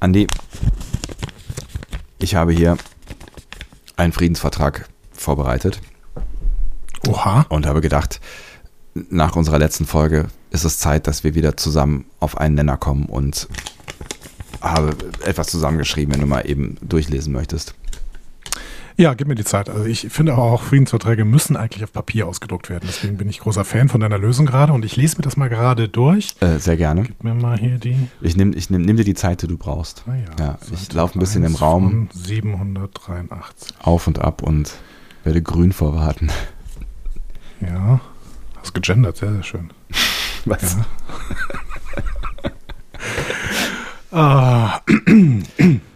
Andi, ich habe hier einen Friedensvertrag vorbereitet. Oha. Und habe gedacht, nach unserer letzten Folge ist es Zeit, dass wir wieder zusammen auf einen Nenner kommen und habe etwas zusammengeschrieben, wenn du mal eben durchlesen möchtest. Ja, gib mir die Zeit. Also ich finde aber auch, Friedensverträge müssen eigentlich auf Papier ausgedruckt werden. Deswegen bin ich großer Fan von deiner Lösung gerade und ich lese mir das mal gerade durch. Äh, sehr gerne. Gib mir mal hier die. Ich nehme ich nehm, nimm dir die Zeit, die du brauchst. Ah ja, ja ich laufe ein bisschen im Raum. 783. Auf und ab und werde grün vorwarten. Ja, hast gegendert, sehr, sehr schön. Was? Ja. ah.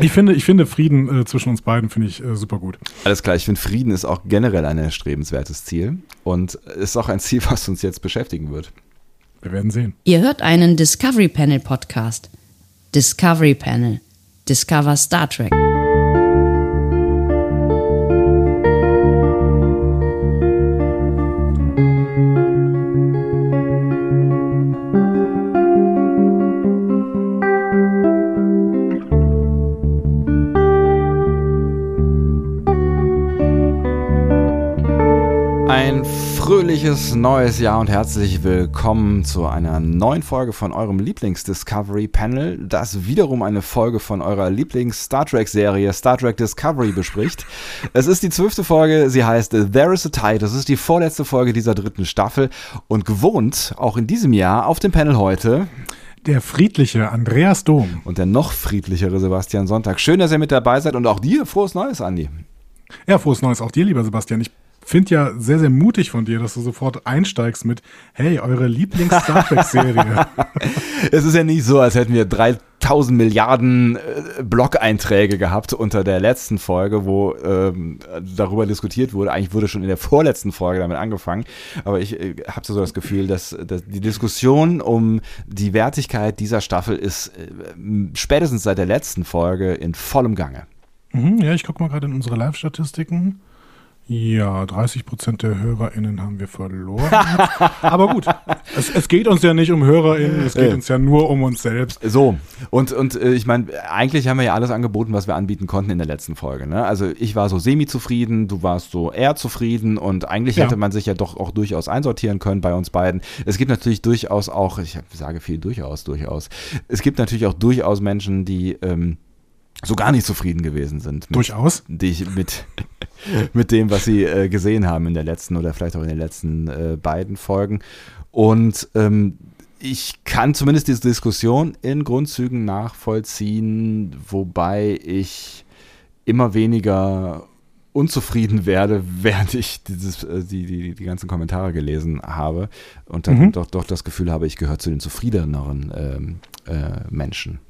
Ich finde, ich finde Frieden äh, zwischen uns beiden finde ich äh, super gut. Alles klar, ich finde Frieden ist auch generell ein erstrebenswertes Ziel und ist auch ein Ziel, was uns jetzt beschäftigen wird. Wir werden sehen. Ihr hört einen Discovery Panel Podcast. Discovery Panel. Discover Star Trek. Fröhliches neues Jahr und herzlich willkommen zu einer neuen Folge von eurem Lieblings-Discovery Panel, das wiederum eine Folge von eurer Lieblings-Star Trek-Serie Star Trek Discovery bespricht. es ist die zwölfte Folge, sie heißt There is a Tide, das ist die vorletzte Folge dieser dritten Staffel und gewohnt, auch in diesem Jahr, auf dem Panel heute der friedliche Andreas Dom. Und der noch friedlichere Sebastian Sonntag. Schön, dass ihr mit dabei seid und auch dir frohes Neues, Andi. Ja, frohes Neues auch dir, lieber Sebastian. Ich finde ja sehr, sehr mutig von dir, dass du sofort einsteigst mit, hey, eure Lieblings-Star Trek-Serie. es ist ja nicht so, als hätten wir 3000 Milliarden äh, Blog-Einträge gehabt unter der letzten Folge, wo ähm, darüber diskutiert wurde. Eigentlich wurde schon in der vorletzten Folge damit angefangen. Aber ich äh, habe so das Gefühl, dass, dass, die Diskussion um die Wertigkeit dieser Staffel ist äh, spätestens seit der letzten Folge in vollem Gange. Mhm, ja, ich gucke mal gerade in unsere Live-Statistiken. Ja, 30 Prozent der HörerInnen haben wir verloren. Aber gut, es, es, geht uns ja nicht um HörerInnen, es geht uns ja nur um uns selbst. So, und, und äh, ich meine, eigentlich haben wir ja alles angeboten, was wir anbieten konnten in der letzten Folge. Ne? Also ich war so semi-zufrieden, du warst so eher zufrieden und eigentlich ja. hätte man sich ja doch auch durchaus einsortieren können bei uns beiden. Es gibt natürlich durchaus auch, ich sage viel durchaus, durchaus, es gibt natürlich auch durchaus Menschen, die ähm, so gar nicht zufrieden gewesen sind. Mit, Durchaus. Die mit, mit dem, was sie äh, gesehen haben in der letzten oder vielleicht auch in den letzten äh, beiden Folgen. Und ähm, ich kann zumindest diese Diskussion in Grundzügen nachvollziehen, wobei ich immer weniger unzufrieden werde, während ich dieses, äh, die, die, die ganzen Kommentare gelesen habe und dann mhm. doch, doch das Gefühl habe, ich gehöre zu den zufriedeneren ähm, äh, Menschen.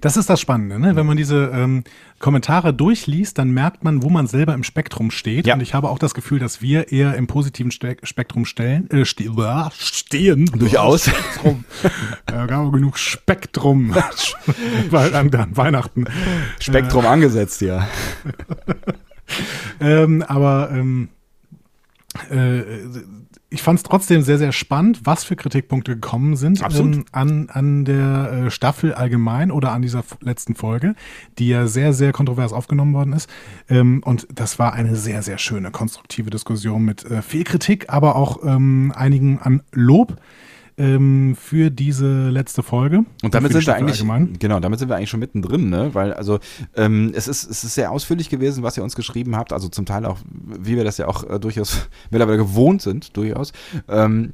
Das ist das Spannende, ne? wenn man diese ähm, Kommentare durchliest, dann merkt man, wo man selber im Spektrum steht. Ja. Und ich habe auch das Gefühl, dass wir eher im positiven Ste Spektrum stellen, äh, ste äh, stehen. Durchaus. Spektrum. ja, gab genug Spektrum. Weil an, an Weihnachten. Spektrum äh, angesetzt, ja. ähm, aber ähm, äh, ich fand es trotzdem sehr, sehr spannend, was für Kritikpunkte gekommen sind ähm, an, an der äh, Staffel allgemein oder an dieser letzten Folge, die ja sehr, sehr kontrovers aufgenommen worden ist. Ähm, und das war eine sehr, sehr schöne, konstruktive Diskussion mit äh, viel Kritik, aber auch ähm, einigen an Lob ähm, für diese letzte Folge. Und damit sind wir eigentlich, allgemein. genau, damit sind wir eigentlich schon mittendrin, ne? Weil also ähm, es ist es ist sehr ausführlich gewesen, was ihr uns geschrieben habt, also zum Teil auch, wie wir das ja auch äh, durchaus mittlerweile gewohnt sind, durchaus. Ähm,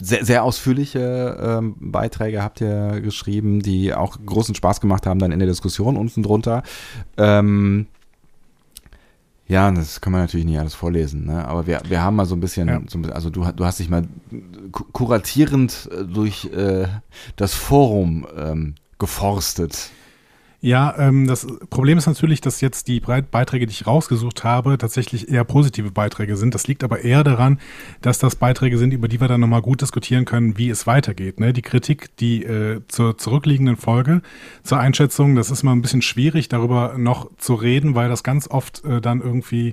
sehr, sehr ausführliche ähm, Beiträge habt ihr geschrieben, die auch großen Spaß gemacht haben dann in der Diskussion unten drunter. Ähm, ja, das kann man natürlich nicht alles vorlesen, ne? aber wir, wir haben mal so ein bisschen, ja. so ein bisschen also du, du hast dich mal kuratierend äh, durch äh, das Forum ähm, geforstet. Ja, ähm, das Problem ist natürlich, dass jetzt die Beiträge, die ich rausgesucht habe, tatsächlich eher positive Beiträge sind. Das liegt aber eher daran, dass das Beiträge sind, über die wir dann nochmal gut diskutieren können, wie es weitergeht. Ne? Die Kritik, die äh, zur zurückliegenden Folge, zur Einschätzung, das ist mal ein bisschen schwierig, darüber noch zu reden, weil das ganz oft äh, dann irgendwie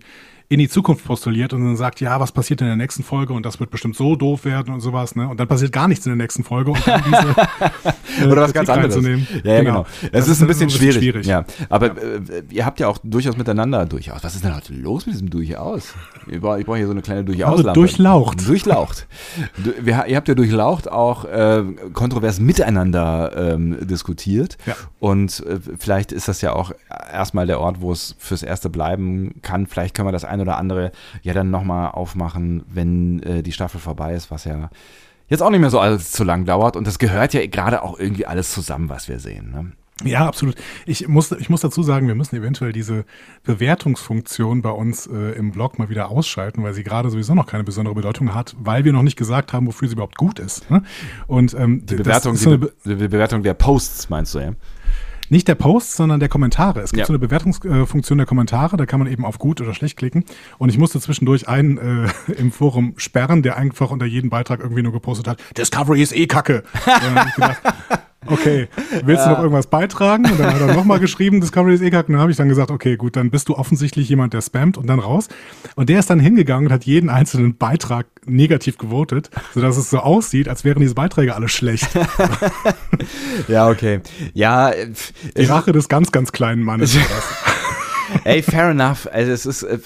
in die Zukunft postuliert und dann sagt, ja, was passiert in der nächsten Folge und das wird bestimmt so doof werden und sowas, ne? Und dann passiert gar nichts in der nächsten Folge und dann diese, äh, Oder was ganz anderes. Ja, ja, genau. Es das ist ein bisschen, schwierig. schwierig. Ja, aber ja. Äh, ihr habt ja auch durchaus miteinander durchaus. Was ist denn heute los mit diesem Durchaus? Ich brauche brauch hier so eine kleine Durchaus. Also durchlaucht. Durchlaucht. Du, wir, ihr habt ja durchlaucht auch äh, kontrovers miteinander ähm, diskutiert. Ja. Und äh, vielleicht ist das ja auch erstmal der Ort, wo es fürs Erste bleiben kann. Vielleicht können wir das ein oder andere ja dann nochmal aufmachen, wenn äh, die Staffel vorbei ist, was ja jetzt auch nicht mehr so alles zu lang dauert. Und das gehört ja gerade auch irgendwie alles zusammen, was wir sehen. Ne? Ja, absolut. Ich muss, ich muss dazu sagen, wir müssen eventuell diese Bewertungsfunktion bei uns äh, im Blog mal wieder ausschalten, weil sie gerade sowieso noch keine besondere Bedeutung hat, weil wir noch nicht gesagt haben, wofür sie überhaupt gut ist. Ne? Und ähm, die Bewertung, die, Be die, Bewertung der Posts meinst du ja? Nicht der Posts, sondern der Kommentare. Es gibt ja. so eine Bewertungsfunktion der Kommentare, da kann man eben auf gut oder schlecht klicken. Und ich musste zwischendurch einen äh, im Forum sperren, der einfach unter jedem Beitrag irgendwie nur gepostet hat, Discovery ist eh kacke. Okay, willst du noch irgendwas beitragen? Und dann hat er nochmal geschrieben, Discovery ist eh kacke. Und dann habe ich dann gesagt, okay, gut, dann bist du offensichtlich jemand, der spammt und dann raus. Und der ist dann hingegangen und hat jeden einzelnen Beitrag negativ gewotet, sodass es so aussieht, als wären diese Beiträge alle schlecht. ja, okay. Ja, die Rache des ganz, ganz kleinen Mannes. Ey, fair enough. Also es ist, äh,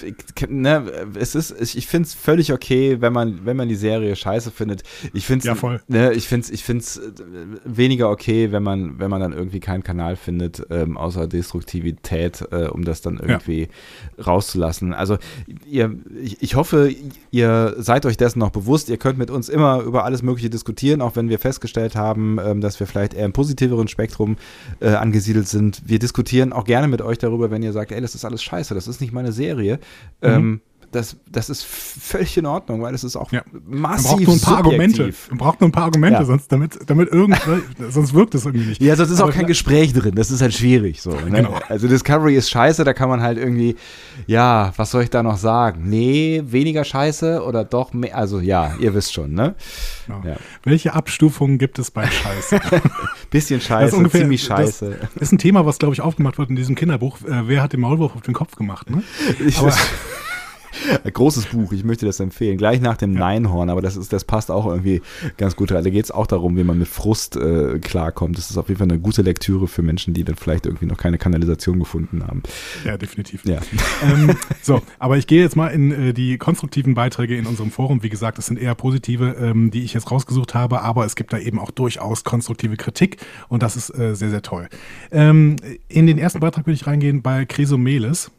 ne, es ist, ich finde es völlig okay, wenn man, wenn man die Serie scheiße findet. Ich finde es, ja, voll. Ne, ich finde es, ich finde es äh, weniger okay, wenn man, wenn man dann irgendwie keinen Kanal findet, ähm, außer Destruktivität, äh, um das dann irgendwie ja. rauszulassen. Also ihr, ich, ich hoffe, ihr seid euch dessen noch bewusst. Ihr könnt mit uns immer über alles Mögliche diskutieren, auch wenn wir festgestellt haben, ähm, dass wir vielleicht eher im positiveren Spektrum äh, angesiedelt sind. Wir diskutieren auch gerne mit euch darüber, wenn ihr sagt, ey, das das ist alles scheiße, das ist nicht meine Serie. Mhm. Ähm, das, das ist völlig in Ordnung, weil es ist auch ja. massiv Man braucht nur ein paar Argumente. Man braucht nur ein paar Argumente, ja. sonst damit, damit irgend, sonst wirkt es irgendwie nicht. Ja, sonst ist Aber auch kein Gespräch drin. Das ist halt schwierig so. Ne? Genau. Also Discovery ist scheiße, da kann man halt irgendwie, ja, was soll ich da noch sagen? Nee, weniger scheiße oder doch mehr? Also ja, ihr wisst schon, ne? Genau. Ja. Welche Abstufungen gibt es bei Scheiße? Bisschen scheiße, ungefähr, ziemlich scheiße. Das ist ein Thema, was, glaube ich, aufgemacht wird in diesem Kinderbuch. Äh, wer hat den Maulwurf auf den Kopf gemacht? Ne? Ich Aber, Großes Buch, ich möchte das empfehlen. Gleich nach dem ja. Neinhorn, aber das, ist, das passt auch irgendwie ganz gut. Da geht es auch darum, wie man mit Frust äh, klarkommt. Das ist auf jeden Fall eine gute Lektüre für Menschen, die dann vielleicht irgendwie noch keine Kanalisation gefunden haben. Ja, definitiv. Ja. Ähm, so, aber ich gehe jetzt mal in äh, die konstruktiven Beiträge in unserem Forum. Wie gesagt, das sind eher positive, ähm, die ich jetzt rausgesucht habe, aber es gibt da eben auch durchaus konstruktive Kritik und das ist äh, sehr, sehr toll. Ähm, in den ersten Beitrag würde ich reingehen bei Chrysomelis.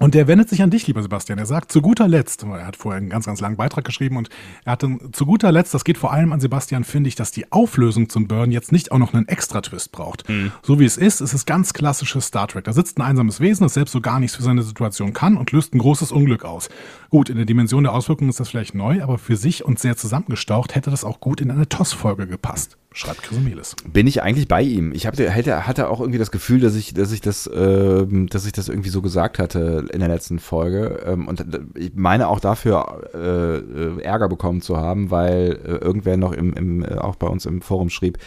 Und der wendet sich an dich, lieber Sebastian. Er sagt zu guter Letzt, er hat vorher einen ganz, ganz langen Beitrag geschrieben und er hatte zu guter Letzt, das geht vor allem an Sebastian, finde ich, dass die Auflösung zum Burn jetzt nicht auch noch einen Extra-Twist braucht. Mhm. So wie es ist, ist es ganz klassisches Star Trek. Da sitzt ein einsames Wesen, das selbst so gar nichts für seine Situation kann und löst ein großes Unglück aus. Gut, in der Dimension der Auswirkungen ist das vielleicht neu, aber für sich und sehr zusammengestaucht hätte das auch gut in eine TOS-Folge gepasst schreibt Chrysomelis. Bin ich eigentlich bei ihm. Ich hatte, hatte, auch irgendwie das Gefühl, dass ich, dass ich das, äh, dass ich das irgendwie so gesagt hatte in der letzten Folge. Ähm, und ich meine auch dafür äh, Ärger bekommen zu haben, weil äh, irgendwer noch im, im, äh, auch bei uns im Forum schrieb,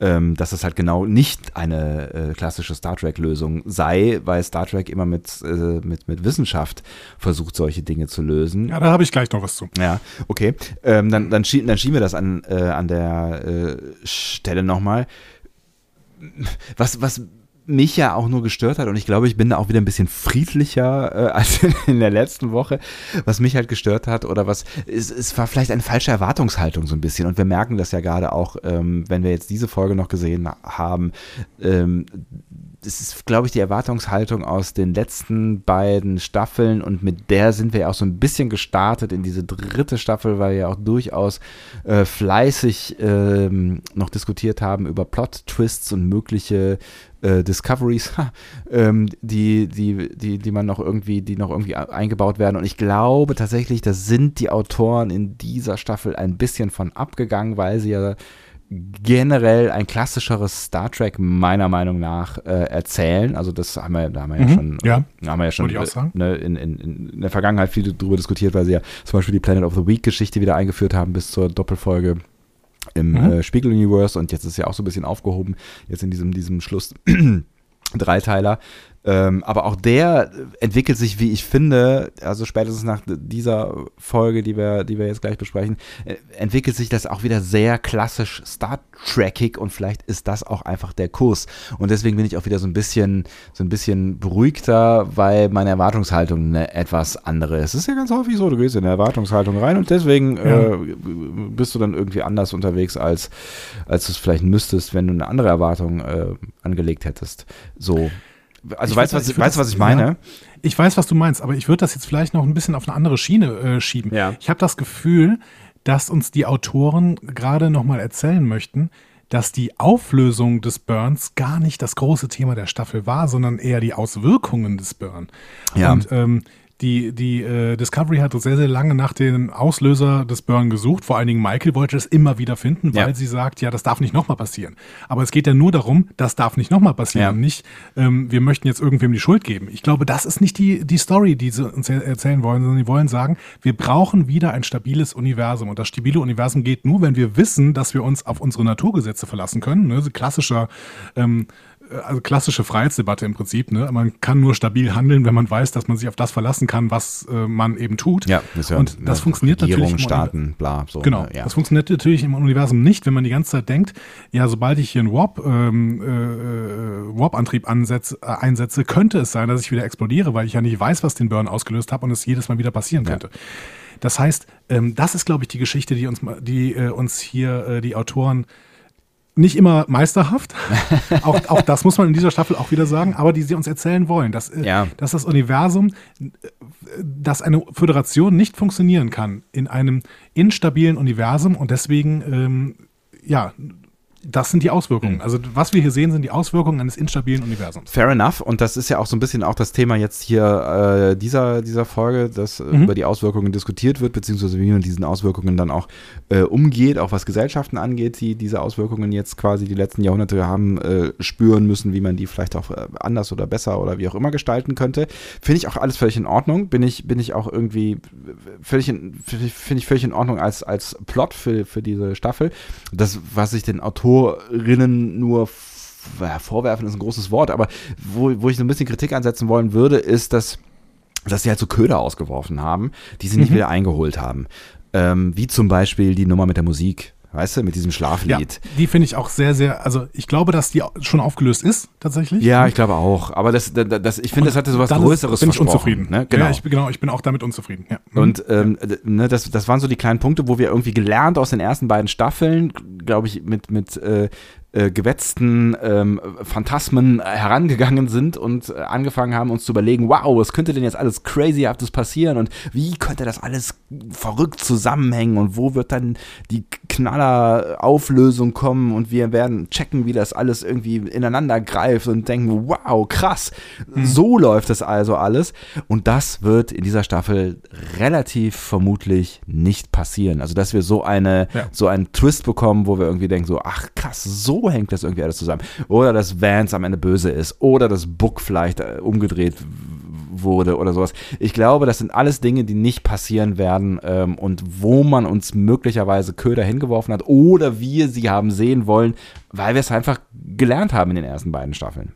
ähm, dass es halt genau nicht eine äh, klassische Star Trek-Lösung sei, weil Star Trek immer mit, äh, mit, mit Wissenschaft versucht, solche Dinge zu lösen. Ja, da habe ich gleich noch was zu. Ja, okay. Ähm, dann, dann, schie dann schieben wir das an, äh, an der äh, Stelle nochmal. Was, was mich ja auch nur gestört hat und ich glaube, ich bin da auch wieder ein bisschen friedlicher äh, als in, der letzten Woche, was mich halt gestört hat oder was, es, es war vielleicht eine falsche Erwartungshaltung so ein bisschen. Und wir merken das ja gerade auch, ähm, wenn wir jetzt diese Folge noch gesehen haben, ähm, das ist, glaube ich, die Erwartungshaltung aus den letzten beiden Staffeln und mit der sind wir ja auch so ein bisschen gestartet in diese dritte Staffel, weil wir ja auch durchaus äh, fleißig äh, noch diskutiert haben über Plot-Twists und mögliche äh, Discoveries, ähm, die, die, die, die man noch irgendwie, die noch irgendwie eingebaut werden. Und ich glaube tatsächlich, da sind die Autoren in dieser Staffel ein bisschen von abgegangen, weil sie ja generell ein klassischeres Star Trek meiner Meinung nach äh, erzählen. Also das haben wir, da haben wir mhm, ja schon, ja. haben wir ja schon äh, ne, in, in, in der Vergangenheit viel darüber diskutiert, weil sie ja zum Beispiel die Planet of the Week Geschichte wieder eingeführt haben bis zur Doppelfolge im mhm. äh, Spiegel-Universe und jetzt ist ja auch so ein bisschen aufgehoben, jetzt in diesem, diesem Schluss Dreiteiler. Ähm, aber auch der entwickelt sich, wie ich finde, also spätestens nach dieser Folge, die wir, die wir jetzt gleich besprechen, äh, entwickelt sich das auch wieder sehr klassisch Star Trekig und vielleicht ist das auch einfach der Kurs. Und deswegen bin ich auch wieder so ein bisschen, so ein bisschen beruhigter, weil meine Erwartungshaltung eine etwas andere ist. Es ist ja ganz häufig so, du gehst in eine Erwartungshaltung rein und deswegen ja. äh, bist du dann irgendwie anders unterwegs, als, als du es vielleicht müsstest, wenn du eine andere Erwartung äh, angelegt hättest. So. Also ich weißt du, was, weißt, was ich meine? Ja, ich weiß, was du meinst, aber ich würde das jetzt vielleicht noch ein bisschen auf eine andere Schiene äh, schieben. Ja. Ich habe das Gefühl, dass uns die Autoren gerade nochmal erzählen möchten, dass die Auflösung des Burns gar nicht das große Thema der Staffel war, sondern eher die Auswirkungen des Burn. Ja. Und ähm, die, die äh, Discovery hat sehr, sehr lange nach dem Auslöser des Burn gesucht. Vor allen Dingen Michael wollte es immer wieder finden, weil ja. sie sagt, ja, das darf nicht nochmal passieren. Aber es geht ja nur darum, das darf nicht nochmal passieren. Ja. Nicht, ähm, wir möchten jetzt irgendwem die Schuld geben. Ich glaube, das ist nicht die, die Story, die sie uns erzählen wollen, sondern sie wollen sagen, wir brauchen wieder ein stabiles Universum. Und das stabile Universum geht nur, wenn wir wissen, dass wir uns auf unsere Naturgesetze verlassen können. Ne? Klassischer ähm, äh, also klassische Freiheitsdebatte im Prinzip. Ne? Man kann nur stabil handeln, wenn man weiß, dass man sich auf das verlassen kann, was äh, man eben tut. Ja, das ja und das funktioniert Regierung, natürlich. Staaten, bla, so. Genau. Ja. Das funktioniert natürlich im Universum nicht, wenn man die ganze Zeit denkt, ja, sobald ich hier einen Warp, ähm, äh, Warp-Antrieb äh, einsetze, könnte es sein, dass ich wieder explodiere, weil ich ja nicht weiß, was den Burn ausgelöst habe und es jedes Mal wieder passieren könnte. Ja. Das heißt, ähm, das ist, glaube ich, die Geschichte, die uns, die äh, uns hier äh, die Autoren nicht immer meisterhaft. auch, auch das muss man in dieser Staffel auch wieder sagen, aber die sie uns erzählen wollen, dass, äh, ja. dass das Universum, äh, dass eine Föderation nicht funktionieren kann in einem instabilen Universum und deswegen ähm, ja das sind die Auswirkungen. Mhm. Also was wir hier sehen, sind die Auswirkungen eines instabilen Universums. Fair enough. Und das ist ja auch so ein bisschen auch das Thema jetzt hier äh, dieser, dieser Folge, dass mhm. über die Auswirkungen diskutiert wird, beziehungsweise wie man diesen Auswirkungen dann auch äh, umgeht, auch was Gesellschaften angeht, die diese Auswirkungen jetzt quasi die letzten Jahrhunderte haben äh, spüren müssen, wie man die vielleicht auch äh, anders oder besser oder wie auch immer gestalten könnte. Finde ich auch alles völlig in Ordnung. Bin ich, bin ich auch irgendwie völlig finde ich völlig in Ordnung als, als Plot für, für diese Staffel. Das, was ich den Autoren Autorinnen nur vorwerfen ist ein großes Wort, aber wo, wo ich so ein bisschen Kritik ansetzen wollen würde, ist, dass, dass sie halt so Köder ausgeworfen haben, die sie nicht mhm. wieder eingeholt haben. Ähm, wie zum Beispiel die Nummer mit der Musik. Weißt du, mit diesem Schlaflied. Ja, die finde ich auch sehr, sehr, also ich glaube, dass die schon aufgelöst ist, tatsächlich. Ja, ich glaube auch. Aber das, das, ich finde, das hatte sowas Größeres bin ich unzufrieden. Ne? Genau. Ja, ich, genau, ich bin auch damit unzufrieden. Ja. Mhm. Und ähm, ne, das, das waren so die kleinen Punkte, wo wir irgendwie gelernt aus den ersten beiden Staffeln, glaube ich, mit, mit äh, äh, gewetzten ähm, Phantasmen herangegangen sind und äh, angefangen haben, uns zu überlegen, wow, was könnte denn jetzt alles crazyhaftes passieren und wie könnte das alles verrückt zusammenhängen und wo wird dann die Knallerauflösung kommen und wir werden checken, wie das alles irgendwie ineinander greift und denken, wow, krass, mhm. so läuft das also alles und das wird in dieser Staffel relativ vermutlich nicht passieren. Also, dass wir so eine, ja. so einen Twist bekommen, wo wir irgendwie denken so, ach krass, so hängt das irgendwie alles zusammen. Oder dass Vance am Ende böse ist. Oder dass Book vielleicht äh, umgedreht wurde oder sowas. Ich glaube, das sind alles Dinge, die nicht passieren werden ähm, und wo man uns möglicherweise Köder hingeworfen hat oder wir sie haben sehen wollen, weil wir es einfach gelernt haben in den ersten beiden Staffeln.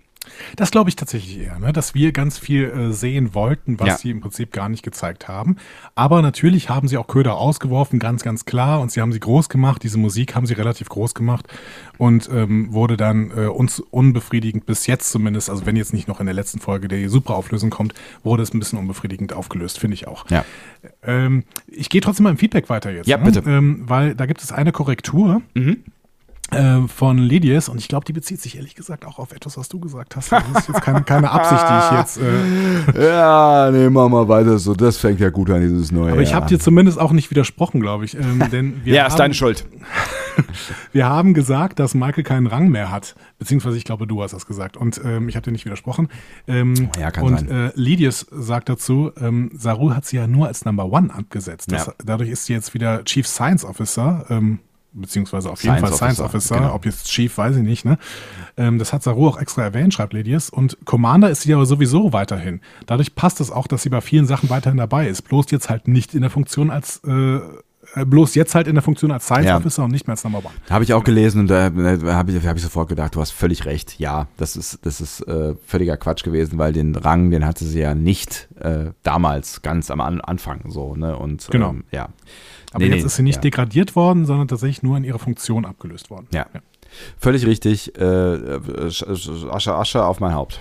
Das glaube ich tatsächlich eher, ne? dass wir ganz viel äh, sehen wollten, was ja. sie im Prinzip gar nicht gezeigt haben. Aber natürlich haben sie auch Köder ausgeworfen, ganz, ganz klar. Und sie haben sie groß gemacht. Diese Musik haben sie relativ groß gemacht und ähm, wurde dann äh, uns unbefriedigend bis jetzt zumindest, also wenn jetzt nicht noch in der letzten Folge die Superauflösung kommt, wurde es ein bisschen unbefriedigend aufgelöst, finde ich auch. Ja. Ähm, ich gehe trotzdem mal im Feedback weiter jetzt. Ja, ne? bitte. Ähm, weil da gibt es eine Korrektur. Mhm äh, von Lydias und ich glaube, die bezieht sich ehrlich gesagt auch auf etwas, was du gesagt hast. Das ist jetzt keine, keine Absicht, die ich jetzt. Äh ja, nee, machen wir weiter so. Das fängt ja gut an, dieses neue. Aber ich habe dir zumindest auch nicht widersprochen, glaube ich. Ähm, denn wir ja, haben, ist deine Schuld. wir haben gesagt, dass Michael keinen Rang mehr hat. Beziehungsweise ich glaube, du hast das gesagt. Und ähm, ich habe dir nicht widersprochen. Ähm, ja, kann und sein. Äh, Lydias sagt dazu, ähm, Saru hat sie ja nur als Number One abgesetzt. Das, ja. Dadurch ist sie jetzt wieder Chief Science Officer. Ähm, beziehungsweise auf jeden Science Fall Science Officer, Officer genau. ob jetzt Chief, weiß ich nicht, ne? Ähm, das hat Saru auch extra erwähnt, schreibt Ledius. Und Commander ist sie aber sowieso weiterhin. Dadurch passt es auch, dass sie bei vielen Sachen weiterhin dabei ist. Bloß jetzt halt nicht in der Funktion als äh, Äh, bloß jetzt halt in der Funktion als Science ja. Officer und nicht mehr als Number One. Habe ich auch gelesen und da äh, habe ich, hab ich sofort gedacht, du hast völlig recht. Ja, das ist, das ist äh, völliger Quatsch gewesen, weil den Rang, den hatte sie ja nicht äh, damals ganz am An Anfang so. Ne? Und, genau. Ähm, ja. Aber nee, jetzt nee, ist sie nicht ja. degradiert worden, sondern tatsächlich nur in ihre Funktion abgelöst worden. Ja. ja. Völlig richtig. Äh, äh Asche, Asche auf mein Haupt.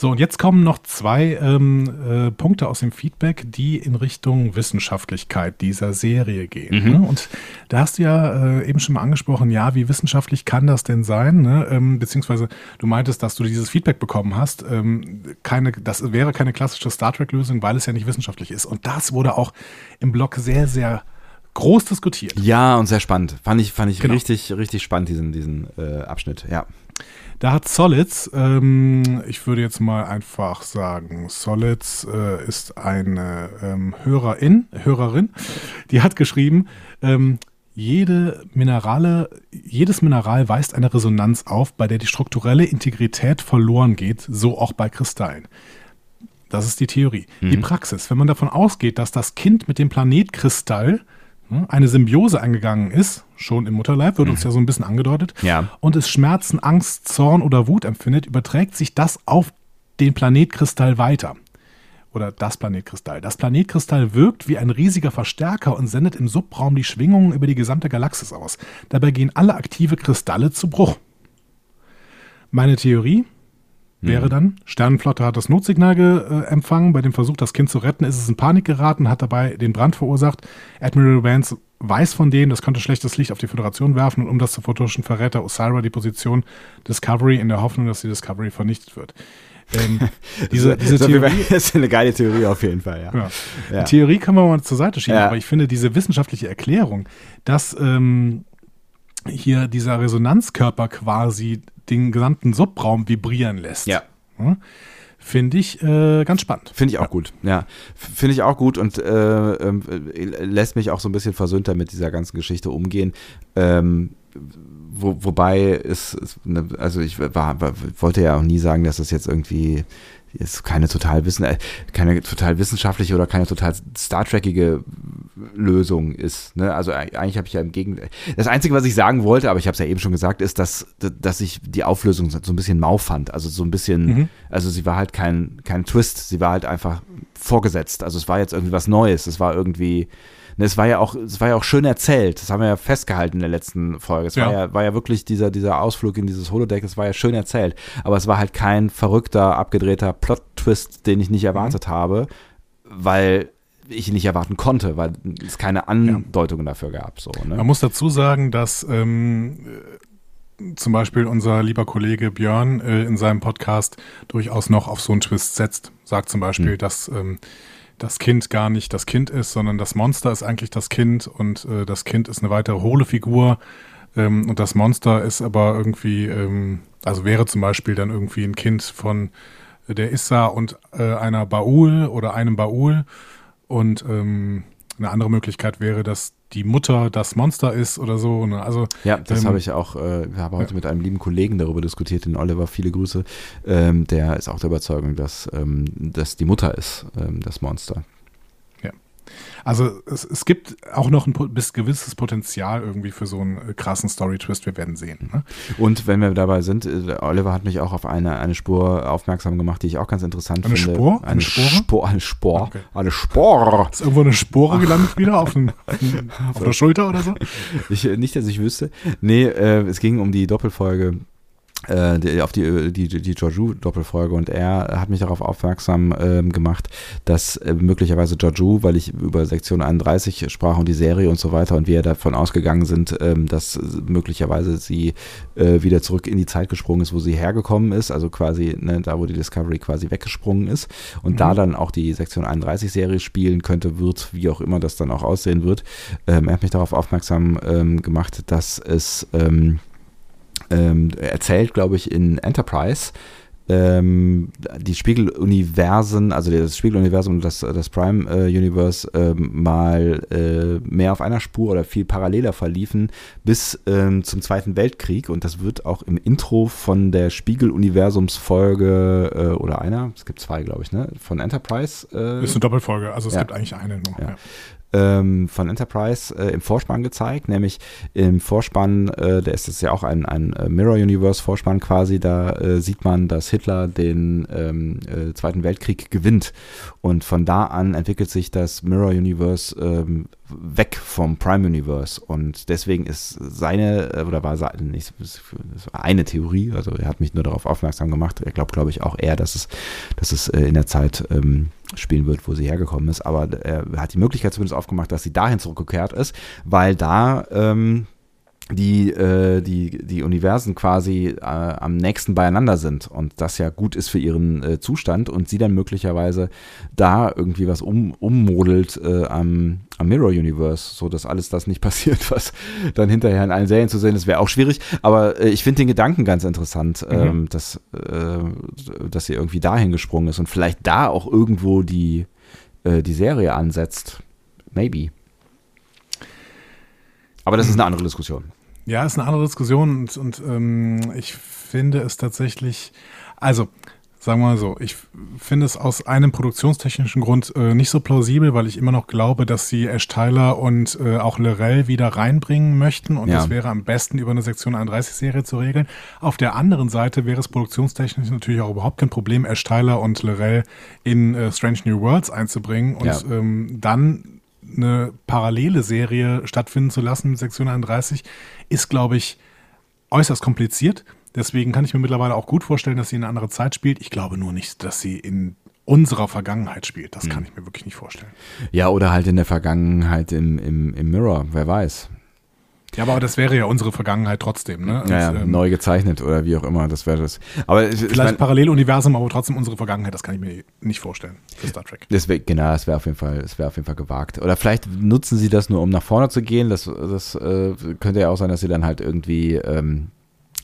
So, und jetzt kommen noch zwei ähm, äh, Punkte aus dem Feedback, die in Richtung Wissenschaftlichkeit dieser Serie gehen. Mhm. Ne? Und da hast du ja äh, eben schon mal angesprochen, ja, wie wissenschaftlich kann das denn sein? Ne? Ähm, beziehungsweise du meintest, dass du dieses Feedback bekommen hast. Ähm, keine, das wäre keine klassische Star Trek-Lösung, weil es ja nicht wissenschaftlich ist. Und das wurde auch im Blog sehr, sehr groß diskutiert. Ja, und sehr spannend. Fand ich, fand ich genau. richtig, richtig spannend, diesen, diesen äh, Abschnitt, ja. Da hat Solids, ähm, ich würde jetzt mal einfach sagen, Solids äh, ist eine ähm, Hörerin, Hörerin, die hat geschrieben, ähm, jede Minerale, jedes Mineral weist eine Resonanz auf, bei der die strukturelle Integrität verloren geht, so auch bei Kristallen. Das ist die Theorie. Mhm. Die Praxis, wenn man davon ausgeht, dass das Kind mit dem Planetkristall Ne, eine Symbiose eingegangen ist, schon im Mutterleib, wird uns mhm. ja so ein bisschen angedeutet, ja. und es Schmerzen, Angst, Zorn oder Wut empfindet, überträgt sich das auf den Planetkristall weiter. Oder das Planetkristall. Das Planetkristall wirkt wie ein riesiger Verstärker und sendet im Subraum die Schwingungen über die gesamte Galaxis aus. Dabei gehen alle aktive Kristalle zu Bruch. Meine Theorie, wäre mhm. dann, Sternenflotte hat das Notsignal äh, empfangen. Bei dem Versuch, das Kind zu retten, ist es in Panik geraten, hat dabei den Brand verursacht. Admiral Vance weiß von dem, das könnte schlechtes Licht auf die Föderation werfen und um das zu vertuschen, verrät er Osira die Position Discovery in der Hoffnung, dass die Discovery vernichtet wird. Ähm, diese, diese Theorie das ist eine geile Theorie auf jeden Fall, ja. ja. ja. Die Theorie kann man mal zur Seite schieben, ja. aber ich finde diese wissenschaftliche Erklärung, dass ähm, hier dieser Resonanzkörper quasi den gesamten Subraum vibrieren lässt. Ja. Finde ich äh, ganz spannend. Finde ich auch ja. gut, ja. Finde ich auch gut und äh, äh, lässt mich auch so ein bisschen versöhnter mit dieser ganzen Geschichte umgehen. Ähm, wo, wobei es, ne, also ich war, war, wollte ja auch nie sagen, dass das jetzt irgendwie ist keine total wissen, äh, keine total wissenschaftliche oder keine total Star Trekige Lösung ist. Ne? Also eigentlich habe ich ja im Gegenteil. Das Einzige, was ich sagen wollte, aber ich habe es ja eben schon gesagt, ist, dass, dass ich die Auflösung so ein bisschen mau fand. Also so ein bisschen, mhm. also sie war halt kein, kein Twist, sie war halt einfach vorgesetzt. Also es war jetzt irgendwie was Neues. Es war irgendwie es war ja auch, es war ja auch schön erzählt. Das haben wir ja festgehalten in der letzten Folge. Es ja. War, ja, war ja wirklich dieser, dieser Ausflug in dieses Holodeck, es war ja schön erzählt. Aber es war halt kein verrückter, abgedrehter Plot-Twist, den ich nicht erwartet mhm. habe, weil ich ihn nicht erwarten konnte, weil es keine Andeutungen ja. dafür gab. So, ne? Man muss dazu sagen, dass ähm, zum Beispiel unser lieber Kollege Björn äh, in seinem Podcast durchaus noch auf so einen Twist setzt. Sagt zum Beispiel, mhm. dass ähm, das Kind gar nicht das Kind ist, sondern das Monster ist eigentlich das Kind und äh, das Kind ist eine weitere hohle Figur ähm, und das Monster ist aber irgendwie, ähm, also wäre zum Beispiel dann irgendwie ein Kind von der Issa und äh, einer Baul oder einem Baul. Und ähm, eine andere Möglichkeit wäre, dass die Mutter das Monster ist oder so. Ne? Also, ja, das ähm, habe ich auch, äh, habe heute ja. mit einem lieben Kollegen darüber diskutiert, den Oliver, viele Grüße. Ähm, der ist auch der Überzeugung, dass, ähm, dass die Mutter ist, ähm, das Monster. Also es, es gibt auch noch ein bis gewisses Potenzial irgendwie für so einen äh, krassen Story-Twist. Wir werden sehen. Ne? Und wenn wir dabei sind, äh, Oliver hat mich auch auf eine, eine Spur aufmerksam gemacht, die ich auch ganz interessant eine finde. Spur? Eine, eine Spore? Spor, eine Spor. Okay. Eine Spore. Ist irgendwo eine Spore gelandet wieder auf, den, auf der Schulter oder so? Ich, nicht, dass ich wüsste. Nee, äh, es ging um die Doppelfolge die, auf die, die, die Georgiou-Doppelfolge und er hat mich darauf aufmerksam ähm, gemacht, dass äh, möglicherweise Georgiou, weil ich über Sektion 31 sprach und die Serie und so weiter und wir davon ausgegangen sind, ähm, dass möglicherweise sie äh, wieder zurück in die Zeit gesprungen ist, wo sie hergekommen ist, also quasi ne, da, wo die Discovery quasi weggesprungen ist und mhm. da dann auch die Sektion 31 Serie spielen könnte, wird, wie auch immer das dann auch aussehen wird. Ähm, er hat mich darauf aufmerksam ähm, gemacht, dass es ähm, erzählt, glaube ich, in Enterprise. Ähm, die Spiegeluniversen, also das Spiegeluniversum und das, das Prime-Universe äh, ähm, mal äh, mehr auf einer Spur oder viel paralleler verliefen bis ähm, zum Zweiten Weltkrieg und das wird auch im Intro von der Spiegeluniversums-Folge äh, oder einer, es gibt zwei, glaube ich, ne, von Enterprise. Äh, ist eine Doppelfolge, also es ja. gibt eigentlich eine nur. Ja. Ähm, von Enterprise äh, im Vorspann gezeigt, nämlich im Vorspann, äh, der ist es ja auch ein, ein äh, Mirror Universe Vorspann quasi, da äh, sieht man, dass Hitler den ähm, äh, Zweiten Weltkrieg gewinnt. Und von da an entwickelt sich das Mirror Universe ähm, weg vom Prime Universe und deswegen ist seine, äh, oder war seine, nicht, eine Theorie, also er hat mich nur darauf aufmerksam gemacht, er glaubt glaube ich auch eher, dass es, dass es in der Zeit ähm, spielen wird, wo sie hergekommen ist. Aber er hat die Möglichkeit zumindest aufgemacht, dass sie dahin zurückgekehrt ist, weil da ähm, die, äh, die, die Universen quasi äh, am nächsten beieinander sind und das ja gut ist für ihren äh, Zustand und sie dann möglicherweise da irgendwie was um, ummodelt äh, am, am Mirror Universe, so dass alles das nicht passiert, was dann hinterher in allen Serien zu sehen ist, wäre auch schwierig. Aber äh, ich finde den Gedanken ganz interessant, mhm. ähm, dass, äh, dass sie irgendwie dahin gesprungen ist und vielleicht da auch irgendwo die, äh, die Serie ansetzt. Maybe. Aber das ist eine andere Diskussion. Ja, ist eine andere Diskussion und, und ähm, ich finde es tatsächlich, also sagen wir mal so, ich finde es aus einem produktionstechnischen Grund äh, nicht so plausibel, weil ich immer noch glaube, dass sie Ash Tyler und äh, auch Lorel wieder reinbringen möchten und ja. das wäre am besten über eine Sektion 31 Serie zu regeln. Auf der anderen Seite wäre es produktionstechnisch natürlich auch überhaupt kein Problem, Ash Tyler und Lorel in äh, Strange New Worlds einzubringen und ja. ähm, dann eine parallele Serie stattfinden zu lassen mit Sektion 31, ist, glaube ich, äußerst kompliziert. Deswegen kann ich mir mittlerweile auch gut vorstellen, dass sie in eine andere Zeit spielt. Ich glaube nur nicht, dass sie in unserer Vergangenheit spielt. Das hm. kann ich mir wirklich nicht vorstellen. Ja, oder halt in der Vergangenheit im, im, im Mirror, wer weiß. Ja, aber das wäre ja unsere Vergangenheit trotzdem, ne? Und, ja, ähm, neu gezeichnet oder wie auch immer, das wäre das. Aber vielleicht mein, Paralleluniversum, aber trotzdem unsere Vergangenheit, das kann ich mir nicht vorstellen für Star Trek. Das wär, genau, das wäre auf jeden Fall, das wäre auf jeden Fall gewagt. Oder vielleicht nutzen sie das nur, um nach vorne zu gehen. Das, das äh, könnte ja auch sein, dass sie dann halt irgendwie ähm,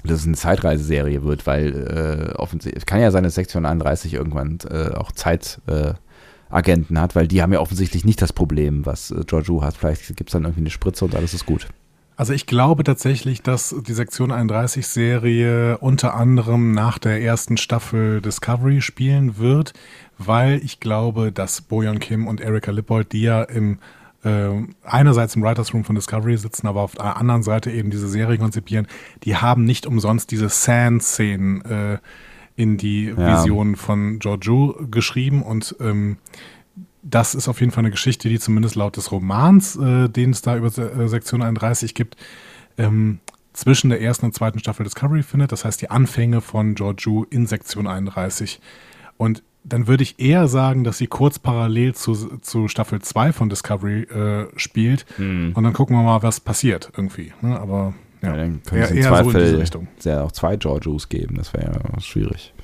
dass es eine Zeitreiseserie wird, weil äh, offensichtlich, kann ja sein, dass Sektion 31 irgendwann äh, auch Zeitagenten äh, hat, weil die haben ja offensichtlich nicht das Problem, was äh, Georgiou hat. Vielleicht gibt es dann irgendwie eine Spritze und alles ist gut. Also ich glaube tatsächlich, dass die Sektion 31 Serie unter anderem nach der ersten Staffel Discovery spielen wird, weil ich glaube, dass Bojan Kim und Erika Lippold, die ja im äh, einerseits im Writers Room von Discovery sitzen, aber auf der anderen Seite eben diese Serie konzipieren, die haben nicht umsonst diese Sand-Szenen äh, in die ja. Vision von Giorgio geschrieben und ähm, das ist auf jeden Fall eine Geschichte, die zumindest laut des Romans, äh, den es da über äh, Sektion 31 gibt, ähm, zwischen der ersten und zweiten Staffel Discovery findet. Das heißt, die Anfänge von Georgiou in Sektion 31. Und dann würde ich eher sagen, dass sie kurz parallel zu, zu Staffel 2 von Discovery äh, spielt. Hm. Und dann gucken wir mal, was passiert irgendwie. Ne? Aber ja, ja dann könnte es im Zweifel so in diese Richtung. ja auch zwei Georgious geben. Das wäre ja schwierig.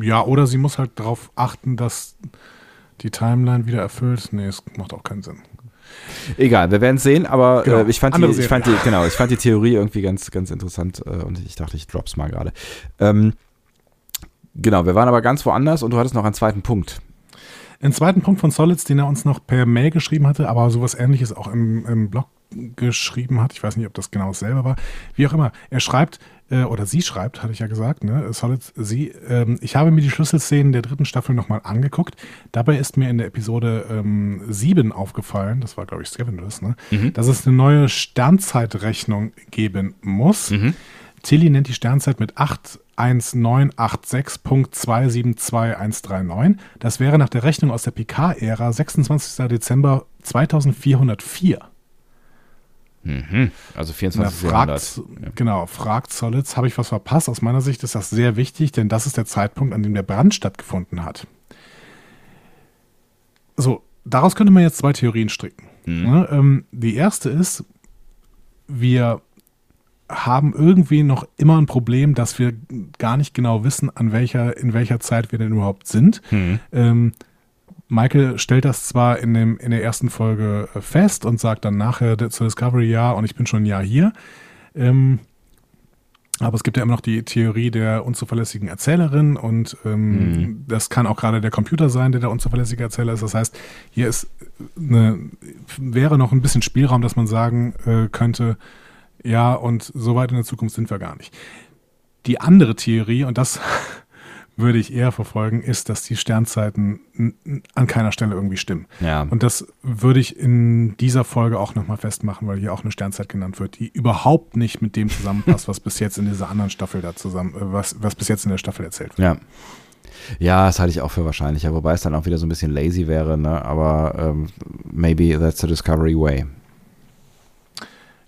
Ja, oder sie muss halt darauf achten, dass die Timeline wieder erfüllt. Nee, es macht auch keinen Sinn. Egal, wir werden es sehen, aber genau, äh, ich, fand die, ich, fand die, genau, ich fand die Theorie irgendwie ganz, ganz interessant äh, und ich dachte, ich drop's mal gerade. Ähm, genau, wir waren aber ganz woanders und du hattest noch einen zweiten Punkt. Einen zweiten Punkt von Solids, den er uns noch per Mail geschrieben hatte, aber sowas ähnliches auch im, im Blog geschrieben hat. Ich weiß nicht, ob das genau dasselbe war. Wie auch immer. Er schreibt, äh, oder sie schreibt, hatte ich ja gesagt, ne? Solid, sie, ähm, ich habe mir die Schlüsselszenen der dritten Staffel nochmal angeguckt. Dabei ist mir in der Episode ähm, 7 aufgefallen, das war, glaube ich, Scavengers, ne? Mhm. dass es eine neue Sternzeitrechnung geben muss. Mhm. Tilly nennt die Sternzeit mit 81986.272139. Das wäre nach der Rechnung aus der Picard-Ära 26. Dezember 2404. Mhm. Also 24 Na, fragt, ja. Genau, fragt Solitz, habe ich was verpasst? Aus meiner Sicht ist das sehr wichtig, denn das ist der Zeitpunkt, an dem der Brand stattgefunden hat. So, daraus könnte man jetzt zwei Theorien stricken. Mhm. Ne, ähm, die erste ist, wir haben irgendwie noch immer ein Problem, dass wir gar nicht genau wissen, an welcher, in welcher Zeit wir denn überhaupt sind. Mhm. Ähm, Michael stellt das zwar in, dem, in der ersten Folge äh, fest und sagt dann nachher zur Discovery ja und ich bin schon ein Jahr hier. Ähm, aber es gibt ja immer noch die Theorie der unzuverlässigen Erzählerin und ähm, mhm. das kann auch gerade der Computer sein, der der unzuverlässige Erzähler ist. Das heißt, hier ist eine, wäre noch ein bisschen Spielraum, dass man sagen äh, könnte, ja, und so weit in der Zukunft sind wir gar nicht. Die andere Theorie, und das würde ich eher verfolgen, ist, dass die Sternzeiten an keiner Stelle irgendwie stimmen. Ja. Und das würde ich in dieser Folge auch nochmal festmachen, weil hier auch eine Sternzeit genannt wird, die überhaupt nicht mit dem zusammenpasst, was bis jetzt in dieser anderen Staffel da zusammen, äh, was, was bis jetzt in der Staffel erzählt wird. Ja. Ja, das halte ich auch für wahrscheinlicher, wobei es dann auch wieder so ein bisschen lazy wäre, ne? aber ähm, maybe that's the Discovery way.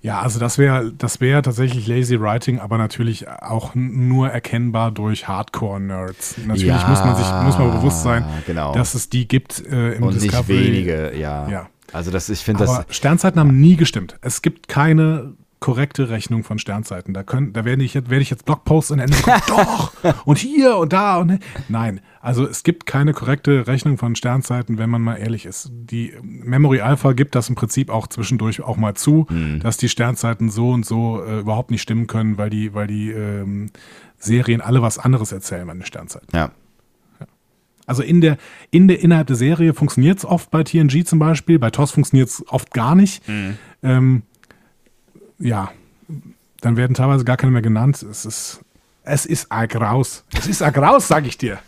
Ja, also das wäre das wäre tatsächlich Lazy Writing, aber natürlich auch nur erkennbar durch Hardcore-Nerds. Natürlich ja, muss man sich muss man bewusst sein, genau. dass es die gibt äh, im Und Discovery. nicht wenige, ja. ja. Also das, ich finde das. Sternzeiten haben nie gestimmt. Es gibt keine korrekte Rechnung von Sternzeiten. Da, können, da werde ich, jetzt, werde ich jetzt Blogposts in Ende kommen. Doch! Und hier und da und nein. Also es gibt keine korrekte Rechnung von Sternzeiten, wenn man mal ehrlich ist. Die Memory Alpha gibt das im Prinzip auch zwischendurch auch mal zu, mhm. dass die Sternzeiten so und so äh, überhaupt nicht stimmen können, weil die, weil die ähm, Serien alle was anderes erzählen bei den Sternzeiten. Ja. Also in der, in der, innerhalb der Serie funktioniert es oft bei TNG zum Beispiel, bei TOS funktioniert es oft gar nicht. Mhm. Ähm, ja, dann werden teilweise gar keine mehr genannt. Es ist, es ist ein Graus. Es ist ein Graus, sag ich dir.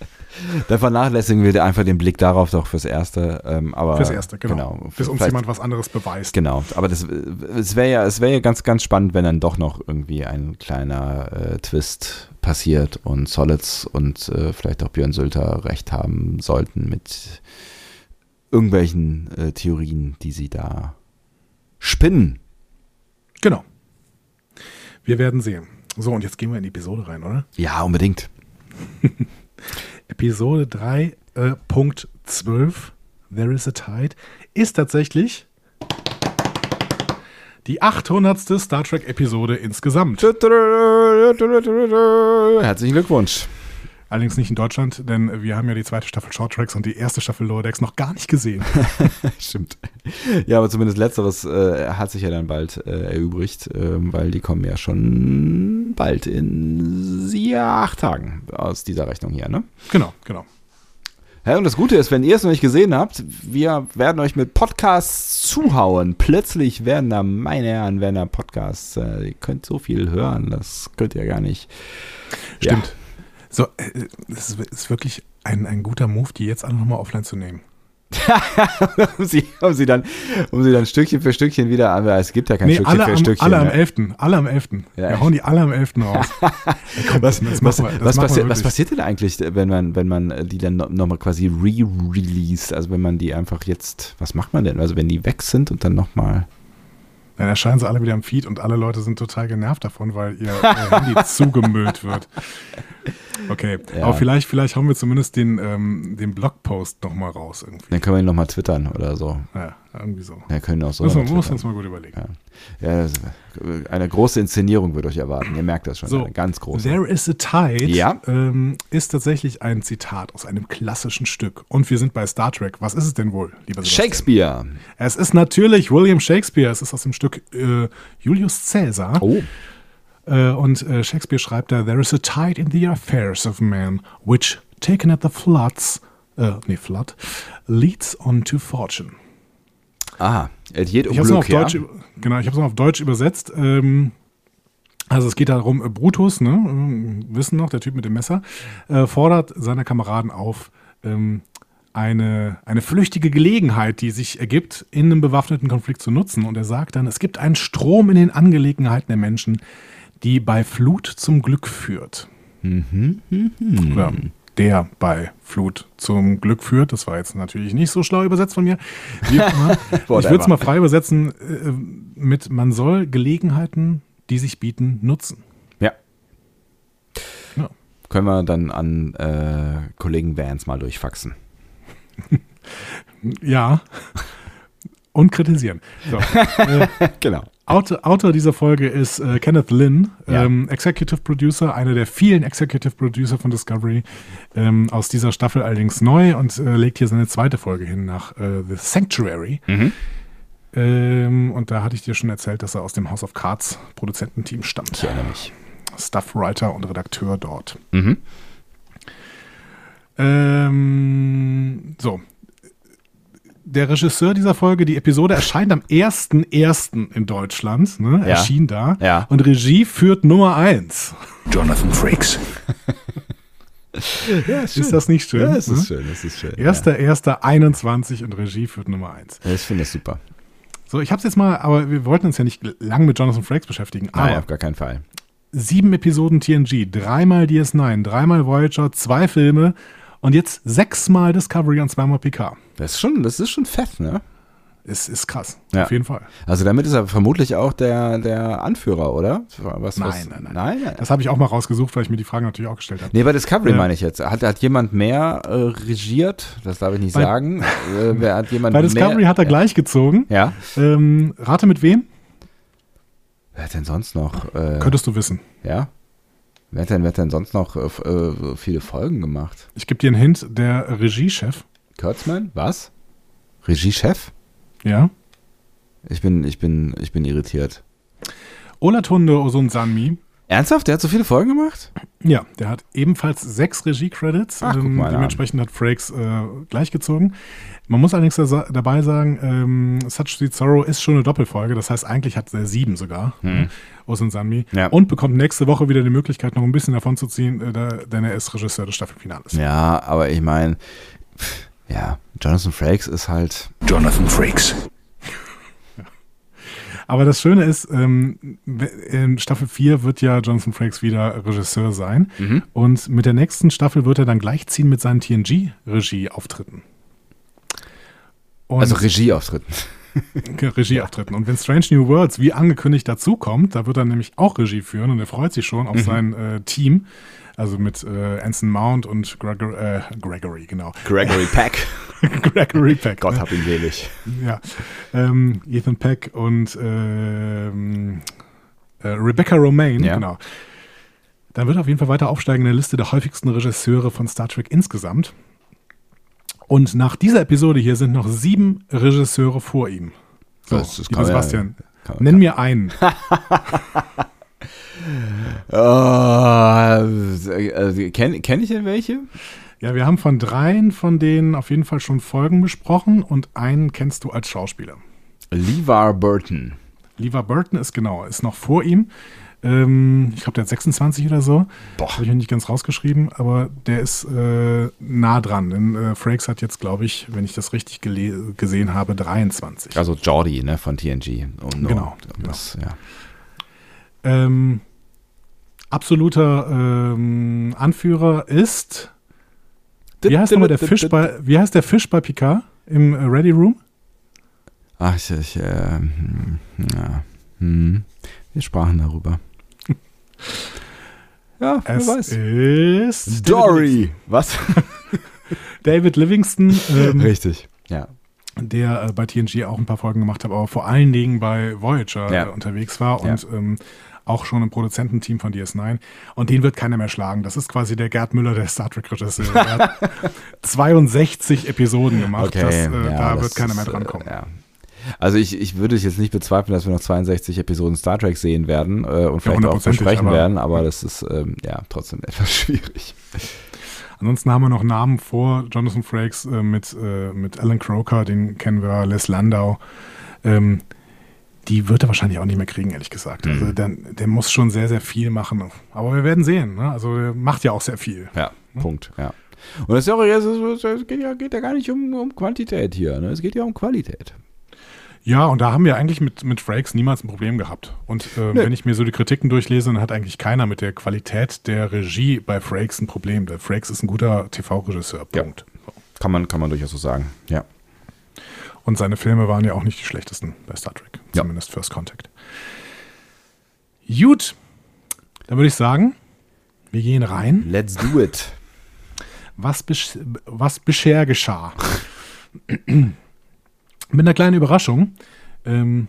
Da vernachlässigen wir einfach den Blick darauf doch fürs Erste. Ähm, aber, fürs Erste, genau. genau Bis uns jemand was anderes beweist. Genau, aber das, es wäre ja, es wäre ja ganz, ganz spannend, wenn dann doch noch irgendwie ein kleiner äh, Twist passiert und Solids und äh, vielleicht auch Björn Sülter recht haben sollten mit irgendwelchen äh, Theorien, die sie da spinnen. Genau. Wir werden sehen. So, und jetzt gehen wir in die Episode rein, oder? Ja, unbedingt. Episode 3.12, äh, There is a Tide, ist tatsächlich die 800. Star Trek-Episode insgesamt. Herzlichen Glückwunsch. Allerdings nicht in Deutschland, denn wir haben ja die zweite Staffel Short Tracks und die erste Staffel Lower Decks noch gar nicht gesehen. Stimmt. Ja, aber zumindest letzteres äh, hat sich ja dann bald äh, erübrigt, äh, weil die kommen ja schon bald in sieben, acht Tagen aus dieser Rechnung hier, ne? Genau, genau. Ja, und das Gute ist, wenn ihr es noch nicht gesehen habt, wir werden euch mit Podcasts zuhauen. Plötzlich werden da, meine Herren, werden da Podcasts. Äh, ihr könnt so viel hören, das könnt ihr gar nicht. Stimmt. So, äh, es ist wirklich ein, ein guter Move, die jetzt alle nochmal offline zu nehmen. um, sie, um, sie dann, um sie dann Stückchen für Stückchen wieder an. Es gibt ja kein nee, Stückchen für am, Stückchen. Alle am 11. Alle am 11. Ja, wir hauen die alle am 11. raus. komm, was, was, wir, was, passi was, passiert denn eigentlich, wenn man, wenn man die dann nochmal quasi re-release? Also wenn man die einfach jetzt, was macht man denn? Also wenn die weg sind und dann nochmal. Dann erscheinen sie alle wieder im Feed und alle Leute sind total genervt davon, weil ihr, ihr Handy zugemüllt wird. Okay, ja. aber vielleicht, vielleicht hauen wir zumindest den, ähm, den Blogpost nochmal raus. Irgendwie. Dann können wir ihn nochmal twittern oder so. Ja, irgendwie so. Ja, können auch so. Müssen wir uns mal gut überlegen. Ja. ja eine große Inszenierung wird euch erwarten. Ihr merkt das schon. So, eine ganz große. There is a Tide ja. ähm, ist tatsächlich ein Zitat aus einem klassischen Stück. Und wir sind bei Star Trek. Was ist es denn wohl, lieber Sebastian? Shakespeare. Es ist natürlich William Shakespeare. Es ist aus dem Stück äh, Julius Caesar. Oh. Äh, und äh, Shakespeare schreibt da, There is a tide in the affairs of man, which, taken at the floods, äh, nee, flood, leads on to fortune. Aha, es um ich ja? Deutsch, Genau, ich habe es auf Deutsch übersetzt. Ähm, also es geht darum, äh, Brutus, ne, äh, wissen noch, der Typ mit dem Messer, äh, fordert seine Kameraden auf, ähm, eine, eine flüchtige Gelegenheit, die sich ergibt, in einem bewaffneten Konflikt zu nutzen. Und er sagt dann, es gibt einen Strom in den Angelegenheiten der Menschen, die bei Flut zum Glück führt. Mhm, mhm. Oder der bei Flut zum Glück führt. Das war jetzt natürlich nicht so schlau übersetzt von mir. ich würde es mal frei übersetzen äh, mit, man soll Gelegenheiten, die sich bieten, nutzen. Ja. ja. Können wir dann an äh, Kollegen Vans mal durchfaxen. ja. Und kritisieren. So. äh, genau. Autor, Autor, dieser Folge ist äh, Kenneth Lynn, ja. ähm, Executive Producer, einer der vielen Executive Producer von Discovery, ähm, aus dieser Staffel allerdings neu und äh, legt hier seine zweite Folge hin nach äh, The Sanctuary. Mhm. Ähm, und da hatte ich dir schon erzählt, dass er aus dem House of Cards Produzententeam stammt. Ich erinnere mich. Staffwriter und Redakteur dort. Mhm. Ähm, so, der Regisseur dieser Folge, die Episode erscheint am 1.1. in Deutschland, ne? Ja. erschien da. Ja. Und Regie führt Nummer 1. Jonathan Frakes. ja, ist, ist, das nicht schön? Ja, es ist hm? schön, es ist schön. Erster, ja. erster 21 und Regie führt Nummer 1. Ja, ich finde das super. So, ich habe es jetzt mal, aber wir wollten uns ja nicht lang mit Jonathan Frakes beschäftigen. Nein, auf gar keinen Fall. Sieben Episoden TNG, dreimal DS9, dreimal Voyager, zwei Filme und jetzt sechsmal Discovery und zweimal Picard. Das ist schon, das ist schon fett, ne? ist, ist krass. Ja. Auf jeden Fall. Also damit ist er vermutlich auch der, der Anführer, oder? Was, nein, was, nein, nein, nein, Das habe ich auch mal rausgesucht, weil ich mir die Fragen natürlich auch gestellt habe. Nee, bei Discovery äh, meine ich jetzt. Hat, hat jemand mehr äh, regiert? Das darf ich nicht bei, sagen. äh, wer hat jemand bei Discovery mehr, hat er gleich gezogen. Ja. Ähm, rate mit wem? Wer hat denn sonst noch? Äh, Könntest du wissen. Ja. Wer hat denn, wer hat denn sonst noch äh, äh, viele Folgen gemacht? Ich gebe dir einen Hint, der Regiechef. Kurtzman? Was? Regiechef? Ja. Ich bin, ich bin, ich bin irritiert. Olatunde Osunsanmi. Ernsthaft? Der hat so viele Folgen gemacht? Ja, der hat ebenfalls sechs Regie-Credits. Ähm, dementsprechend an. hat Frakes äh, gleichgezogen. Man muss allerdings da, dabei sagen, ähm, Such Sweet Sorrow ist schon eine Doppelfolge. Das heißt, eigentlich hat er sieben sogar. Hm. Osunsanmi. Ja. Und bekommt nächste Woche wieder die Möglichkeit, noch ein bisschen davon zu ziehen, äh, da, denn er ist Regisseur des Staffelfinales. Ja, aber ich meine ja, Jonathan Frakes ist halt. Jonathan Frakes. Aber das Schöne ist, ähm, in Staffel 4 wird ja Jonathan Frakes wieder Regisseur sein. Mhm. Und mit der nächsten Staffel wird er dann gleichziehen mit seinen TNG-Regie-Auftritten. Also Regieauftritten. Regieauftritten. Und wenn Strange New Worlds wie angekündigt dazukommt, da wird er nämlich auch Regie führen und er freut sich schon auf mhm. sein äh, Team. Also mit äh, Anson Mount und Gregor, äh, Gregory, genau. Gregory Peck. Gregory Peck. Gott ne? hab ihn selig. Ja. Ähm, Ethan Peck und ähm, äh, Rebecca Romaine, ja. genau. Dann wird er auf jeden Fall weiter aufsteigen in der Liste der häufigsten Regisseure von Star Trek insgesamt. Und nach dieser Episode hier sind noch sieben Regisseure vor ihm. So, das, das Sebastian, ja, nenn mir einen. Oh, also, Kenne kenn ich denn welche? Ja, wir haben von dreien von denen auf jeden Fall schon Folgen besprochen und einen kennst du als Schauspieler. LeVar Burton. LeVar Burton ist genau, ist noch vor ihm. Ähm, ich glaube, der hat 26 oder so. Boah. Habe ich nicht ganz rausgeschrieben, aber der ist äh, nah dran. Denn äh, Frakes hat jetzt, glaube ich, wenn ich das richtig gesehen habe, 23. Also Jordi, ne, von TNG. Und, genau. Und das, genau. ja. Ähm, absoluter ähm, Anführer ist. Wie heißt nochmal der Fisch bei, wie heißt der Fisch bei Picard im äh, Ready Room? Ach, ich, ich äh, hm, ja, hm, wir sprachen darüber. ja, es wer weiß. ist Dory. Was? David Livingston. Ähm, Richtig, ja. Der äh, bei TNG auch ein paar Folgen gemacht hat, aber vor allen Dingen bei Voyager ja. äh, unterwegs war und ja. ähm, auch schon im Produzententeam von DS9. Und den wird keiner mehr schlagen. Das ist quasi der Gerd Müller der Star Trek-Regisseur. Er hat 62 Episoden gemacht. Okay, das, äh, ja, da wird keiner mehr drankommen. Äh, ja. Also ich, ich würde jetzt nicht bezweifeln, dass wir noch 62 Episoden Star Trek sehen werden äh, und vielleicht auch besprechen aber, werden, aber das ist ähm, ja trotzdem etwas schwierig. Ansonsten haben wir noch Namen vor Jonathan Frakes äh, mit, äh, mit Alan Croker, den kennen wir, Les Landau. Ähm, die wird er wahrscheinlich auch nicht mehr kriegen, ehrlich gesagt. Also mhm. der, der muss schon sehr, sehr viel machen. Aber wir werden sehen. Ne? Also er macht ja auch sehr viel. Ja, ne? Punkt, ja. Und es, geht, ja, geht ja gar nicht um, um Quantität hier. Ne? Es geht ja um Qualität. Ja, und da haben wir eigentlich mit, mit Frakes niemals ein Problem gehabt. Und äh, nee. wenn ich mir so die Kritiken durchlese, dann hat eigentlich keiner mit der Qualität der Regie bei Frakes ein Problem. Der Frakes ist ein guter TV-Regisseur. Punkt. Ja. Kann, man, kann man durchaus so sagen, ja. Und seine Filme waren ja auch nicht die schlechtesten bei Star Trek. Ja. Zumindest First Contact. Gut, dann würde ich sagen, wir gehen rein. Let's do it. Was, was bisher geschah. Mit einer kleinen Überraschung. Ähm,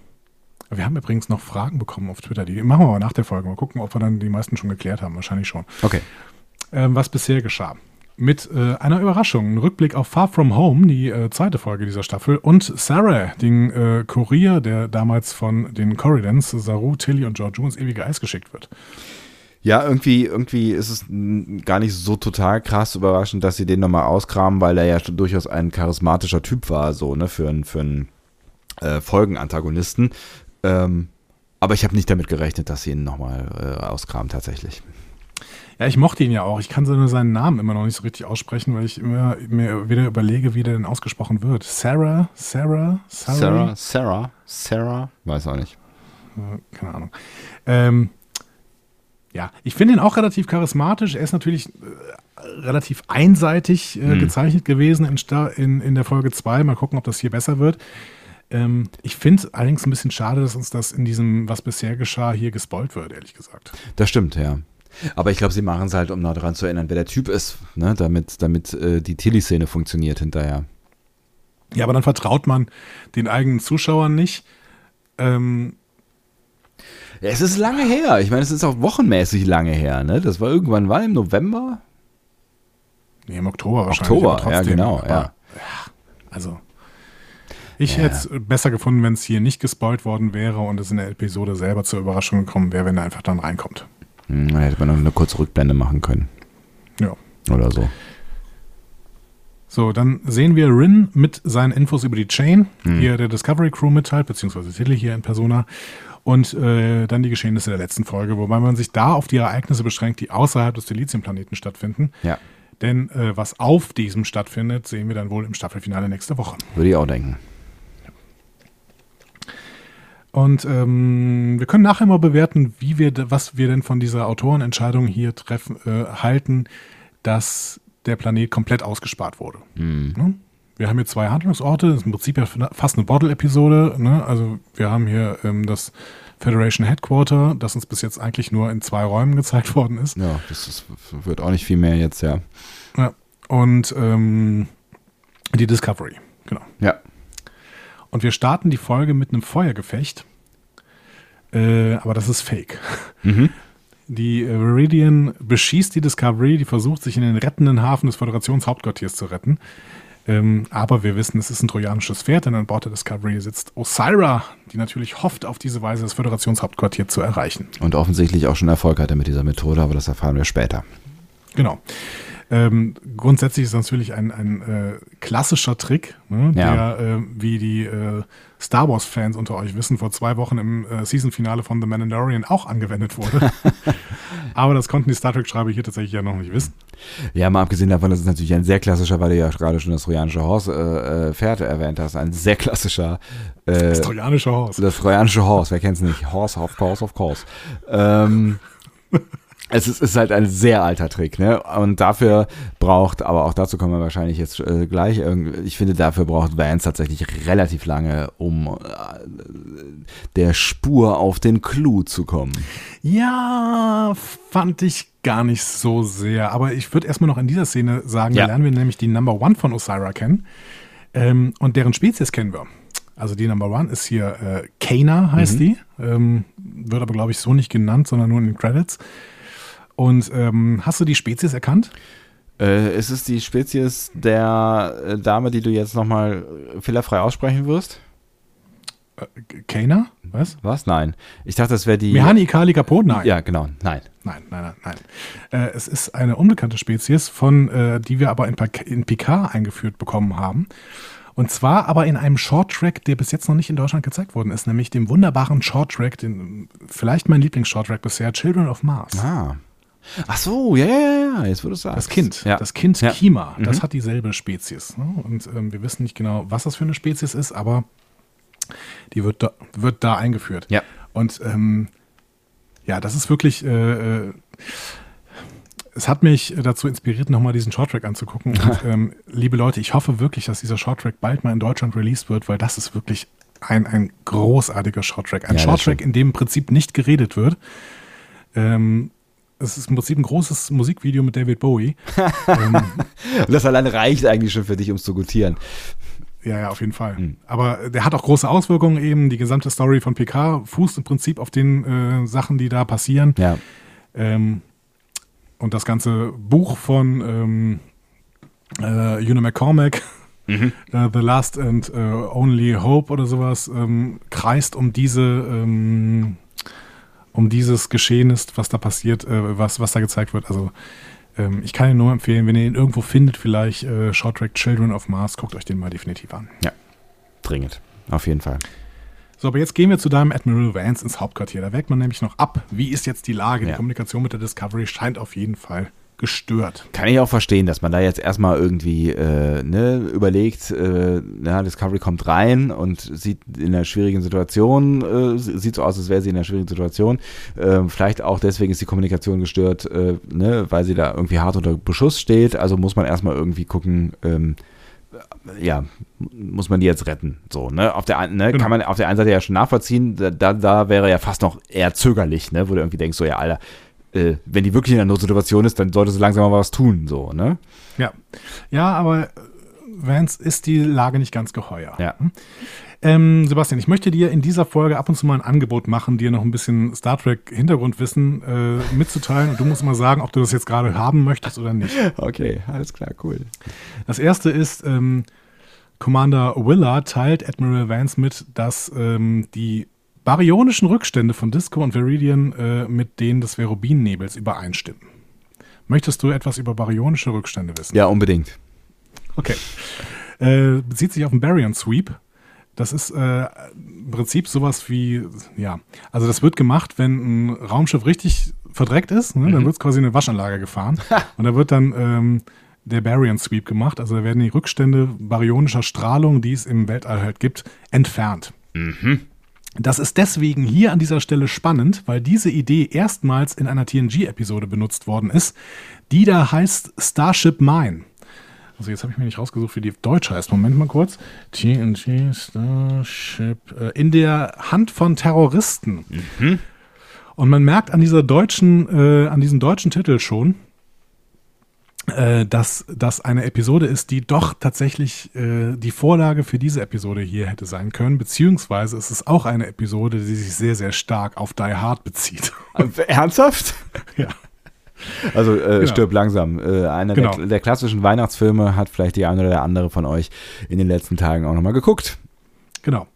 wir haben übrigens noch Fragen bekommen auf Twitter. Die machen wir aber nach der Folge. Mal gucken, ob wir dann die meisten schon geklärt haben. Wahrscheinlich schon. Okay. Ähm, was bisher geschah mit äh, einer Überraschung. Ein Rückblick auf Far From Home, die äh, zweite Folge dieser Staffel, und Sarah, den äh, Kurier, der damals von den Corridans, Saru, Tilly und George ins ewige Eis geschickt wird. Ja, irgendwie, irgendwie ist es gar nicht so total krass überraschend, dass sie den nochmal auskramen, weil er ja durchaus ein charismatischer Typ war, so, ne, für einen, für äh, Folgenantagonisten. Ähm, aber ich habe nicht damit gerechnet, dass sie ihn nochmal äh, auskramen, tatsächlich. Ja, ich mochte ihn ja auch. Ich kann nur seinen Namen immer noch nicht so richtig aussprechen, weil ich immer mir wieder überlege, wie der denn ausgesprochen wird. Sarah, Sarah, Sarah, Sarah, Sarah, Sarah, weiß auch nicht. Keine Ahnung. Ähm, ja, ich finde ihn auch relativ charismatisch. Er ist natürlich äh, relativ einseitig äh, hm. gezeichnet gewesen in, in, in der Folge 2. Mal gucken, ob das hier besser wird. Ähm, ich finde es allerdings ein bisschen schade, dass uns das in diesem, was bisher geschah, hier gespoilt wird, ehrlich gesagt. Das stimmt, ja. Aber ich glaube, sie machen es halt, um noch daran zu erinnern, wer der Typ ist, ne? damit, damit äh, die Tilly-Szene funktioniert hinterher. Ja, aber dann vertraut man den eigenen Zuschauern nicht. Ähm, ja, es ist lange her. Ich meine, es ist auch wochenmäßig lange her. Ne? Das war irgendwann, war im November? Nee, im Oktober wahrscheinlich. Oktober, ja, genau. Aber, ja. Also, ich ja. hätte es besser gefunden, wenn es hier nicht gespoilt worden wäre und es in der Episode selber zur Überraschung gekommen wäre, wenn er einfach dann reinkommt. Hm, dann hätte man noch eine kurze Rückblende machen können. Ja. Oder so. So, dann sehen wir Rin mit seinen Infos über die Chain, hm. die er der Discovery Crew mitteilt, beziehungsweise Tilly hier in Persona und äh, dann die Geschehnisse der letzten Folge, wobei man sich da auf die Ereignisse beschränkt, die außerhalb des Delizium-Planeten stattfinden. Ja. Denn äh, was auf diesem stattfindet, sehen wir dann wohl im Staffelfinale nächste Woche. Würde ich auch denken. Und ähm, wir können nachher mal bewerten, wie wir, was wir denn von dieser Autorenentscheidung hier treffen, äh, halten, dass der Planet komplett ausgespart wurde. Mhm. Ne? wir haben hier zwei Handlungsorte, das ist im Prinzip ja fast eine Bottle-Episode. Ne? Also wir haben hier ähm, das Federation Headquarter, das uns bis jetzt eigentlich nur in zwei Räumen gezeigt worden ist. Ja, das ist, wird auch nicht viel mehr jetzt, ja. ja. Und ähm, die Discovery, genau. Ja. Und wir starten die Folge mit einem Feuergefecht. Äh, aber das ist fake. Mhm. Die äh, Viridian beschießt die Discovery, die versucht, sich in den rettenden Hafen des Föderationshauptquartiers zu retten. Ähm, aber wir wissen, es ist ein trojanisches Pferd, denn an Bord der Discovery sitzt Osira, die natürlich hofft, auf diese Weise das Föderationshauptquartier zu erreichen. Und offensichtlich auch schon Erfolg hatte mit dieser Methode, aber das erfahren wir später. Genau. Ähm, grundsätzlich ist das natürlich ein, ein äh, klassischer Trick, ne, ja. der, äh, wie die äh, Star Wars-Fans unter euch wissen, vor zwei Wochen im äh, Season-Finale von The Mandalorian auch angewendet wurde. Aber das konnten die Star Trek-Schreiber hier tatsächlich ja noch nicht wissen. Ja, mal abgesehen davon, dass es natürlich ein sehr klassischer, weil du ja gerade schon das trojanische Horse äh, äh, Pferd erwähnt hast, ein sehr klassischer. Das trojanische Horse. Das trojanische Horse, wer kennt es nicht? Horse, of course, of course. Ähm, es ist, ist, halt ein sehr alter Trick, ne? Und dafür braucht, aber auch dazu kommen wir wahrscheinlich jetzt äh, gleich. Ich finde, dafür braucht Vance tatsächlich relativ lange, um äh, der Spur auf den Clou zu kommen. Ja, fand ich gar nicht so sehr. Aber ich würde erstmal noch in dieser Szene sagen, ja. da lernen wir nämlich die Number One von Osira kennen. Ähm, und deren Spezies kennen wir. Also die Number One ist hier äh, Kana, heißt mhm. die. Ähm, wird aber, glaube ich, so nicht genannt, sondern nur in den Credits. Und ähm, hast du die Spezies erkannt? Äh, ist es die Spezies der äh, Dame, die du jetzt nochmal fehlerfrei aussprechen wirst? Äh, Kana? Was? Was? Nein. Ich dachte, das wäre die. Mehani Kali? Nein. Ja, genau. Nein. Nein, nein, nein, nein. Äh, es ist eine unbekannte Spezies, von, äh, die wir aber in, in Picard eingeführt bekommen haben. Und zwar aber in einem Short-Track, der bis jetzt noch nicht in Deutschland gezeigt worden ist, nämlich dem wunderbaren Short-Track, den, vielleicht mein Lieblings-Short-Track bisher, Children of Mars. Ah. Ach so, ja, ja, ja, jetzt würde es sagen. Das Kind, ja. das Kind ja. Kima, das mhm. hat dieselbe Spezies. Ne? Und ähm, wir wissen nicht genau, was das für eine Spezies ist, aber die wird da, wird da eingeführt. Ja. Und ähm, ja, das ist wirklich. Äh, äh, es hat mich dazu inspiriert, nochmal diesen Shorttrack anzugucken. Und, ähm, liebe Leute, ich hoffe wirklich, dass dieser Shorttrack bald mal in Deutschland released wird, weil das ist wirklich ein, ein großartiger Shorttrack. Ein ja, Shorttrack, in dem im Prinzip nicht geredet wird. Ähm, es ist im Prinzip ein großes Musikvideo mit David Bowie. ähm, das alleine reicht eigentlich schon für dich, um es zu gutieren. Ja, ja, auf jeden Fall. Mhm. Aber der hat auch große Auswirkungen eben. Die gesamte Story von PK fußt im Prinzip auf den äh, Sachen, die da passieren. Ja. Ähm, und das ganze Buch von ähm, äh, Una McCormack, mhm. uh, The Last and uh, Only Hope oder sowas, ähm, kreist um diese ähm, um dieses Geschehen ist, was da passiert, äh, was, was da gezeigt wird. Also ähm, ich kann ihn nur empfehlen, wenn ihr ihn irgendwo findet, vielleicht äh, Short Track Children of Mars, guckt euch den mal definitiv an. Ja, dringend. Auf jeden Fall. So, aber jetzt gehen wir zu deinem Admiral Vance ins Hauptquartier. Da wägt man nämlich noch ab. Wie ist jetzt die Lage? Ja. Die Kommunikation mit der Discovery scheint auf jeden Fall gestört. Kann ich auch verstehen, dass man da jetzt erstmal irgendwie äh, ne, überlegt, äh, na, Discovery kommt rein und sieht in einer schwierigen Situation, äh, sieht so aus, als wäre sie in einer schwierigen Situation. Äh, vielleicht auch deswegen ist die Kommunikation gestört, äh, ne, weil sie da irgendwie hart unter Beschuss steht. Also muss man erstmal irgendwie gucken, ähm, ja, muss man die jetzt retten. So, ne? Auf der, ne, genau. kann man auf der einen Seite ja schon nachvollziehen, da, da wäre ja fast noch eher zögerlich, ne, wo du irgendwie denkst, so, ja, Alter, äh, wenn die wirklich in einer Notsituation ist, dann sollte sie langsam mal was tun, so, ne? Ja. Ja, aber Vance ist die Lage nicht ganz geheuer. Ja. Ähm, Sebastian, ich möchte dir in dieser Folge ab und zu mal ein Angebot machen, dir noch ein bisschen Star Trek Hintergrundwissen äh, mitzuteilen und du musst mal sagen, ob du das jetzt gerade haben möchtest oder nicht. Okay, alles klar, cool. Das erste ist, ähm, Commander Willard teilt Admiral Vance mit, dass ähm, die baryonischen Rückstände von Disco und Viridian äh, mit denen des Verubin-Nebels übereinstimmen. Möchtest du etwas über baryonische Rückstände wissen? Ja, unbedingt. Okay. Äh, bezieht sich auf den Baryon Sweep. Das ist äh, im Prinzip sowas wie, ja, also das wird gemacht, wenn ein Raumschiff richtig verdreckt ist, ne? mhm. dann wird es quasi eine Waschanlage gefahren und da wird dann ähm, der Baryon Sweep gemacht. Also da werden die Rückstände baryonischer Strahlung, die es im Weltall halt gibt, entfernt. Mhm. Das ist deswegen hier an dieser Stelle spannend, weil diese Idee erstmals in einer TNG-Episode benutzt worden ist, die da heißt Starship Mine. Also jetzt habe ich mir nicht rausgesucht, wie die Deutsche heißt. Moment mal kurz. TNG Starship. Äh, in der Hand von Terroristen. Mhm. Und man merkt an dieser deutschen, äh, an diesem deutschen Titel schon, dass das eine Episode ist, die doch tatsächlich äh, die Vorlage für diese Episode hier hätte sein können, beziehungsweise es ist auch eine Episode, die sich sehr, sehr stark auf Die Hard bezieht. Äh, ernsthaft? ja. Also äh, genau. stirb langsam. Äh, einer genau. der, der, klassischen Weihnachtsfilme hat vielleicht die eine oder der andere von euch in den letzten Tagen auch nochmal geguckt. Genau.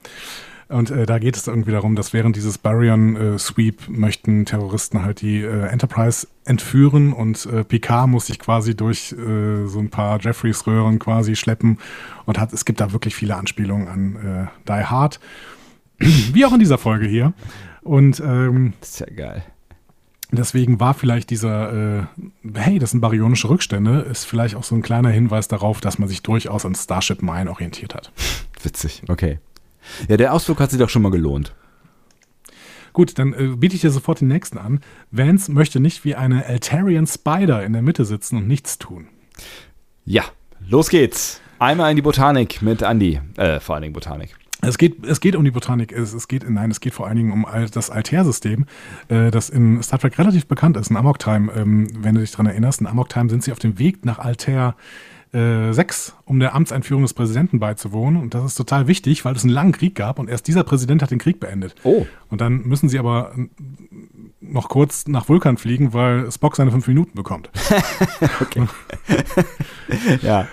Und äh, da geht es irgendwie darum, dass während dieses Baryon-Sweep äh, möchten Terroristen halt die äh, Enterprise entführen und äh, Picard muss sich quasi durch äh, so ein paar Jeffreys-Röhren quasi schleppen und hat, es gibt da wirklich viele Anspielungen an äh, Die Hard. Wie auch in dieser Folge hier. Und ähm, das ist ja geil. Deswegen war vielleicht dieser, äh, hey, das sind baryonische Rückstände, ist vielleicht auch so ein kleiner Hinweis darauf, dass man sich durchaus an Starship Mine orientiert hat. Witzig, okay. Ja, der Ausflug hat sich doch schon mal gelohnt. Gut, dann äh, biete ich dir sofort den nächsten an. Vance möchte nicht wie eine Altarian Spider in der Mitte sitzen und nichts tun. Ja, los geht's. Einmal in die Botanik mit Andy. Äh, vor allen Dingen Botanik. Es geht, es geht um die Botanik, es, es geht, nein, es geht vor allen Dingen um das Altair-System, äh, das in Star Trek relativ bekannt ist, ein Amok Time. Ähm, wenn du dich daran erinnerst, in Amok Time sind sie auf dem Weg nach Altair äh, 6, um der Amtseinführung des Präsidenten beizuwohnen. Und das ist total wichtig, weil es einen langen Krieg gab und erst dieser Präsident hat den Krieg beendet. Oh. Und dann müssen sie aber noch kurz nach Vulkan fliegen, weil Spock seine fünf Minuten bekommt. okay. ja.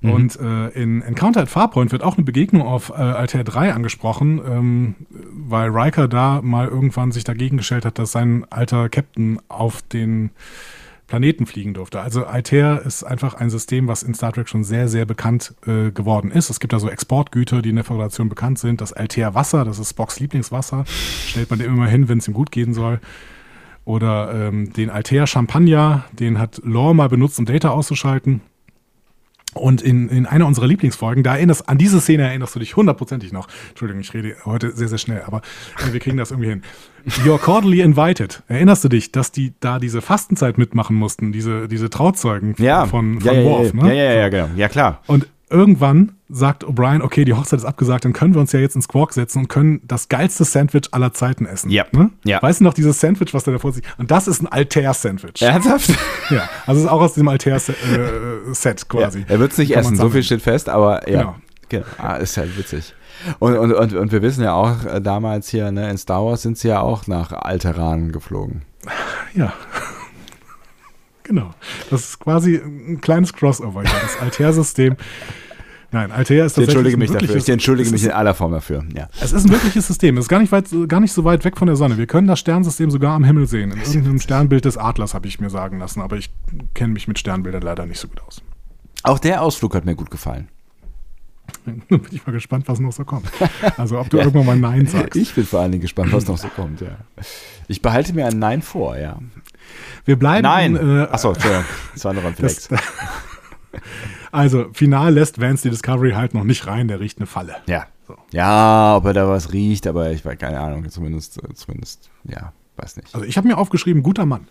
Mhm. Und äh, in Encounter at Farpoint wird auch eine Begegnung auf äh, Altair 3 angesprochen, ähm, weil Riker da mal irgendwann sich dagegen gestellt hat, dass sein alter Captain auf den Planeten fliegen durfte. Also Altair ist einfach ein System, was in Star Trek schon sehr, sehr bekannt äh, geworden ist. Es gibt da so Exportgüter, die in der Föderation bekannt sind. Das Altair Wasser, das ist Spocks Lieblingswasser, stellt man immer hin, wenn es ihm gut gehen soll. Oder ähm, den Altair Champagner, den hat Lore mal benutzt, um Data auszuschalten. Und in, in einer unserer Lieblingsfolgen, da erinnerst, an diese Szene erinnerst du dich hundertprozentig noch. Entschuldigung, ich rede heute sehr, sehr schnell, aber wir kriegen das irgendwie hin. You're cordially invited. Erinnerst du dich, dass die da diese Fastenzeit mitmachen mussten, diese, diese Trauzeugen ja. von, von ja, Worf, ja, ne? Ja, ja, ja, genau. Ja, klar. Und irgendwann sagt O'Brien, okay, die Hochzeit ist abgesagt, dann können wir uns ja jetzt ins Quark setzen und können das geilste Sandwich aller Zeiten essen. Ja. Ne? ja. Weißt du noch, dieses Sandwich, was da davor sieht? Und das ist ein Altair-Sandwich. Ernsthaft? Ja. Also es ist auch aus dem Altair-Set äh, quasi. Ja. Er wird es nicht Kann essen, so viel steht fest, aber ja. Genau. genau. Ah, ist halt witzig. Und, und, und, und wir wissen ja auch, äh, damals hier ne, in Star Wars sind sie ja auch nach Alteran geflogen. Ja. Genau. Das ist quasi ein kleines Crossover. Ja. Das Altair-System Nein, Altair ist tatsächlich. Ich entschuldige mich dafür. Ich entschuldige mich in aller Form dafür. Ja. Es ist ein wirkliches System. Es ist gar nicht, weit, gar nicht so weit weg von der Sonne. Wir können das Sternsystem sogar am Himmel sehen. In irgendeinem Sternbild des Adlers habe ich mir sagen lassen. Aber ich kenne mich mit Sternbildern leider nicht so gut aus. Auch der Ausflug hat mir gut gefallen. Bin ich mal gespannt, was noch so kommt. Also ob du ja. irgendwann mal Nein sagst. Ich bin vor allen Dingen gespannt, was noch so kommt, ja. Ich behalte mir ein Nein vor, ja. Wir bleiben. Nein! Äh, Achso, Entschuldigung. Das war noch ein Flex. also, final lässt Vance die Discovery halt noch nicht rein, der riecht eine Falle. Ja. So. Ja, ob er da was riecht, aber ich weiß keine Ahnung, zumindest, zumindest, ja, weiß nicht. Also ich habe mir aufgeschrieben, guter Mann.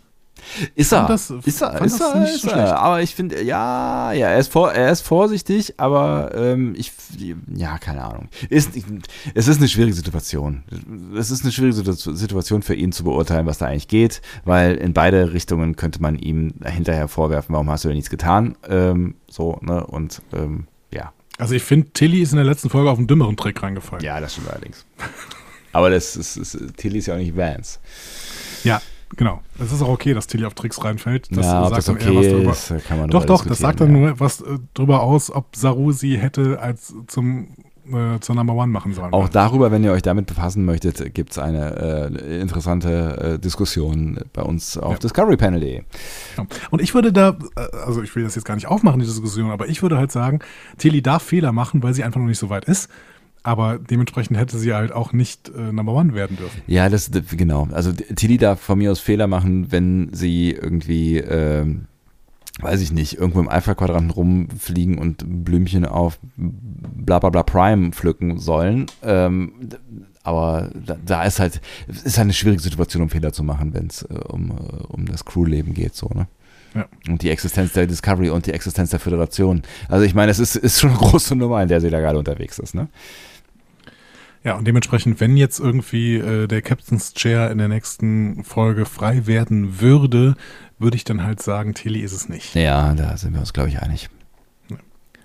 Ist er, das, ist er, ist er, ist so er. Aber ich finde, ja, ja, er ist, vor, er ist vorsichtig, aber ähm, ich, ja, keine Ahnung. Ist, es ist eine schwierige Situation. Es ist eine schwierige Situation für ihn zu beurteilen, was da eigentlich geht, weil in beide Richtungen könnte man ihm hinterher vorwerfen, warum hast du denn nichts getan? Ähm, so, ne, und ähm, ja. Also ich finde, Tilly ist in der letzten Folge auf einen dümmeren Trick reingefallen. Ja, das stimmt allerdings. aber das ist, ist, Tilly ist ja auch nicht Vance. Ja, Genau. Es ist auch okay, dass Tilly auf Tricks reinfällt. Das ja, sagt das okay eher was drüber. Ist, doch, doch, das sagt dann ja. nur was äh, drüber aus, ob Saru sie hätte als zum äh, zur Number One machen sollen. Auch darüber, wenn ihr euch damit befassen möchtet, gibt es eine äh, interessante äh, Diskussion bei uns auf ja. discoverypanel.de. Ja. Und ich würde da, äh, also ich will das jetzt gar nicht aufmachen, die Diskussion, aber ich würde halt sagen, Tilly darf Fehler machen, weil sie einfach noch nicht so weit ist aber dementsprechend hätte sie halt auch nicht äh, Number One werden dürfen. Ja, das genau. Also Tilly darf von mir aus Fehler machen, wenn sie irgendwie, ähm, weiß ich nicht, irgendwo im Alpha-Quadranten rumfliegen und Blümchen auf bla bla bla Prime pflücken sollen. Ähm, aber da, da, ist halt, ist halt eine schwierige Situation, um Fehler zu machen, wenn es äh, um, äh, um das Crewleben geht, so, ne? Ja. Und die Existenz der Discovery und die Existenz der Föderation. Also ich meine, es ist, ist schon eine große Nummer, in der sie da gerade unterwegs ist, ne? Ja, und dementsprechend, wenn jetzt irgendwie äh, der Captain's Chair in der nächsten Folge frei werden würde, würde ich dann halt sagen, Tilly ist es nicht. Ja, da sind wir uns, glaube ich, einig.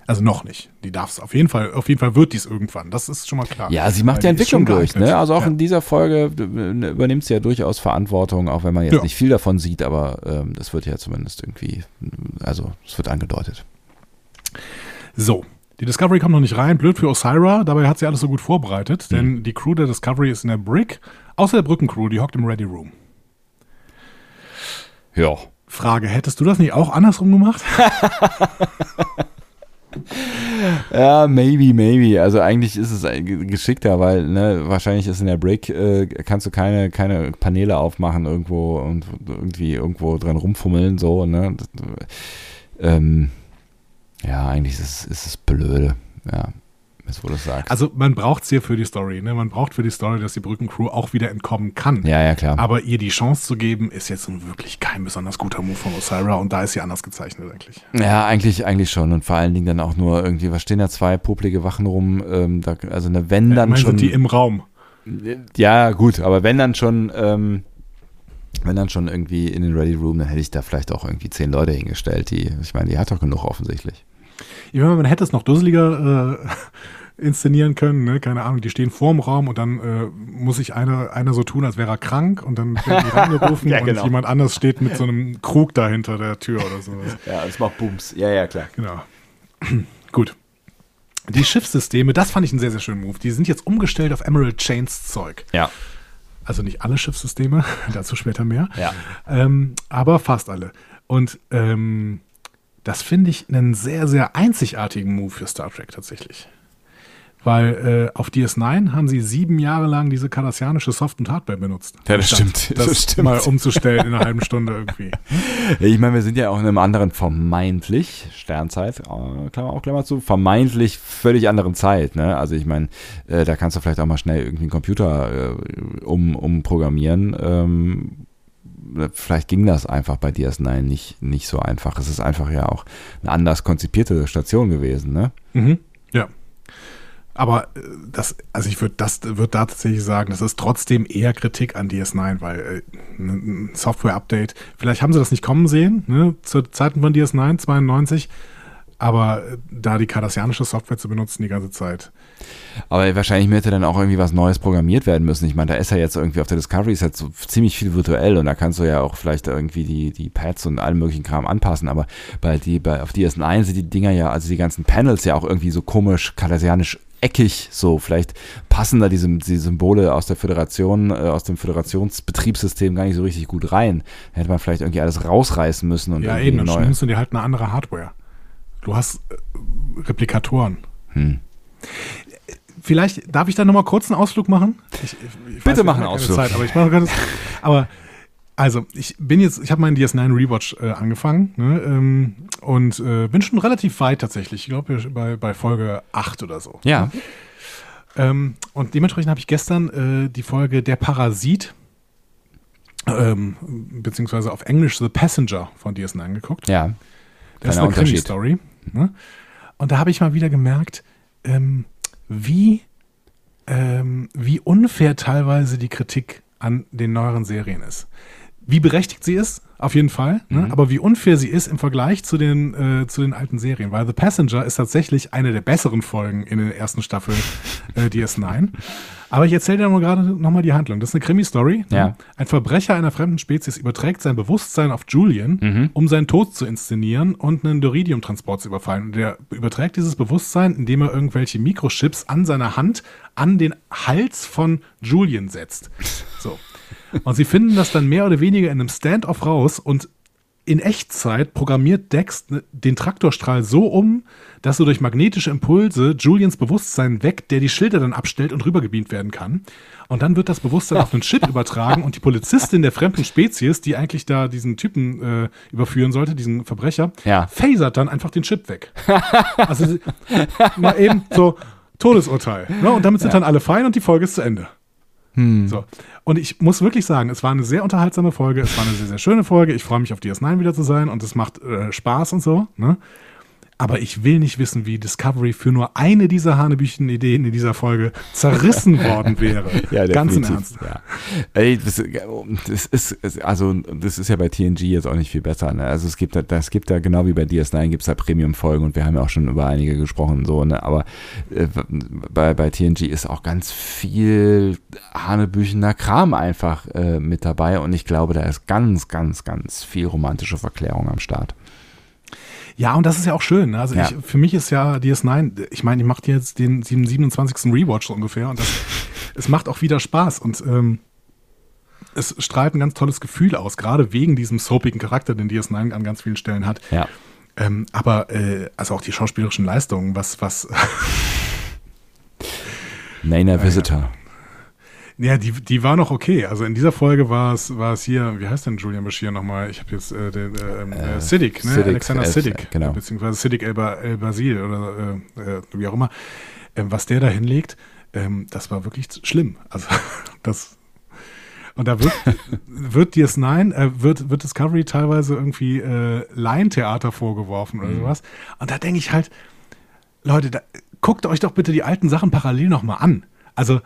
Also noch nicht. Die darf es auf jeden Fall, auf jeden Fall wird dies irgendwann. Das ist schon mal klar. Ja, sie macht die Entwicklung durch, ne? Also auch ja. in dieser Folge äh, übernimmt sie ja durchaus Verantwortung, auch wenn man jetzt ja. nicht viel davon sieht, aber ähm, das wird ja zumindest irgendwie, also es wird angedeutet. So, die Discovery kommt noch nicht rein, blöd für Osira, dabei hat sie alles so gut vorbereitet, mhm. denn die Crew der Discovery ist in der Brick, außer der Brückencrew, die hockt im Ready Room. Ja. Frage, hättest du das nicht auch andersrum gemacht? ja, maybe, maybe. Also eigentlich ist es geschickter, weil ne, wahrscheinlich ist in der Brick, äh, kannst du keine, keine Paneele aufmachen irgendwo und irgendwie irgendwo dran rumfummeln, so, ne? ähm, ja, eigentlich ist es, ist es blöde. Ja, ist, wo du sagst. Also man braucht es hier für die Story. Ne? Man braucht für die Story, dass die Brückencrew auch wieder entkommen kann. Ja, ja, klar. Aber ihr die Chance zu geben, ist jetzt nun wirklich kein besonders guter Move von Osira und da ist sie anders gezeichnet eigentlich. Ja, eigentlich, eigentlich schon. Und vor allen Dingen dann auch nur irgendwie, was stehen da zwei poplige Wachen rum? Ähm, da, also eine wenn dann ja, schon. Sind die im Raum? Ja, gut, aber wenn dann schon. Ähm, wenn dann schon irgendwie in den Ready Room, dann hätte ich da vielleicht auch irgendwie zehn Leute hingestellt, die, ich meine, die hat doch genug offensichtlich. Ich meine, man hätte es noch dusseliger äh, inszenieren können, ne? keine Ahnung, die stehen vorm Raum und dann äh, muss sich einer, einer so tun, als wäre er krank und dann werden die reingerufen ja, genau. und jemand anders steht mit so einem Krug da hinter der Tür oder so. Ja, das macht Booms. Ja, ja, klar. Genau. Gut. Die Schiffssysteme, das fand ich einen sehr, sehr schönen Move. Die sind jetzt umgestellt auf Emerald Chains Zeug. Ja. Also nicht alle Schiffssysteme, dazu später mehr. Ja. Ähm, aber fast alle. Und ähm, das finde ich einen sehr, sehr einzigartigen Move für Star Trek tatsächlich. Weil äh, auf DS9 haben sie sieben Jahre lang diese kardassianische Soft- und Hardware benutzt. Ja, das stimmt. Das, das stimmt. mal umzustellen in einer halben Stunde irgendwie. Ich meine, wir sind ja auch in einem anderen vermeintlich, Sternzeit, äh, Klammer auf Klammer zu, vermeintlich völlig anderen Zeit. Ne? Also ich meine, äh, da kannst du vielleicht auch mal schnell irgendwie einen Computer äh, um, umprogrammieren. Ähm, vielleicht ging das einfach bei DS9 nicht, nicht so einfach. Es ist einfach ja auch eine anders konzipierte Station gewesen, ne? Mhm. Ja. Aber äh, das, also ich würde das würde da tatsächlich sagen, das ist trotzdem eher Kritik an DS9, weil äh, ein Software-Update, vielleicht haben sie das nicht kommen sehen, ne, zu Zeiten von DS9 92, aber äh, da die kardassianische Software zu benutzen die ganze Zeit. Aber wahrscheinlich hätte dann auch irgendwie was Neues programmiert werden müssen. Ich meine, da ist ja jetzt irgendwie auf der Discovery ist halt so ziemlich viel virtuell und da kannst du ja auch vielleicht irgendwie die, die Pads und allen möglichen Kram anpassen. Aber bei die, bei, auf DS9 sind die Dinger ja, also die ganzen Panels ja auch irgendwie so komisch kardassianisch eckig, so vielleicht passen da diese, die Symbole aus der Föderation, äh, aus dem Föderationsbetriebssystem gar nicht so richtig gut rein. Da hätte man vielleicht irgendwie alles rausreißen müssen und ja eben, dann nimmst du dir halt eine andere Hardware. Du hast äh, Replikatoren. Hm. Vielleicht darf ich da nochmal kurz einen Ausflug machen? Ich, ich Bitte machen Ausflug. Zeit, aber ich mache ganz, aber also, ich bin jetzt, ich habe meinen DS9 Rewatch äh, angefangen ne, ähm, und äh, bin schon relativ weit tatsächlich. Ich glaube, bei, bei Folge 8 oder so. Ja. Ähm, und dementsprechend habe ich gestern äh, die Folge Der Parasit, ähm, beziehungsweise auf Englisch The Passenger von DS9 angeguckt. Ja. Das ist eine Krimi-Story. Ne? Und da habe ich mal wieder gemerkt, ähm, wie, ähm, wie unfair teilweise die Kritik an den neueren Serien ist wie berechtigt sie ist, auf jeden Fall, ne? mhm. aber wie unfair sie ist im Vergleich zu den, äh, zu den alten Serien. Weil The Passenger ist tatsächlich eine der besseren Folgen in der ersten Staffel äh, DS9. Aber ich erzähle dir mal gerade nochmal die Handlung. Das ist eine Krimi-Story. Ne? Ja. Ein Verbrecher einer fremden Spezies überträgt sein Bewusstsein auf Julian, mhm. um seinen Tod zu inszenieren und einen Doridium-Transport zu überfallen. Und der überträgt dieses Bewusstsein, indem er irgendwelche Mikrochips an seiner Hand an den Hals von Julian setzt. So. Und sie finden das dann mehr oder weniger in einem Stand-off raus und in Echtzeit programmiert Dex den Traktorstrahl so um, dass so durch magnetische Impulse Julians Bewusstsein weckt, der die Schilder dann abstellt und rübergebeamt werden kann. Und dann wird das Bewusstsein auf einen Chip übertragen und die Polizistin der fremden Spezies, die eigentlich da diesen Typen äh, überführen sollte, diesen Verbrecher, ja. phasert dann einfach den Chip weg. also mal eben so Todesurteil. Ne? Und damit sind ja. dann alle fein und die Folge ist zu Ende. Hm. So. Und ich muss wirklich sagen, es war eine sehr unterhaltsame Folge, es war eine sehr, sehr schöne Folge. Ich freue mich auf DS9 wieder zu sein und es macht äh, Spaß und so. Ne? Aber ich will nicht wissen, wie Discovery für nur eine dieser Hanebüchen-Ideen in dieser Folge zerrissen worden wäre. ja, Ganz im Ernst. Ja. Ey, das, das, ist, also, das ist ja bei TNG jetzt auch nicht viel besser. Ne? Also es gibt da, das gibt da, genau wie bei DS9, gibt es da Premium-Folgen und wir haben ja auch schon über einige gesprochen, so, ne? Aber äh, bei, bei TNG ist auch ganz viel Hanebüchener Kram einfach äh, mit dabei und ich glaube, da ist ganz, ganz, ganz viel romantische Verklärung am Start. Ja, und das ist ja auch schön. Ne? Also ja. ich, für mich ist ja DS9, ich meine, ich mache jetzt den 27. Rewatch so ungefähr und das, es macht auch wieder Spaß und ähm, es strahlt ein ganz tolles Gefühl aus, gerade wegen diesem soapigen Charakter, den DS9 an ganz vielen Stellen hat. Ja. Ähm, aber äh, also auch die schauspielerischen Leistungen, was, was Naina Visitor. Ja. Die, die war noch okay. Also in dieser Folge war es, war es hier, wie heißt denn Julian Bashir nochmal? Ich habe jetzt äh, den äh, ähm, äh, Siddiq, ne? Siddiq, Alexander Siddiq, genau. beziehungsweise Siddiq El, El Basil oder äh, äh, wie auch immer. Ähm, was der da hinlegt, ähm, das war wirklich schlimm. Also das und da wird, wird DS9, äh, wird, wird Discovery teilweise irgendwie äh, Laientheater vorgeworfen oder mhm. sowas. Und da denke ich halt, Leute, da, guckt euch doch bitte die alten Sachen parallel nochmal an. Also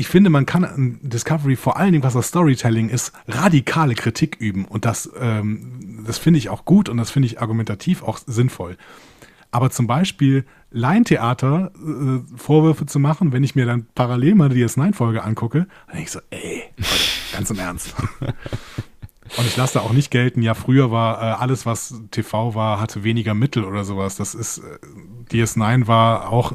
ich finde, man kann an Discovery vor allen Dingen, was das Storytelling ist, radikale Kritik üben. Und das, ähm, das finde ich auch gut und das finde ich argumentativ auch sinnvoll. Aber zum Beispiel Laientheater äh, Vorwürfe zu machen, wenn ich mir dann parallel mal die DS9-Folge angucke, dann denke ich so, ey, ganz im Ernst. Und ich lasse da auch nicht gelten, ja, früher war äh, alles, was TV war, hatte weniger Mittel oder sowas. Das ist, äh, DS9 war auch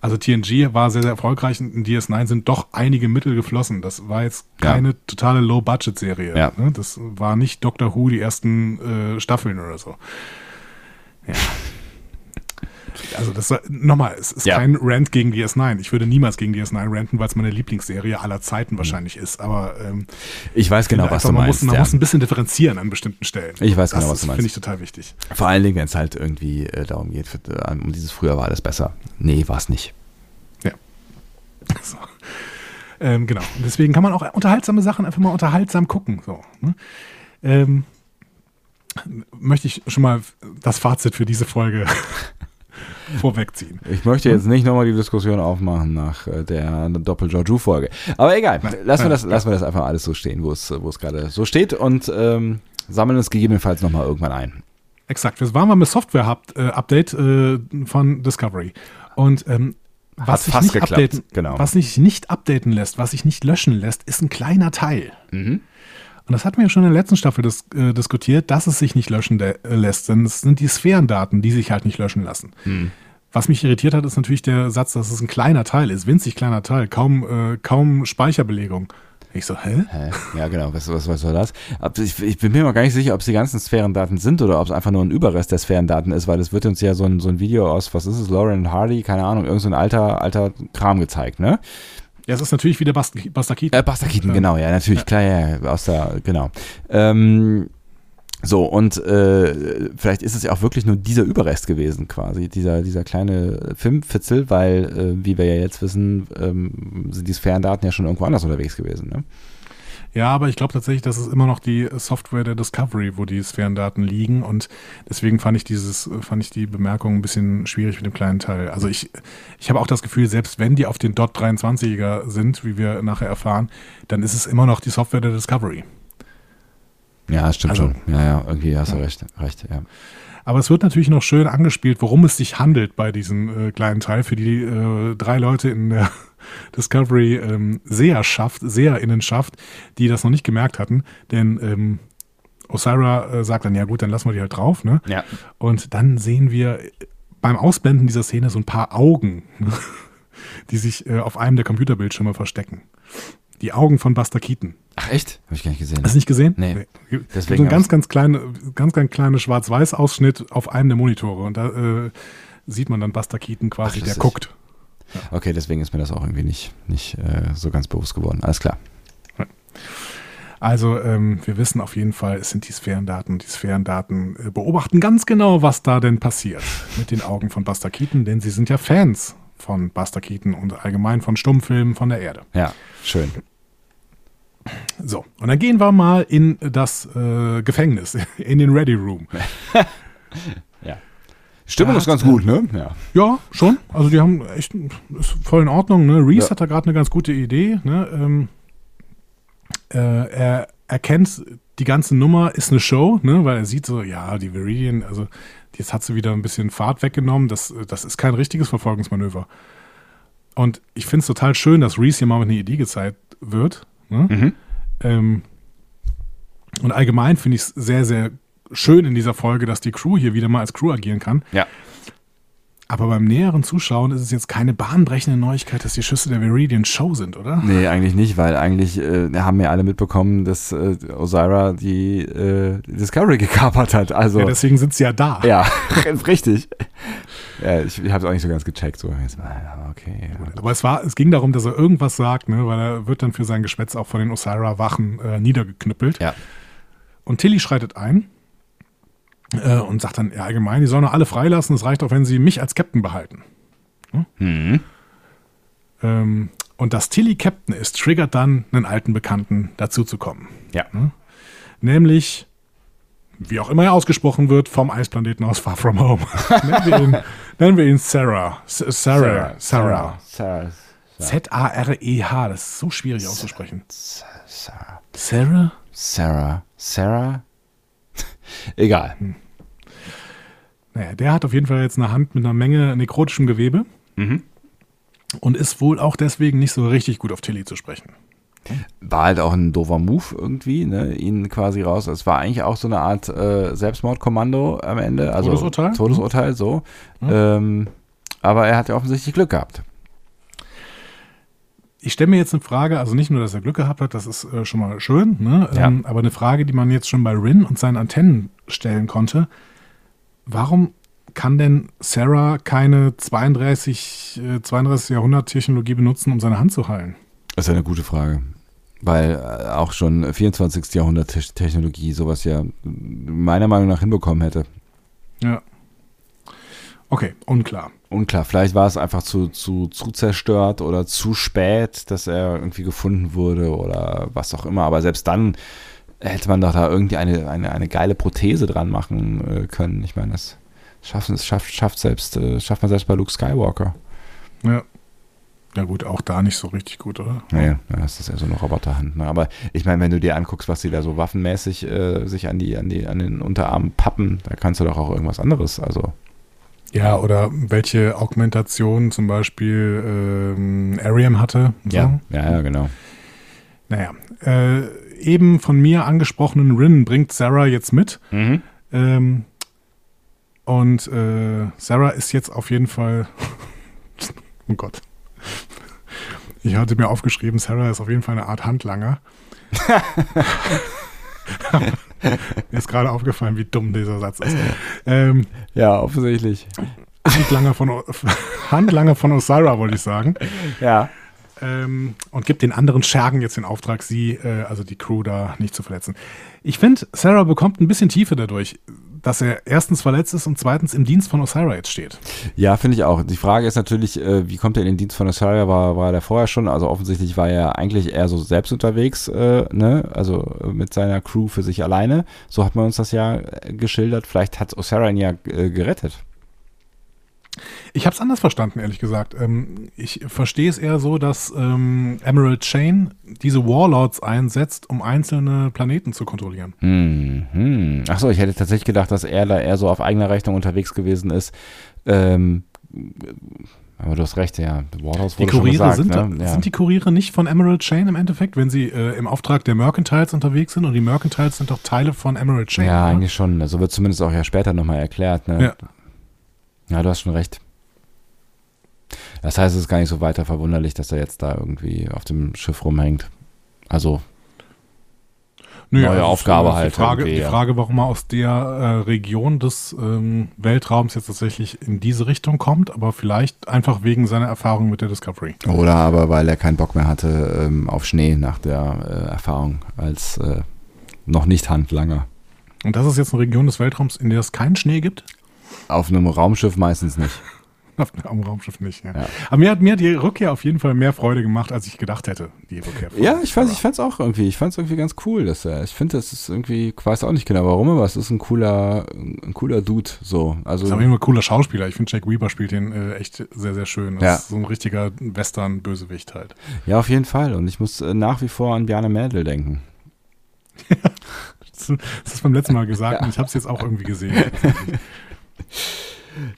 also TNG war sehr, sehr erfolgreich und in DS9 sind doch einige Mittel geflossen. Das war jetzt keine ja. totale Low-Budget-Serie. Ja. Ne? Das war nicht Doctor Who die ersten äh, Staffeln oder so. Ja. Also das nochmal, es ist ja. kein Rant gegen DS9. Ich würde niemals gegen DS9 ranten, weil es meine Lieblingsserie aller Zeiten mhm. wahrscheinlich ist. Aber ähm, ich weiß genau, was du man meinst. Muss, man ja. muss ein bisschen differenzieren an bestimmten Stellen. Ich weiß genau, das was du meinst. Finde ich total wichtig. Vor allen Dingen, wenn es halt irgendwie äh, darum geht, für, äh, um dieses früher war alles besser. Nee, war es nicht. Ja. So. Ähm, genau. Deswegen kann man auch unterhaltsame Sachen einfach mal unterhaltsam gucken. So. Ne? Ähm, möchte ich schon mal das Fazit für diese Folge vorwegziehen. Ich möchte jetzt nicht nochmal die Diskussion aufmachen nach äh, der Doppel-Georgiou-Folge. Aber egal, nein, lassen, wir das, lassen wir das einfach alles so stehen, wo es, gerade so steht und ähm, sammeln es gegebenenfalls nochmal irgendwann ein. Exakt. Wir waren mal mit Software-Update äh, von Discovery. Und ähm, was sich, nicht updaten, genau. was sich nicht updaten lässt, was sich nicht löschen lässt, ist ein kleiner Teil. Mhm. Und das hatten wir schon in der letzten Staffel dis äh, diskutiert, dass es sich nicht löschen äh, lässt. Denn es sind die Sphärendaten, die sich halt nicht löschen lassen. Hm. Was mich irritiert hat, ist natürlich der Satz, dass es ein kleiner Teil ist, winzig kleiner Teil, kaum, äh, kaum Speicherbelegung. Ich so, hä? hä? Ja, genau, was, was, was soll das? Ich, ich, bin mir mal gar nicht sicher, ob es die ganzen Sphärendaten sind oder ob es einfach nur ein Überrest der Sphärendaten ist, weil es wird uns ja so ein, so ein Video aus, was ist es, Lauren Hardy, keine Ahnung, irgend so ein alter, alter Kram gezeigt, ne? Ja, es ist natürlich wieder Bast Bastakiten. Äh, Bastakiten, genau, ja, natürlich, ja. klar, ja, aus der, genau. Ähm, so, und äh, vielleicht ist es ja auch wirklich nur dieser Überrest gewesen, quasi, dieser, dieser kleine Filmfitzel, weil, äh, wie wir ja jetzt wissen, ähm, sind die Sphärendaten ja schon irgendwo anders unterwegs gewesen. Ne? Ja, aber ich glaube tatsächlich, das ist immer noch die Software der Discovery, wo die Sphärendaten liegen und deswegen fand ich dieses, fand ich die Bemerkung ein bisschen schwierig mit dem kleinen Teil. Also ich, ich habe auch das Gefühl, selbst wenn die auf den Dot 23er sind, wie wir nachher erfahren, dann ist es immer noch die Software der Discovery. Ja, stimmt also, schon. Ja, ja, irgendwie hast du recht, recht, ja. Aber es wird natürlich noch schön angespielt, worum es sich handelt bei diesem äh, kleinen Teil für die äh, drei Leute in der Discovery ähm, Seherschaft, Seherinnenschaft, die das noch nicht gemerkt hatten. Denn ähm, Osira äh, sagt dann, ja gut, dann lassen wir die halt drauf. Ne? Ja. Und dann sehen wir beim Ausblenden dieser Szene so ein paar Augen, die sich äh, auf einem der Computerbildschirme verstecken. Die Augen von Buster Keaton. Ach echt? Habe ich gar nicht gesehen. Hast du nicht gesehen? Nee. nee. Deswegen so ein ganz, ganz kleine, ganz, ganz kleine Schwarz-Weiß-Ausschnitt auf einem der Monitore. Und da äh, sieht man dann Buster Keaton quasi, Ach, der guckt. Ja. Okay, deswegen ist mir das auch irgendwie nicht, nicht äh, so ganz bewusst geworden. Alles klar. Also ähm, wir wissen auf jeden Fall, es sind die Sphärendaten. Die Sphärendaten äh, beobachten ganz genau, was da denn passiert mit den Augen von Buster Keaton, denn sie sind ja Fans von Buster Keaton und allgemein von Stummfilmen von der Erde. Ja, schön. So, und dann gehen wir mal in das äh, Gefängnis, in den Ready Room. ja. Stimmung ist ganz gut, ne? Ja. ja, schon. Also die haben echt, ist voll in Ordnung. Ne? Reese ja. hat da gerade eine ganz gute Idee. Ne? Ähm, äh, er erkennt, die ganze Nummer ist eine Show, ne? weil er sieht so, ja, die Viridian, also jetzt hat sie wieder ein bisschen Fahrt weggenommen. Das, das ist kein richtiges Verfolgungsmanöver. Und ich finde es total schön, dass Reese hier mal mit einer Idee gezeigt wird. Ne? Mhm. Ähm, und allgemein finde ich es sehr, sehr schön in dieser Folge, dass die Crew hier wieder mal als Crew agieren kann. Ja. Aber beim näheren Zuschauen ist es jetzt keine bahnbrechende Neuigkeit, dass die Schüsse der Viridian Show sind, oder? Nee, eigentlich nicht, weil eigentlich äh, haben ja alle mitbekommen, dass äh, Osira die äh, Discovery gekapert hat. Also, ja, deswegen sind sie ja da. Ja, richtig. Ja, ich, ich habe es auch nicht so ganz gecheckt. So. Okay. Aber es, war, es ging darum, dass er irgendwas sagt, ne, weil er wird dann für sein Geschwätz auch von den Osira-Wachen äh, niedergeknüppelt. Ja. Und Tilly schreitet ein äh, und sagt dann, ja, allgemein, die sollen doch alle freilassen, es reicht auch, wenn sie mich als Captain behalten. Hm? Mhm. Ähm, und dass Tilly Captain ist, triggert dann einen alten Bekannten dazu zu kommen. Ja. Hm? Nämlich, wie auch immer er ausgesprochen wird, vom Eisplaneten aus Far From Home. nennen, wir ihn, nennen, wir ihn, Sarah. Sarah. Sarah. Sarah. Sarah. Z-A-R-E-H. Das ist so schwierig auszusprechen. Sarah. Sarah? Sarah. Sarah? Egal. Hm. Naja, der hat auf jeden Fall jetzt eine Hand mit einer Menge nekrotischem Gewebe mhm. und ist wohl auch deswegen nicht so richtig gut auf Tilly zu sprechen. War halt auch ein doofer Move irgendwie, ne? ihn quasi raus. Es war eigentlich auch so eine Art äh, Selbstmordkommando am Ende. Also Todesurteil? Todesurteil, so. Mhm. Ähm, aber er hat ja offensichtlich Glück gehabt ich stelle mir jetzt eine Frage, also nicht nur, dass er Glück gehabt hat, das ist äh, schon mal schön, ne? Ja. Ähm, aber eine Frage, die man jetzt schon bei Rin und seinen Antennen stellen konnte. Warum kann denn Sarah keine 32, äh, 32 Jahrhundert Technologie benutzen, um seine Hand zu heilen? Das ist eine gute Frage. Weil äh, auch schon 24. Jahrhundert Technologie sowas ja meiner Meinung nach hinbekommen hätte. Ja. Okay, unklar. Unklar. Vielleicht war es einfach zu, zu, zu zerstört oder zu spät, dass er irgendwie gefunden wurde oder was auch immer. Aber selbst dann hätte man doch da irgendwie eine, eine, eine geile Prothese dran machen äh, können. Ich meine, das schaffen, das schafft, schafft, selbst, äh, schafft man selbst bei Luke Skywalker. Ja. Ja gut, auch da nicht so richtig gut, oder? Naja, ja, das ist ja so eine Roboterhand. Ne? Aber ich meine, wenn du dir anguckst, was sie da so waffenmäßig äh, sich an die, an die, an den Unterarmen pappen, da kannst du doch auch irgendwas anderes. Also ja, oder welche Augmentation zum Beispiel ähm, Ariam hatte. So. Ja, ja, ja, genau. Naja, äh, eben von mir angesprochenen Rin bringt Sarah jetzt mit. Mhm. Ähm, und äh, Sarah ist jetzt auf jeden Fall. oh Gott. Ich hatte mir aufgeschrieben, Sarah ist auf jeden Fall eine Art Handlanger. mir ist gerade aufgefallen, wie dumm dieser Satz ist. Ähm, ja, offensichtlich. Handlanger von, Handlanger von Osira, wollte ich sagen. Ja. Ähm, und gibt den anderen Schergen jetzt den Auftrag, sie, äh, also die Crew, da nicht zu verletzen. Ich finde, Sarah bekommt ein bisschen Tiefe dadurch, dass er erstens verletzt ist und zweitens im Dienst von Osira jetzt steht. Ja, finde ich auch. Die Frage ist natürlich, äh, wie kommt er in den Dienst von Osira? War, war er vorher schon? Also offensichtlich war er eigentlich eher so selbst unterwegs, äh, ne? also mit seiner Crew für sich alleine. So hat man uns das ja äh, geschildert. Vielleicht hat Osira ihn ja äh, gerettet. Ich habe es anders verstanden, ehrlich gesagt. Ähm, ich verstehe es eher so, dass ähm, Emerald Chain diese Warlords einsetzt, um einzelne Planeten zu kontrollieren. Mhm. Achso, ich hätte tatsächlich gedacht, dass er da eher so auf eigener Rechnung unterwegs gewesen ist. Ähm, aber du hast recht, ja. Warlords die Kuriere gesagt, sind, ne? ja. sind die Kuriere nicht von Emerald Chain im Endeffekt, wenn sie äh, im Auftrag der Mercantiles unterwegs sind und die Mercantiles sind doch Teile von Emerald Chain. Ja, oder? eigentlich schon. Also wird zumindest auch ja später nochmal erklärt. Ne? Ja. Ja, du hast schon recht. Das heißt, es ist gar nicht so weiter verwunderlich, dass er jetzt da irgendwie auf dem Schiff rumhängt. Also Nö, neue also Aufgabe halt. Die Frage, die Frage, warum er aus der äh, Region des ähm, Weltraums jetzt tatsächlich in diese Richtung kommt, aber vielleicht einfach wegen seiner Erfahrung mit der Discovery. Oder aber weil er keinen Bock mehr hatte ähm, auf Schnee nach der äh, Erfahrung als äh, noch nicht Handlanger. Und das ist jetzt eine Region des Weltraums, in der es keinen Schnee gibt? Auf einem Raumschiff meistens nicht. Auf einem Raumschiff nicht, ja. ja. Aber mir hat, mir hat die Rückkehr auf jeden Fall mehr Freude gemacht, als ich gedacht hätte, die Rückkehr. Ja, ich fand es auch irgendwie, ich fand es irgendwie ganz cool, dass er, ich finde, das ist irgendwie, ich weiß auch nicht genau warum, aber es ist ein cooler, ein cooler Dude, so. Also. Das ist aber immer ein cooler Schauspieler. Ich finde, Jack Weaver spielt den äh, echt sehr, sehr schön. Das ja. ist so ein richtiger Western-Bösewicht halt. Ja, auf jeden Fall. Und ich muss äh, nach wie vor an Bjarne Mädel denken. das ist beim letzten Mal gesagt und ich habe es jetzt auch irgendwie gesehen.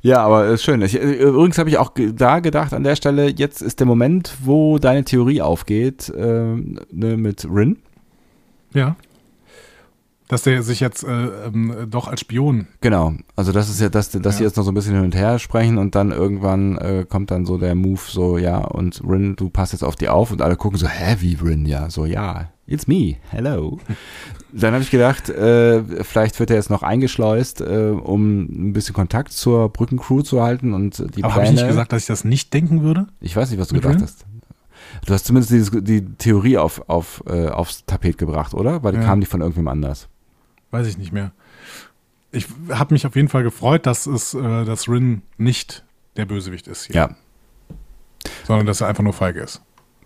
Ja, aber ist schön. Ich, äh, übrigens habe ich auch da gedacht, an der Stelle, jetzt ist der Moment, wo deine Theorie aufgeht, äh, ne, mit Rin. Ja. Dass der sich jetzt äh, ähm, doch als Spion. Genau. Also das ist ja, dass, dass ja. sie jetzt noch so ein bisschen hin und her sprechen und dann irgendwann äh, kommt dann so der Move so, ja, und Rin, du passt jetzt auf die auf und alle gucken so, hä, wie Rin? Ja, so, ja, it's me, hello. Dann habe ich gedacht, äh, vielleicht wird er jetzt noch eingeschleust, äh, um ein bisschen Kontakt zur Brückencrew zu halten und die Aber habe ich nicht gesagt, dass ich das nicht denken würde? Ich weiß nicht, was du gedacht Rin? hast. Du hast zumindest dieses, die Theorie auf, auf, äh, aufs Tapet gebracht, oder? Weil die ja. kam die von irgendwem anders. Weiß ich nicht mehr. Ich habe mich auf jeden Fall gefreut, dass es, äh, dass Rin nicht der Bösewicht ist hier. Ja. Sondern dass er einfach nur feige ist.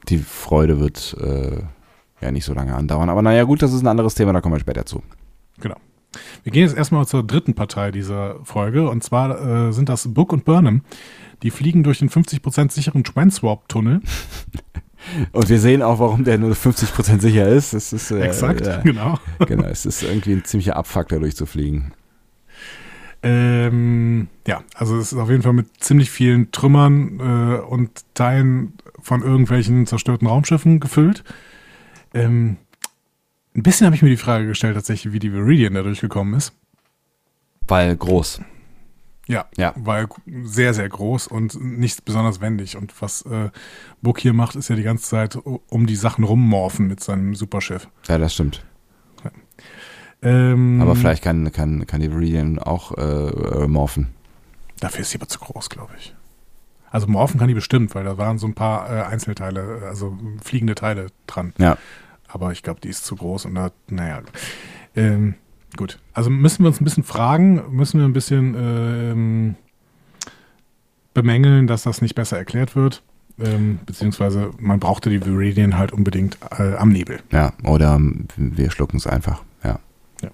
Die Freude wird äh, ja nicht so lange andauern. Aber naja, gut, das ist ein anderes Thema, da kommen wir später zu. Genau. Wir gehen jetzt erstmal zur dritten Partei dieser Folge und zwar äh, sind das Book und Burnham. Die fliegen durch den 50% sicheren Transwarp-Tunnel. Und wir sehen auch, warum der nur 50% sicher ist. Es ist äh, Exakt, äh, genau. Genau, es ist irgendwie ein ziemlicher Abfuck, da durchzufliegen. Ähm, ja, also es ist auf jeden Fall mit ziemlich vielen Trümmern äh, und Teilen von irgendwelchen zerstörten Raumschiffen gefüllt. Ähm, ein bisschen habe ich mir die Frage gestellt, tatsächlich, wie die Viridian da durchgekommen ist. Weil groß. Ja, ja, weil sehr, sehr groß und nicht besonders wendig. Und was äh, Book hier macht, ist ja die ganze Zeit um die Sachen rummorphen mit seinem Superschiff. Ja, das stimmt. Ja. Ähm, aber vielleicht kann, kann, kann die Viridian auch äh, morphen. Dafür ist sie aber zu groß, glaube ich. Also morphen kann die bestimmt, weil da waren so ein paar äh, Einzelteile, also fliegende Teile dran. Ja. Aber ich glaube, die ist zu groß und da, naja. Ähm, Gut. Also müssen wir uns ein bisschen fragen, müssen wir ein bisschen ähm, bemängeln, dass das nicht besser erklärt wird. Ähm, beziehungsweise man brauchte die Viridian halt unbedingt äh, am Nebel. Ja, oder wir schlucken es einfach, ja. ja.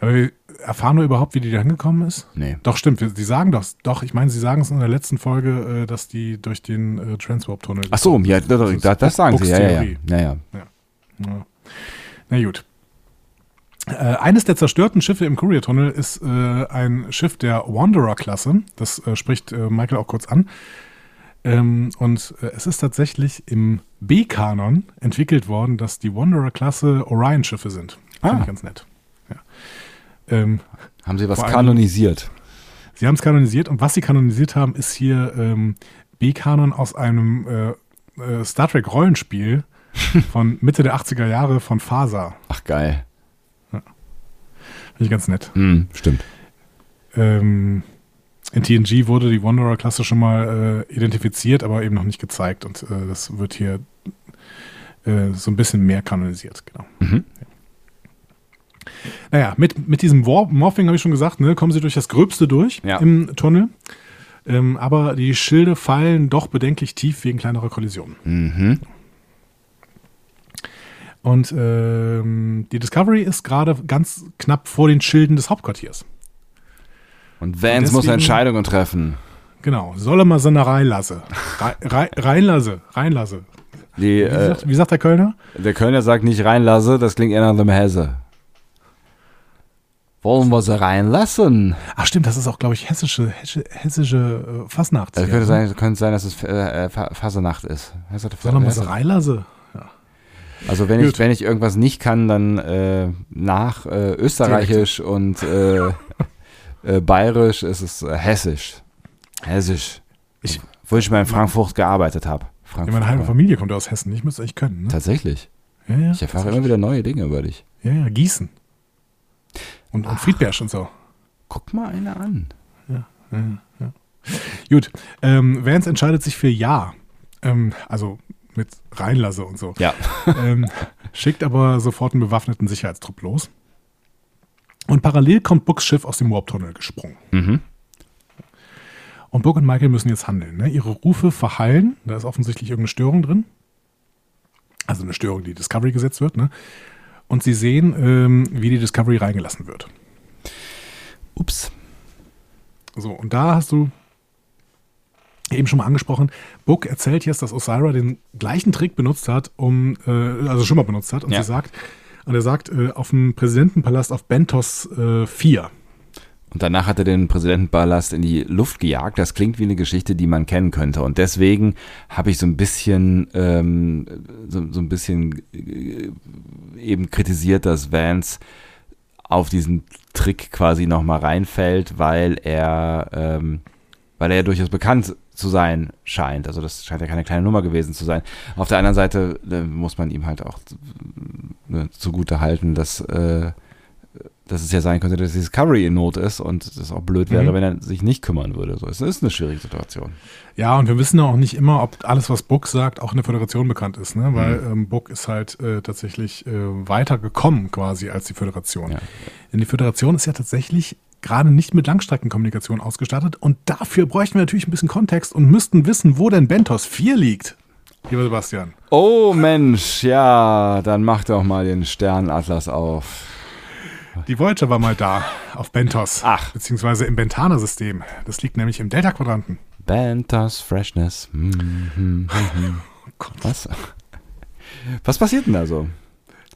Aber wir erfahren wir überhaupt, wie die da hingekommen ist? Nee. Doch, stimmt. Sie sagen doch, doch, ich meine, sie sagen es in der letzten Folge, äh, dass die durch den äh, Transwarp-Tunnel. Ach so, ja, das, das, das sagen sie, ja, ja, ja. ja, ja. Na gut. Äh, eines der zerstörten Schiffe im Courier-Tunnel ist äh, ein Schiff der Wanderer-Klasse. Das äh, spricht äh, Michael auch kurz an. Ähm, und äh, es ist tatsächlich im B-Kanon entwickelt worden, dass die Wanderer-Klasse Orion-Schiffe sind. Ah. Finde ich ganz nett. Ähm, haben sie was kanonisiert? sie haben es kanonisiert und was sie kanonisiert haben, ist hier ähm, B-Kanon aus einem äh, äh, Star Trek Rollenspiel von Mitte der 80er Jahre von Fasa. Ach, geil. Ja. Finde ich ganz nett. Mm, stimmt. Ähm, in TNG wurde die Wanderer-Klasse schon mal äh, identifiziert, aber eben noch nicht gezeigt. Und äh, das wird hier äh, so ein bisschen mehr kanonisiert, genau. Mhm. Ja. Naja, mit, mit diesem Morphing habe ich schon gesagt, ne, kommen sie durch das Gröbste durch ja. im Tunnel. Ähm, aber die Schilde fallen doch bedenklich tief wegen kleinerer Kollisionen. Mhm. Und ähm, die Discovery ist gerade ganz knapp vor den Schilden des Hauptquartiers. Und Vance deswegen, muss Entscheidungen treffen. Genau, soll er mal so eine reinlasse. Rein, reinlasse, reinlasse. Die, wie, äh, sagt, wie, sagt, der Kölner? Der Kölner sagt nicht reinlasse, das klingt eher nach dem Hesse. Wollen wir sie reinlassen? Ach stimmt, das ist auch, glaube ich, hessische, hessische, hessische äh, Fastnacht. Es könnte, sein, könnte sein, dass es äh, äh Fasernacht ist. Soll er mal so reinlasse? Also wenn ich, wenn ich irgendwas nicht kann, dann äh, nach äh, Österreichisch und äh, äh, Bayerisch ist es Hessisch. Hessisch. Ich, wo ich mal in Frankfurt gearbeitet habe. Ja, meine halbe Familie kommt aus Hessen. Ich müsste eigentlich können. Ne? Tatsächlich. Ja, ich erfahre immer wieder neue Dinge über dich. Ja, ja, Gießen. Und, und Friedberg und so. Guck mal eine an. Ja, ja, ja. Gut. Ähm, Vance entscheidet sich für Ja. Ähm, also mit reinlasse und so. Ja. ähm, schickt aber sofort einen bewaffneten Sicherheitstrupp los. Und parallel kommt Books Schiff aus dem Warp-Tunnel gesprungen. Mhm. Und Book und Michael müssen jetzt handeln. Ne? Ihre Rufe verhallen. Da ist offensichtlich irgendeine Störung drin. Also eine Störung, die Discovery gesetzt wird. Ne? Und sie sehen, ähm, wie die Discovery reingelassen wird. Ups. So, und da hast du eben schon mal angesprochen, Book erzählt jetzt, dass Osira den gleichen Trick benutzt hat, um, äh, also schon mal benutzt hat, und ja. sie sagt, und er sagt, äh, auf dem Präsidentenpalast auf Bentos äh, 4. Und danach hat er den Präsidentenpalast in die Luft gejagt. Das klingt wie eine Geschichte, die man kennen könnte. Und deswegen habe ich so ein bisschen, ähm, so, so ein bisschen äh, eben kritisiert, dass Vance auf diesen Trick quasi nochmal reinfällt, weil er, ähm, weil er ja durchaus bekannt zu sein scheint. Also das scheint ja keine kleine Nummer gewesen zu sein. Auf der anderen Seite äh, muss man ihm halt auch äh, zugute halten, dass, äh, dass es ja sein könnte, dass Discovery in Not ist und es auch blöd wäre, mhm. wenn er sich nicht kümmern würde. So, es ist eine schwierige Situation. Ja, und wir wissen auch nicht immer, ob alles, was Book sagt, auch in der Föderation bekannt ist, ne? weil mhm. ähm, Book ist halt äh, tatsächlich äh, weiter gekommen quasi als die Föderation. Ja. Denn die Föderation ist ja tatsächlich gerade nicht mit Langstreckenkommunikation ausgestattet und dafür bräuchten wir natürlich ein bisschen Kontext und müssten wissen, wo denn Bentos 4 liegt. Lieber Sebastian. Oh Mensch, ja, dann mach doch mal den Sternatlas auf. Die Voyager war mal da, auf Bentos. Ach. Beziehungsweise im Bentana-System. Das liegt nämlich im Delta-Quadranten. Bentos Freshness. Mm -hmm, oh Gott. Was? Was passiert denn da so?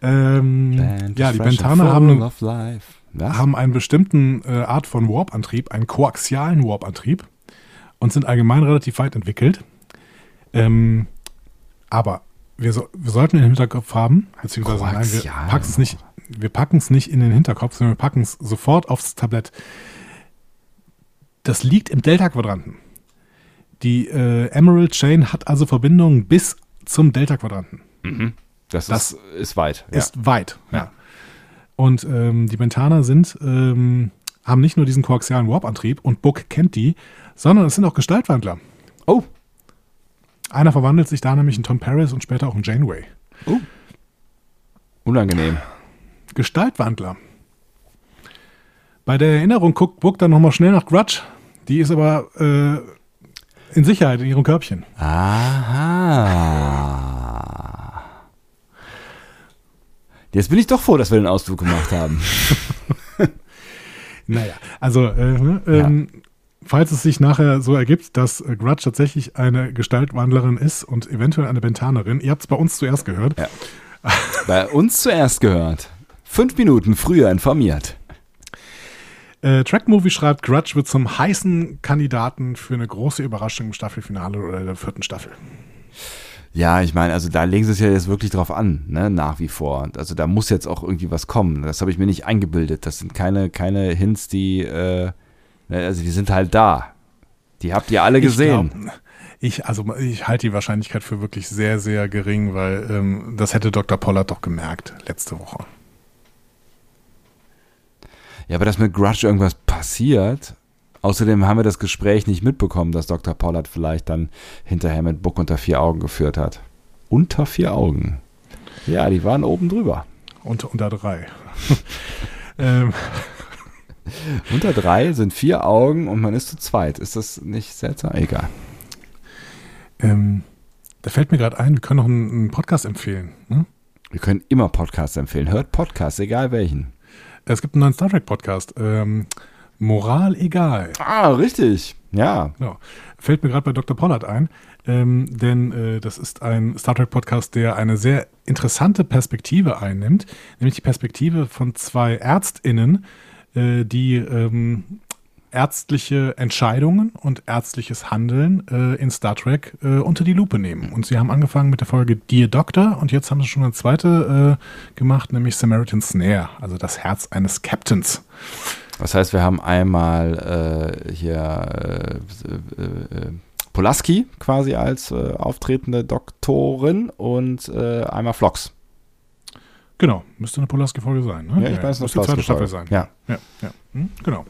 Ähm, ja, die Bentana haben, haben einen bestimmten äh, Art von Warp-Antrieb, einen koaxialen Warp-Antrieb und sind allgemein relativ weit entwickelt. Ähm, aber wir, so, wir sollten den Hinterkopf haben, beziehungsweise nein, wir packen es nicht, wir packen es nicht in den Hinterkopf, sondern wir packen es sofort aufs Tablett. Das liegt im Delta-Quadranten. Die äh, Emerald Chain hat also Verbindungen bis zum Delta-Quadranten. Mhm. Das, das, ist, ist weit. Ist ja. weit, ja. Und ähm, die Bentaner sind, ähm, haben nicht nur diesen koaxialen Warp-Antrieb und Book kennt die, sondern es sind auch Gestaltwandler. Oh. Einer verwandelt sich da nämlich in Tom Paris und später auch in Janeway. Oh. Unangenehm. Gestaltwandler. Bei der Erinnerung guckt Book dann nochmal schnell nach Grudge. Die ist aber äh, in Sicherheit in ihrem Körbchen. Aha. Jetzt bin ich doch froh, dass wir den Ausflug gemacht haben. naja, also äh, ne, ähm, falls es sich nachher so ergibt, dass äh, Grudge tatsächlich eine Gestaltwandlerin ist und eventuell eine Bentanerin, ihr habt es bei uns zuerst gehört. Ja. bei uns zuerst gehört. Fünf Minuten früher informiert. Äh, Trackmovie schreibt, Grudge wird zum heißen Kandidaten für eine große Überraschung im Staffelfinale oder der vierten Staffel. Ja, ich meine, also da legen sie es ja jetzt wirklich drauf an, ne, nach wie vor. Also da muss jetzt auch irgendwie was kommen. Das habe ich mir nicht eingebildet. Das sind keine, keine Hints, die, äh, ne, also die sind halt da. Die habt ihr alle gesehen. Ich, also ich halte die Wahrscheinlichkeit für wirklich sehr, sehr gering, weil ähm, das hätte Dr. Pollard doch gemerkt letzte Woche. Ja, aber dass mit Grudge irgendwas passiert. Außerdem haben wir das Gespräch nicht mitbekommen, dass Dr. Pollard vielleicht dann hinterher mit Book unter vier Augen geführt hat. Unter vier Augen. Ja, die waren oben drüber. Unter, unter drei. ähm. Unter drei sind vier Augen und man ist zu zweit. Ist das nicht seltsam? Egal. Ähm, da fällt mir gerade ein, wir können noch einen, einen Podcast empfehlen. Hm? Wir können immer Podcasts empfehlen. Hört Podcasts, egal welchen. Es gibt einen neuen Star Trek Podcast. Ähm, Moral egal. Ah, richtig. Ja. Genau. Fällt mir gerade bei Dr. Pollard ein, ähm, denn äh, das ist ein Star Trek Podcast, der eine sehr interessante Perspektive einnimmt, nämlich die Perspektive von zwei ÄrztInnen, äh, die ähm, ärztliche Entscheidungen und ärztliches Handeln äh, in Star Trek äh, unter die Lupe nehmen. Und sie haben angefangen mit der Folge Dear Doctor und jetzt haben sie schon eine zweite äh, gemacht, nämlich Samaritan Snare, also das Herz eines Captains. Das heißt, wir haben einmal äh, hier äh, äh, Polaski quasi als auftretende Doktorin und einmal Flox. Genau, müsste eine Polaski-Folge sein. Ne? Ja, ich weiß, müsste zweite Staffel sein. Ja, ja, ja. Hm, genau.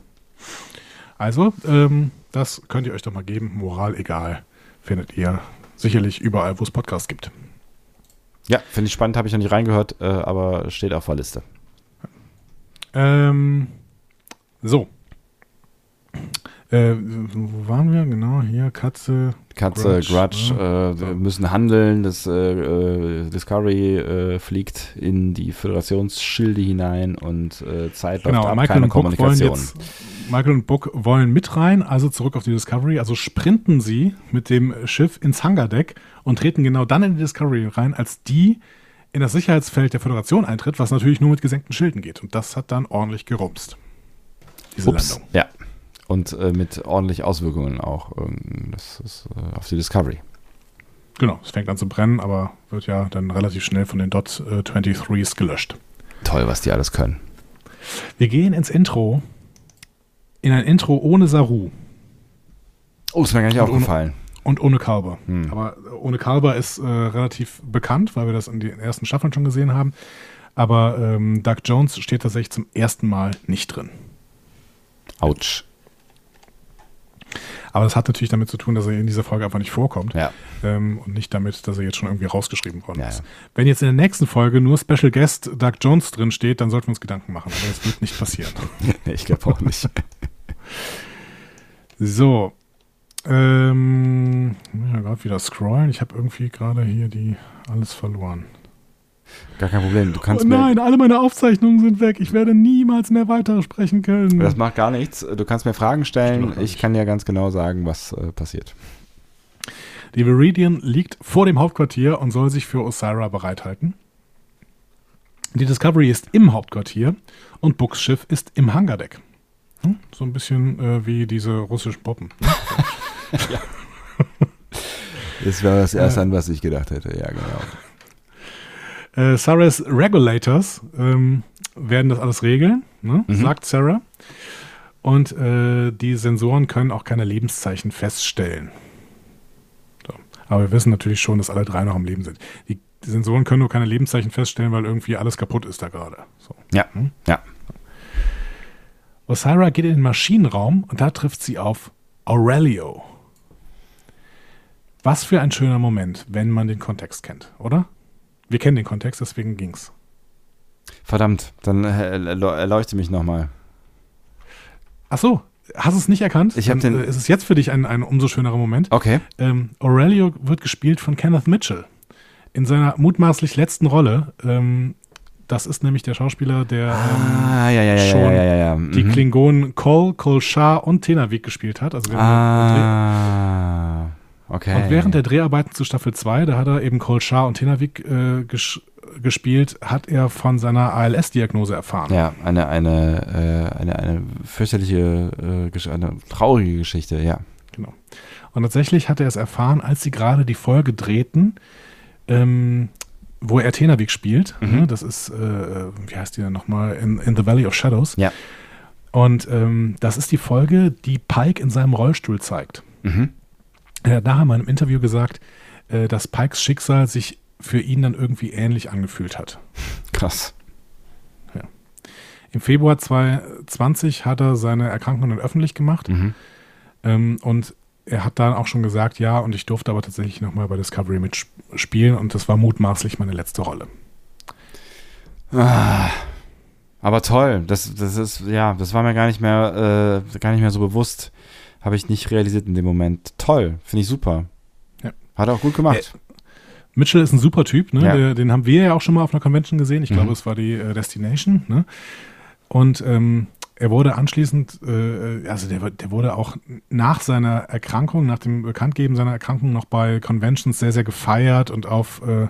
Also, ähm, das könnt ihr euch doch mal geben. Moral egal. Findet ihr sicherlich überall, wo es Podcasts gibt. Ja, finde ich spannend, habe ich noch nicht reingehört, äh, aber steht auf der Liste. Ähm, so. Äh, wo waren wir? Genau, hier Katze. Katze, Grudge, Grudge ne? äh, müssen handeln. Das äh, äh Discovery äh, fliegt in die Föderationsschilde hinein und äh, Zeit genau, ab, Michael keine und Kommunikation. Jetzt, Michael und Book wollen mit rein, also zurück auf die Discovery. Also sprinten sie mit dem Schiff ins Hangardeck und treten genau dann in die Discovery rein, als die in das Sicherheitsfeld der Föderation eintritt, was natürlich nur mit gesenkten Schilden geht. Und das hat dann ordentlich gerumst. Diese Ups, Landung. Ja, und äh, mit ordentlich Auswirkungen auch das ist, äh, auf die Discovery. Genau, es fängt an zu brennen, aber wird ja dann relativ schnell von den Dot äh, 23s gelöscht. Toll, was die alles können. Wir gehen ins Intro, in ein Intro ohne Saru. Oh, ist mir gar nicht und aufgefallen. Ohne, und ohne Kalber. Hm. Aber ohne Kalber ist äh, relativ bekannt, weil wir das in den ersten Staffeln schon gesehen haben. Aber ähm, Doug Jones steht tatsächlich zum ersten Mal nicht drin. Autsch. Aber das hat natürlich damit zu tun, dass er in dieser Folge einfach nicht vorkommt. Ja. Ähm, und nicht damit, dass er jetzt schon irgendwie rausgeschrieben worden ja, ist. Wenn jetzt in der nächsten Folge nur Special Guest Doug Jones drin steht, dann sollten wir uns Gedanken machen. Aber das wird nicht passieren. ich glaube auch nicht. so. Ähm, ja, gerade wieder scrollen. Ich habe irgendwie gerade hier die alles verloren. Gar kein Problem. Du kannst oh nein, alle meine Aufzeichnungen sind weg. Ich werde niemals mehr weitersprechen können. Das macht gar nichts. Du kannst mir Fragen stellen. Ich kann dir ganz genau sagen, was äh, passiert. Die Viridian liegt vor dem Hauptquartier und soll sich für Osira bereithalten. Die Discovery ist im Hauptquartier und Books Schiff ist im Hangardeck. Hm? So ein bisschen äh, wie diese russischen Poppen. Ne? ja. Das war das Erste, an was ich gedacht hätte. Ja, genau. Äh, Sarahs Regulators ähm, werden das alles regeln, ne? mhm. sagt Sarah. Und äh, die Sensoren können auch keine Lebenszeichen feststellen. So. Aber wir wissen natürlich schon, dass alle drei noch am Leben sind. Die, die Sensoren können nur keine Lebenszeichen feststellen, weil irgendwie alles kaputt ist da gerade. So. Ja, hm? ja. Osira geht in den Maschinenraum und da trifft sie auf Aurelio. Was für ein schöner Moment, wenn man den Kontext kennt, oder? Wir kennen den Kontext, deswegen ging's. Verdammt, dann erleuchte mich nochmal. Ach so, hast du es nicht erkannt? Ich habe den. Äh, ist es jetzt für dich ein, ein umso schönerer Moment? Okay. Ähm, Aurelio wird gespielt von Kenneth Mitchell in seiner mutmaßlich letzten Rolle. Ähm, das ist nämlich der Schauspieler, der ah, ähm, ja, ja, schon ja, mhm. die Klingonen Kol, Kol Shah und Tenavik gespielt hat. Also ah. Okay. Und während der Dreharbeiten zu Staffel 2, da hat er eben Cole Shah und Tenavik äh, ges gespielt, hat er von seiner ALS-Diagnose erfahren. Ja, eine, eine, äh, eine, eine fürchterliche, äh, eine traurige Geschichte, ja. Genau. Und tatsächlich hat er es erfahren, als sie gerade die Folge drehten, ähm, wo er Tenavik spielt. Mhm. Ne, das ist, äh, wie heißt die denn nochmal? In, in the Valley of Shadows. Ja. Und ähm, das ist die Folge, die Pike in seinem Rollstuhl zeigt. Mhm. Er hat nachher mal in einem Interview gesagt, äh, dass Pikes Schicksal sich für ihn dann irgendwie ähnlich angefühlt hat. Krass. Ja. Im Februar 2020 hat er seine Erkrankung dann öffentlich gemacht. Mhm. Ähm, und er hat dann auch schon gesagt, ja, und ich durfte aber tatsächlich nochmal bei Discovery mitspielen und das war mutmaßlich meine letzte Rolle. Ah, aber toll, das, das ist, ja, das war mir gar nicht mehr, äh, gar nicht mehr so bewusst. Habe ich nicht realisiert in dem Moment. Toll, finde ich super. Ja. Hat er auch gut gemacht. Äh, Mitchell ist ein super Typ, ne? Ja. Der, den haben wir ja auch schon mal auf einer Convention gesehen. Ich mhm. glaube, es war die äh, Destination, ne? Und ähm, er wurde anschließend, äh, also der, der, wurde auch nach seiner Erkrankung, nach dem Bekanntgeben seiner Erkrankung noch bei Conventions sehr, sehr gefeiert und auf äh,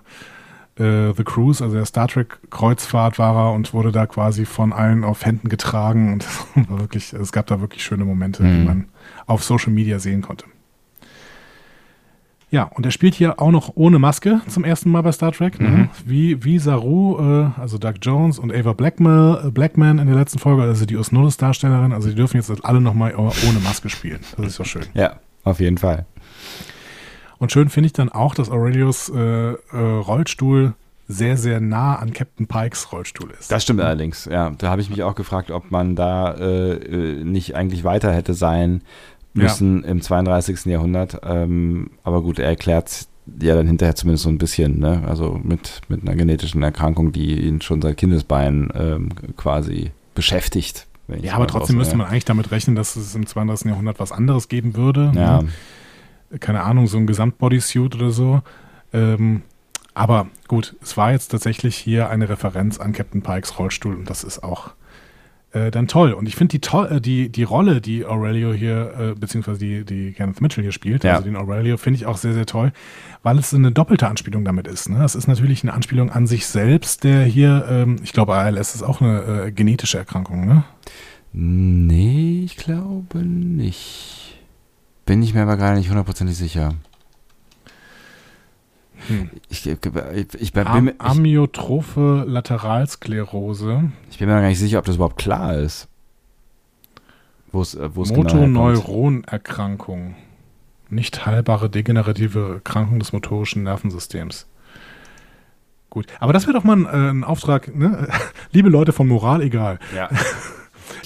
äh, The Cruise, also der Star Trek Kreuzfahrt war er und wurde da quasi von allen auf Händen getragen und war wirklich, es gab da wirklich schöne Momente, mhm. die man auf Social Media sehen konnte. Ja, und er spielt hier auch noch ohne Maske zum ersten Mal bei Star Trek. Ne? Mhm. Wie, wie Saru, äh, also Doug Jones und Ava Blackman, äh, Blackman in der letzten Folge, also die Osnulus-Darstellerin. Also die dürfen jetzt alle nochmal ohne Maske spielen. Das ist doch schön. Ja, auf jeden Fall. Und schön finde ich dann auch, dass Aurelius äh, äh, Rollstuhl sehr, sehr nah an Captain Pikes Rollstuhl ist. Das stimmt allerdings, ja. Da habe ich mich auch gefragt, ob man da äh, äh nicht eigentlich weiter hätte sein müssen ja. im 32. Jahrhundert. Ähm, aber gut, er erklärt ja dann hinterher zumindest so ein bisschen, ne? also mit, mit einer genetischen Erkrankung, die ihn schon seit Kindesbeinen ähm, quasi beschäftigt. Ja, aber trotzdem müsste man eigentlich damit rechnen, dass es im 32. Jahrhundert was anderes geben würde. Ja. Ne? Keine Ahnung, so ein Gesamtbodysuit oder so. Ähm, aber gut, es war jetzt tatsächlich hier eine Referenz an Captain Pikes Rollstuhl und das ist auch äh, dann toll. Und ich finde die, äh, die, die Rolle, die Aurelio hier, äh, beziehungsweise die, die Kenneth Mitchell hier spielt, ja. also den Aurelio, finde ich auch sehr, sehr toll, weil es eine doppelte Anspielung damit ist. Ne? Das ist natürlich eine Anspielung an sich selbst, der hier, ähm, ich glaube, ALS ist auch eine äh, genetische Erkrankung, ne? Nee, ich glaube nicht. Bin ich mir aber gar nicht hundertprozentig sicher. Hm. Ich, ich, ich, bin Am, Amyotrophe Lateralsklerose. Ich bin mir gar nicht sicher, ob das überhaupt klar ist. Wo es, äh, wo es genau Motoneuronerkrankung. Nicht heilbare degenerative Erkrankung des motorischen Nervensystems. Gut, aber das wäre doch mal ein, äh, ein Auftrag, ne? Liebe Leute von Moral, egal. Ja.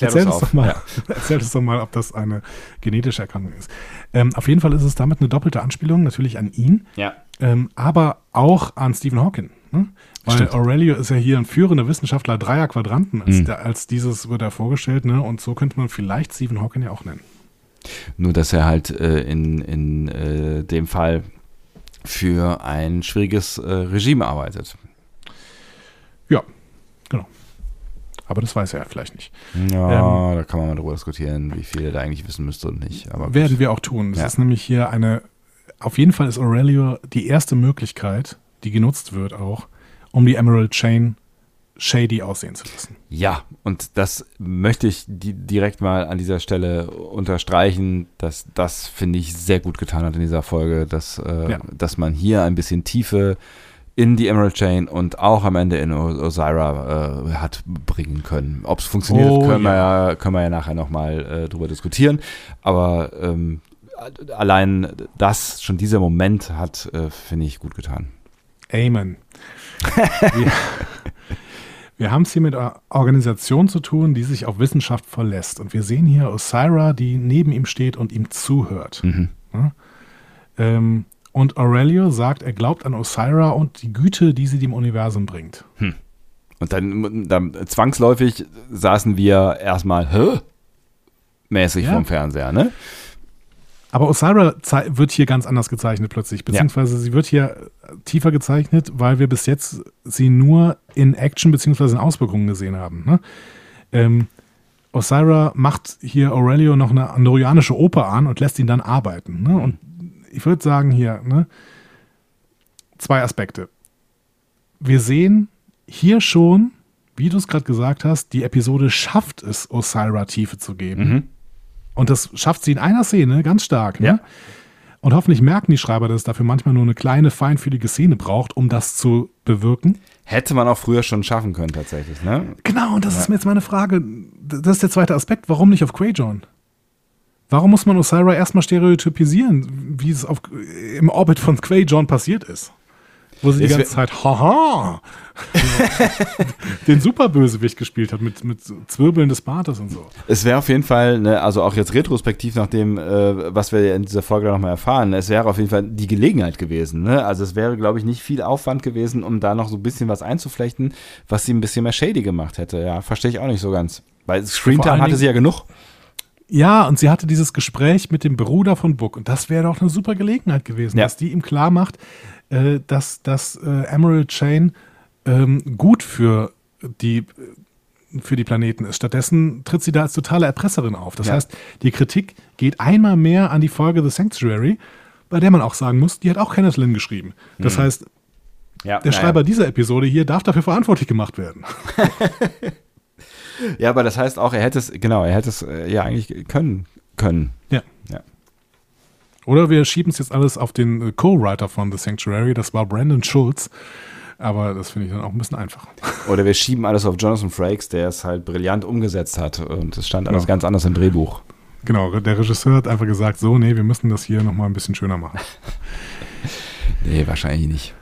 erzähl, uns doch mal, ja. erzähl uns doch mal, ob das eine genetische Erkrankung ist. Ähm, auf jeden Fall ist es damit eine doppelte Anspielung, natürlich an ihn. Ja ähm, aber auch an Stephen Hawking. Ne? Weil Stimmt. Aurelio ist ja hier ein führender Wissenschaftler dreier Quadranten, als, mhm. der, als dieses wird er vorgestellt, ne? und so könnte man vielleicht Stephen Hawking ja auch nennen. Nur, dass er halt äh, in, in äh, dem Fall für ein schwieriges äh, Regime arbeitet. Ja, genau. Aber das weiß er ja vielleicht nicht. Ja, ähm, da kann man mal drüber diskutieren, wie viel er da eigentlich wissen müsste und nicht. Aber werden wir auch tun. Das ja. ist nämlich hier eine auf jeden Fall ist Aurelio die erste Möglichkeit, die genutzt wird auch, um die Emerald Chain shady aussehen zu lassen. Ja, und das möchte ich direkt mal an dieser Stelle unterstreichen, dass das, finde ich, sehr gut getan hat in dieser Folge, dass, äh, ja. dass man hier ein bisschen Tiefe in die Emerald Chain und auch am Ende in Osira äh, hat bringen können. Ob es funktioniert, oh, können, ja. Wir ja, können wir ja nachher nochmal äh, drüber diskutieren. Aber ähm, allein das, schon dieser Moment hat, äh, finde ich, gut getan. Amen. wir, wir haben es hier mit einer Organisation zu tun, die sich auf Wissenschaft verlässt. Und wir sehen hier Osira, die neben ihm steht und ihm zuhört. Mhm. Ja? Ähm, und Aurelio sagt, er glaubt an Osira und die Güte, die sie dem Universum bringt. Hm. Und dann, dann, zwangsläufig saßen wir erstmal, hä? Mäßig ja. vorm Fernseher, ne? Aber Osira wird hier ganz anders gezeichnet plötzlich, beziehungsweise ja. sie wird hier tiefer gezeichnet, weil wir bis jetzt sie nur in Action beziehungsweise in Auswirkungen gesehen haben. Ne? Ähm, Osira macht hier Aurelio noch eine andorianische Oper an und lässt ihn dann arbeiten. Ne? Und ich würde sagen hier, ne, zwei Aspekte. Wir sehen hier schon, wie du es gerade gesagt hast, die Episode schafft es, Osira Tiefe zu geben. Mhm. Und das schafft sie in einer Szene ganz stark. Ne? Ja. Und hoffentlich merken die Schreiber, dass es dafür manchmal nur eine kleine, feinfühlige Szene braucht, um das zu bewirken. Hätte man auch früher schon schaffen können, tatsächlich, ne? Genau, und das ja. ist mir jetzt meine Frage. Das ist der zweite Aspekt. Warum nicht auf Quajon? Warum muss man Osira erstmal stereotypisieren, wie es auf, im Orbit von Quay John passiert ist? Wo sie die ganze Zeit, haha, den Superbösewicht gespielt hat mit, mit Zwirbeln des Bartes und so. Es wäre auf jeden Fall, ne, also auch jetzt retrospektiv nach dem, äh, was wir in dieser Folge nochmal erfahren, es wäre auf jeden Fall die Gelegenheit gewesen. Ne? Also es wäre, glaube ich, nicht viel Aufwand gewesen, um da noch so ein bisschen was einzuflechten, was sie ein bisschen mehr shady gemacht hätte. Ja, verstehe ich auch nicht so ganz. Weil Screentime hatte sie ja genug. Ja, und sie hatte dieses Gespräch mit dem Bruder von Book. Und das wäre doch eine super Gelegenheit gewesen, ja. dass die ihm klar macht, äh, dass, dass äh, Emerald Chain ähm, gut für die, für die Planeten ist. Stattdessen tritt sie da als totale Erpresserin auf. Das ja. heißt, die Kritik geht einmal mehr an die Folge The Sanctuary, bei der man auch sagen muss, die hat auch Kenneth Lynn geschrieben. Das mhm. heißt, ja, der Schreiber ja. dieser Episode hier darf dafür verantwortlich gemacht werden. ja, aber das heißt auch, er hätte es, genau, er hätte es äh, ja eigentlich können. können. Ja. ja. Oder wir schieben es jetzt alles auf den äh, Co-Writer von The Sanctuary, das war Brandon Schulz. Aber das finde ich dann auch ein bisschen einfach. Oder wir schieben alles auf Jonathan Frakes, der es halt brillant umgesetzt hat. Und es stand alles genau. ganz anders im Drehbuch. Genau, der Regisseur hat einfach gesagt, so, nee, wir müssen das hier nochmal ein bisschen schöner machen. nee, wahrscheinlich nicht.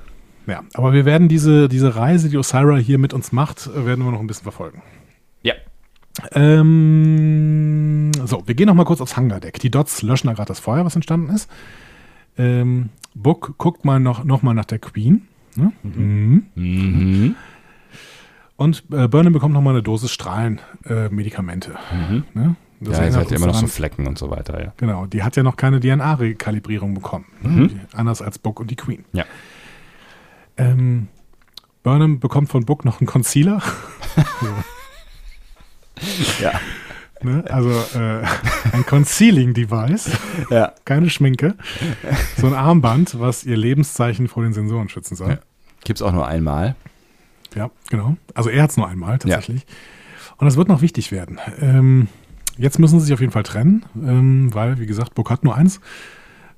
Ja, aber wir werden diese, diese Reise, die Osira hier mit uns macht, werden wir noch ein bisschen verfolgen. Ja. Ähm, so, wir gehen noch mal kurz aufs Hangardeck. Die Dots löschen da gerade das Feuer, was entstanden ist. Ähm, Book guckt mal noch, noch mal nach der Queen. Ne? Mhm. Mhm. Und äh, Burnham bekommt noch mal eine Dosis Strahlenmedikamente. Äh, mhm. ne? Das ja, es hat immer noch so Flecken und so weiter, ja. Genau, die hat ja noch keine DNA-Rekalibrierung bekommen. Ne? Mhm. Anders als Book und die Queen. Ja. Ähm, Burnham bekommt von Book noch einen Concealer. ja. Ne? Also äh, ein Concealing-Device, ja. keine Schminke, so ein Armband, was ihr Lebenszeichen vor den Sensoren schützen soll. Ja. Gibt es auch nur einmal. Ja, genau. Also er hat es nur einmal tatsächlich. Ja. Und das wird noch wichtig werden. Ähm, jetzt müssen sie sich auf jeden Fall trennen, ähm, weil, wie gesagt, Book hat nur eins.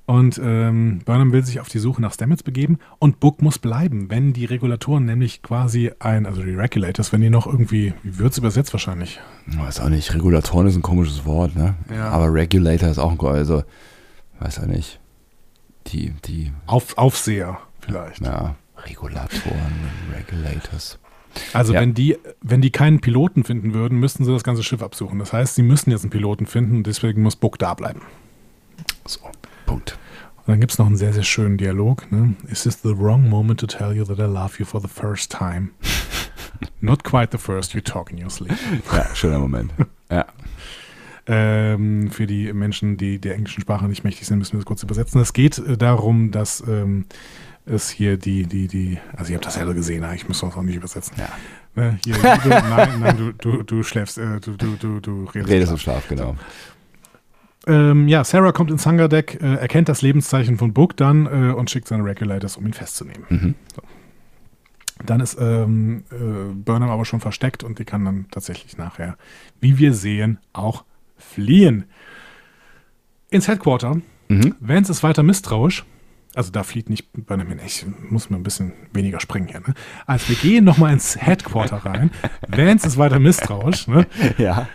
Und ähm, Burnham will sich auf die Suche nach Stamets begeben und Book muss bleiben, wenn die Regulatoren nämlich quasi ein, also die Regulators, wenn die noch irgendwie, wie wird es übersetzt wahrscheinlich? Weiß auch nicht, Regulatoren ist ein komisches Wort, ne? Ja. Aber Regulator ist auch ein, also, weiß auch nicht. Die, die. Auf, Aufseher vielleicht. Ja, Regulatoren, Regulators. Also ja. wenn die, wenn die keinen Piloten finden würden, müssten sie das ganze Schiff absuchen. Das heißt, sie müssen jetzt einen Piloten finden und deswegen muss Book da bleiben. So. Punkt. Und dann gibt es noch einen sehr, sehr schönen Dialog. Ne? Is this the wrong moment to tell you that I love you for the first time? Not quite the first you talk in your sleep. Ja, schöner Moment. Ja. Ähm, für die Menschen, die der englischen Sprache nicht mächtig sind, müssen wir das kurz übersetzen. Es geht äh, darum, dass ähm, es hier die, die, die, also ihr habt das selber gesehen, ich muss das auch nicht übersetzen. Ja. Ne, hier, Liebe, nein, nein, du, du, du schläfst, äh, du, du, du, du redest, redest im Schlaf, genau. Ähm, ja, Sarah kommt ins Hangardeck, äh, erkennt das Lebenszeichen von Book dann äh, und schickt seine Regulators, um ihn festzunehmen. Mhm. So. Dann ist ähm, äh, Burnham aber schon versteckt und die kann dann tatsächlich nachher, wie wir sehen, auch fliehen. Ins Headquarter. Mhm. Vance ist weiter misstrauisch. Also da flieht nicht Burnham hin. Ich muss mir ein bisschen weniger springen hier. Ne? Also wir gehen nochmal ins Headquarter rein. Vance ist weiter misstrauisch. Ne? Ja.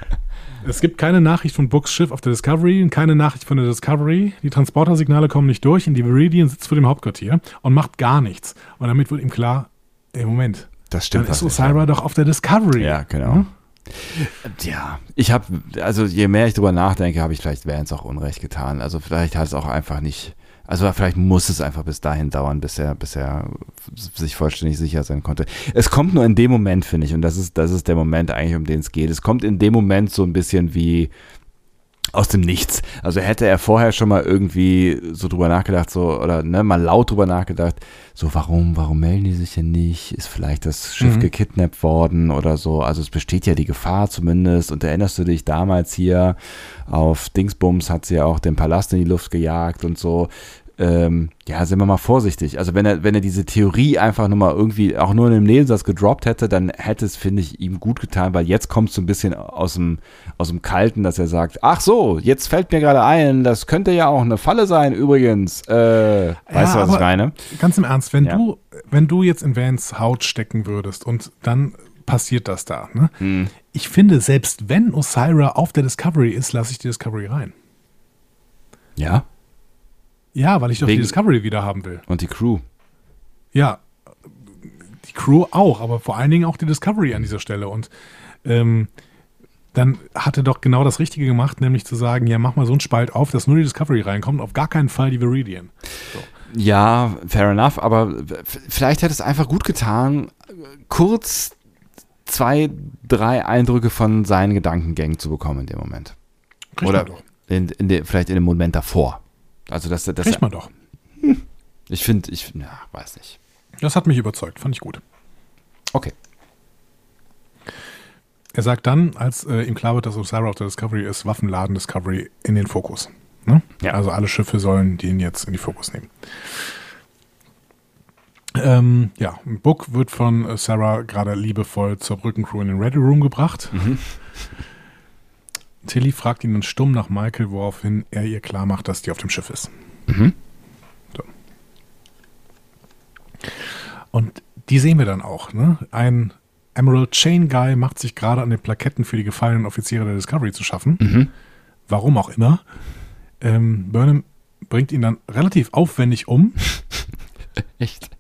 Es gibt keine Nachricht von Books Schiff auf der Discovery und keine Nachricht von der Discovery. Die Transportersignale kommen nicht durch und die Viridian sitzt vor dem Hauptquartier und macht gar nichts. Und damit wird ihm klar, ey, Moment. Das stimmt. Dann ist Osira doch auf der Discovery. Ja, genau. Hm? Ja, ich habe, also je mehr ich drüber nachdenke, habe ich vielleicht Vance auch Unrecht getan. Also vielleicht hat es auch einfach nicht also vielleicht muss es einfach bis dahin dauern, bis er, bis er sich vollständig sicher sein konnte. Es kommt nur in dem Moment, finde ich, und das ist, das ist der Moment eigentlich, um den es geht. Es kommt in dem Moment so ein bisschen wie, aus dem Nichts. Also hätte er vorher schon mal irgendwie so drüber nachgedacht, so, oder ne, mal laut drüber nachgedacht, so, warum, warum melden die sich denn nicht? Ist vielleicht das Schiff mhm. gekidnappt worden oder so? Also es besteht ja die Gefahr zumindest. Und erinnerst du dich damals hier auf Dingsbums hat sie ja auch den Palast in die Luft gejagt und so ähm, ja, sind wir mal vorsichtig. Also wenn er, wenn er diese Theorie einfach nur mal irgendwie auch nur in einem Nebensatz gedroppt hätte, dann hätte es, finde ich, ihm gut getan, weil jetzt kommt es so ein bisschen aus dem, aus dem Kalten, dass er sagt, ach so, jetzt fällt mir gerade ein, das könnte ja auch eine Falle sein übrigens. Äh, ja, weißt du, was ich meine? Ganz im Ernst, wenn ja. du, wenn du jetzt in Vans Haut stecken würdest und dann passiert das da, ne? Hm. Ich finde, selbst wenn Osira auf der Discovery ist, lasse ich die Discovery rein. Ja? Ja, weil ich doch Wegen- die Discovery wieder haben will. Und die Crew. Ja, die Crew auch, aber vor allen Dingen auch die Discovery an dieser Stelle. Und ähm, dann hat er doch genau das Richtige gemacht, nämlich zu sagen, ja, mach mal so einen Spalt auf, dass nur die Discovery reinkommt, auf gar keinen Fall die Viridian. Ja, fair enough, aber vielleicht hätte es einfach gut getan, kurz zwei, drei Eindrücke von seinen Gedankengängen zu bekommen in dem Moment. Kriegt Oder in, in de, vielleicht in dem Moment davor. Also, dass, dass Kriegt man doch. ich finde, ich, ja, weiß nicht. Das hat mich überzeugt, fand ich gut. Okay. Er sagt dann, als äh, ihm klar wird, dass Osira auf der Discovery ist, Waffenladen Discovery in den Fokus. Ne? Ja. Also alle Schiffe sollen den jetzt in die Fokus nehmen. Ähm, ja, Book wird von Sarah gerade liebevoll zur Brückencrew in den Ready Room gebracht. Tilly fragt ihn dann stumm nach Michael, woraufhin er ihr klar macht, dass die auf dem Schiff ist. Mhm. So. Und die sehen wir dann auch. Ne? Ein Emerald Chain Guy macht sich gerade an den Plaketten für die gefallenen Offiziere der Discovery zu schaffen. Mhm. Warum auch immer. Ähm, Burnham bringt ihn dann relativ aufwendig um. Echt?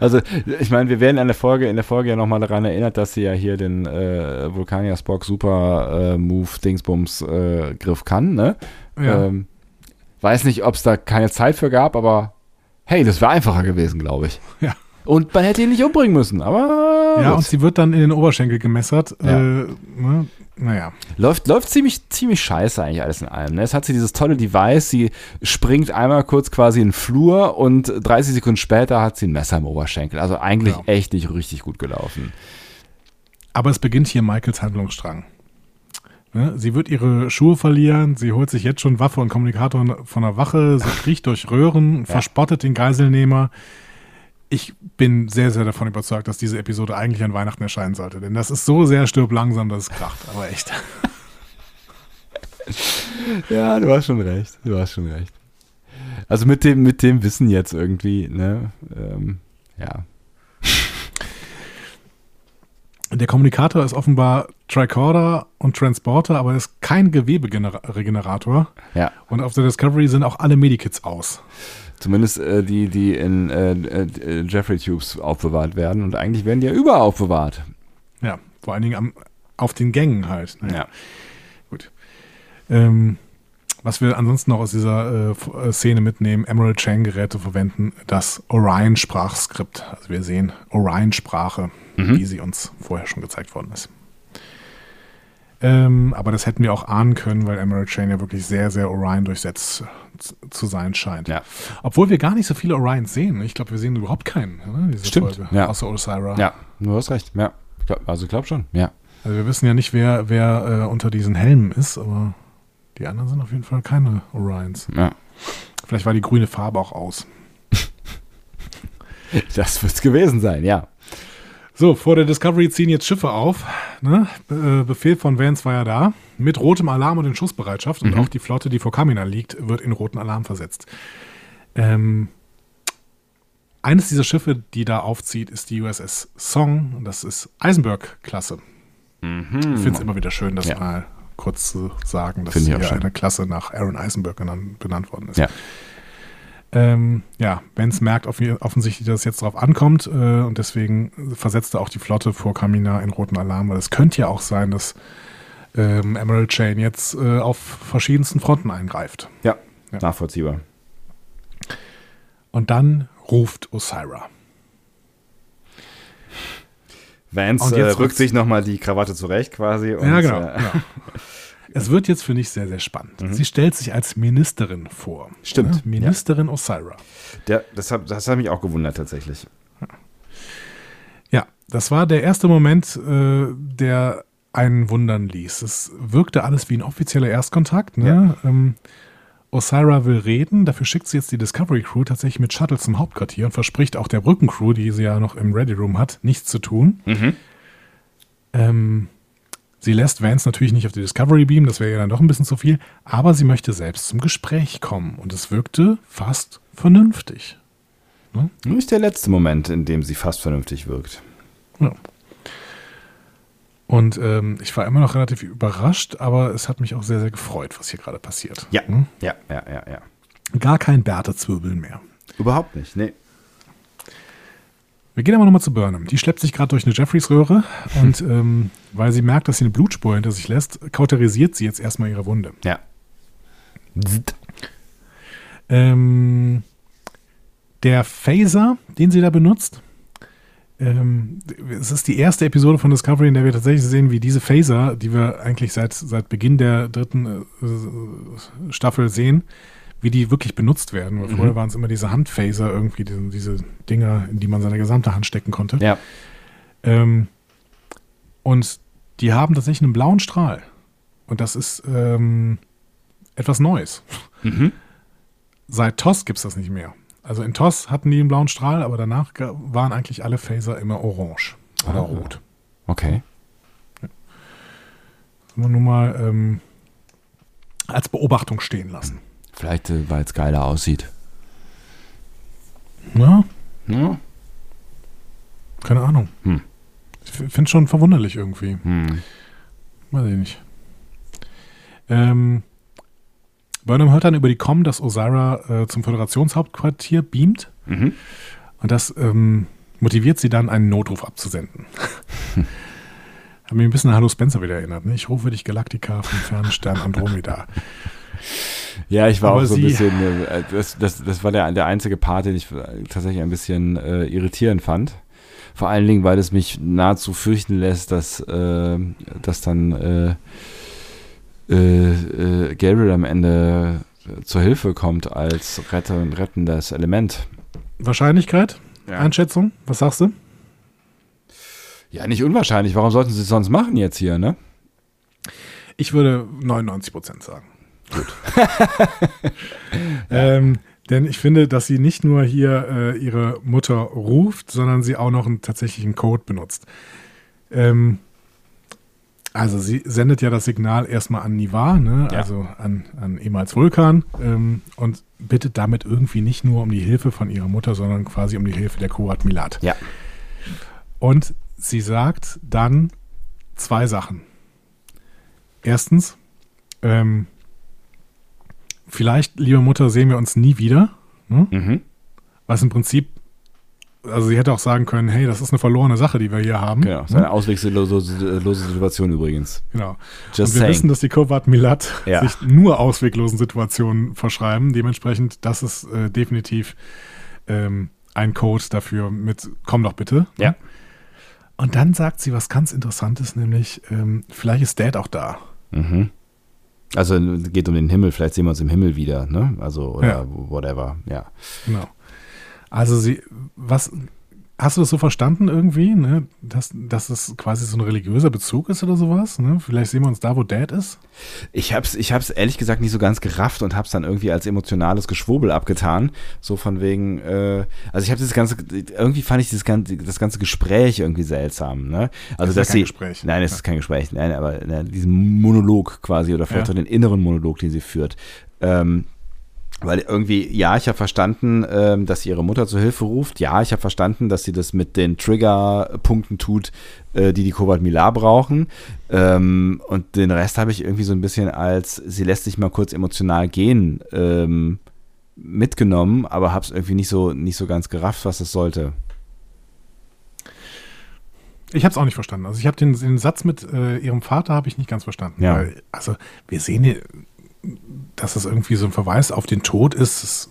Also, ich meine, wir werden in der Folge, in der Folge ja nochmal daran erinnert, dass sie ja hier den äh, Vulkanier Spock Super äh, Move Dingsbums äh, Griff kann, ne? Ja. Ähm, weiß nicht, ob es da keine Zeit für gab, aber hey, das wäre einfacher gewesen, glaube ich. Ja. Und man hätte ihn nicht umbringen müssen, aber Ja, gut. und sie wird dann in den Oberschenkel gemessert. Ja. Äh, ne? Naja. läuft, läuft ziemlich, ziemlich scheiße eigentlich alles in allem. Ne? Es hat sie dieses tolle Device, sie springt einmal kurz quasi in den Flur und 30 Sekunden später hat sie ein Messer im Oberschenkel. Also eigentlich Ja. echt nicht richtig gut gelaufen. Aber es beginnt hier Michaels Handlungsstrang. Ne? Sie wird ihre Schuhe verlieren, sie holt sich jetzt schon Waffe und Kommunikator von der Wache, sie kriecht durch Röhren, verspottet den Geiselnehmer. Ich bin sehr, sehr davon überzeugt, dass diese Episode eigentlich an Weihnachten erscheinen sollte. Denn das ist so sehr stirb langsam, dass es kracht. Aber echt. Ja, du hast schon recht. Du hast schon recht. Also mit dem, mit dem Wissen jetzt irgendwie, ne? Ähm, ja. Der Kommunikator ist offenbar Tricorder und Transporter, aber er ist kein Geweberegenerator. Ja. Und auf der Discovery sind auch alle Medikits aus. Zumindest äh, die, die in äh, äh, Jeffrey Tubes aufbewahrt werden. Und eigentlich werden die ja überall aufbewahrt. Ja, vor allen Dingen am, auf den Gängen halt. Naja. Ja. Gut. Ähm, was wir ansonsten noch aus dieser äh, äh, Szene mitnehmen, Emerald Chain Geräte verwenden das Orion-Sprachskript. Also wir sehen Orion-Sprache, wie sie uns vorher schon gezeigt worden ist. Ähm, aber das hätten wir auch ahnen können, weil Emerald Chain ja wirklich sehr, sehr Orion durchsetzt zu sein scheint. Ja. Obwohl wir gar nicht so viele Orions sehen. Ich glaube, wir sehen überhaupt keinen ne, diese Stimmt, Folge, ja. außer Osira. Ja, du hast recht. Ja. Glaub, also ich glaube schon. Ja. Also wir wissen ja nicht, wer, wer äh, unter diesen Helmen ist, aber die anderen sind auf jeden Fall keine Orions. ja. Vielleicht war die grüne Farbe auch aus. Das wird es gewesen sein, ja. So, vor der Discovery ziehen jetzt Schiffe auf. Ne? Äh, Befehl von Vance war ja da. Mit rotem Alarm und in Schussbereitschaft. Und auch die Flotte, die vor Kamina liegt, wird in roten Alarm versetzt. Ähm, eines dieser Schiffe, die da aufzieht, ist die USS Song. Und das ist Eisenberg-Klasse. Ich finde es immer wieder schön, das Ja. mal kurz zu sagen, dass hier eine Klasse nach Aaron Eisenberg benannt worden ist. Ja. Ähm, ja, Benz merkt off offensichtlich, dass es jetzt darauf ankommt äh, und deswegen versetzt er auch die Flotte vor Kamina in roten Alarm, weil es könnte ja auch sein, dass ähm, Emerald Chain jetzt äh, auf verschiedensten Fronten eingreift. Ja, Ja. nachvollziehbar. Und dann ruft Osira. Vance Und äh, jetzt rückt sich nochmal die Krawatte zurecht quasi. Und, ja, genau. Äh, genau. Es wird jetzt, finde ich, sehr, sehr spannend. Sie stellt sich als Ministerin vor. Mhm. Stimmt, Ne? Ministerin Osira. der, das, hat, das hat mich auch gewundert tatsächlich. Ja, das war der erste Moment, äh, der einen wundern ließ. Es wirkte alles wie ein offizieller Erstkontakt. Ne? Ähm, Osira will reden, dafür schickt sie jetzt die Discovery Crew tatsächlich mit Shuttle zum Hauptquartier und verspricht auch der Brückencrew, die sie ja noch im Ready Room hat, nichts zu tun. Ähm, sie lässt Vance natürlich nicht auf die Discovery beamen, das wäre ja dann doch ein bisschen zu viel, aber sie möchte selbst zum Gespräch kommen und es wirkte fast vernünftig. Nur ist der letzte Moment, in dem sie fast vernünftig wirkt. Ja. Und ähm, ich war immer noch relativ überrascht, aber es hat mich auch sehr, sehr gefreut, was hier gerade passiert. Ja, Hm? ja, ja, ja, ja. Gar kein Bärtezwirbeln mehr. Überhaupt nicht, nee. Wir gehen aber nochmal zu Burnham. Die schleppt sich gerade durch eine Jeffreys-Röhre und ähm, weil sie merkt, dass sie eine Blutspur hinter sich lässt, kauterisiert sie jetzt erstmal ihre Wunde. Ja. Ähm, der Phaser, den sie da benutzt, ähm, es ist die erste Episode von Discovery, in der wir tatsächlich sehen, wie diese Phaser, die wir eigentlich seit, seit Beginn der dritten äh, Staffel sehen, wie die wirklich benutzt werden. Weil mhm. Vorher waren es immer diese Handphaser, irgendwie diese, diese, Dinger, in die man seine gesamte Hand stecken konnte. Ja. Ähm, und die haben tatsächlich einen blauen Strahl. Und das ist ähm, etwas Neues. Mhm. Seit TOS gibt es das nicht mehr. Also in TOS hatten die einen blauen Strahl, aber danach waren eigentlich alle Phaser immer orange oder oh. rot. Okay. Ja. Das wir nur mal ähm, als Beobachtung stehen lassen. Vielleicht, äh, weil es geiler aussieht. Ja. Ja. Keine Ahnung. Hm. Ich finde es schon verwunderlich irgendwie. Hm. Weiß ich nicht. Ähm, Burnham hört dann über die Com, dass Osira äh, zum Föderationshauptquartier beamt. Mhm. Und das ähm, motiviert sie dann, einen Notruf abzusenden. Hat mich ein bisschen an Hallo Spencer wieder erinnert. Ne? Ich rufe dich Galaktika vom fernen Stern Andromeda. Ja, ich war Aber auch so ein bisschen, äh, das, das, das war der, der einzige Part, den ich tatsächlich ein bisschen äh, irritierend fand. Vor allen Dingen, weil es mich nahezu fürchten lässt, dass, äh, dass dann äh, äh, Gabriel am Ende zur Hilfe kommt als Retter, rettendes Element. Wahrscheinlichkeit? Ja. Einschätzung? Was sagst du? Ja, nicht unwahrscheinlich. Warum sollten sie es sonst machen jetzt hier, ne? Ich würde 99 Prozent sagen. Gut. ähm, denn ich finde, dass sie nicht nur hier äh, ihre Mutter ruft, sondern sie auch noch einen tatsächlichen Code benutzt. Ähm, also sie sendet ja das Signal erstmal an Nivar, ne? Ja. also an, an ehemals Vulkan ähm, und bittet damit irgendwie nicht nur um die Hilfe von ihrer Mutter, sondern quasi um die Hilfe der Kurat Milat. Ja. Und sie sagt dann zwei Sachen. Erstens, ähm, vielleicht, liebe Mutter, sehen wir uns nie wieder. Ne? Mhm. Was im Prinzip also sie hätte auch sagen können, hey, das ist eine verlorene Sache, die wir hier haben. Genau, das ist eine auswegslose Situation übrigens. Genau. Just und wir saying. wissen, dass die Kovat Milat ja. sich nur ausweglosen Situationen verschreiben. Dementsprechend, das ist äh, definitiv ähm, ein Code dafür mit komm doch bitte. Ja. Und dann sagt sie was ganz Interessantes, nämlich ähm, vielleicht ist Dad auch da. Mhm. Also geht um den Himmel, vielleicht sehen wir uns im Himmel wieder, ne? Also oder ja. whatever, ja. Genau. Also sie, was, hast du das so verstanden irgendwie, ne? dass, dass es quasi so ein religiöser Bezug ist oder sowas? Ne? Vielleicht sehen wir uns da, wo Dad ist? Ich hab's, ich hab's ehrlich gesagt nicht so ganz gerafft und hab's dann irgendwie als emotionales Geschwurbel abgetan. So von wegen, äh, also ich habe das ganze, irgendwie fand ich das ganze, das ganze Gespräch irgendwie seltsam. Ne? Also das ist dass ja kein sie, Gespräch. Nein, es ja. ist kein Gespräch, nein, aber ne, diesen Monolog quasi oder vielleicht ja. auch den inneren Monolog, den sie führt. Ähm, weil irgendwie, ja, ich habe verstanden, ähm, dass sie ihre Mutter zur Hilfe ruft. Ja, ich habe verstanden, dass sie das mit den Triggerpunkten tut, äh, die die Kobalt Milar brauchen. Ähm, und den Rest habe ich irgendwie so ein bisschen als, sie lässt sich mal kurz emotional gehen, ähm, mitgenommen, aber habe es irgendwie nicht so, nicht so ganz gerafft, was es sollte. Ich habe es auch nicht verstanden. Also ich habe den, den, Satz mit äh, ihrem Vater habe ich nicht ganz verstanden. Ja. Weil, also wir sehen hier dass das irgendwie so ein Verweis auf den Tod ist,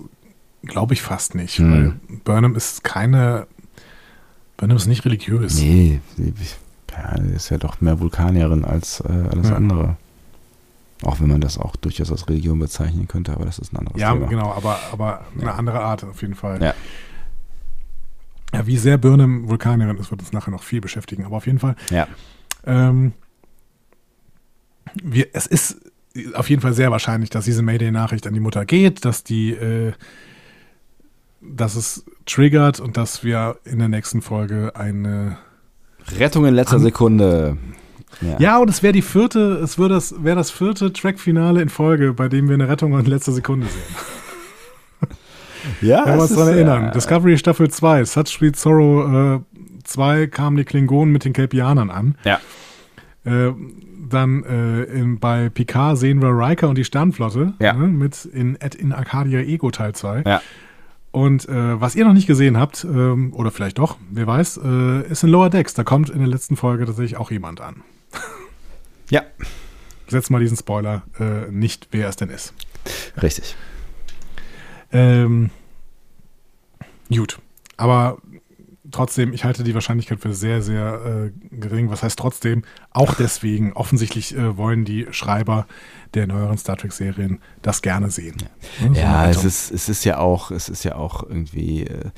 glaube ich fast nicht. Hm. Weil Burnham ist keine. Burnham ist nicht religiös. Nee, ja, ist ja doch mehr Vulkanierin als äh, alles ja. andere. Auch wenn man das auch durchaus als Religion bezeichnen könnte, aber das ist ein anderes ja, Thema. Ja, genau, aber, aber eine ja. andere Art auf jeden Fall. Ja. Ja, wie sehr Burnham Vulkanierin ist, wird uns nachher noch viel beschäftigen, aber auf jeden Fall. Ja. Ähm, wir, es ist auf jeden Fall sehr wahrscheinlich, dass diese Mayday-Nachricht an die Mutter geht, dass die, äh, dass es triggert und dass wir in der nächsten Folge eine Rettung in letzter Sekunde. Ja. ja, und es wäre die vierte, es wäre das, wär das vierte Track-Finale in Folge, bei dem wir eine Rettung in letzter Sekunde sehen. ja, wir uns daran erinnern. Ja. Discovery Staffel 2, Such Sweet Sorrow äh, 2 kamen die Klingonen mit den Kelpianern an. Ja. Äh, dann äh, in, bei Picard sehen wir Riker und die Sternflotte Ja. ne, mit in, in Arcadia Ego Teil 2. Ja. Und äh, was ihr noch nicht gesehen habt, ähm, oder vielleicht doch, wer weiß, äh, ist in Lower Decks. Da kommt in der letzten Folge tatsächlich auch jemand an. Ja, Setzt mal diesen Spoiler äh, nicht, wer es denn ist. richtig. Ähm, gut. Aber trotzdem, ich halte die Wahrscheinlichkeit für sehr, sehr äh, gering. Was heißt trotzdem? Auch deswegen, offensichtlich äh, wollen die Schreiber der neueren Star Trek-Serien das gerne sehen. Ne, so Ja, es ist, es ist ja auch, es ist ja auch irgendwie, äh,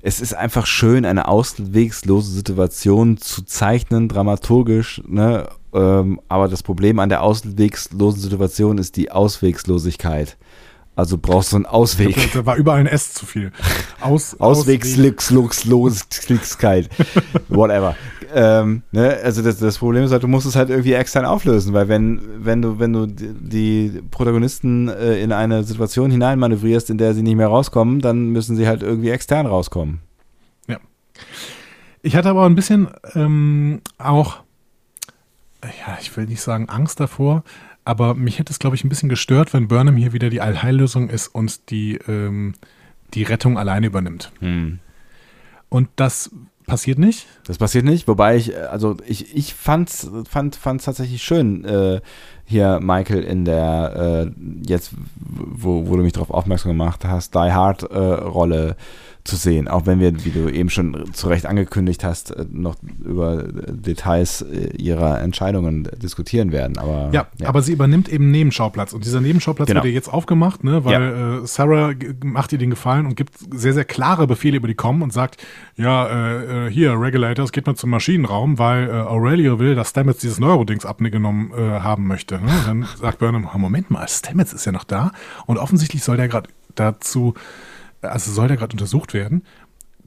es ist einfach schön, eine auswegslose Situation zu zeichnen, dramaturgisch, ne? Ähm, aber das Problem an der ausweglosen Situation ist die Auswegslosigkeit. Also brauchst du einen Ausweg. Da, da war überall ein S zu viel. Aus, Auswegslosigkeit. Whatever. Ähm, ne? Also das, das Problem ist halt, du musst es halt irgendwie extern auflösen, weil wenn, wenn du, wenn du die, Protagonisten äh, in eine Situation hineinmanövrierst, in der sie nicht mehr rauskommen, dann müssen sie halt irgendwie extern rauskommen. Ich hatte aber ein bisschen ähm, auch, ja, ich will nicht sagen Angst davor, aber mich hätte es, glaube ich, ein bisschen gestört, wenn Burnham hier wieder die Allheillösung ist und die, ähm, die Rettung alleine übernimmt. Und das passiert nicht. Das passiert nicht, wobei ich, äh, also ich, ich fand's, fand es tatsächlich schön, äh, hier Michael in der, äh, jetzt, wo, wo du mich darauf aufmerksam gemacht hast, Die Hard äh, Rolle zu sehen, auch wenn wir, wie du eben schon zu Recht angekündigt hast, äh, noch über äh, Details äh, ihrer Entscheidungen diskutieren werden. Aber Ja, aber sie übernimmt eben Nebenschauplatz. Und dieser Nebenschauplatz Genau. wird ihr jetzt aufgemacht, ne, weil äh, Sarah macht ihr den Gefallen und gibt sehr, sehr klare Befehle über die kommen und sagt, ja, äh, hier, Regulators, geht mal zum Maschinenraum, weil äh, Aurelio will, dass Stamets dieses Neurodings abgenommen äh, haben möchte. Ne? Dann sagt Burnham, "Ah, Moment mal, Stamets ist ja noch da. Und offensichtlich soll der gerade dazu, also soll der gerade untersucht werden.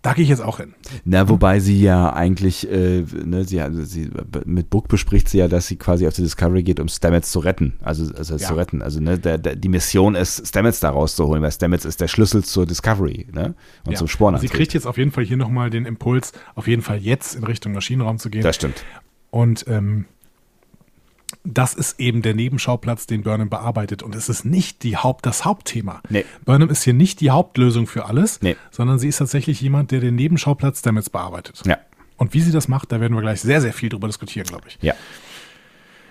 Da gehe ich jetzt auch hin. Na, wobei sie ja eigentlich, äh, ne, sie, also sie, mit Book bespricht sie ja, dass sie quasi auf die Discovery geht, um Stamets zu retten. Also, also Ja. zu retten. Also, ne, der, der, die Mission ist, Stamets da rauszuholen, weil Stamets ist der Schlüssel zur Discovery, ne? Und Ja. zum Spornantrieb. Sie kriegt jetzt auf jeden Fall hier nochmal den Impuls, auf jeden Fall jetzt in Richtung Maschinenraum zu gehen. Das stimmt. Und ähm, das ist eben der Nebenschauplatz, den Burnham bearbeitet. Und es ist nicht die Haupt, das Hauptthema. Nee. Burnham ist hier nicht die Hauptlösung für alles, Nee. sondern sie ist tatsächlich jemand, der den Nebenschauplatz Stamets bearbeitet. Ja. Und wie sie das macht, da werden wir gleich sehr, sehr viel drüber diskutieren, glaube ich. Ja.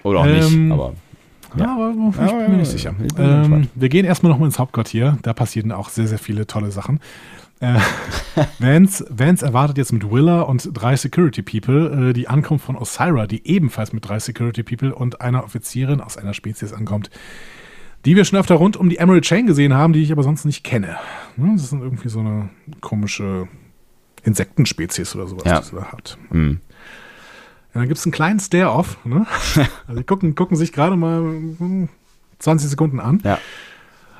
Oder auch Ähm, nicht, aber. Ja, aber ich Ja, bin ja, mir nicht ja, sicher. Ähm, wir gehen erstmal nochmal ins Hauptquartier. Da passieren auch sehr, sehr viele tolle Sachen. Äh, Vance, Vance erwartet jetzt mit Willa und drei Security People äh, die Ankunft von Osira, die ebenfalls mit drei Security People und einer Offizierin aus einer Spezies ankommt, die wir schon öfter rund um die Emerald Chain gesehen haben, die ich aber sonst nicht kenne. Ne, Das ist irgendwie so eine komische Insektenspezies oder sowas, Ja. die sie da hat. Hm. Ja, dann gibt es einen kleinen Stare-Off. Ne? Also die gucken, gucken sich gerade mal hm, 20 Sekunden an Ja.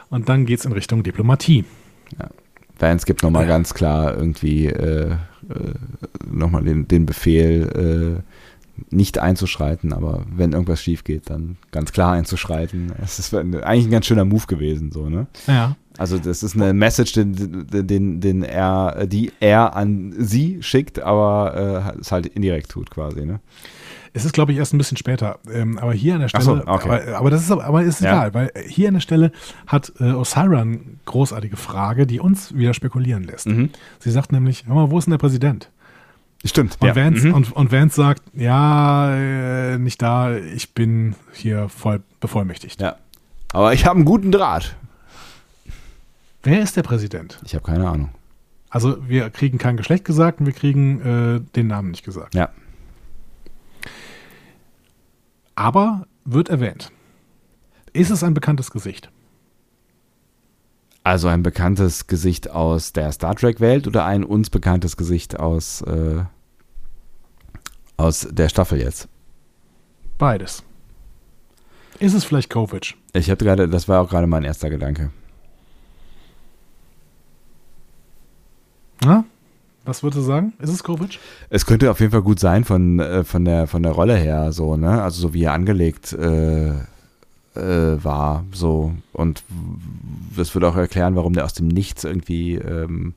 und dann geht es in Richtung Diplomatie. Vance gibt nochmal ganz klar irgendwie äh, äh, nochmal den, den Befehl, äh, nicht einzuschreiten, aber wenn irgendwas schief geht, dann ganz klar einzuschreiten. Es ist eigentlich ein ganz schöner Move gewesen, so, ne? Ja. Also das ist eine Message, den, den, den er, die er an sie schickt, aber äh, es halt indirekt tut quasi, ne? Es ist, glaube ich, erst ein bisschen später. Ähm, aber hier an der Stelle, so, okay. aber, aber das ist, aber ist Ja. egal, weil hier an der Stelle hat äh, eine großartige Frage, die uns wieder spekulieren lässt. Mhm. Sie sagt nämlich, hör mal, wo ist denn der Präsident? Stimmt. Und, ja. Vance, Mhm. und, und Vance sagt, ja, äh, nicht da, ich bin hier voll bevollmächtigt. ja. Aber ich habe einen guten Draht. Wer ist der Präsident? Ich habe keine Ahnung. Also wir kriegen kein Geschlecht gesagt und wir kriegen äh, den Namen nicht gesagt. Ja. Aber wird erwähnt. Ist es ein bekanntes Gesicht? Also ein bekanntes Gesicht aus der Star Trek-Welt oder ein uns bekanntes Gesicht aus, äh, aus der Staffel jetzt? Beides. Ist es vielleicht Kovic? Ich hatte gerade, das war auch gerade mein erster Gedanke. Na? Was würdest du sagen? Ist es Kovic? Es könnte auf jeden Fall gut sein von, äh, von, der, von der Rolle her, so, ne? Also so wie er angelegt äh, äh, war, so. Und das würde auch erklären, warum der aus dem Nichts irgendwie ähm,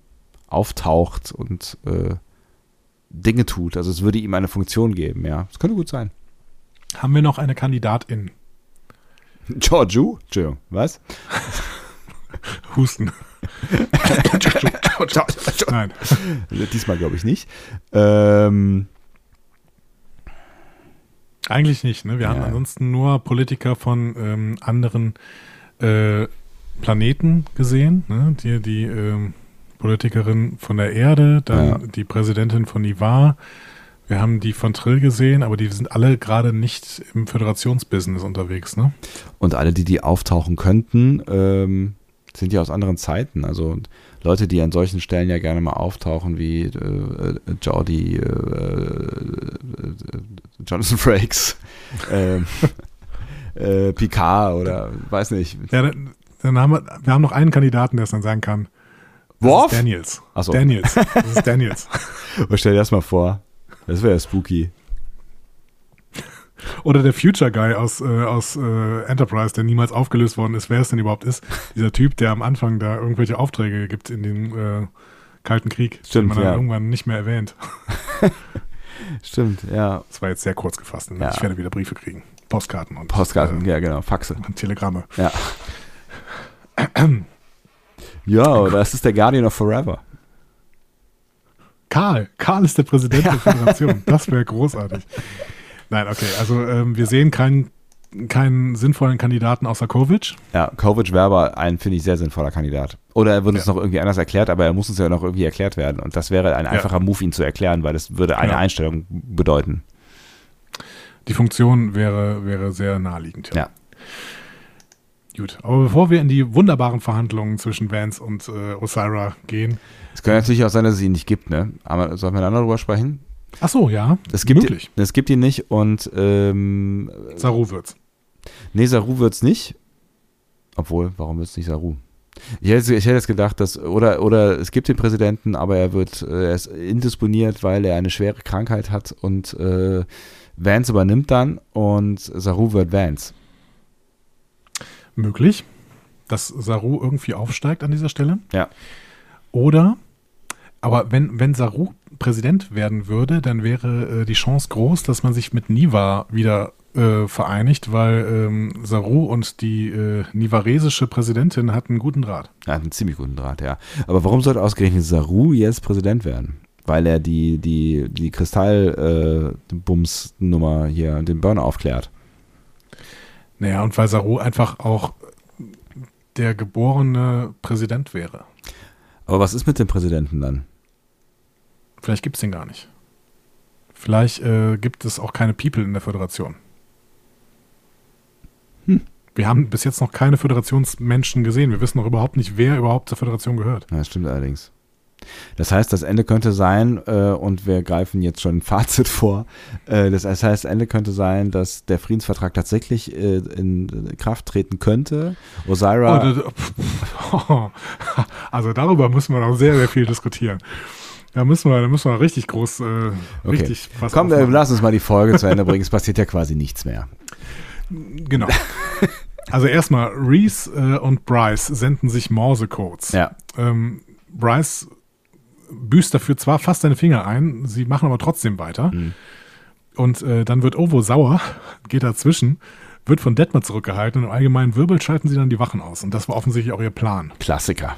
auftaucht und äh, Dinge tut. Also es würde ihm eine Funktion geben, ja. Das könnte gut sein. Haben wir noch eine Kandidatin? Georgiou? Entschuldigung, was? Husten. Nein. Diesmal glaube ich nicht. Ähm, Eigentlich nicht, ne? Wir ja. haben ansonsten nur Politiker von ähm, anderen äh, Planeten gesehen, ne? Die, die ähm, Politikerin von der Erde, dann ja. die Präsidentin von Ivar. Wir haben die von Trill gesehen, aber die sind alle gerade nicht im Föderationsbusiness unterwegs, ne? Und alle, die die auftauchen könnten, ähm, sind ja aus anderen Zeiten. Also Leute, die an solchen Stellen ja gerne mal auftauchen, wie äh, äh Jordi, äh, äh, Jonathan Frakes, ähm, äh, Picard oder weiß nicht. Ja, dann, haben wir, wir haben noch einen Kandidaten, der es dann sagen kann. Worf? Daniels. Achso. Daniels. Das ist Daniels. stell dir das mal vor. Das wäre ja spooky. Oder der Future Guy aus, äh, aus äh, Enterprise, der niemals aufgelöst worden ist, wer es denn überhaupt ist. Dieser Typ, der am Anfang da irgendwelche Aufträge gibt in den äh, Kalten Krieg, Stimmt, den man ja. dann irgendwann nicht mehr erwähnt. Stimmt, ja. Das war jetzt sehr kurz gefasst. Ne? Ja. Ich werde wieder Briefe kriegen. Postkarten und Postkarten, ja genau, Faxe. und Telegramme. Ja. ja, das ist der Guardian of Forever. Karl. Karl ist der Präsident der Föderation. Das wäre großartig. Nein, okay. Also ähm, wir sehen keinen keinen sinnvollen Kandidaten außer Kovic. Ja, Kovic wäre aber ein, finde ich, sehr sinnvoller Kandidat. Oder er wird uns Ja. noch irgendwie anders erklärt, aber er muss uns ja noch irgendwie erklärt werden. Und das wäre ein einfacher Move, ihn zu erklären, weil das würde eine Ja. Einstellung bedeuten. Die Funktion wäre, wäre sehr naheliegend. Ja. Gut, aber bevor wir in die wunderbaren Verhandlungen zwischen Vance und äh, Osira gehen. Es könnte natürlich auch sein, dass es ihn nicht gibt, ne? Aber sollen wir dann darüber sprechen? Ach so, ja. Es gibt, möglich. es gibt ihn nicht und ähm, Saru wird's. nee, Saru wird's nicht. Obwohl, warum wird's nicht Saru? Ich hätte, ich hätte jetzt gedacht, dass, oder, oder es gibt den Präsidenten, aber er wird, äh, er ist indisponiert, weil er eine schwere Krankheit hat und äh, Vance übernimmt dann und Saru wird Vance. Möglich, dass Saru irgendwie aufsteigt an dieser Stelle. Ja. Oder, aber wenn, wenn Saru Präsident werden würde, dann wäre äh, die Chance groß, dass man sich mit Niva wieder äh, vereinigt, weil ähm, Saru und die äh, nivaresische Präsidentin hatten einen guten Draht. Er hat einen ziemlich guten Draht, ja. Aber warum sollte ausgerechnet Saru jetzt Präsident werden? Weil er die, die, die Kristallbums-Nummer hier, den Burner aufklärt. Naja, und weil Saru einfach auch der geborene Präsident wäre. Aber was ist mit dem Präsidenten dann? Vielleicht gibt es den gar nicht. Vielleicht äh, gibt es auch keine People in der Föderation. Hm. Wir haben bis jetzt noch keine Föderationsmenschen gesehen. Wir wissen noch überhaupt nicht, wer überhaupt zur Föderation gehört. Ja, das stimmt allerdings. Das heißt, das Ende könnte sein, äh, und wir greifen jetzt schon ein Fazit vor, äh, das, heißt, das Ende könnte sein, dass der Friedensvertrag tatsächlich äh, in Kraft treten könnte. Osira, Oh, also darüber müssen wir noch sehr, sehr viel diskutieren. Da müssen wir, da müssen wir richtig groß, äh, Okay. richtig was komm, äh, aufmachen. lass uns mal die Folge zu Ende bringen, es passiert ja quasi nichts mehr. Genau. Also erstmal, Reese äh, und Bryce senden sich Morse-Codes. Ja, Ähm, Bryce büßt dafür zwar fast seine Finger ein, sie machen aber trotzdem weiter. Mhm. Und äh, dann wird Ovo sauer, geht dazwischen, wird von Detmer zurückgehalten und im allgemeinen Wirbel schalten sie dann die Wachen aus. Und das war offensichtlich auch ihr Plan. Klassiker.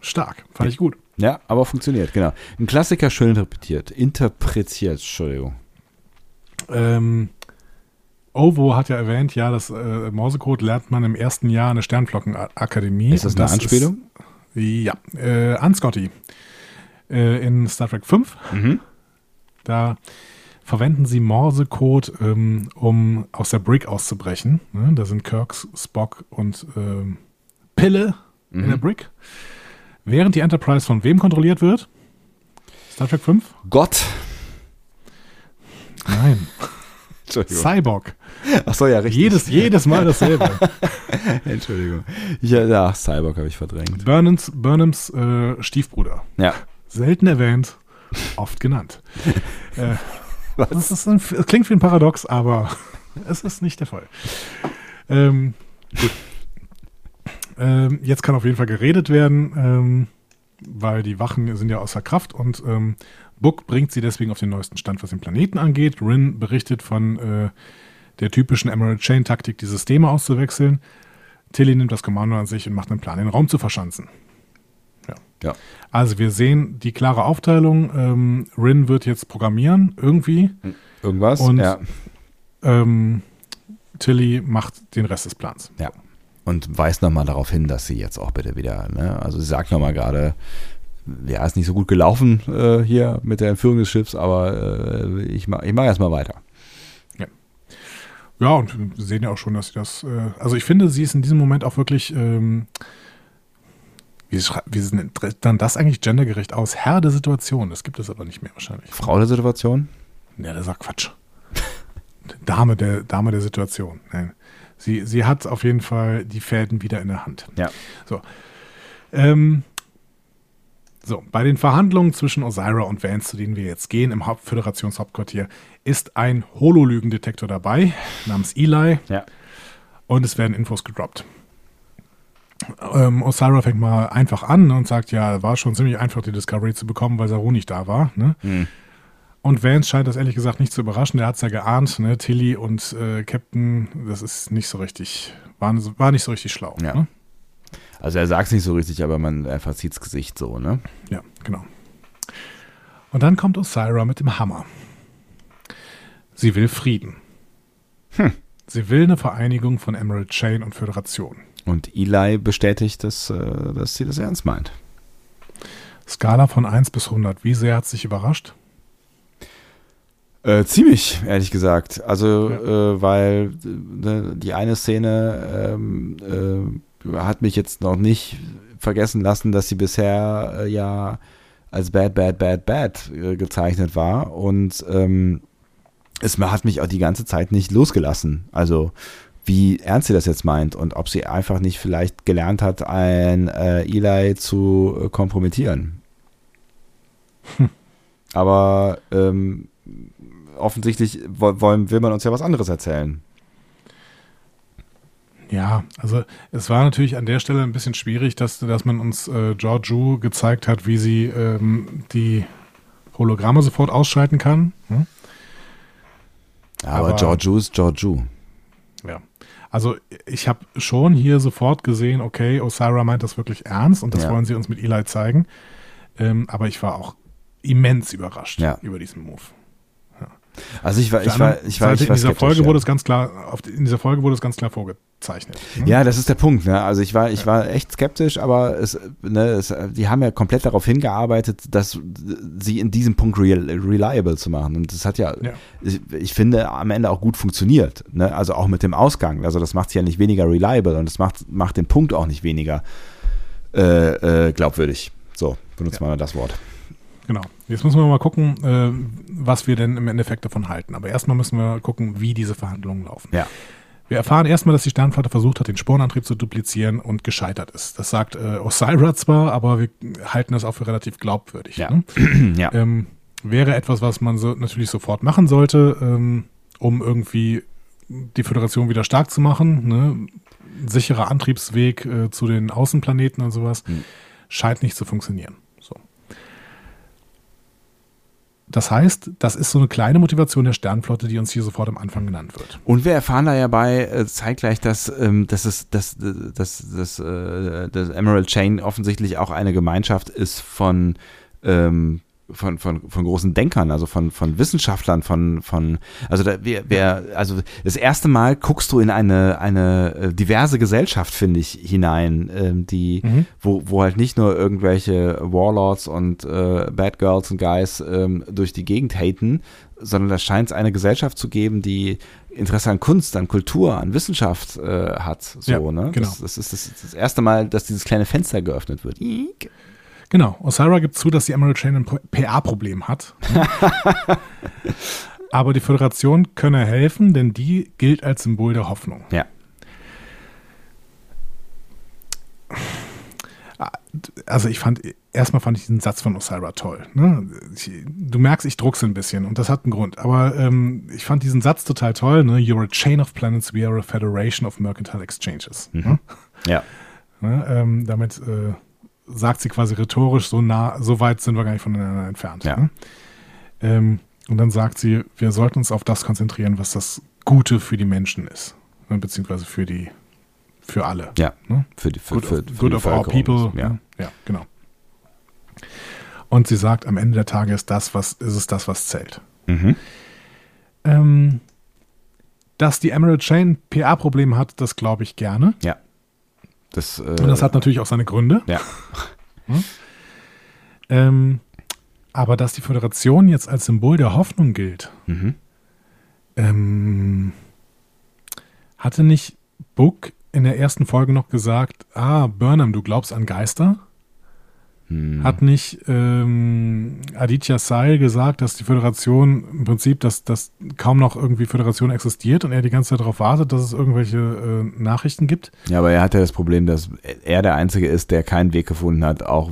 Stark, fand ich gut. Ja, aber funktioniert, genau. Ein Klassiker schön interpretiert. Interpretiert, Entschuldigung. Ähm, Ovo hat ja erwähnt, ja, das äh, Morsecode lernt man im ersten Jahr an der Sternflockenakademie. Ist das eine Anspielung? Ist, ja, äh, an Scotty. Äh, in Star Trek 5, Mhm. da verwenden sie Morsecode, ähm, um aus der Brick auszubrechen. Ne? Da sind Kirk, Spock und ähm, Pille in Mhm. der Brick. Während die Enterprise von wem kontrolliert wird? Star Trek 5? Gott. Nein. Cyborg. Achso, ja, richtig. Jedes, jedes Mal dasselbe. Entschuldigung. Ja, ja Cyborg habe ich verdrängt. Burnhams, Burnhams äh, Stiefbruder. Ja. Selten erwähnt, oft genannt. äh, Was? das, ist ein, es klingt wie ein Paradox, aber es ist nicht der Fall. Ähm, gut. Ähm, jetzt kann auf jeden Fall geredet werden, ähm, weil die Wachen sind ja außer Kraft und ähm, Book bringt sie deswegen auf den neuesten Stand, was den Planeten angeht. Rin berichtet von äh, der typischen Emerald Chain Taktik, die Systeme auszuwechseln. Tilly nimmt das Kommando an sich und macht einen Plan, den Raum zu verschanzen. Ja. Ja. Also wir sehen die klare Aufteilung. Ähm, Rin wird jetzt programmieren, irgendwie. Irgendwas? Und ja. ähm, Tilly macht den Rest des Plans. Ja. Und weist nochmal darauf hin, dass sie jetzt auch bitte wieder, ne? also sie sagt nochmal gerade, ja, ist nicht so gut gelaufen äh, hier mit der Entführung des Schiffs, aber äh, ich mache ich mach erstmal weiter. Ja, und wir sehen ja auch schon, dass sie das. Äh, also ich finde, sie ist in diesem Moment auch wirklich. Ähm, wie, wie tritt dann das eigentlich gendergerecht aus? Herr der Situation. Das gibt es aber nicht mehr wahrscheinlich. Frau der Situation? Ja, das ist Quatsch. Dame der, Dame der Situation. Nein. Sie, sie hat auf jeden Fall die Fäden wieder in der Hand. Ja. So. Ähm, so, bei den Verhandlungen zwischen Osira und Vance, zu denen wir jetzt gehen, im Haupt Föderationshauptquartier, ist ein Hololügendetektor dabei, namens Eli, Ja. und es werden Infos gedroppt. Ähm, Osira fängt mal einfach an und sagt, ja, war schon ziemlich einfach, die Discovery zu bekommen, weil Saru nicht da war. Ne? Hm. Und Vance scheint das ehrlich gesagt nicht zu überraschen. Der hat es ja geahnt, ne? Tilly und äh, Captain, das ist nicht so richtig, war, war nicht so richtig schlau. Ja. Ne? Also er sagt es nicht so richtig, aber man er verzieht's Gesicht so, ne? Ja, genau. Und dann kommt Osira mit dem Hammer. Sie will Frieden. Hm. Sie will eine Vereinigung von Emerald Chain und Föderation. Und Eli bestätigt, dass, äh, dass sie das ernst meint. Skala von 1 bis 100. Wie sehr hat sich überrascht? Äh, ziemlich, ehrlich gesagt. Also, Ja. äh, weil ne, die eine Szene ähm, äh, hat mich jetzt noch nicht vergessen lassen, dass sie bisher äh, ja als Bad, Bad, Bad, Bad äh, gezeichnet war. Und ähm, es hat mich auch die ganze Zeit nicht losgelassen. Also, wie ernst sie das jetzt meint und ob sie einfach nicht vielleicht gelernt hat, ein äh, Eli zu kompromittieren. Aber ähm, offensichtlich wo- wollen, will man uns ja was anderes erzählen. Ja, also es war natürlich an der Stelle ein bisschen schwierig, dass, dass man uns äh, Georgiou gezeigt hat, wie sie ähm, die Hologramme sofort ausschalten kann. Hm? Aber, Aber- Georgiou ist Georgiou. Ja. Also ich habe schon hier sofort gesehen, okay, Osira meint das wirklich ernst und das Ja. wollen sie uns mit Eli zeigen. Ähm, aber ich war auch immens überrascht Ja. über diesen Move. Also ich war, ich war, ich war, ich war in dieser Folge ja. wurde es ganz klar, die- in dieser Folge wurde es ganz klar vorgezeichnet. ne? Ja, das ist der Punkt. Ne? Also ich war, ich war echt skeptisch, aber es, ne, es, die haben ja komplett darauf hingearbeitet, dass sie in diesem Punkt real, reliable zu machen. Und das hat ja, Ja. Ich, ich finde, am Ende auch gut funktioniert. Ne? Also auch mit dem Ausgang. Also das macht sie ja nicht weniger reliable und das macht, macht den Punkt auch nicht weniger äh, äh, glaubwürdig. So, benutzen wir mal das Wort. Genau. Jetzt müssen wir mal gucken, äh, was wir denn im Endeffekt davon halten. Aber erstmal müssen wir gucken, wie diese Verhandlungen laufen. Ja. Wir erfahren erstmal, dass die Sternflotte versucht hat, den Sporenantrieb zu duplizieren und gescheitert ist. Das sagt äh, Osira zwar, aber wir halten das auch für relativ glaubwürdig. Ja. Ne? ja. Ähm, wäre etwas, was man so natürlich sofort machen sollte, ähm, um irgendwie die Föderation wieder stark zu machen. Ne? Ein Sicherer Antriebsweg äh, zu den Außenplaneten und sowas. Hm. Scheint nicht zu funktionieren. So. Das heißt, das ist so eine kleine Motivation der Sternflotte, die uns hier sofort am Anfang genannt wird. Und wir erfahren da ja bei äh, zeitgleich, dass, ähm, dass, es, dass, dass, dass, äh, das Emerald Chain offensichtlich auch eine Gemeinschaft ist von, ähm, von, von, von großen Denkern, also von, von Wissenschaftlern, von, von also da, wir, wir, also das erste Mal guckst du in eine, eine äh, diverse Gesellschaft, finde ich, hinein, ähm, die, Mhm. wo, wo halt nicht nur irgendwelche Warlords und äh, Bad Girls und Guys ähm, durch die Gegend haten, sondern da scheint es eine Gesellschaft zu geben, die Interesse an Kunst, an Kultur, an Wissenschaft äh, hat. So, Ja, ne? genau. Das, das ist das, das erste Mal, dass dieses kleine Fenster geöffnet wird. Genau, Osira gibt zu, dass die Emerald Chain ein PA-Problem hat. Aber die Föderation könne helfen, denn die gilt als Symbol der Hoffnung. Ja. Also ich fand, erstmal fand ich diesen Satz von Osira toll. Ne? Du merkst, ich druckse ein bisschen und das hat einen Grund. Aber ähm, ich fand diesen Satz total toll. Ne? You're a chain of planets, we are a federation of mercantile exchanges. Ne? Ja. Ne? Ähm, damit äh, sagt sie quasi rhetorisch, so nah, so weit sind wir gar nicht voneinander entfernt. Ja. Ne? Ähm, und dann sagt sie, wir sollten uns auf das konzentrieren, was das Gute für die Menschen ist. Ne, beziehungsweise für die, für alle. Ja, ne? für die, für, good für, of, good of our people. Ja. Ne? ja, genau. Und sie sagt, am Ende der Tage ist das, was, ist es das, was zählt. Mhm. Ähm, dass die Emerald Chain PA-Probleme hat, das glaube ich gerne. Ja. Das, äh, Und das hat natürlich auch seine Gründe. Ja. Hm? Ähm, aber dass die Föderation jetzt als Symbol der Hoffnung gilt, Mhm. ähm, hatte nicht Book in der ersten Folge noch gesagt, ah, Burnham, du glaubst an Geister? Hm. Hat nicht ähm, Aditya Sai gesagt, dass die Föderation im Prinzip, dass, dass kaum noch irgendwie Föderation existiert und er die ganze Zeit darauf wartet, dass es irgendwelche äh, Nachrichten gibt? Ja, aber er hat ja das Problem, dass er der Einzige ist, der keinen Weg gefunden hat, auch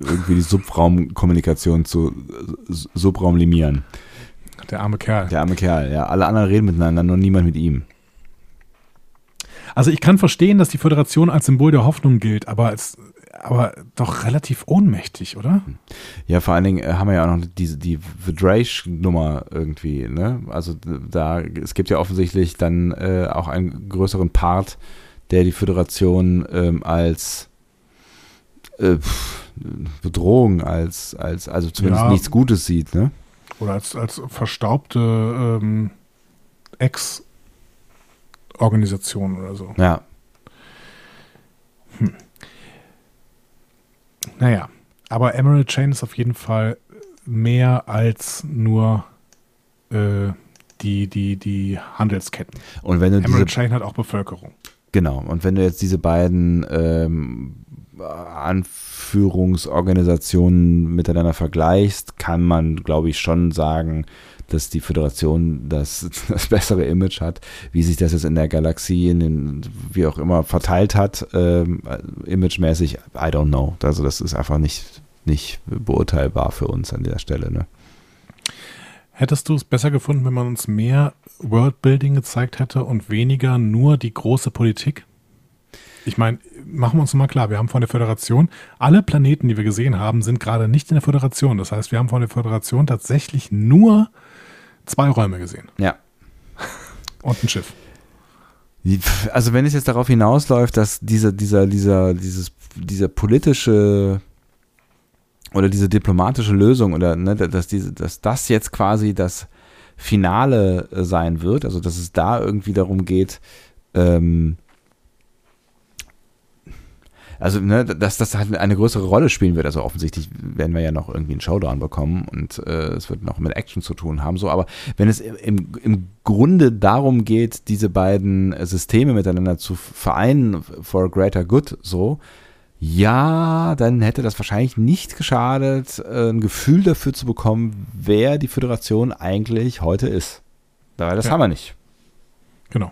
irgendwie die Subraumkommunikation zu äh, subraumlimieren. Der arme Kerl. Der arme Kerl, ja. Alle anderen reden miteinander, nur niemand mit ihm. Also ich kann verstehen, dass die Föderation als Symbol der Hoffnung gilt, aber als aber doch relativ ohnmächtig, oder? Ja, vor allen Dingen äh, haben wir ja auch noch diese die Vidrage-Nummer irgendwie, ne? Also da es gibt ja offensichtlich dann äh, auch einen größeren Part, der die Föderation ähm, als äh, Bedrohung, als als also zumindest Ja. nichts Gutes sieht, ne? Oder als, als verstaubte ähm, Ex-Organisation oder so. Ja, Naja, aber Emerald Chain ist auf jeden Fall mehr als nur äh, die, die, die Handelsketten. und wenn du diese Emerald Chain hat auch Bevölkerung. Genau, und wenn du jetzt diese beiden ähm, Anführungsorganisationen miteinander vergleichst, kann man, glaube ich, schon sagen, dass die Föderation das, das bessere Image hat, wie sich das jetzt in der Galaxie, in den, wie auch immer, verteilt hat, ähm, imagemäßig, I don't know. Also das ist einfach nicht, nicht beurteilbar für uns an der Stelle. Ne? Hättest du es besser gefunden, wenn man uns mehr Worldbuilding gezeigt hätte und weniger nur die große Politik? Ich meine, machen wir uns mal klar, wir haben von der Föderation, alle Planeten, die wir gesehen haben, sind gerade nicht in der Föderation. Das heißt, wir haben von der Föderation tatsächlich nur zwei Räume gesehen Ja. und ein Schiff. Also wenn es jetzt darauf hinausläuft, dass dieser, dieser, dieser, dieses, dieser politische oder diese diplomatische Lösung oder ne, dass diese, dass das jetzt quasi das Finale äh, sein wird, also dass es da irgendwie darum geht, ähm, also ne, dass das halt eine größere Rolle spielen wird. Also offensichtlich werden wir ja noch irgendwie einen Showdown bekommen und äh, es wird noch mit Action zu tun haben. So, aber wenn es im, im Grunde darum geht, diese beiden Systeme miteinander zu vereinen for a greater good, so, ja, dann hätte das wahrscheinlich nicht geschadet, äh, ein Gefühl dafür zu bekommen, wer die Föderation eigentlich heute ist. Weil das Ja. haben wir nicht. Genau.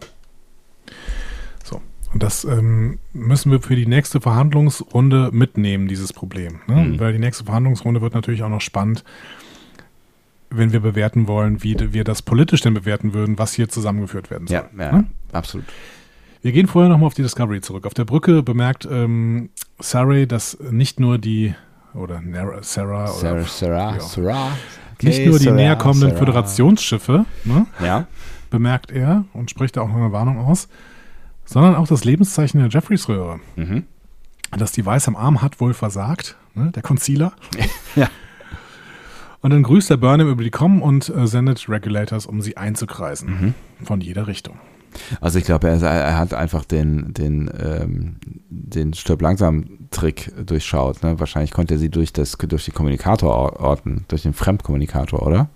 Und das ähm, müssen wir für die nächste Verhandlungsrunde mitnehmen, dieses Problem. Ne? Mhm. Weil die nächste Verhandlungsrunde wird natürlich auch noch spannend, wenn wir bewerten wollen, wie wir das politisch denn bewerten würden, was hier zusammengeführt werden soll. Ja, ja, Ne? absolut. Wir gehen vorher nochmal auf die Discovery zurück. Auf der Brücke bemerkt ähm, Saray, dass nicht nur die, oder Sarah, Sarah, oder Sarah. Sarah. nicht Okay, nur die Sarah, näher kommenden Sarah. Föderationsschiffe, ne? Ja, bemerkt er und spricht da auch noch eine Warnung aus, sondern auch das Lebenszeichen der Jeffreys-Röhre. mhm. Das Device am Arm hat wohl versagt, ne, der Concealer. Ja. Und dann grüßt der Burnham über die Com und äh, sendet Regulators, um sie einzukreisen. Mhm. Von jeder Richtung. Also ich glaube, er, er hat einfach den, den, ähm, den Stirb langsam Trick durchschaut. Ne? Wahrscheinlich konnte er sie durch, das, durch den Kommunikator or- orten, durch den Fremdkommunikator, oder?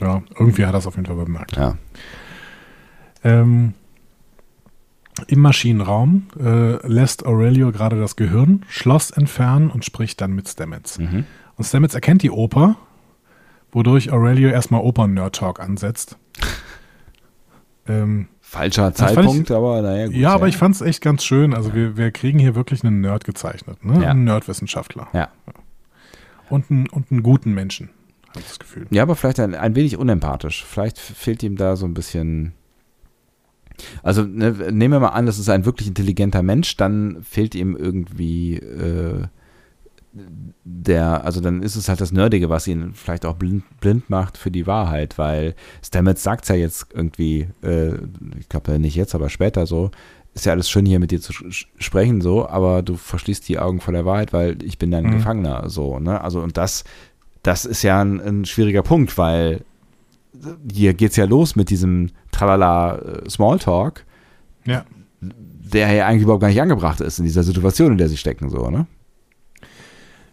Ja, irgendwie hat er das auf jeden Fall bemerkt. Ja. Ähm, Im Maschinenraum äh, lässt Aurelio gerade das Gehirn, Schloss entfernen und spricht dann mit Stamets. Mhm. Und Stamets erkennt die Oper, wodurch Aurelio erstmal Opern-Nerd-Talk ansetzt. ähm, Falscher Zeitpunkt, aber naja, gut. ja, aber ich fand es echt ganz schön. Also wir, wir kriegen hier wirklich einen Nerd gezeichnet, ne? Ja. einen Nerdwissenschaftler. Ja. Und, einen, und einen guten Menschen, habe ich das Gefühl. Ja, aber vielleicht ein, ein wenig unempathisch. Vielleicht fehlt ihm da so ein bisschen. Also ne, nehmen wir mal an, das ist ein wirklich intelligenter Mensch, dann fehlt ihm irgendwie äh, der, also dann ist es halt das Nerdige, was ihn vielleicht auch blind, blind macht für die Wahrheit, weil Stamets sagt es ja jetzt irgendwie, äh, ich glaube nicht jetzt, aber später so, ist ja alles schön hier mit dir zu sprechen, so, aber du verschließt die Augen vor der Wahrheit, weil ich bin dein mhm. Gefangener, so, ne? Also, und das, das ist ja ein, ein schwieriger Punkt, weil hier geht es ja los mit diesem Tralala äh, Smalltalk. Ja. Der ja eigentlich überhaupt gar nicht angebracht ist in dieser Situation, in der sie stecken, so, ne?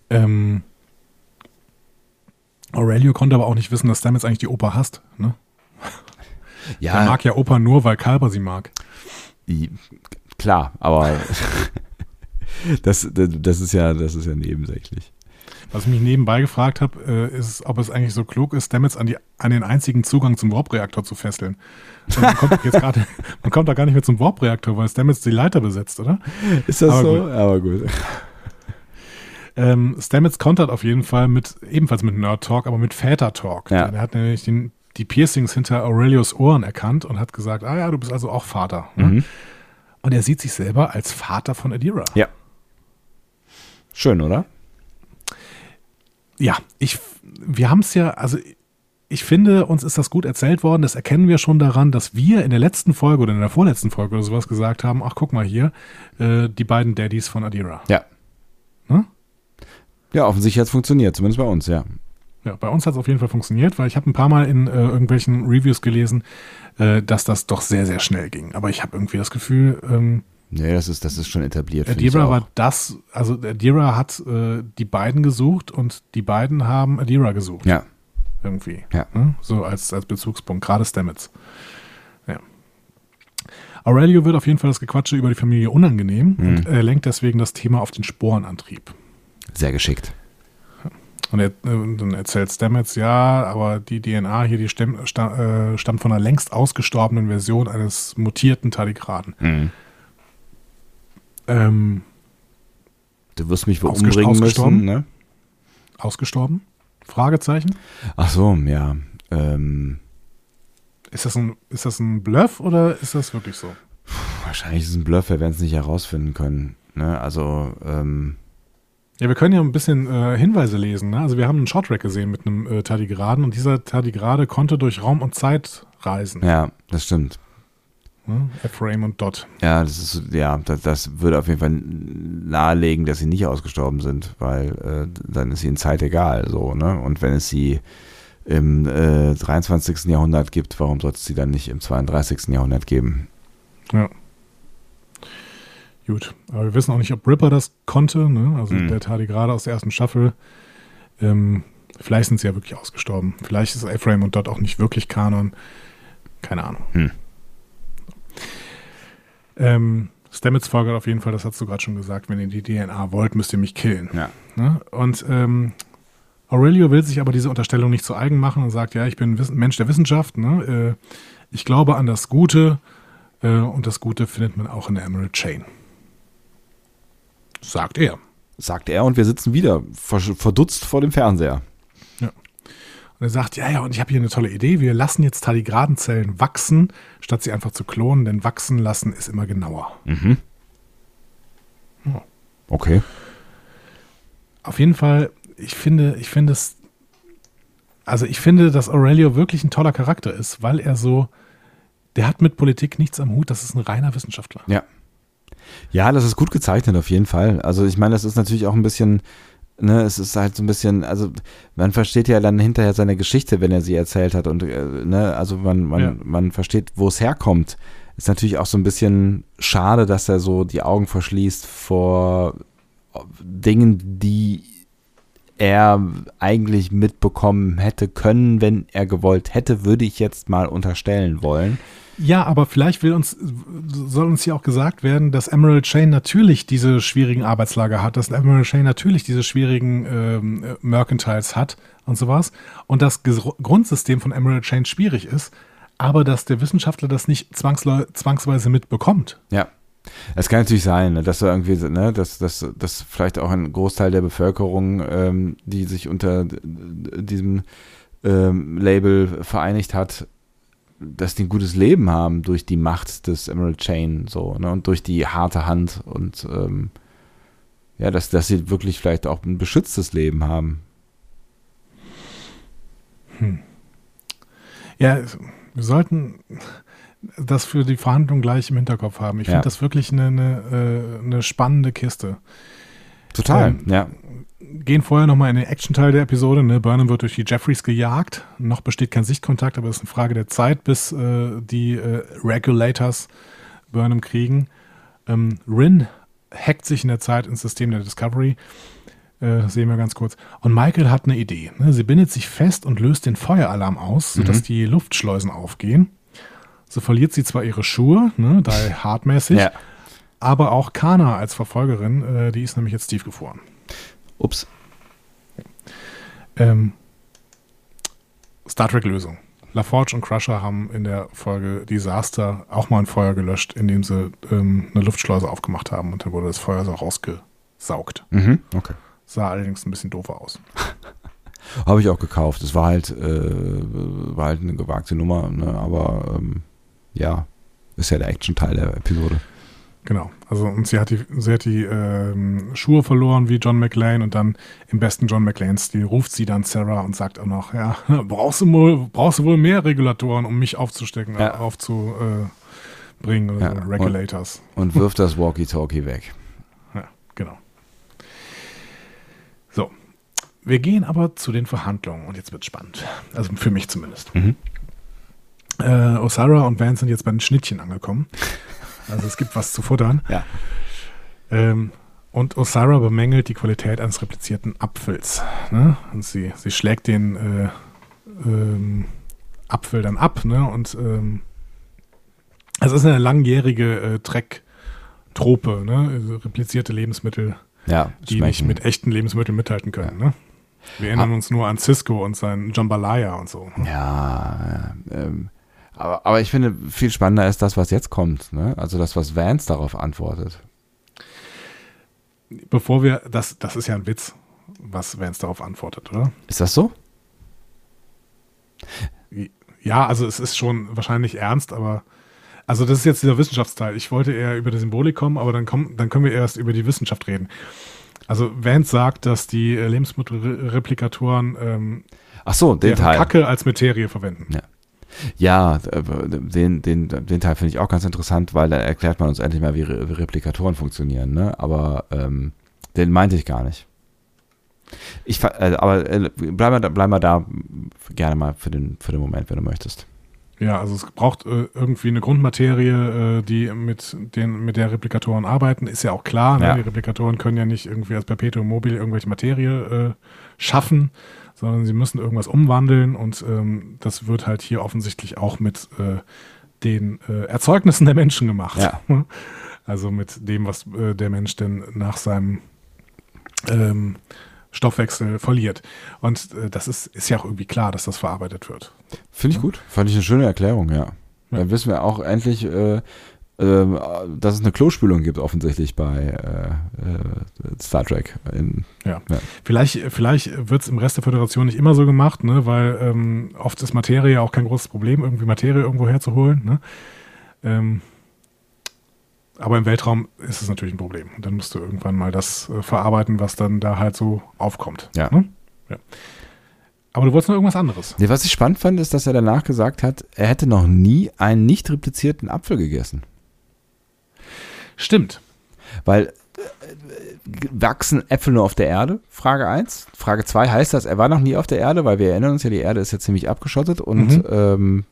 Ähm, Aurelio konnte aber auch nicht wissen, dass Stamets eigentlich die Oper hasst, ne? Ja. Er mag ja Oper nur, weil Kalber sie mag. Klar, aber das, das, ist ja, das ist ja nebensächlich. Was ich mich nebenbei gefragt habe, äh, ist, ob es eigentlich so klug ist, Stamets an, die, an den einzigen Zugang zum Warp-Reaktor zu fesseln. Man kommt, jetzt grad, man kommt da gar nicht mehr zum Warp-Reaktor, weil Stamets die Leiter besetzt, oder? Ist das Aber so? Gut. Aber gut. Ähm, Stamets kontert auf jeden Fall mit, ebenfalls mit Nerd Talk, aber mit Väter Talk. Ja. Er hat nämlich den, die Piercings hinter Aurelios Ohren erkannt und hat gesagt, ah ja, du bist also auch Vater. Ne? Mhm. Und er sieht sich selber als Vater von Adira. Ja. Schön, oder? Ja, ich, wir haben es ja, also ich finde, uns ist das gut erzählt worden. Das erkennen wir schon daran, dass wir in der letzten Folge oder in der vorletzten Folge oder sowas gesagt haben: Ach, guck mal hier, äh, die beiden Daddies von Adira. Ja. Ne? Ja, offensichtlich hat es funktioniert, zumindest bei uns, ja. Ja, bei uns hat es auf jeden Fall funktioniert, weil ich habe ein paar Mal in äh, irgendwelchen Reviews gelesen, äh, dass das doch sehr, sehr schnell ging. Aber ich habe irgendwie das Gefühl, ähm, Nee, das ist, das ist schon etabliert. Adira war das, also Adira hat äh, die beiden gesucht und die beiden haben Adira gesucht. Ja. Irgendwie. Ja. Ne? So als, als Bezugspunkt, gerade Stamets. Ja. Aurelio wird auf jeden Fall das Gequatsche über die Familie unangenehm mhm. und er lenkt deswegen das Thema auf den Sporenantrieb. Sehr geschickt. Und er, dann erzählt Stamets, ja, aber die DNA hier, die stammt, äh, stammt von einer längst ausgestorbenen Version eines mutierten Tardigraden. Mhm. Ähm, du wirst mich wohl umbringen müssen, ne? Ausgestorben? Fragezeichen? Ach so, ja. Ähm. Ist das, ein, ist das ein Bluff oder ist das wirklich so? Wahrscheinlich ist es ein Bluff, wir werden es nicht herausfinden können. Ne? Also, ähm, ja, wir können ja ein bisschen äh, Hinweise lesen. Ne? Also wir haben einen Shorttrack gesehen mit einem äh, Tardigraden und dieser Tardigrade konnte durch Raum und Zeit reisen. Ja, das stimmt. Ne? F-Frame und Dot. Ja, das ist, ja, das, das, würde auf jeden Fall nahelegen, dass sie nicht ausgestorben sind, weil äh, dann ist ihnen Zeit egal, so, ne? Und wenn es sie im äh, 23. Jahrhundert gibt, warum sollte es sie dann nicht im 32. Jahrhundert geben? Ja. Gut, aber wir wissen auch nicht, ob Ripper das konnte, ne? also mhm. der Tardigrade aus der ersten Staffel. Ähm, vielleicht sind sie ja wirklich ausgestorben. Vielleicht ist A-Frame und dort auch nicht wirklich Kanon. Keine Ahnung. Mhm. Ähm, Stamets folgert auf jeden Fall, das hast du gerade schon gesagt, wenn ihr die DNA wollt, müsst ihr mich killen. Ja. Ne? Und ähm, Aurelio will sich aber diese Unterstellung nicht zu eigen machen und sagt, ja, ich bin ein Mensch der Wissenschaft, ne? äh, ich glaube an das Gute äh, und das Gute findet man auch in der Emerald Chain. Sagt er. Sagt er und wir sitzen wieder verdutzt vor dem Fernseher. Und er sagt, ja, ja, und ich habe hier eine tolle Idee. Wir lassen jetzt Tardigradenzellen wachsen, statt sie einfach zu klonen, denn wachsen lassen ist immer genauer. Mhm. Ja. Okay. Auf jeden Fall, ich finde, ich finde es, also ich finde, dass Aurelio wirklich ein toller Charakter ist, weil er so, der hat mit Politik nichts am Hut, das ist ein reiner Wissenschaftler. Ja. Ja, das ist gut gezeichnet auf jeden Fall. Also ich meine, das ist natürlich auch ein bisschen, ne, es ist halt so ein bisschen, also man versteht ja dann hinterher seine Geschichte, wenn er sie erzählt hat und äh, ne, also man, man, ja. man versteht, wo es herkommt. Ist natürlich auch so ein bisschen schade, dass er so die Augen verschließt vor Dingen, die er eigentlich mitbekommen hätte können, wenn er gewollt hätte, würde ich jetzt mal unterstellen wollen. Ja, aber vielleicht will uns, soll uns hier auch gesagt werden, dass Emerald Chain natürlich diese schwierigen Arbeitslager hat, dass Emerald Chain natürlich diese schwierigen ähm, Mercantiles hat und sowas und das Grundsystem von Emerald Chain schwierig ist, aber dass der Wissenschaftler das nicht zwangsweise mitbekommt. Ja. Es kann natürlich sein, ne, dass da irgendwie, ne, dass, dass, dass vielleicht auch ein Großteil der Bevölkerung, ähm, die sich unter diesem ähm, Label vereinigt hat, dass die ein gutes Leben haben durch die Macht des Emerald Chain so ne, und durch die harte Hand und ähm, ja, dass, dass sie wirklich vielleicht auch ein beschütztes Leben haben. Hm. Ja, wir sollten das für die Verhandlung gleich im Hinterkopf haben. Ich ja. finde das wirklich eine, eine, äh, eine, spannende Kiste. Total, ähm, ja. Gehen vorher nochmal in den Action-Teil der Episode. Ne? Burnham wird durch die Jeffreys gejagt. Noch besteht kein Sichtkontakt, aber es ist eine Frage der Zeit, bis äh, die äh, Regulators Burnham kriegen. Ähm, Rin hackt sich in der Zeit ins System der Discovery. Äh, sehen wir ganz kurz. Und Michael hat eine Idee. Ne? Sie bindet sich fest und löst den Feueralarm aus, sodass mhm. die Luftschleusen aufgehen. So verliert sie zwar ihre Schuhe, ne, da hartmäßig, ja. aber auch Kana als Verfolgerin, äh, die ist nämlich jetzt tiefgefroren. Ups. Ähm, Star Trek-Lösung. LaForge und Crusher haben in der Folge Disaster auch mal ein Feuer gelöscht, indem sie ähm, eine Luftschleuse aufgemacht haben und dann wurde das Feuer so rausgesaugt. Mhm, okay. Sah allerdings ein bisschen doofer aus. Habe ich auch gekauft. Es war halt, äh, war halt eine gewagte Nummer, ne? aber ähm, ja, ist ja der Action-Teil der Episode. Genau. Also und sie hat die, sie hat die ähm, Schuhe verloren wie John McLean und dann im besten John McLean-Stil ruft sie dann Sarah und sagt auch noch, ja, brauchst du wohl, brauchst du wohl mehr Regulatoren, um mich aufzustecken, ja. aufzubringen oder ja. so, Regulators. Und, und wirft das Walkie-Talkie weg. Ja, genau. So. Wir gehen aber zu den Verhandlungen und jetzt wird spannend. Also für mich zumindest. Mhm. Äh, Osara und Vance sind jetzt bei den Schnittchen angekommen. Also es gibt was zu futtern. Ja. Ähm, und Osara bemängelt die Qualität eines replizierten Apfels. Ne? Und sie, sie schlägt den äh, ähm, Apfel dann ab. Ne? Und ähm, es ist eine langjährige äh, Treck-Trope, ne? also replizierte Lebensmittel, ja, die nicht mit echten Lebensmitteln mithalten können. Ja. Ne? Wir erinnern ah. uns nur an Cisco und sein Jambalaya und so. Ja, ähm, aber, aber ich finde, viel spannender ist das, was jetzt kommt. Ne? Also das, was Vance darauf antwortet. Bevor wir, das, das ist ja ein Witz, was Vance darauf antwortet, oder? Ist das so? Ja, also es ist schon wahrscheinlich ernst, aber also das ist jetzt dieser Wissenschaftsteil. Ich wollte eher über die Symbolik kommen, aber dann, komm, dann können wir erst über die Wissenschaft reden. Also Vance sagt, dass die Lebensmittelreplikatoren ähm, Ach so, den Teil. Kacke als Materie verwenden. Ja. Ja, den, den, den Teil finde ich auch ganz interessant, weil da erklärt man uns endlich mal, wie, Re wie Replikatoren funktionieren. Ne? Aber ähm, den meinte ich gar nicht. Ich, äh, aber äh, bleib, mal, bleib mal da gerne mal für den, für den Moment, wenn du möchtest. Ja, also es braucht äh, irgendwie eine Grundmaterie, äh, die mit, den, mit der Replikatoren arbeiten, ist ja auch klar. Ne? Ja. Die Replikatoren können ja nicht irgendwie als Perpetuum mobile irgendwelche Materie äh, schaffen, sondern sie müssen irgendwas umwandeln und ähm, das wird halt hier offensichtlich auch mit äh, den äh, Erzeugnissen der Menschen gemacht. Ja. Also mit dem, was äh, der Mensch denn nach seinem ähm, Stoffwechsel verliert. Und äh, das ist, ist ja auch irgendwie klar, dass das verarbeitet wird. Finde ich gut. Fand ich eine schöne Erklärung, ja. ja. Dann wissen wir auch endlich, äh, ähm, dass es eine Klospülung gibt, offensichtlich bei äh, äh, Star Trek. In, ja. ja. Vielleicht, vielleicht wird es im Rest der Föderation nicht immer so gemacht, ne? weil ähm, oft ist Materie auch kein großes Problem, irgendwie Materie irgendwo herzuholen. Ne? Ähm, aber im Weltraum ist es natürlich ein Problem. Und dann musst du irgendwann mal das äh, verarbeiten, was dann da halt so aufkommt. Ja. Ne? ja. Aber du wolltest noch irgendwas anderes. Nee, was ich spannend fand, ist, dass er danach gesagt hat, er hätte noch nie einen nicht replizierten Apfel gegessen. Stimmt. Weil äh, wachsen Äpfel nur auf der Erde? Frage 1. Frage 2 heißt das, er war noch nie auf der Erde, weil wir erinnern uns ja, die Erde ist ja ziemlich abgeschottet und mhm. ähm,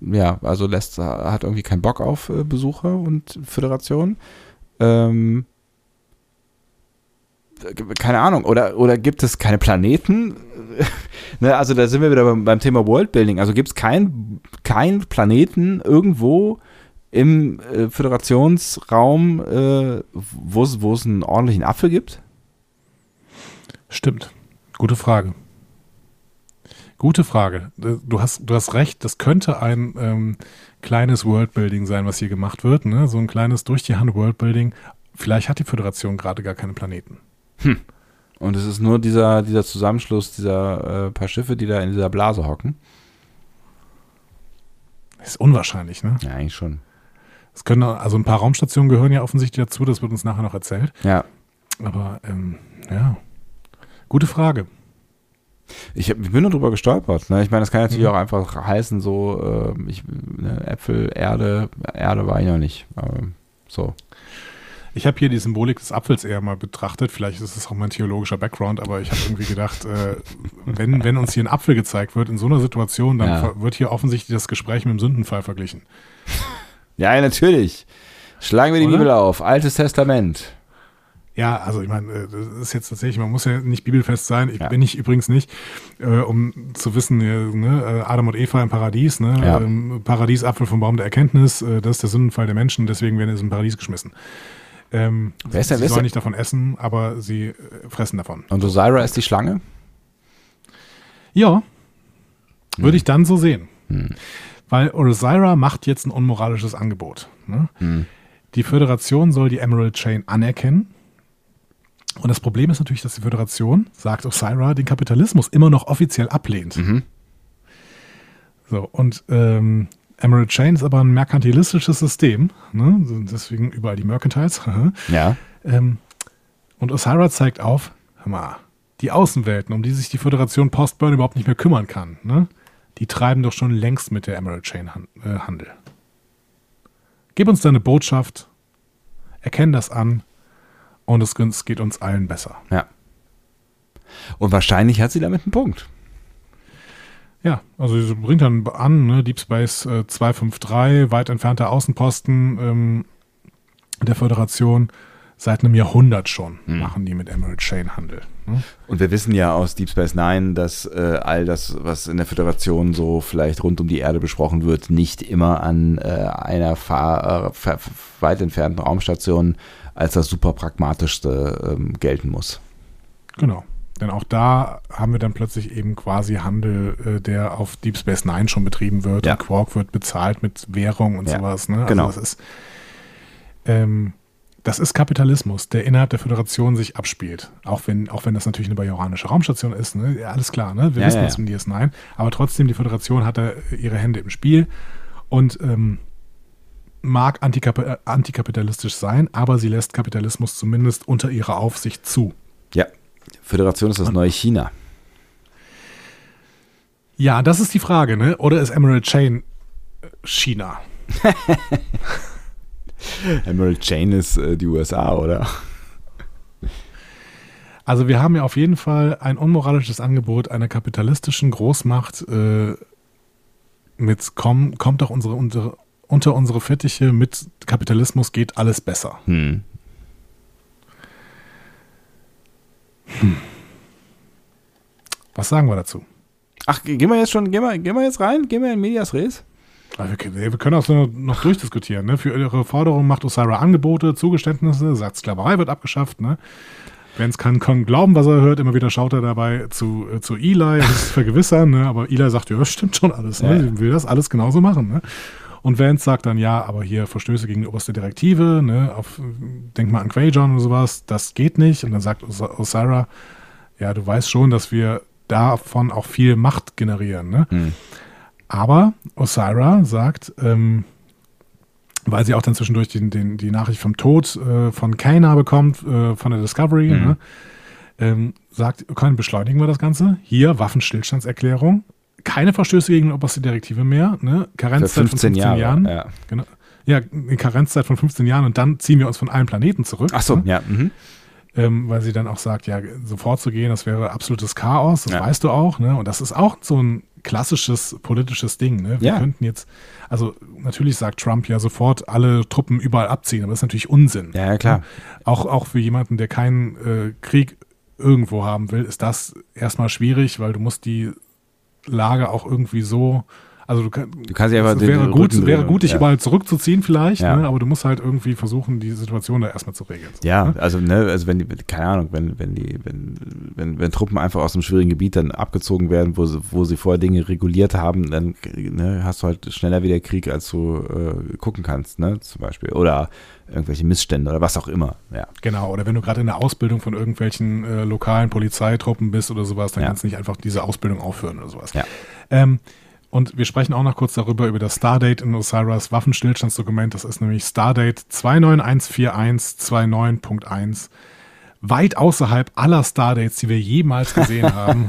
ja, also lässt, hat irgendwie keinen Bock auf äh, Besucher und Föderation. Ähm, keine Ahnung, oder, oder gibt es keine Planeten? ne, also da sind wir wieder beim, beim Thema Worldbuilding. Also gibt es keinen kein Planeten irgendwo, im äh, Föderationsraum, äh, wo es einen ordentlichen Apfel gibt? Stimmt. Gute Frage. Gute Frage. Du hast, du hast recht, das könnte ein ähm, kleines Worldbuilding sein, was hier gemacht wird. Ne? So ein kleines durch die Hand Worldbuilding. Vielleicht hat die Föderation gerade gar keine Planeten. Hm. Und es ist nur dieser, dieser Zusammenschluss dieser äh, paar Schiffe, die da in dieser Blase hocken. ist unwahrscheinlich, ne? Ja, eigentlich schon. Es können, also ein paar Raumstationen gehören ja offensichtlich dazu, das wird uns nachher noch erzählt. Ja. Aber ähm, ja, gute Frage. Ich, hab, ich bin nur drüber gestolpert. Ne? Ich meine, das kann natürlich mhm. auch einfach heißen, so äh, ich, ne, Äpfel, Erde, Erde war ich noch nicht. Aber so. Ich habe hier die Symbolik des Apfels eher mal betrachtet. Vielleicht ist es auch mein theologischer Background, aber ich habe irgendwie gedacht, äh, wenn, wenn uns hier ein Apfel gezeigt wird in so einer Situation, dann ja. wird hier offensichtlich das Gespräch mit dem Sündenfall verglichen. Ja, natürlich. Schlagen wir die Oder? Bibel auf. Altes Testament. Ja, also ich meine, äh, das ist jetzt tatsächlich, man muss ja nicht bibelfest sein. Ich ja. bin ich übrigens nicht, äh, um zu wissen, ne, äh, Adam und Eva im Paradies, ne, ja. ähm, Paradiesapfel vom Baum der Erkenntnis, äh, das ist der Sündenfall der Menschen, deswegen werden sie im Paradies geschmissen. Ähm, wer ist der, sie sollen nicht davon essen, aber sie äh, fressen davon. Und Osira ist die Schlange? Ja, hm. würde ich dann so sehen. Hm. Weil Osira macht jetzt ein unmoralisches Angebot. Ne? Hm. Die Föderation soll die Emerald Chain anerkennen und das Problem ist natürlich, dass die Föderation, sagt Osira, den Kapitalismus immer noch offiziell ablehnt. Mhm. So, und ähm, Emerald Chain ist aber ein merkantilistisches System, ne? deswegen überall die Mercantiles. ja. Ähm, und Osira zeigt auf, hör mal, die Außenwelten, um die sich die Föderation Postburn überhaupt nicht mehr kümmern kann, ne? Die treiben doch schon längst mit der Emerald Chain äh, Handel. Gib uns deine Botschaft, erkenn das an und es geht uns allen besser. Ja. Und wahrscheinlich hat sie damit einen Punkt. Ja, also sie bringt dann an, ne, Deep Space äh, 253, weit entfernter Außenposten ähm, der Föderation. Seit einem Jahrhundert schon hm. machen die mit Emerald Chain Handel. Ne? Und wir wissen ja aus Deep Space Nine, dass äh, all das, was in der Föderation so vielleicht rund um die Erde besprochen wird, nicht immer an äh, einer Fahr äh, weit entfernten Raumstation als das super pragmatischste ähm, gelten muss. Genau. Denn auch da haben wir dann plötzlich eben quasi Handel, äh, der auf Deep Space Nine schon betrieben wird ja. und Quark wird bezahlt mit Währung und ja. sowas. Ne? Also genau. Das ist, ähm, das ist Kapitalismus, der innerhalb der Föderation sich abspielt. Auch wenn, auch wenn das natürlich eine bajoranische Raumstation ist. Ne? Ja, alles klar, ne? wir ja, wissen es ja. im DS9. Aber trotzdem, die Föderation hat da ihre Hände im Spiel. Und ähm, mag antikap äh, antikapitalistisch sein, aber sie lässt Kapitalismus zumindest unter ihrer Aufsicht zu. Ja, Föderation ist das Und, neue China. Ja, das ist die Frage, ne? Oder ist Emerald Chain äh, China? Emerald Chain ist äh, die USA, oder? Also wir haben ja auf jeden Fall ein unmoralisches Angebot einer kapitalistischen Großmacht äh, mit komm, kommt doch unsere, unsere unter unsere Fittiche mit Kapitalismus geht alles besser. Hm. Hm. Was sagen wir dazu? Ach, gehen wir jetzt schon, gehen wir, gehen wir jetzt rein? Gehen wir in Medias Res? Wir können, wir können auch so noch durchdiskutieren. Ne? Für ihre Forderung macht Osira Angebote, Zugeständnisse, sagt Sklaverei wird abgeschafft. Ne? Wenn es kann, kann glauben, was er hört. Immer wieder schaut er dabei zu, äh, zu Eli, das vergewissern. Ne? Aber Eli sagt, ja, stimmt schon alles. Ne? Ja. will das alles genauso machen. Ne? Und Vance sagt dann, ja, aber hier Verstöße gegen die oberste Direktive, ne, auf, denk mal an Quajon oder sowas, das geht nicht. Und dann sagt Os Osara, ja, du weißt schon, dass wir davon auch viel Macht generieren. Ne? Mhm. Aber Osira sagt, ähm, weil sie auch dann zwischendurch den, den, die Nachricht vom Tod äh, von Kana bekommt, äh, von der Discovery, mhm. ne? ähm, sagt, können beschleunigen wir das Ganze. Hier Waffenstillstandserklärung keine Verstöße gegen die oberste Direktive mehr. Ne? Karenzzeit 15 von 15 Jahre, Jahren. Ja. Genau. Ja, eine Karenzzeit von 15 Jahren und dann ziehen wir uns von allen Planeten zurück. Ach so, ne? ja. Mhm. Ähm, weil sie dann auch sagt, ja, sofort zu gehen, das wäre absolutes Chaos, das ja. weißt du auch. Ne? Und das ist auch so ein klassisches politisches Ding. Ne? Wir ja. könnten jetzt, also natürlich sagt Trump ja sofort alle Truppen überall abziehen, aber das ist natürlich Unsinn. Ja, ja klar. Auch, auch für jemanden, der keinen äh, Krieg irgendwo haben will, ist das erstmal schwierig, weil du musst die Lage auch irgendwie so. Also du, kann, du kannst ja einfach es wäre gut, wäre gut, dich ja. überall zurückzuziehen vielleicht, ja. ne, aber du musst halt irgendwie versuchen, die Situation da erstmal zu regeln. So, ja, ne? also ne, also wenn die, keine Ahnung, wenn wenn die, wenn, wenn, wenn Truppen einfach aus einem schwierigen Gebiet dann abgezogen werden, wo sie, wo sie vorher Dinge reguliert haben, dann ne, hast du halt schneller wieder Krieg, als du äh, gucken kannst, ne, zum Beispiel. Oder irgendwelche Missstände oder was auch immer. Ja. Genau, oder wenn du gerade in der Ausbildung von irgendwelchen äh, lokalen Polizeitruppen bist oder sowas, dann ja. kannst du nicht einfach diese Ausbildung aufhören oder sowas. Ja. Ähm, und wir sprechen auch noch kurz darüber, über das Stardate in Osiris Waffenstillstandsdokument. Das ist nämlich Stardate 2914129.1. weit außerhalb aller Stardates, die wir jemals gesehen haben.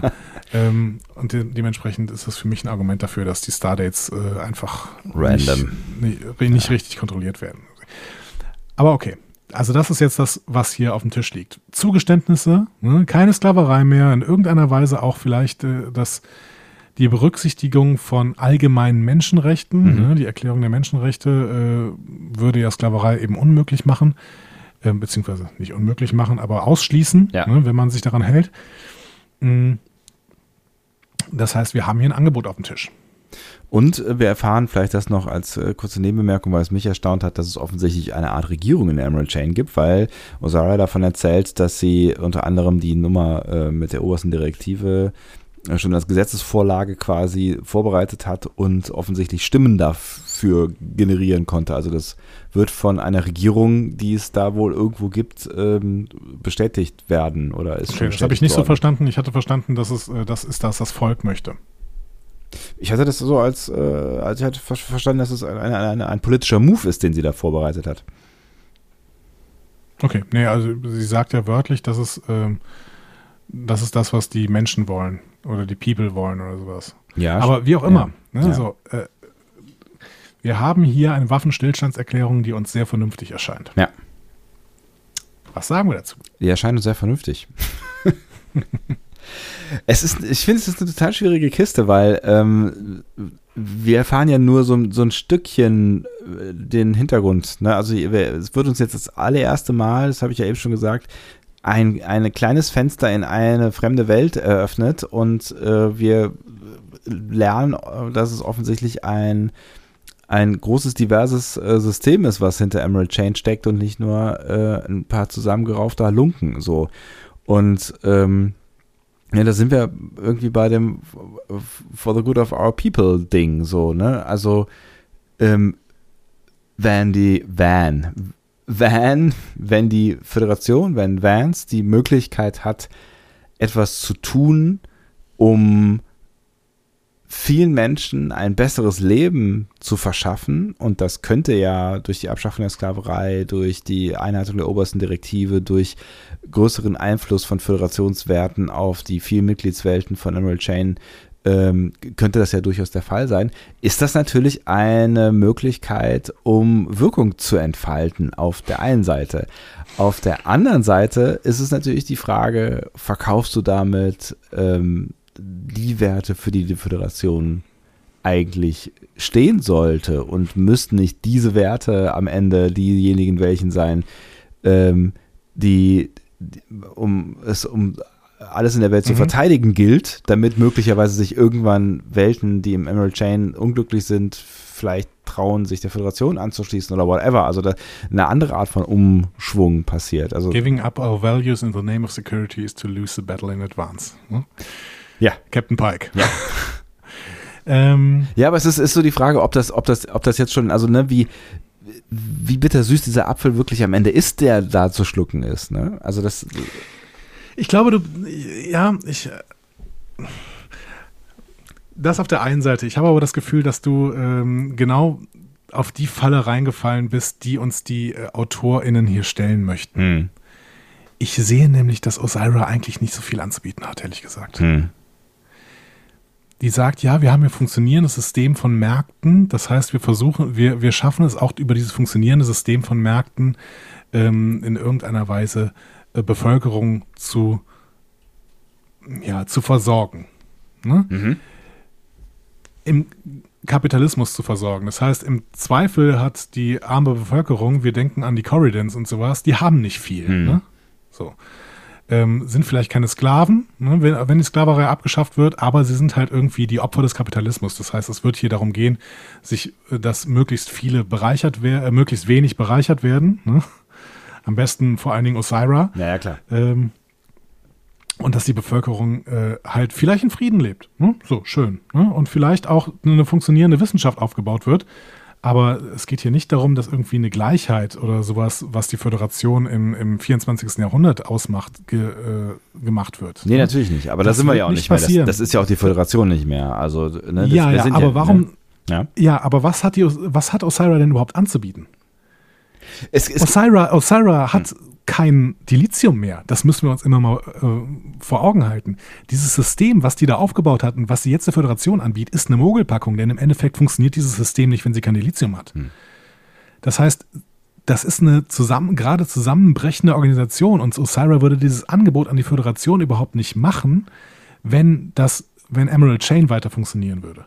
ähm, und de dementsprechend ist das für mich ein Argument dafür, dass die Stardates äh, einfach Random. nicht, nicht, nicht ja. richtig kontrolliert werden. Aber okay. Also das ist jetzt das, was hier auf dem Tisch liegt. Zugeständnisse, ne? keine Sklaverei mehr, in irgendeiner Weise auch vielleicht äh, das die Berücksichtigung von allgemeinen Menschenrechten, mhm. ne, die Erklärung der Menschenrechte äh, würde ja Sklaverei eben unmöglich machen, äh, beziehungsweise nicht unmöglich machen, aber ausschließen, ja. ne, wenn man sich daran hält. Mhm. Das heißt, wir haben hier ein Angebot auf dem Tisch. Und äh, wir erfahren vielleicht das noch als äh, kurze Nebenbemerkung, weil es mich erstaunt hat, dass es offensichtlich eine Art Regierung in der Emerald Chain gibt, weil Osara davon erzählt, dass sie unter anderem die Nummer äh, mit der obersten Direktive schon als Gesetzesvorlage quasi vorbereitet hat und offensichtlich Stimmen dafür generieren konnte. Also das wird von einer Regierung, die es da wohl irgendwo gibt, ähm, bestätigt werden oder ist okay, Das habe ich nicht worden. so verstanden. Ich hatte verstanden, dass es äh, das ist, dass das Volk möchte. Ich hatte das so als, äh, als ich hatte verstanden, dass es ein, ein, ein, ein politischer Move ist, den sie da vorbereitet hat. Okay, nee, also sie sagt ja wörtlich, dass es ähm, das ist das, was die Menschen wollen oder die People wollen oder sowas. Ja. Aber wie auch immer. Ja. Ne, ja. So, äh, wir haben hier eine Waffenstillstandserklärung, die uns sehr vernünftig erscheint. Ja. Was sagen wir dazu? Die erscheint uns sehr vernünftig. es ist, ich finde, es ist eine total schwierige Kiste, weil ähm, wir erfahren ja nur so, so ein Stückchen äh, den Hintergrund. Ne? Also es wird uns jetzt das allererste Mal, das habe ich ja eben schon gesagt, ein, ein kleines Fenster in eine fremde Welt eröffnet und äh, wir lernen, dass es offensichtlich ein, ein großes, diverses äh, System ist, was hinter Emerald Chain steckt und nicht nur äh, ein paar zusammengeraufter Lunken so. Und ähm, ja, da sind wir irgendwie bei dem For the Good of Our People Ding so, ne? Also ähm, Van die Van Van, wenn die Föderation, wenn Vance die Möglichkeit hat, etwas zu tun, um vielen Menschen ein besseres Leben zu verschaffen. Und das könnte ja durch die Abschaffung der Sklaverei, durch die Einhaltung der obersten Direktive, durch größeren Einfluss von Föderationswerten auf die vielen Mitgliedswelten von Emerald Chain ähm, könnte das ja durchaus der Fall sein, ist das natürlich eine Möglichkeit, um Wirkung zu entfalten auf der einen Seite. Auf der anderen Seite ist es natürlich die Frage, verkaufst du damit ähm, die Werte, für die die Föderation eigentlich stehen sollte und müssten nicht diese Werte am Ende diejenigen welchen sein, ähm, die, um es um alles in der Welt zu mhm. verteidigen gilt, damit möglicherweise sich irgendwann Welten, die im Emerald Chain unglücklich sind, vielleicht trauen, sich der Föderation anzuschließen oder whatever. Also da eine andere Art von Umschwung passiert. Also Giving up our values in the name of security is to lose the battle in advance. Hm? Ja. Captain Pike. Ja. ähm, ja, aber es ist, ist so die Frage, ob das, ob das, ob das jetzt schon, also ne, wie, wie bittersüß dieser Apfel wirklich am Ende ist, der da zu schlucken ist. Ne? Also das. Ich glaube, du, ja, ich. Das auf der einen Seite. Ich habe aber das Gefühl, dass du ähm, genau auf die Falle reingefallen bist, die uns die äh, AutorInnen hier stellen möchten. Hm. Ich sehe nämlich, dass Osira eigentlich nicht so viel anzubieten hat, ehrlich gesagt. Hm. Die sagt, ja, wir haben ein funktionierendes System von Märkten. Das heißt, wir versuchen, wir, wir schaffen es auch über dieses funktionierende System von Märkten ähm, in irgendeiner Weise Bevölkerung zu, ja, zu versorgen. Ne? Mhm. Im Kapitalismus zu versorgen. Das heißt, im Zweifel hat die arme Bevölkerung, wir denken an die Corridans und sowas, die haben nicht viel. Mhm. Ne? So. Ähm, sind vielleicht keine Sklaven, ne, wenn, wenn, die Sklaverei abgeschafft wird, aber sie sind halt irgendwie die Opfer des Kapitalismus. Das heißt, es wird hier darum gehen, sich, äh, dass möglichst viele bereichert werden, äh, möglichst wenig bereichert werden. Ne? Am besten vor allen Dingen Osira. Ja, ja klar. Ähm, und dass die Bevölkerung äh, halt vielleicht in Frieden lebt. Ne? So, schön. Ne? Und vielleicht auch eine funktionierende Wissenschaft aufgebaut wird. Aber es geht hier nicht darum, dass irgendwie eine Gleichheit oder sowas, was die Föderation im, im 24. Jahrhundert ausmacht, ge, äh, gemacht wird. Nee, ne? natürlich nicht. Aber da sind wir ja auch nicht, nicht mehr. Das, das, ist ja auch die Föderation nicht mehr. Also, ne, das, ja, ja, aber ja, warum? Ne? Ja. ja, aber was hat, die, was hat Osira denn überhaupt anzubieten? Es, es Osira, Osira hat hm. kein Dilithium mehr. Das müssen wir uns immer mal äh, vor Augen halten. Dieses System, was die da aufgebaut hatten, was sie jetzt der Föderation anbietet, ist eine Mogelpackung, denn im Endeffekt funktioniert dieses System nicht, wenn sie kein Dilithium hat. Hm. Das heißt, das ist eine zusammen, gerade zusammenbrechende Organisation und Osira würde dieses Angebot an die Föderation überhaupt nicht machen, wenn das, wenn Emerald Chain weiter funktionieren würde.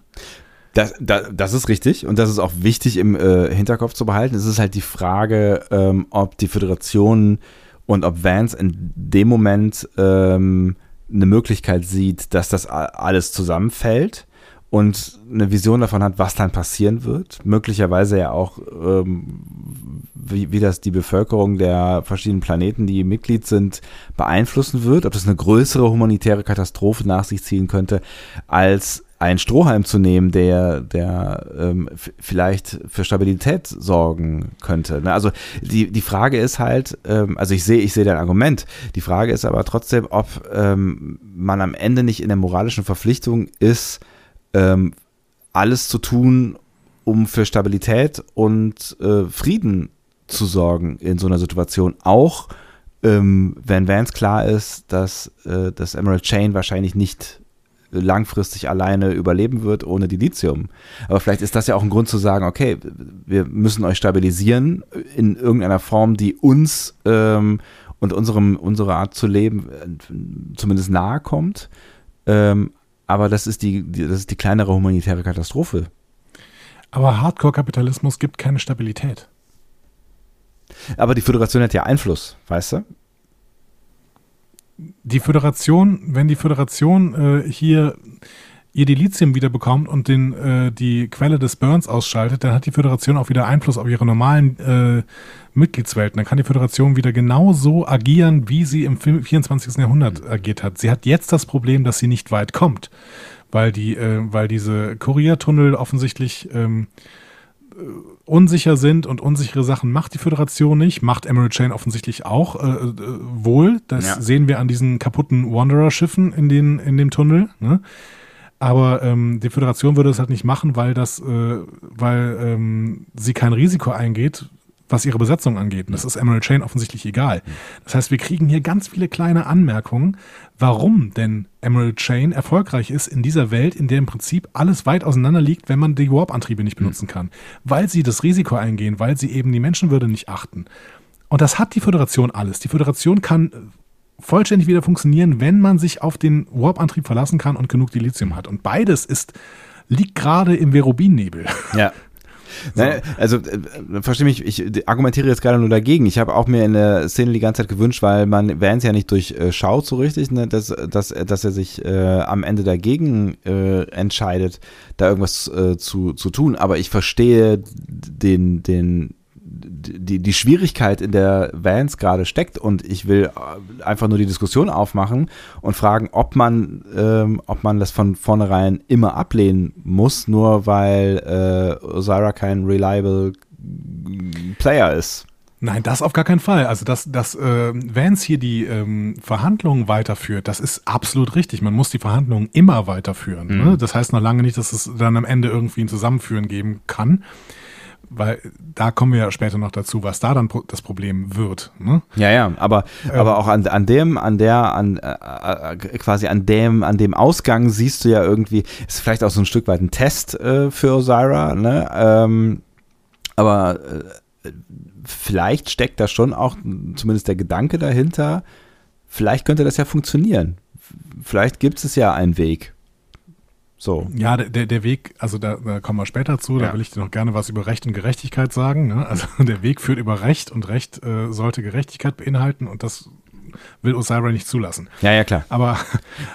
Das, das, das ist richtig und das ist auch wichtig im äh, Hinterkopf zu behalten. Es ist halt die Frage, ähm, ob die Föderation und ob Vance in dem Moment ähm, eine Möglichkeit sieht, dass das alles zusammenfällt und eine Vision davon hat, was dann passieren wird. Möglicherweise ja auch, ähm, wie, wie das die Bevölkerung der verschiedenen Planeten, die Mitglied sind, beeinflussen wird. Ob das eine größere humanitäre Katastrophe nach sich ziehen könnte, als einen Strohhalm zu nehmen, der, der ähm, vielleicht für Stabilität sorgen könnte. Ne? Also die, die Frage ist halt, ähm, also ich sehe, ich sehe dein Argument. Die Frage ist aber trotzdem, ob ähm, man am Ende nicht in der moralischen Verpflichtung ist, ähm, alles zu tun, um für Stabilität und äh, Frieden zu sorgen in so einer Situation. Auch ähm, wenn Vance klar ist, dass äh, das Emerald Chain wahrscheinlich nicht langfristig alleine überleben wird ohne die Lithium. Aber vielleicht ist das ja auch ein Grund zu sagen, okay, wir müssen euch stabilisieren in irgendeiner Form, die uns ähm, und unserem, unserer Art zu leben äh, zumindest nahe kommt. Ähm, aber das ist die, die, das ist die kleinere humanitäre Katastrophe. Aber Hardcore-Kapitalismus gibt keine Stabilität. Aber die Föderation hat ja Einfluss, weißt du? Die Föderation, wenn die Föderation äh, hier ihr Dilithium wieder bekommt und den, äh, die Quelle des Burns ausschaltet, dann hat die Föderation auch wieder Einfluss auf ihre normalen äh, Mitgliedswelten. Dann kann die Föderation wieder genauso agieren, wie sie im 24. Jahrhundert mhm. agiert hat. Sie hat jetzt das Problem, dass sie nicht weit kommt, weil, die, äh, weil diese Kuriertunnel offensichtlich ähm, äh, unsicher sind und unsichere Sachen macht die Föderation nicht, macht Emerald Chain offensichtlich auch äh, äh, wohl. Das ja. sehen wir an diesen kaputten Wanderer-Schiffen in, in dem Tunnel. Ne? Aber ähm, die Föderation würde es halt nicht machen, weil das, äh, weil ähm, sie kein Risiko eingeht, was ihre Besetzung angeht. Und das ist Emerald Chain offensichtlich egal. Das heißt, wir kriegen hier ganz viele kleine Anmerkungen, warum denn Emerald Chain erfolgreich ist in dieser Welt, in der im Prinzip alles weit auseinander liegt, wenn man die Warp-Antriebe nicht benutzen kann. Weil sie das Risiko eingehen, weil sie eben die Menschenwürde nicht achten. Und das hat die Föderation alles. Die Föderation kann vollständig wieder funktionieren, wenn man sich auf den Warp-Antrieb verlassen kann und genug Dilithium hat. Und beides ist liegt gerade im Verubin-Nebel. Ja. Nein, also äh, verstehe mich, ich argumentiere jetzt gerade nur dagegen. Ich habe auch mir in der Szene die ganze Zeit gewünscht, weil man Vance ja nicht durchschaut äh, so richtig, ne, dass, dass, dass er sich äh, am Ende dagegen äh, entscheidet, da irgendwas äh, zu, zu tun. Aber ich verstehe den, den die, die Schwierigkeit, in der Vance gerade steckt und ich will äh, einfach nur die Diskussion aufmachen und fragen, ob man, ähm, ob man das von vornherein immer ablehnen muss, nur weil äh, Osira kein reliable Player ist. Nein, das auf gar keinen Fall. Also, dass, dass äh, Vance hier die ähm, Verhandlungen weiterführt, das ist absolut richtig. Man muss die Verhandlungen immer weiterführen. Ne? Mhm. Ne? Das heißt noch lange nicht, dass es dann am Ende irgendwie ein Zusammenführen geben kann weil da kommen wir ja später noch dazu, was da dann das Problem wird. Ne? Ja, ja, aber, ähm, aber auch an, an dem, an der, an äh, äh, quasi an dem, an dem Ausgang siehst du ja irgendwie, ist vielleicht auch so ein Stück weit ein Test äh, für Osira, ne? Ähm, aber äh, vielleicht steckt da schon auch zumindest der Gedanke dahinter, vielleicht könnte das ja funktionieren. Vielleicht gibt es ja einen Weg. So. Ja, der, der Weg, also da, da kommen wir später zu, da will ich dir noch gerne was über Recht und Gerechtigkeit sagen. Ne? Also der Weg führt über Recht und Recht äh, sollte Gerechtigkeit beinhalten und das will Osira nicht zulassen. Ja, ja, klar. Aber,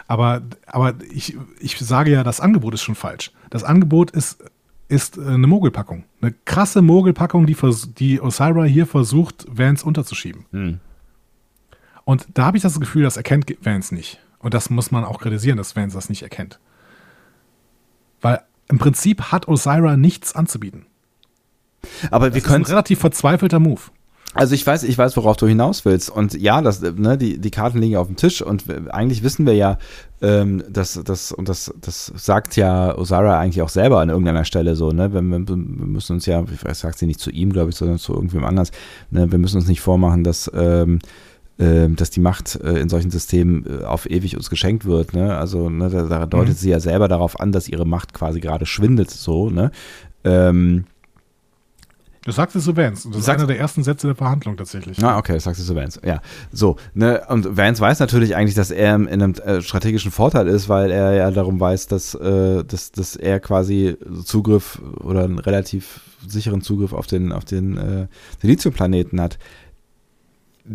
aber, aber ich, ich sage ja, das Angebot ist schon falsch. Das Angebot ist, ist äh, eine Mogelpackung. Eine krasse Mogelpackung, die, die Osira hier versucht, Vance unterzuschieben. Hm. Und da habe ich das Gefühl, das erkennt Vance nicht. Und das muss man auch kritisieren, dass Vance das nicht erkennt. Weil im Prinzip hat Osira nichts anzubieten. Aber das wir können. Ein relativ verzweifelter Move. Also ich weiß, ich weiß, worauf du hinaus willst. Und ja, das, ne, die, die Karten liegen auf dem Tisch und eigentlich wissen wir ja, ähm, dass das, und das, das sagt ja Osara eigentlich auch selber an irgendeiner Stelle so, ne? Wir, wir müssen uns ja, ich weiß, sagt sie nicht zu ihm, glaube ich, sondern zu irgendwem anders, ne? Wir müssen uns nicht vormachen, dass, ähm, äh, dass die Macht äh, in solchen Systemen äh, auf ewig uns geschenkt wird, ne? Also, ne, da, da deutet mhm. sie ja selber darauf an, dass ihre Macht quasi gerade schwindet, so, ne? Ähm, das sagte so Vance. Und das ist einer der ersten Sätze der Verhandlung tatsächlich. Ah, okay, das sagte so Vance. Ja, so. Ne, und Vance weiß natürlich eigentlich, dass er in einem äh, strategischen Vorteil ist, weil er ja darum weiß, dass, äh, dass, dass er quasi Zugriff oder einen relativ sicheren Zugriff auf den, auf den äh, Siliziumplaneten hat.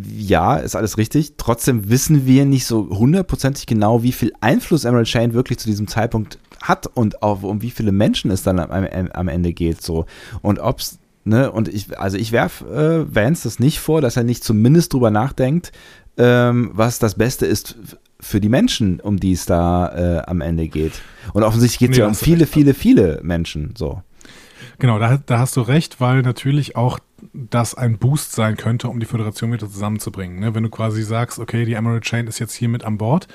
Ja, ist alles richtig. Trotzdem wissen wir nicht so hundertprozentig genau, wie viel Einfluss Emerald Chain wirklich zu diesem Zeitpunkt hat und auf, um wie viele Menschen es dann am, am Ende geht. So. Und ob es Ne? Und ich, also ich werfe äh, Vance das nicht vor, dass er nicht zumindest drüber nachdenkt, ähm, was das Beste ist für die Menschen, um die es da äh, am Ende geht. Und offensichtlich geht es nee, ja um viele, recht. viele, viele Menschen. So. Genau, da, da hast du recht, weil natürlich auch das ein Boost sein könnte, um die Föderation wieder zusammenzubringen. Ne? Wenn du quasi sagst, okay, die Emerald Chain ist jetzt hier mit an Bord,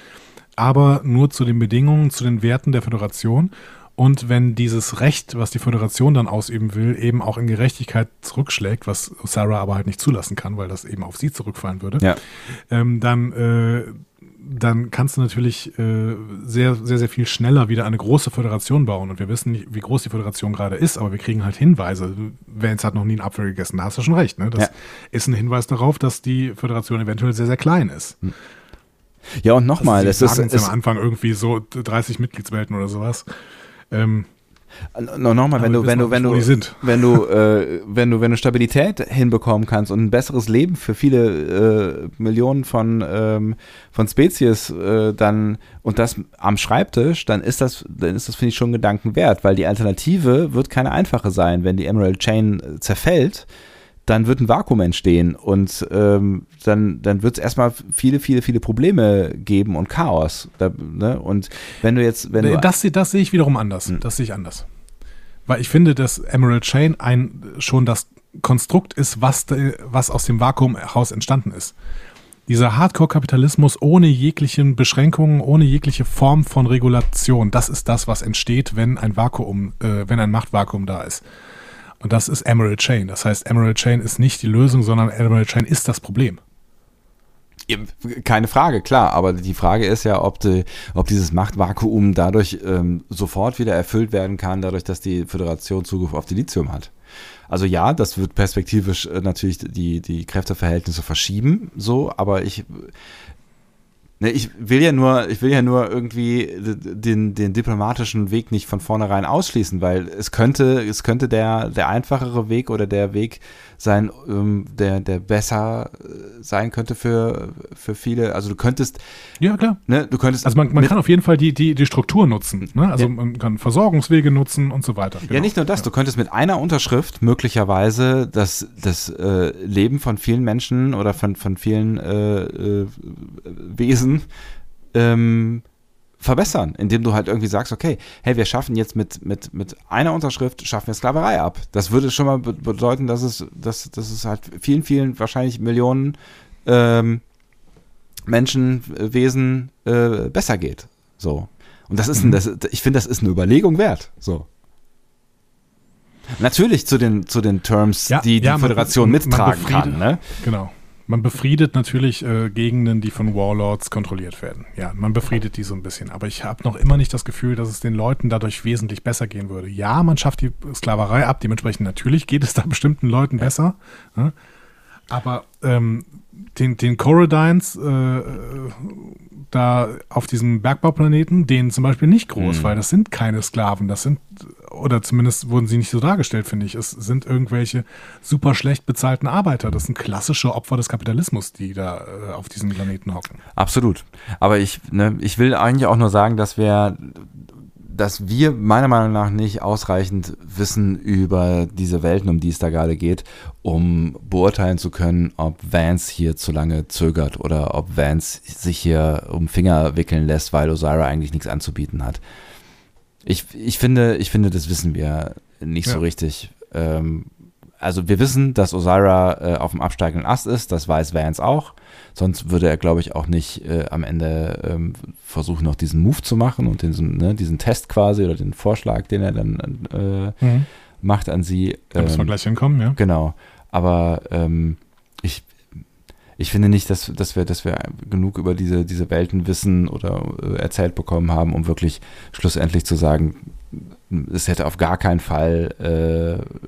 aber nur zu den Bedingungen, zu den Werten der Föderation und wenn dieses Recht, was die Föderation dann ausüben will, eben auch in Gerechtigkeit zurückschlägt, was Sarah aber halt nicht zulassen kann, weil das eben auf sie zurückfallen würde, ja. ähm, dann, äh, dann kannst du natürlich äh, sehr, sehr, sehr viel schneller wieder eine große Föderation bauen. Und wir wissen nicht, wie groß die Föderation gerade ist, aber wir kriegen halt Hinweise. Vance hat noch nie einen Apfel gegessen, da hast du schon recht. Ne? Das ja. ist ein Hinweis darauf, dass die Föderation eventuell sehr, sehr klein ist. Hm. Ja, und nochmal, es ist, ist am Anfang irgendwie so 30 Mitgliedswelten oder sowas. Ähm, nochmal, wenn du, wenn du, wenn du, wenn du, äh, wenn du, wenn du Stabilität hinbekommen kannst und ein besseres Leben für viele äh, Millionen von, ähm, von Spezies, äh, dann und das am Schreibtisch, dann ist das, dann ist das finde ich schon Gedanken wert, weil die Alternative wird keine einfache sein, wenn die Emerald Chain zerfällt dann wird ein Vakuum entstehen und ähm, dann, dann wird es erstmal viele, viele, viele Probleme geben und Chaos. Da, ne? Und wenn du jetzt, wenn du das, das sehe ich wiederum anders. Hm. Das sehe ich anders. Weil ich finde, dass Emerald Chain ein schon das Konstrukt ist, was, was aus dem Vakuum heraus entstanden ist. Dieser Hardcore-Kapitalismus ohne jegliche Beschränkungen, ohne jegliche Form von Regulation, das ist das, was entsteht, wenn ein Vakuum, äh, wenn ein Machtvakuum da ist. Und das ist Emerald Chain. Das heißt, Emerald Chain ist nicht die Lösung, sondern Emerald Chain ist das Problem. Keine Frage, klar, aber die Frage ist ja, ob, die, ob dieses Machtvakuum dadurch ähm, sofort wieder erfüllt werden kann, dadurch, dass die Föderation Zugriff auf die Lithium hat. Also ja, das wird perspektivisch äh, natürlich die, die Kräfteverhältnisse verschieben, so, aber ich, Ne, ich will ja nur, ich will ja nur irgendwie den, den diplomatischen Weg nicht von vornherein ausschließen, weil es könnte, es könnte der, der einfachere Weg oder der Weg sein, ähm, der, der besser äh, sein könnte für, für viele. Also du könntest. Ja, klar. Ne, du könntest. Also man, man kann auf jeden Fall die, die, die Struktur nutzen. Ne? Also ja. man kann Versorgungswege nutzen und so weiter. Genau. Ja, nicht nur das. Ja. Du könntest mit einer Unterschrift möglicherweise das, das äh, Leben von vielen Menschen oder von, von vielen äh, äh, Wesen ähm, verbessern, indem du halt irgendwie sagst, okay, hey, wir schaffen jetzt mit, mit, mit einer Unterschrift, schaffen wir Sklaverei ab. Das würde schon mal bedeuten, dass es, dass, dass es halt vielen, vielen, wahrscheinlich Millionen ähm, Menschen, äh, Wesen äh, besser geht. So. Und das ist, ein, mhm. das, ich finde, das ist eine Überlegung wert. So. Natürlich zu den, zu den Terms, ja, die die ja, Föderation man, mittragen man kann. Ne? Genau. Man befriedet natürlich äh, Gegenden, die von Warlords kontrolliert werden. Ja, man befriedet die so ein bisschen. Aber ich habe noch immer nicht das Gefühl, dass es den Leuten dadurch wesentlich besser gehen würde. Ja, man schafft die Sklaverei ab. Dementsprechend natürlich geht es da bestimmten Leuten besser. Ne? Aber ähm, den, den Corridines äh, da auf diesem Bergbauplaneten, denen zum Beispiel nicht groß, mhm. weil das sind keine Sklaven, das sind, oder zumindest wurden sie nicht so dargestellt, finde ich. Es sind irgendwelche super schlecht bezahlten Arbeiter. Das sind klassische Opfer des Kapitalismus, die da äh, auf diesem Planeten hocken. Absolut. Aber ich, ne, ich will eigentlich auch nur sagen, dass wir dass wir meiner Meinung nach nicht ausreichend wissen über diese Welten, um die es da gerade geht, um beurteilen zu können, ob Vance hier zu lange zögert oder ob Vance sich hier um Finger wickeln lässt, weil Osira eigentlich nichts anzubieten hat. Ich, ich, finde, ich finde, das wissen wir nicht ja. so richtig. Ähm, also wir wissen, dass Osira äh, auf dem absteigenden Ast ist, das weiß Vance auch. Sonst würde er, glaube ich, auch nicht äh, am Ende ähm, versuchen, noch diesen Move zu machen und diesen, ne, diesen Test quasi oder den Vorschlag, den er dann äh, mhm. macht an sie. Da müssen wir ähm, gleich hinkommen, ja. Genau. Aber ähm, ich, ich finde nicht, dass, dass, wir, dass wir genug über diese, diese Welten wissen oder äh, erzählt bekommen haben, um wirklich schlussendlich zu sagen, es hätte auf gar keinen Fall,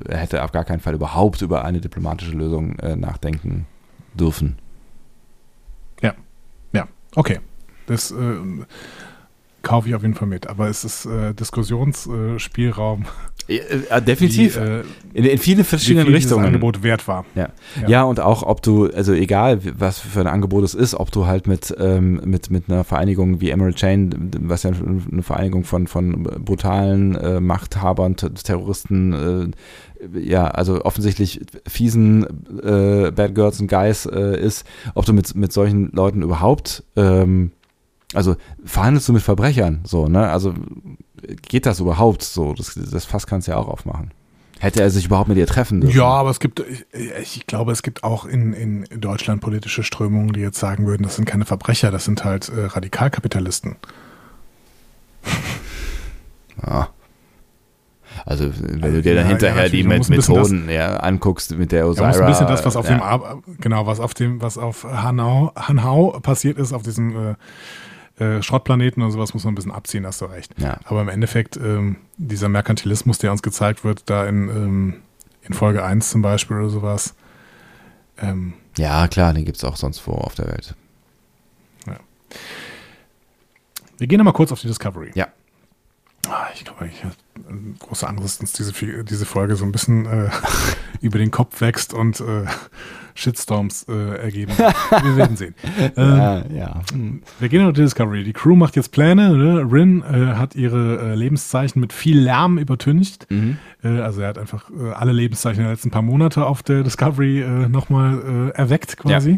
äh, hätte auf gar keinen Fall überhaupt über eine diplomatische Lösung äh, nachdenken dürfen. Ja, ja, okay. Das äh, kaufe ich auf jeden Fall mit. Aber es ist äh, Diskussionsspielraum. Äh, ja, definitiv. Wie, äh, in, in viele verschiedenen wie Richtungen. Angebot wert war. Ja. ja. Ja. und auch, ob du, also egal, was für ein Angebot es ist, ob du halt mit, ähm, mit, mit einer Vereinigung wie Emerald Chain, was ja eine Vereinigung von, von brutalen äh, Machthabern, Terroristen, äh, ja, also offensichtlich fiesen äh, Bad Girls und Guys ist, ob du mit, mit solchen Leuten überhaupt ähm, also verhandelst du mit Verbrechern, so, ne? Also geht das überhaupt so? Das, das Fass kannst du ja auch aufmachen. Hätte er sich überhaupt mit ihr treffen dürfen? Ja, aber es gibt, ich, ich, glaube, es gibt auch in, in Deutschland politische Strömungen, die jetzt sagen würden, das sind keine Verbrecher, das sind halt äh, Radikalkapitalisten. Ja. Also, wenn du dir dann ja, hinterher ja, die mit Methoden das, ja, anguckst mit der Osira. Ja, ein bisschen das, was auf dem, genau, was auf dem, was auf Hanau, Hanau passiert ist, auf diesem äh, äh, Schrottplaneten und sowas muss man ein bisschen abziehen, hast du recht. Ja. Aber im Endeffekt, ähm, dieser Merkantilismus, der uns gezeigt wird, da in, ähm, in Folge 1 zum Beispiel oder sowas. Ähm, ja, klar, den gibt es auch sonst wo auf der Welt. Ja. Wir gehen nochmal kurz auf die Discovery. Ja. Ah, ich glaube, ich habe große Angst, dass diese, diese Folge so ein bisschen äh, über den Kopf wächst und äh, Shitstorms äh, ergeben. Wir werden sehen. Ähm, ja, ja. Wir gehen auf die Discovery. Die Crew macht jetzt Pläne. Ne? Rin äh, hat ihre äh, Lebenszeichen mit viel Lärm übertüncht. Mhm. Äh, also er hat einfach alle Lebenszeichen der letzten paar Monate auf der Discovery äh, nochmal erweckt quasi. Ja.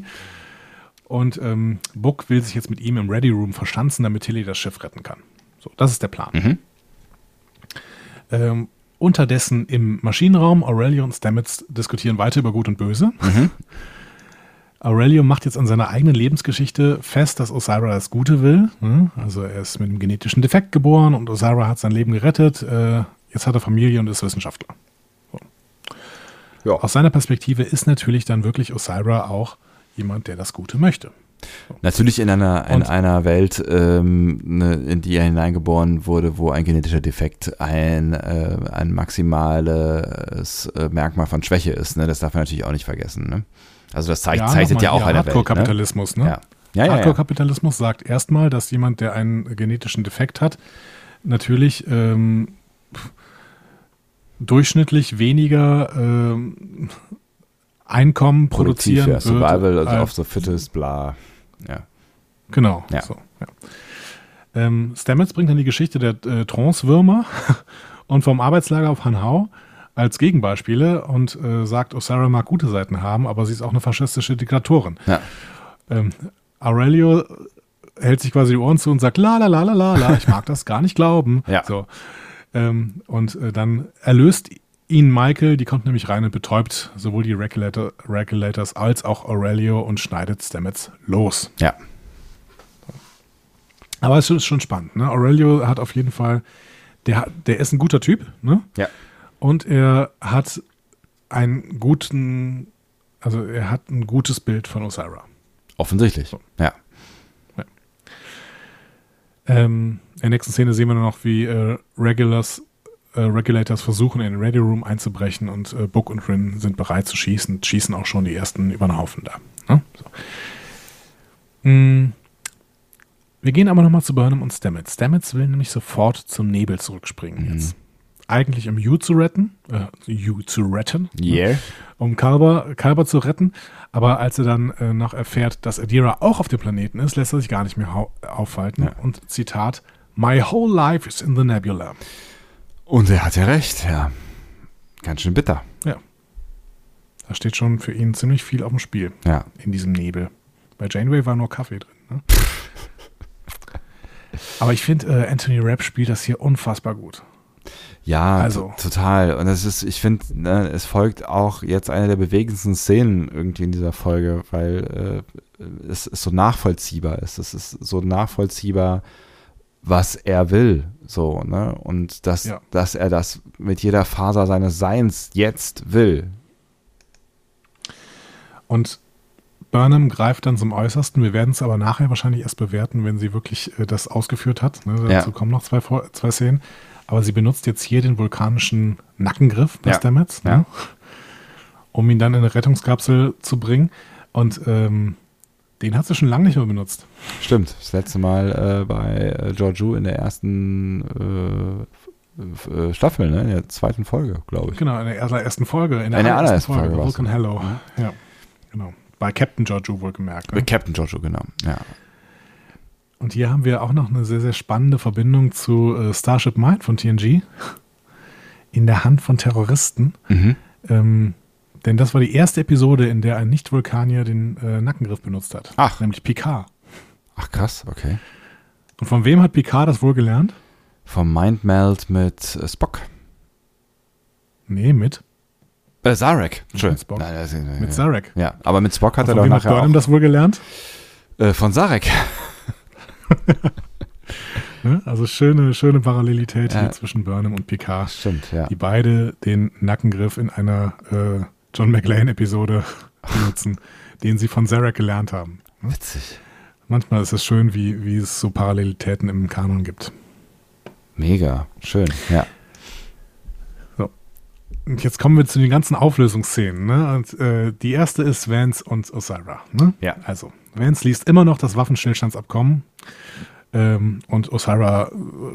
Und ähm, Book will sich jetzt mit ihm im Ready Room verschanzen, damit Tilly das Schiff retten kann. So, das ist der Plan. Mhm. Ähm, Unterdessen im Maschinenraum, Aurelio und Stamets diskutieren weiter über Gut und Böse. Mhm. Aurelio macht jetzt an seiner eigenen Lebensgeschichte fest, dass Osira das Gute will. Hm? Also er ist mit einem genetischen Defekt geboren und Osira hat sein Leben gerettet. Äh, jetzt hat er Familie und ist Wissenschaftler. So. Ja. Aus seiner Perspektive ist natürlich dann wirklich Osira auch jemand, der das Gute möchte. Natürlich in einer, in einer Welt, ähm, ne, in die er hineingeboren wurde, wo ein genetischer Defekt ein, äh, ein maximales äh, Merkmal von Schwäche ist. Ne? Das darf man natürlich auch nicht vergessen. Ne? Also das zeigt, ja, zeichnet ja auch eine Welt. Hardcore-Kapitalismus, ne? ne? Ja. Ja, ja, Hardcore-Kapitalismus sagt erstmal, dass jemand, der einen genetischen Defekt hat, natürlich ähm, durchschnittlich weniger ähm, Einkommen Produktiv, produzieren ja, Survival wird, also of the fittest, bla. Ja. Genau. Ja. So, ja. Ähm, Stamets bringt dann die Geschichte der äh, Trance-Würmer und vom Arbeitslager auf Hanhau als Gegenbeispiele und äh, sagt, Osara mag gute Seiten haben, aber sie ist auch eine faschistische Diktatorin. Ja. Ähm, Aurelio hält sich quasi die Ohren zu und sagt, la la la la la la, ich mag das gar nicht glauben. Ja. So. Ähm, und äh, dann erlöst ihn Michael, die kommt nämlich rein und betäubt sowohl die Regulator, Regulators als auch Aurelio und schneidet Stamets los. Ja. Aber es ist schon spannend. Ne? Aurelio hat auf jeden Fall, der, der ist ein guter Typ. Ne? Ja. Und er hat einen guten, also er hat ein gutes Bild von Osira. Offensichtlich. So. Ja. ja. Ähm, in der nächsten Szene sehen wir noch, wie äh, Regulars äh, Regulators versuchen, in den Ready Room einzubrechen und äh, Book und Rin sind bereit zu schießen, schießen auch schon die ersten über den Haufen da. Ne? So. Mm. Wir gehen aber nochmal zu Burnham und Stamets. Stamets will nämlich sofort zum Nebel zurückspringen mhm. jetzt. Eigentlich um You zu retten, äh, You zu retten, ne? yeah. ne? um Kalber, Kalber zu retten. Aber als er dann äh, noch erfährt, dass Adira auch auf dem Planeten ist, lässt er sich gar nicht mehr aufhalten. Ja. Und Zitat, My whole life is in the nebula. Und er hat ja recht, ja. Ganz schön bitter. Ja. Da steht schon für ihn ziemlich viel auf dem Spiel. Ja. In diesem Nebel. Bei Janeway war nur Kaffee drin. Ne? Aber ich finde, äh, Anthony Rapp spielt das hier unfassbar gut. Ja, also. total. Und es ist, ich finde, ne, es folgt auch jetzt eine der bewegendsten Szenen irgendwie in dieser Folge, weil äh, es, es so nachvollziehbar ist. Es ist so nachvollziehbar, was er will. So, ne? Und dass, ja. dass er das mit jeder Faser seines Seins jetzt will. Und Burnham greift dann zum Äußersten. Wir werden es aber nachher wahrscheinlich erst bewerten, wenn sie wirklich äh, das ausgeführt hat. Ne? Dazu ja. kommen noch zwei, zwei Szenen. Aber sie benutzt jetzt hier den vulkanischen Nackengriff bei ja. Stamets, ne? ja. um ihn dann in eine Rettungskapsel zu bringen. Und ähm, den hat sie schon lange nicht mehr benutzt. Stimmt, das letzte Mal äh, bei äh, Georgiou in der ersten äh, äh, Staffel, ne? in der zweiten Folge, glaube ich. Genau, in der allerersten Folge. In der, in der allerersten Folge. Folge Vulcan Hello. Mhm. Ja, genau. Bei Captain Georgiou wohlgemerkt. Ne? Bei Captain Georgiou, genau. Ja. Und hier haben wir auch noch eine sehr, sehr spannende Verbindung zu äh, Starship Mind von TNG. In der Hand von Terroristen. Mhm. Ähm, denn das war die erste Episode, in der ein Nicht-Vulkanier den äh, Nackengriff benutzt hat. Ach. Nämlich Picard. Ach krass, okay. Und von wem hat Picard das wohl gelernt? Vom Mindmeld mit äh, Spock. Nee, mit? Äh, Zarek. Mit Spock. Nein, das, äh, mit Zarek. Ja, aber mit Spock hat Und er doch nachher hat das wohl gelernt? Äh, von Zarek. ne? Also schöne, schöne Parallelität ja. hier zwischen Burnham und Picard. Stimmt, ja. Die beide den Nackengriff in einer äh, John McLean-Episode benutzen, den sie von Zarek gelernt haben. Witzig. Manchmal ist es schön, wie, wie es so Parallelitäten im Kanon gibt. Mega, schön, ja. So. Und jetzt kommen wir zu den ganzen Auflösungsszenen. Ne? Und, äh, die erste ist Vance und Osira. Ne? Ja. Also, Vance liest immer noch das Waffenstillstandsabkommen. Ähm, und Osira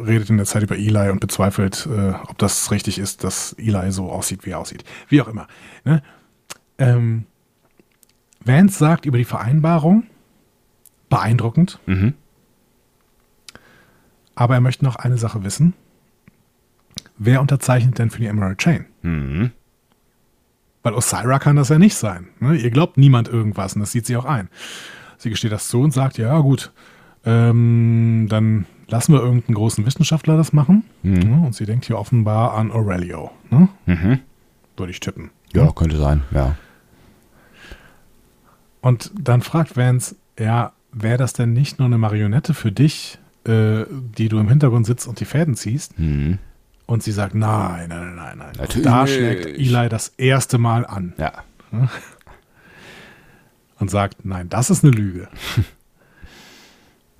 redet in der Zeit über Eli und bezweifelt, äh, ob das richtig ist, dass Eli so aussieht, wie er aussieht. Wie auch immer. Ne? Ähm, Vance sagt über die Vereinbarung, beeindruckend. Mhm. Aber er möchte noch eine Sache wissen. Wer unterzeichnet denn für die Emerald Chain? Mhm. Weil Osira kann das ja nicht sein. Ne? Ihr glaubt niemand irgendwas und das sieht sie auch ein. Sie gesteht das zu und sagt, ja gut, ähm, dann lassen wir irgendeinen großen Wissenschaftler das machen. Mhm. Und sie denkt hier offenbar an Aurelio. Ne? Mhm. Würde ich tippen. Ja, ja, könnte sein, ja. Und dann fragt Vance, ja, wäre das denn nicht nur eine Marionette für dich, äh, die du im Hintergrund sitzt und die Fäden ziehst? Mhm. Und sie sagt, nein, nein, nein, nein. Natürlich. da schlägt Eli das erste Mal an. Ja und sagt, nein, das ist eine Lüge.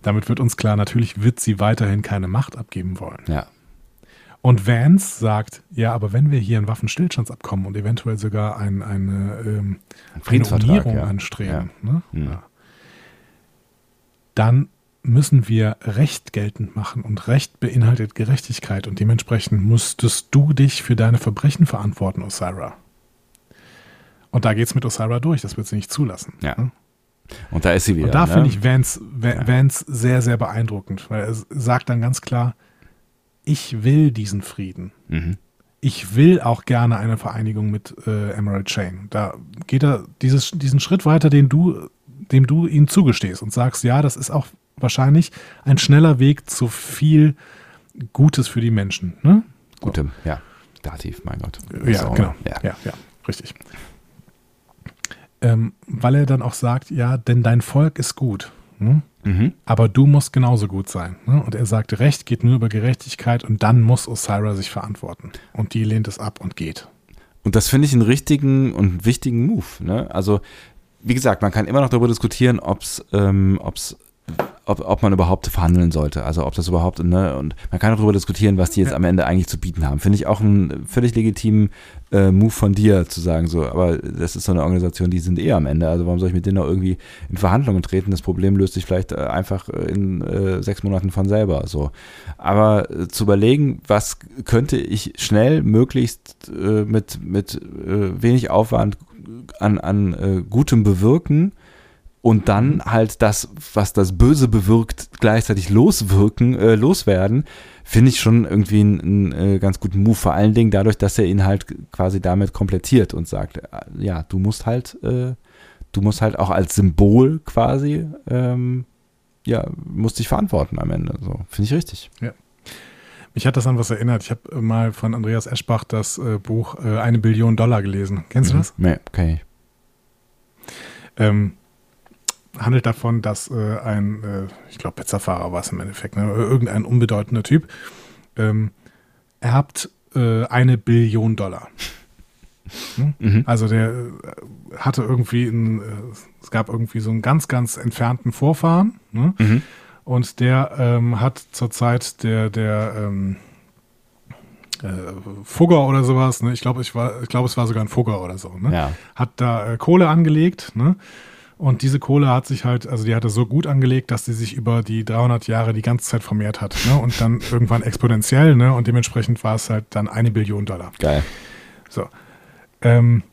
Damit wird uns klar, natürlich wird sie weiterhin keine Macht abgeben wollen. Ja. Und Vance sagt, ja, aber wenn wir hier ein Waffenstillstandsabkommen und eventuell sogar ein, eine, ähm, eine Unierung ja. anstreben, ja. Ne? Mhm. Ja. dann müssen wir Recht geltend machen und Recht beinhaltet Gerechtigkeit und dementsprechend musstest du dich für deine Verbrechen verantworten, Osira. Und da geht es mit Osira durch, das wird sie nicht zulassen. Ja. Ne? Und da ist sie wieder. Und da ne? finde ich Vance, Vance ja. sehr, sehr beeindruckend, weil er sagt dann ganz klar, ich will diesen Frieden. Mhm. Ich will auch gerne eine Vereinigung mit äh, Emerald Chain. Da geht er dieses, diesen Schritt weiter, den du, dem du ihm zugestehst und sagst, ja, das ist auch wahrscheinlich ein schneller Weg zu viel Gutes für die Menschen. Ne? Gutem, ja. Dativ, mein Gott. Ja, so, genau. Ja. ja, ja, richtig ähm, weil er dann auch sagt, ja, denn dein Volk ist gut. Ne? Mhm. Aber du musst genauso gut sein. Ne? Und er sagt, Recht geht nur über Gerechtigkeit und dann muss Osira sich verantworten. Und die lehnt es ab und geht. Und das finde ich einen richtigen und wichtigen Move. Ne? Also, wie gesagt, man kann immer noch darüber diskutieren, ob es ähm, ob, ob man überhaupt verhandeln sollte. Also ob das überhaupt, ne, und man kann auch darüber diskutieren, was die jetzt ja. am Ende eigentlich zu bieten haben. Finde ich auch einen völlig legitimen äh, Move von dir zu sagen, so, aber das ist so eine Organisation, die sind eh am Ende. Also warum soll ich mit denen noch irgendwie in Verhandlungen treten? Das Problem löst sich vielleicht äh, einfach in äh, sechs Monaten von selber. So. Aber äh, zu überlegen, was könnte ich schnell, möglichst äh, mit, mit äh, wenig Aufwand an, an Gutem bewirken, und dann halt das, was das Böse bewirkt, gleichzeitig loswirken, äh, loswerden, finde ich schon irgendwie einen, einen äh, ganz guten Move. Vor allen Dingen dadurch, dass er ihn halt quasi damit komplettiert und sagt, äh, ja, du musst halt, äh, du musst halt auch als Symbol quasi, ähm, ja, musst dich verantworten am Ende. So, finde ich richtig. Ja. Mich hat das an was erinnert. Ich habe mal von Andreas Eschbach das äh, Buch äh, Eine Billion Dollar gelesen. Kennst mhm. du das? Nee, okay. Ähm, handelt davon, dass äh, ein, äh, ich glaube, Pizzafahrer war es im Endeffekt, ne? irgendein unbedeutender Typ, ähm, erbt äh, eine Billion Dollar. Hm? Mhm. Also der äh, hatte irgendwie, ein, es gab irgendwie so einen ganz, ganz entfernten Vorfahren. Ne? Mhm. Und der ähm, hat zur Zeit der, der ähm, äh, Fugger oder sowas, ne? ich glaube, ich, ich glaube, es war sogar ein Fugger oder so, ne? ja. hat da äh, Kohle angelegt, ne? Und diese Kohle hat sich halt, also die hatte so gut angelegt, dass sie sich über die 300 Jahre die ganze Zeit vermehrt hat. Ne? Und dann irgendwann exponentiell, ne? Und dementsprechend war es halt dann eine Billion Dollar. Geil. So. Ähm,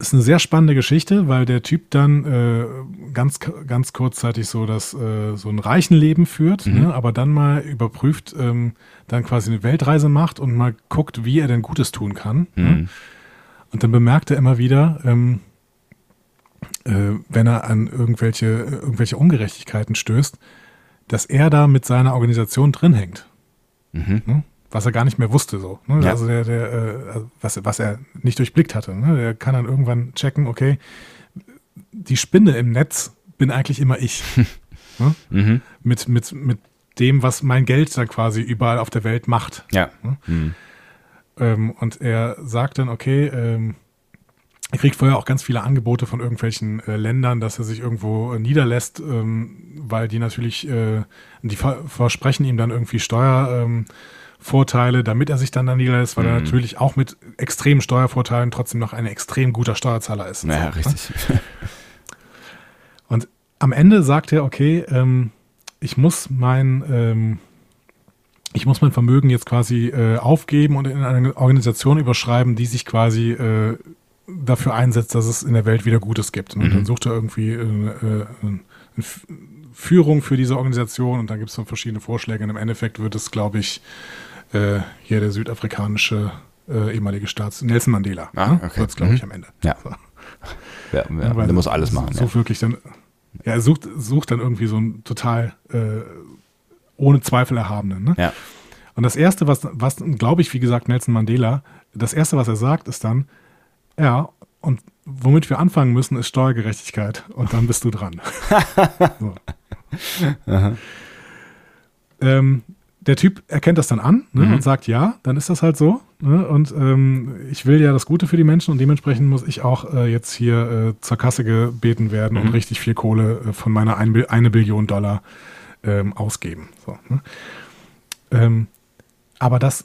ist eine sehr spannende Geschichte, weil der Typ dann äh, ganz, ganz kurzzeitig so das, äh, so ein reichen Leben führt, mhm. ne, aber dann mal überprüft, ähm, dann quasi eine Weltreise macht und mal guckt, wie er denn Gutes tun kann. Ne. Mhm. Ne? Und dann bemerkt er immer wieder, ähm, äh, wenn er an irgendwelche, irgendwelche Ungerechtigkeiten stößt, dass er da mit seiner Organisation drin hängt. Mhm. Ne? was er gar nicht mehr wusste, so. Ne? Ja. Also der, der, äh, was, was er nicht durchblickt hatte. Ne? Der kann dann irgendwann checken, okay, die Spinne im Netz bin eigentlich immer ich. mhm. mit, mit, mit dem, was mein Geld dann quasi überall auf der Welt macht. Ja. Mhm. Ähm, und er sagt dann, okay, ähm, er kriegt vorher auch ganz viele Angebote von irgendwelchen äh, Ländern, dass er sich irgendwo äh, niederlässt, ähm, weil die natürlich, äh, die versprechen ihm dann irgendwie Steuer. Ähm, damit er sich dann da niederlässt, weil mhm. er natürlich auch mit extremen Steuervorteilen trotzdem noch ein extrem guter Steuerzahler ist. Naja, so, ne? richtig. Ne? Und am Ende sagt er, okay, ähm, ich muss mein, ähm, ich muss mein Vermögen jetzt quasi äh, aufgeben und in eine Organisation überschreiben, die sich quasi äh, dafür einsetzt, dass es in der Welt wieder Gutes gibt. Und mhm. dann sucht er irgendwie äh, äh eine Führung für diese Organisation und dann gibt es dann verschiedene Vorschläge. Und im Endeffekt wird es, glaube ich, äh, hier der südafrikanische äh, ehemalige Staats Nelson Mandela. Ah, okay. Wird es, glaube mhm. ich, am Ende. Ja. So. Ja, ja, der muss alles machen. So, ja. wirklich dann, ja, er sucht, sucht dann irgendwie so einen total äh, ohne Zweifel erhabenen. Ne? Ja. Und das Erste, was, was glaube ich, wie gesagt, Nelson Mandela, das Erste, was er sagt, ist dann, ja, und womit wir anfangen müssen, ist Steuergerechtigkeit. Und dann bist du dran. so. ähm, der Typ erkennt das dann an ne, mhm. und sagt, ja, dann ist das halt so. Ne, und ähm, ich will ja das Gute für die Menschen und dementsprechend muss ich auch äh, jetzt hier äh, zur Kasse gebeten werden mhm. und richtig viel Kohle äh, von meiner ein, eine Billion Dollar ähm, ausgeben. So, ne? ähm, aber das,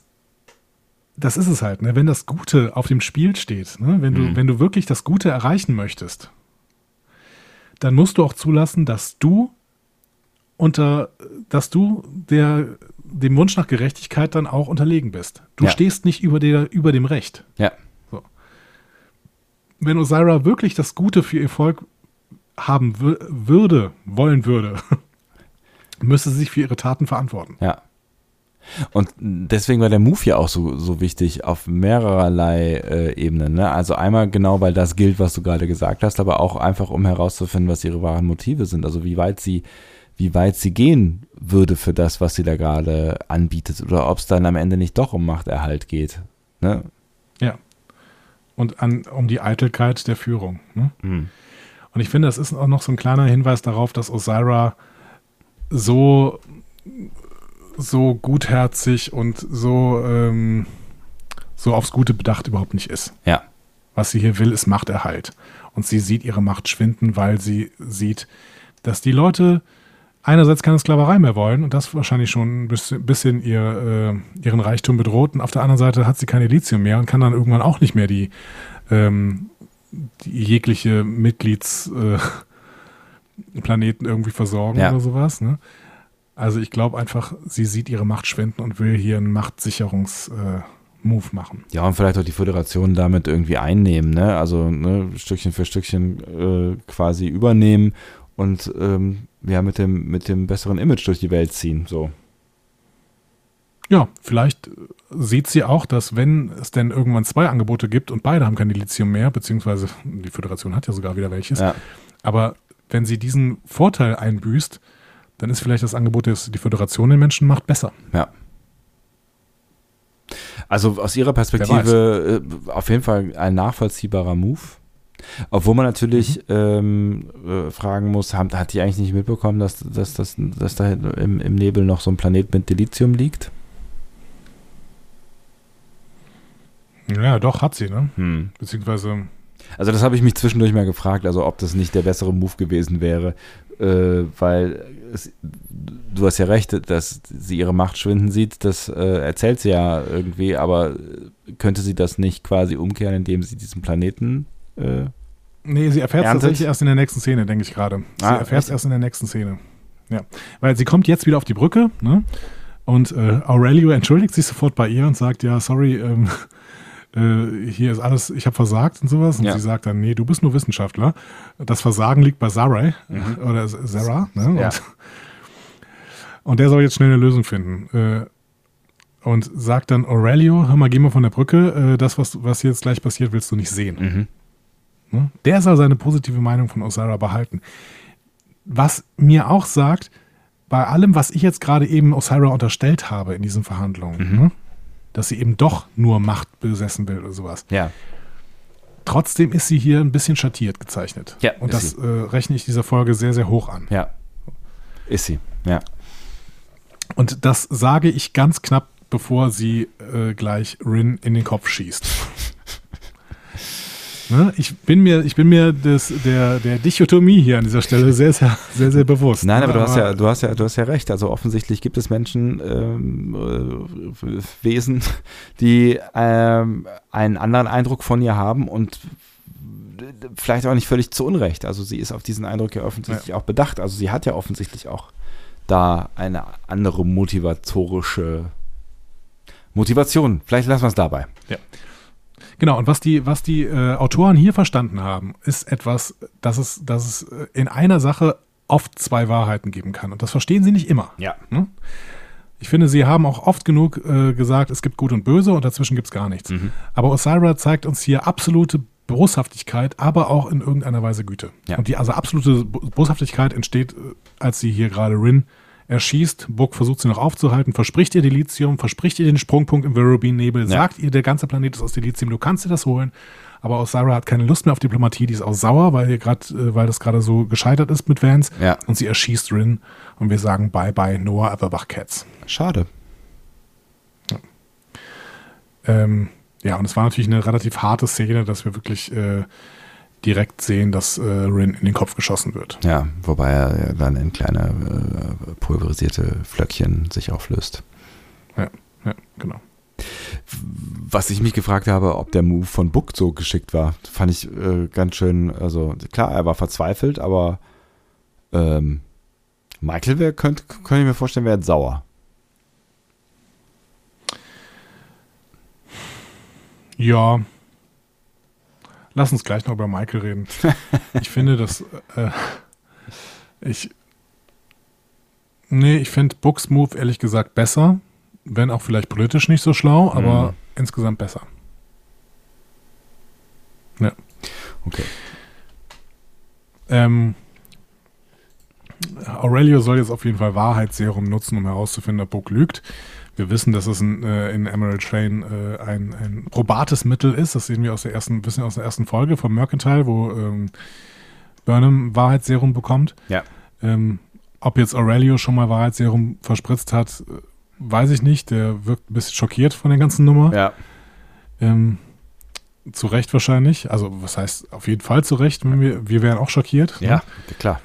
das ist es halt, ne? wenn das Gute auf dem Spiel steht, ne? wenn, du, mhm. wenn du wirklich das Gute erreichen möchtest, dann musst du auch zulassen, dass du unter, dass du der dem Wunsch nach Gerechtigkeit dann auch unterlegen bist. Du ja. stehst nicht über, der, über dem Recht. Ja. So. Wenn Osira wirklich das Gute für ihr Volk haben würde, wollen würde, müsste sie sich für ihre Taten verantworten. Ja. Und deswegen war der Move ja auch so, so wichtig auf mehrerlei äh, Ebenen. Ne? Also einmal genau, weil das gilt, was du gerade gesagt hast, aber auch einfach, um herauszufinden, was ihre wahren Motive sind. Also wie weit sie wie weit sie gehen würde für das, was sie da gerade anbietet oder ob es dann am Ende nicht doch um Machterhalt geht. Ne? Ja. Und an, um die Eitelkeit der Führung. Ne? Mhm. Und ich finde, das ist auch noch so ein kleiner Hinweis darauf, dass Osira so, so gutherzig und so, ähm, so aufs Gute bedacht überhaupt nicht ist. Ja. Was sie hier will, ist Machterhalt. Und sie sieht ihre Macht schwinden, weil sie sieht, dass die Leute einerseits keine Sklaverei mehr wollen und das wahrscheinlich schon ein bisschen, ihr, äh, ihren Reichtum bedroht. Und auf der anderen Seite hat sie keine Lithium mehr und kann dann irgendwann auch nicht mehr die, ähm, die jegliche Mitgliedsplaneten äh, irgendwie versorgen ja. oder sowas. Ne? Also ich glaube einfach, sie sieht ihre Macht schwinden und will hier einen Machtsicherungs- äh, Move machen. Ja, und vielleicht auch die Föderation damit irgendwie einnehmen, ne? Also ne, Stückchen für Stückchen äh, quasi übernehmen und ähm, ja, mit dem, mit dem besseren Image durch die Welt ziehen. So. Ja, vielleicht sieht sie auch, dass wenn es denn irgendwann zwei Angebote gibt und beide haben kein Lithium mehr, beziehungsweise die Föderation hat ja sogar wieder welches, ja. aber wenn sie diesen Vorteil einbüßt, dann ist vielleicht das Angebot, das die Föderation den Menschen macht, besser. Ja. Also aus ihrer Perspektive äh, auf jeden Fall ein nachvollziehbarer Move. Obwohl man natürlich mhm. ähm, äh, fragen muss, haben, hat die eigentlich nicht mitbekommen, dass, dass, dass, dass da im, im Nebel noch so ein Planet mit Delizium liegt? Ja, doch, hat sie, ne? Hm. Beziehungsweise. Also, das habe ich mich zwischendurch mal gefragt, also ob das nicht der bessere Move gewesen wäre, äh, weil es, du hast ja recht, dass sie ihre Macht schwinden sieht, das äh, erzählt sie ja irgendwie, aber könnte sie das nicht quasi umkehren, indem sie diesen Planeten. Äh, nee, sie erfährt es tatsächlich erst in der nächsten Szene, denke ich gerade. Sie ah, erfährt es erst in der nächsten Szene. Ja. Weil sie kommt jetzt wieder auf die Brücke, ne? Und äh, Aurelio entschuldigt sich sofort bei ihr und sagt, ja, sorry, ähm, äh, hier ist alles, ich habe versagt und sowas. Und ja. sie sagt dann, nee, du bist nur Wissenschaftler. Das Versagen liegt bei Sarai mhm. oder Sarah. Ne? Ja. Und, und, der soll jetzt schnell eine Lösung finden. Äh, und sagt dann, Aurelio, hör mal, geh mal von der Brücke. Äh, das, was, was jetzt gleich passiert, willst du nicht sehen. Mhm. Ne? Der soll seine positive Meinung von Osara behalten. Was mir auch sagt, bei allem, was ich jetzt gerade eben Osira unterstellt habe in diesen Verhandlungen, mhm. ne? Dass sie eben doch nur Macht besessen will oder sowas. Ja. Trotzdem ist sie hier ein bisschen schattiert gezeichnet. Ja, Und das äh, rechne ich dieser Folge sehr, sehr hoch an. Ja. Ist sie, ja. Und das sage ich ganz knapp, bevor sie äh, gleich Rin in den Kopf schießt. Ne? Ich bin mir, ich bin mir des, der, der Dichotomie hier an dieser Stelle sehr, sehr, sehr, sehr bewusst. Nein, aber, aber du hast ja, du hast ja, du hast ja recht. Also offensichtlich gibt es Menschen, ähm, äh, Wesen, die ähm, einen anderen Eindruck von ihr haben und vielleicht auch nicht völlig zu Unrecht. Also sie ist auf diesen Eindruck ja offensichtlich ja. auch bedacht. Also sie hat ja offensichtlich auch da eine andere motivatorische Motivation. Vielleicht lassen wir es dabei. Ja. Genau, und was die, was die äh, Autoren hier verstanden haben, ist etwas, dass es, dass es äh, in einer Sache oft zwei Wahrheiten geben kann. Und das verstehen sie nicht immer. Ja. Hm? Ich finde, sie haben auch oft genug äh, gesagt, es gibt Gut und Böse und dazwischen gibt es gar nichts. Mhm. Aber Osira zeigt uns hier absolute Boshaftigkeit, aber auch in irgendeiner Weise Güte. Ja. Und die also absolute Boshaftigkeit entsteht, äh, als sie hier gerade Rin er schießt, Buck versucht sie noch aufzuhalten, verspricht ihr Delizium, verspricht ihr den Sprungpunkt im Verubin-Nebel, ja. sagt ihr, der ganze Planet ist aus Delizium, du kannst dir das holen. Aber Osara hat keine Lust mehr auf Diplomatie, die ist auch sauer, weil, grad, äh, weil das gerade so gescheitert ist mit Vance. Ja. Und sie erschießt Rin und wir sagen Bye bye Noah Averbach Cats. Schade. Ja. Ähm, ja, und es war natürlich eine relativ harte Szene, dass wir wirklich äh, direkt sehen, dass äh, Rin in den Kopf geschossen wird. Ja, wobei er dann in kleine äh, pulverisierte Flöckchen sich auflöst. Ja, ja, genau. Was ich mich gefragt habe, ob der Move von Book so geschickt war, fand ich äh, ganz schön. Also klar, er war verzweifelt, aber ähm, Michael wäre, könnte, könnte ich mir vorstellen, wäre sauer. Ja, Lass uns gleich noch über Michael reden. ich finde, dass äh, ich nee, ich finde Books Move ehrlich gesagt besser, wenn auch vielleicht politisch nicht so schlau, aber mhm. insgesamt besser. Ja. Okay. Ähm, Aurelio soll jetzt auf jeden Fall Wahrheitsserum nutzen, um herauszufinden, ob Book lügt. Wir wissen, dass es in, äh, in Emerald Train äh, ein, ein probates Mittel ist. Das sehen wir aus der ersten, wissen aus der ersten Folge von Mercantile, wo ähm, Burnham Wahrheitsserum bekommt. Ja. Ähm, ob jetzt Aurelio schon mal Wahrheitsserum verspritzt hat, äh, weiß ich nicht. Der wirkt ein bisschen schockiert von der ganzen Nummer. Ja. Ähm, zu Recht wahrscheinlich. Also, was heißt auf jeden Fall zu Recht? Wir, wir wären auch schockiert. Ja, ne? klar.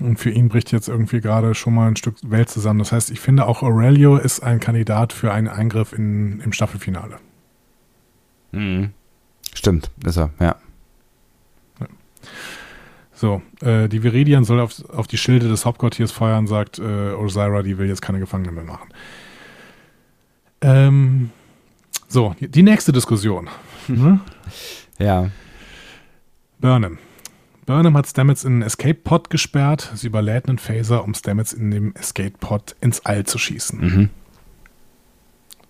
Und für ihn bricht jetzt irgendwie gerade schon mal ein Stück Welt zusammen. Das heißt, ich finde auch Aurelio ist ein Kandidat für einen Eingriff in, im Staffelfinale. Mhm. Stimmt, ist er, ja. ja. So, äh, die Viridian soll auf, auf die Schilde des Hauptquartiers feuern, sagt äh, Osira, die will jetzt keine Gefangenen mehr machen. Ähm, so, die nächste Diskussion. Hm? Ja. Burnham. Burnham hat Stamets in einen Escape-Pod gesperrt. Sie überlädt einen Phaser, um Stamets in dem Escape-Pod ins All zu schießen. Mhm.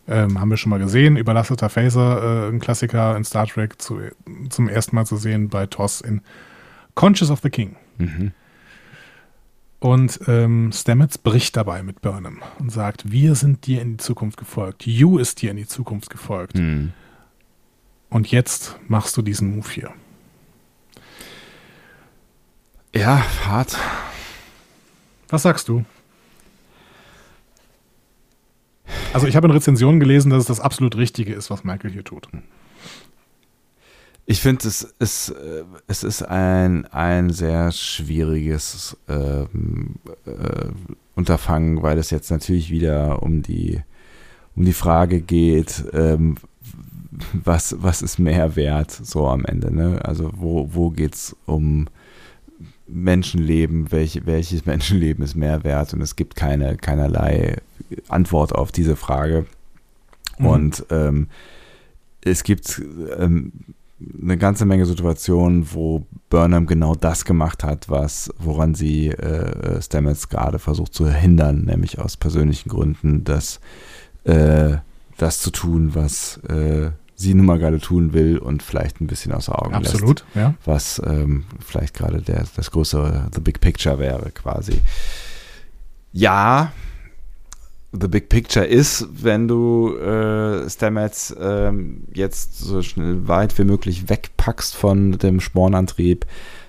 Ähm, haben wir schon mal gesehen. Überlasteter Phaser, äh, ein Klassiker in Star Trek, zu, zum ersten Mal zu sehen bei TOS in Conscious of the King. Mhm. Und ähm, Stamets bricht dabei mit Burnham und sagt, wir sind dir in die Zukunft gefolgt. You ist dir in die Zukunft gefolgt. Mhm. Und jetzt machst du diesen Move hier. Ja, hart. Was sagst du? Also ich habe in Rezensionen gelesen, dass es das absolut Richtige ist, was Michael hier tut. Ich finde, es ist, äh, es ist ein, ein sehr schwieriges ähm, äh, Unterfangen, weil es jetzt natürlich wieder um die, um die Frage geht, ähm, was, was ist mehr wert so am Ende. Ne? Also wo, wo geht es um Menschenleben, welche, welches Menschenleben ist mehr wert und es gibt keine, keinerlei Antwort auf diese Frage. Mhm. Und ähm, es gibt ähm, eine ganze Menge Situationen, wo Burnham genau das gemacht hat, was, woran sie äh, Stamets gerade versucht zu hindern, nämlich aus persönlichen Gründen, das, äh, das zu tun, was äh, sie nun mal gerade tun will und vielleicht ein bisschen außer Augen Absolut, lässt, ja. was ähm, vielleicht gerade der, das größere The Big Picture wäre quasi. Ja, The Big Picture ist, wenn du äh, Stamets äh, jetzt so schnell weit wie möglich wegpackst von dem Spornantrieb,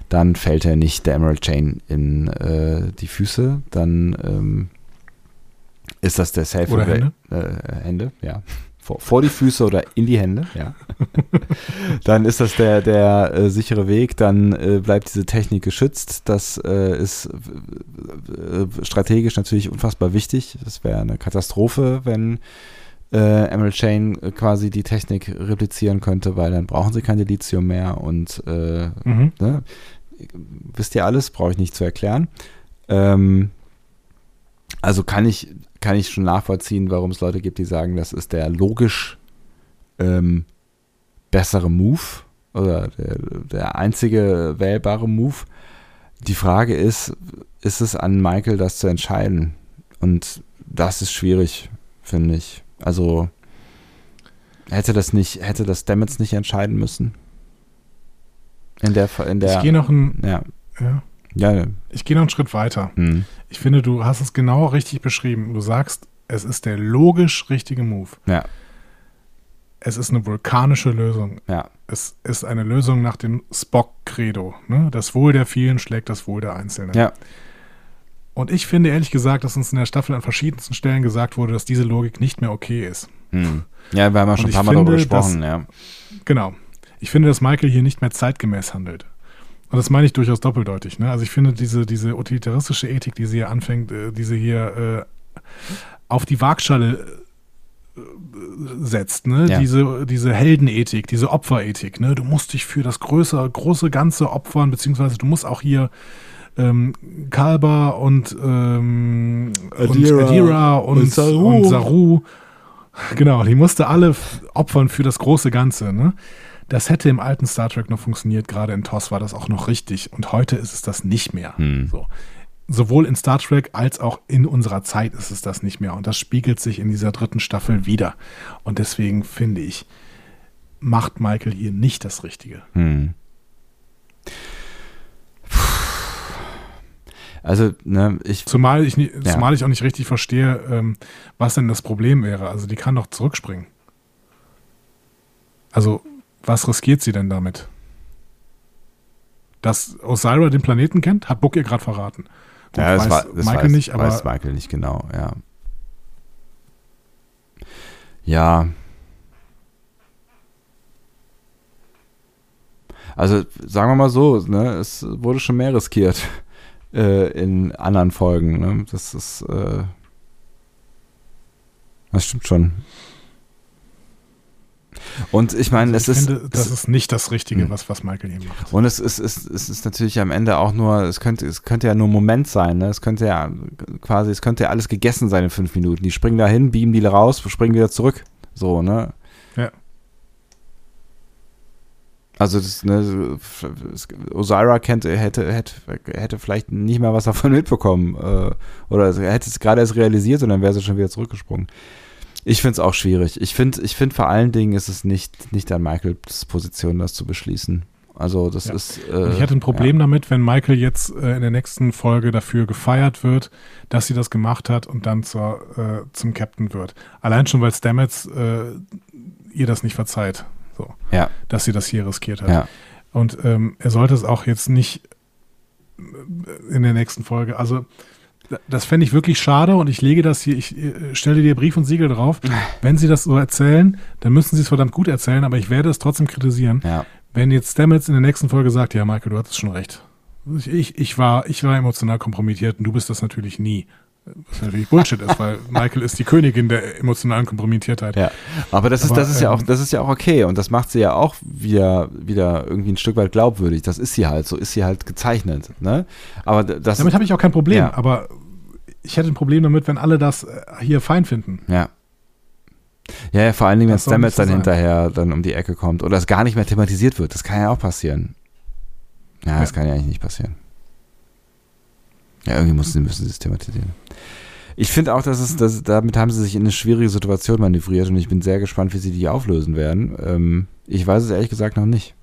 dann fällt er nicht der Emerald Chain in äh, die Füße, dann ähm, ist das der Safe Oder Hände. Äh, Hände, ja vor, vor die Füße oder in die Hände, ja. dann ist das der, der äh, sichere Weg, dann äh, bleibt diese Technik geschützt. Das äh, ist äh, strategisch natürlich unfassbar wichtig. Das wäre eine Katastrophe, wenn äh, Emerald Chain quasi die Technik replizieren könnte, weil dann brauchen sie kein Lithium mehr und äh, mhm. ne? wisst ihr alles, brauche ich nicht zu erklären. Ähm, also kann ich kann ich schon nachvollziehen, warum es Leute gibt, die sagen, das ist der logisch ähm, bessere Move oder der, der einzige wählbare Move. Die Frage ist, ist es an Michael, das zu entscheiden? Und das ist schwierig, finde ich. Also hätte das nicht, hätte das Stamets nicht entscheiden müssen? In der, in der. Ich gehe noch ein. Ja. ja. Ja. Ich gehe noch einen Schritt weiter. Hm. Ich finde, du hast es genau richtig beschrieben. Du sagst, es ist der logisch richtige Move. Ja. Es ist eine vulkanische Lösung. Ja. Es ist eine Lösung nach dem Spock-Credo. Ne? Das Wohl der vielen schlägt das Wohl der Einzelnen. Ja. Und ich finde ehrlich gesagt, dass uns in der Staffel an verschiedensten Stellen gesagt wurde, dass diese Logik nicht mehr okay ist. Hm. Ja, wir haben ja schon ein paar Mal darüber gesprochen, dass, ja. Genau. Ich finde, dass Michael hier nicht mehr zeitgemäß handelt. Und das meine ich durchaus doppeldeutig. Ne? Also ich finde diese, diese utilitaristische Ethik, die sie hier anfängt, äh, die sie hier äh, auf die Waagschale äh, setzt, ne? Ja. Diese, diese Heldenethik, diese Opferethik, ne? Du musst dich für das größere, große Ganze opfern, beziehungsweise du musst auch hier ähm, Kalber und, ähm, Adira, und, Adira und, und, Saru. und Saru. Genau, die musste alle opfern für das große Ganze, ne? Das hätte im alten Star Trek noch funktioniert, gerade in TOS war das auch noch richtig. Und heute ist es das nicht mehr. Hm. So. Sowohl in Star Trek als auch in unserer Zeit ist es das nicht mehr. Und das spiegelt sich in dieser dritten Staffel wieder. Und deswegen finde ich, macht Michael hier nicht das Richtige. Hm. Also, ne, ich. Zumal ich, nie, ja. zumal ich auch nicht richtig verstehe, ähm, was denn das Problem wäre. Also, die kann doch zurückspringen. Also, was riskiert sie denn damit? Dass Osira den Planeten kennt, hat Book ihr gerade verraten. Gut, ja, das, weiß war, das Michael weiß, nicht, aber weiß Michael nicht genau, ja. Ja. Also sagen wir mal so, ne, es wurde schon mehr riskiert äh, in anderen Folgen. Ne? Das ist, äh, das stimmt schon. Und ich meine, also es ist. Finde, das ist nicht das Richtige, hm. was, was Michael hier macht. Und es ist, es, es ist natürlich am Ende auch nur, es könnte, es könnte ja nur ein Moment sein, ne? Es könnte ja quasi, es könnte ja alles gegessen sein in fünf Minuten. Die springen da hin, beamen die raus, springen wieder zurück. So, ne? Ja. Also das, ne, Osira kennt, hätte, hätte, hätte vielleicht nicht mal was davon mitbekommen. Äh, oder hätte es gerade erst realisiert und dann wäre sie schon wieder zurückgesprungen. Ich finde es auch schwierig. Ich finde ich find vor allen Dingen ist es nicht, nicht an Michaels Position, das zu beschließen. Also das ja. ist. Äh, ich hätte ein Problem ja. damit, wenn Michael jetzt äh, in der nächsten Folge dafür gefeiert wird, dass sie das gemacht hat und dann zur, äh, zum Captain wird. Allein schon, weil Stamets äh, ihr das nicht verzeiht. So. Ja. Dass sie das hier riskiert hat. Ja. Und ähm, er sollte es auch jetzt nicht äh, in der nächsten Folge. Also das fände ich wirklich schade und ich lege das hier, ich äh, stelle dir Brief und Siegel drauf. Wenn sie das so erzählen, dann müssen sie es verdammt gut erzählen, aber ich werde es trotzdem kritisieren. Ja. Wenn jetzt Stamets in der nächsten Folge sagt, ja, Michael, du hattest schon recht. Ich, ich, war, ich war emotional kompromittiert und du bist das natürlich nie. Was natürlich Bullshit ist, weil Michael ist die Königin der emotionalen Kompromittiertheit. Ja, aber das ist, aber, das ist ja auch, ähm, das ist ja auch okay und das macht sie ja auch wieder, wieder irgendwie ein Stück weit glaubwürdig. Das ist sie halt, so ist sie halt gezeichnet. Ne? Aber das, damit habe ich auch kein Problem, ja. aber ich hätte ein Problem damit, wenn alle das äh, hier fein finden. Ja. Ja, ja vor allen Dingen, wenn Stamets dann sein. hinterher dann um die Ecke kommt oder es gar nicht mehr thematisiert wird. Das kann ja auch passieren. Ja, ja. das kann ja eigentlich nicht passieren. Ja, irgendwie müssen, müssen sie es thematisieren. Ich finde auch, dass es, dass, damit haben sie sich in eine schwierige Situation manövriert und ich bin sehr gespannt, wie sie die auflösen werden. Ähm, ich weiß es ehrlich gesagt noch nicht.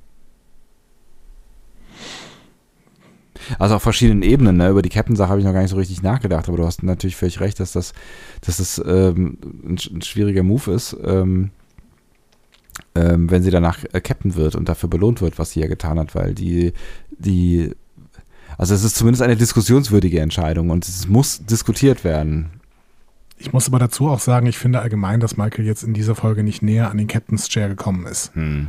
Also auf verschiedenen Ebenen. Ne? Über die Captain-Sache habe ich noch gar nicht so richtig nachgedacht, aber du hast natürlich völlig recht, dass das, dass das ähm, ein, ein, schwieriger Move ist, ähm, ähm, wenn sie danach äh, Captain wird und dafür belohnt wird, was sie ja getan hat, weil die, die, also es ist zumindest eine diskussionswürdige Entscheidung und es muss diskutiert werden. Ich muss aber dazu auch sagen, ich finde allgemein, dass Michael jetzt in dieser Folge nicht näher an den Captain's Chair gekommen ist. Hm.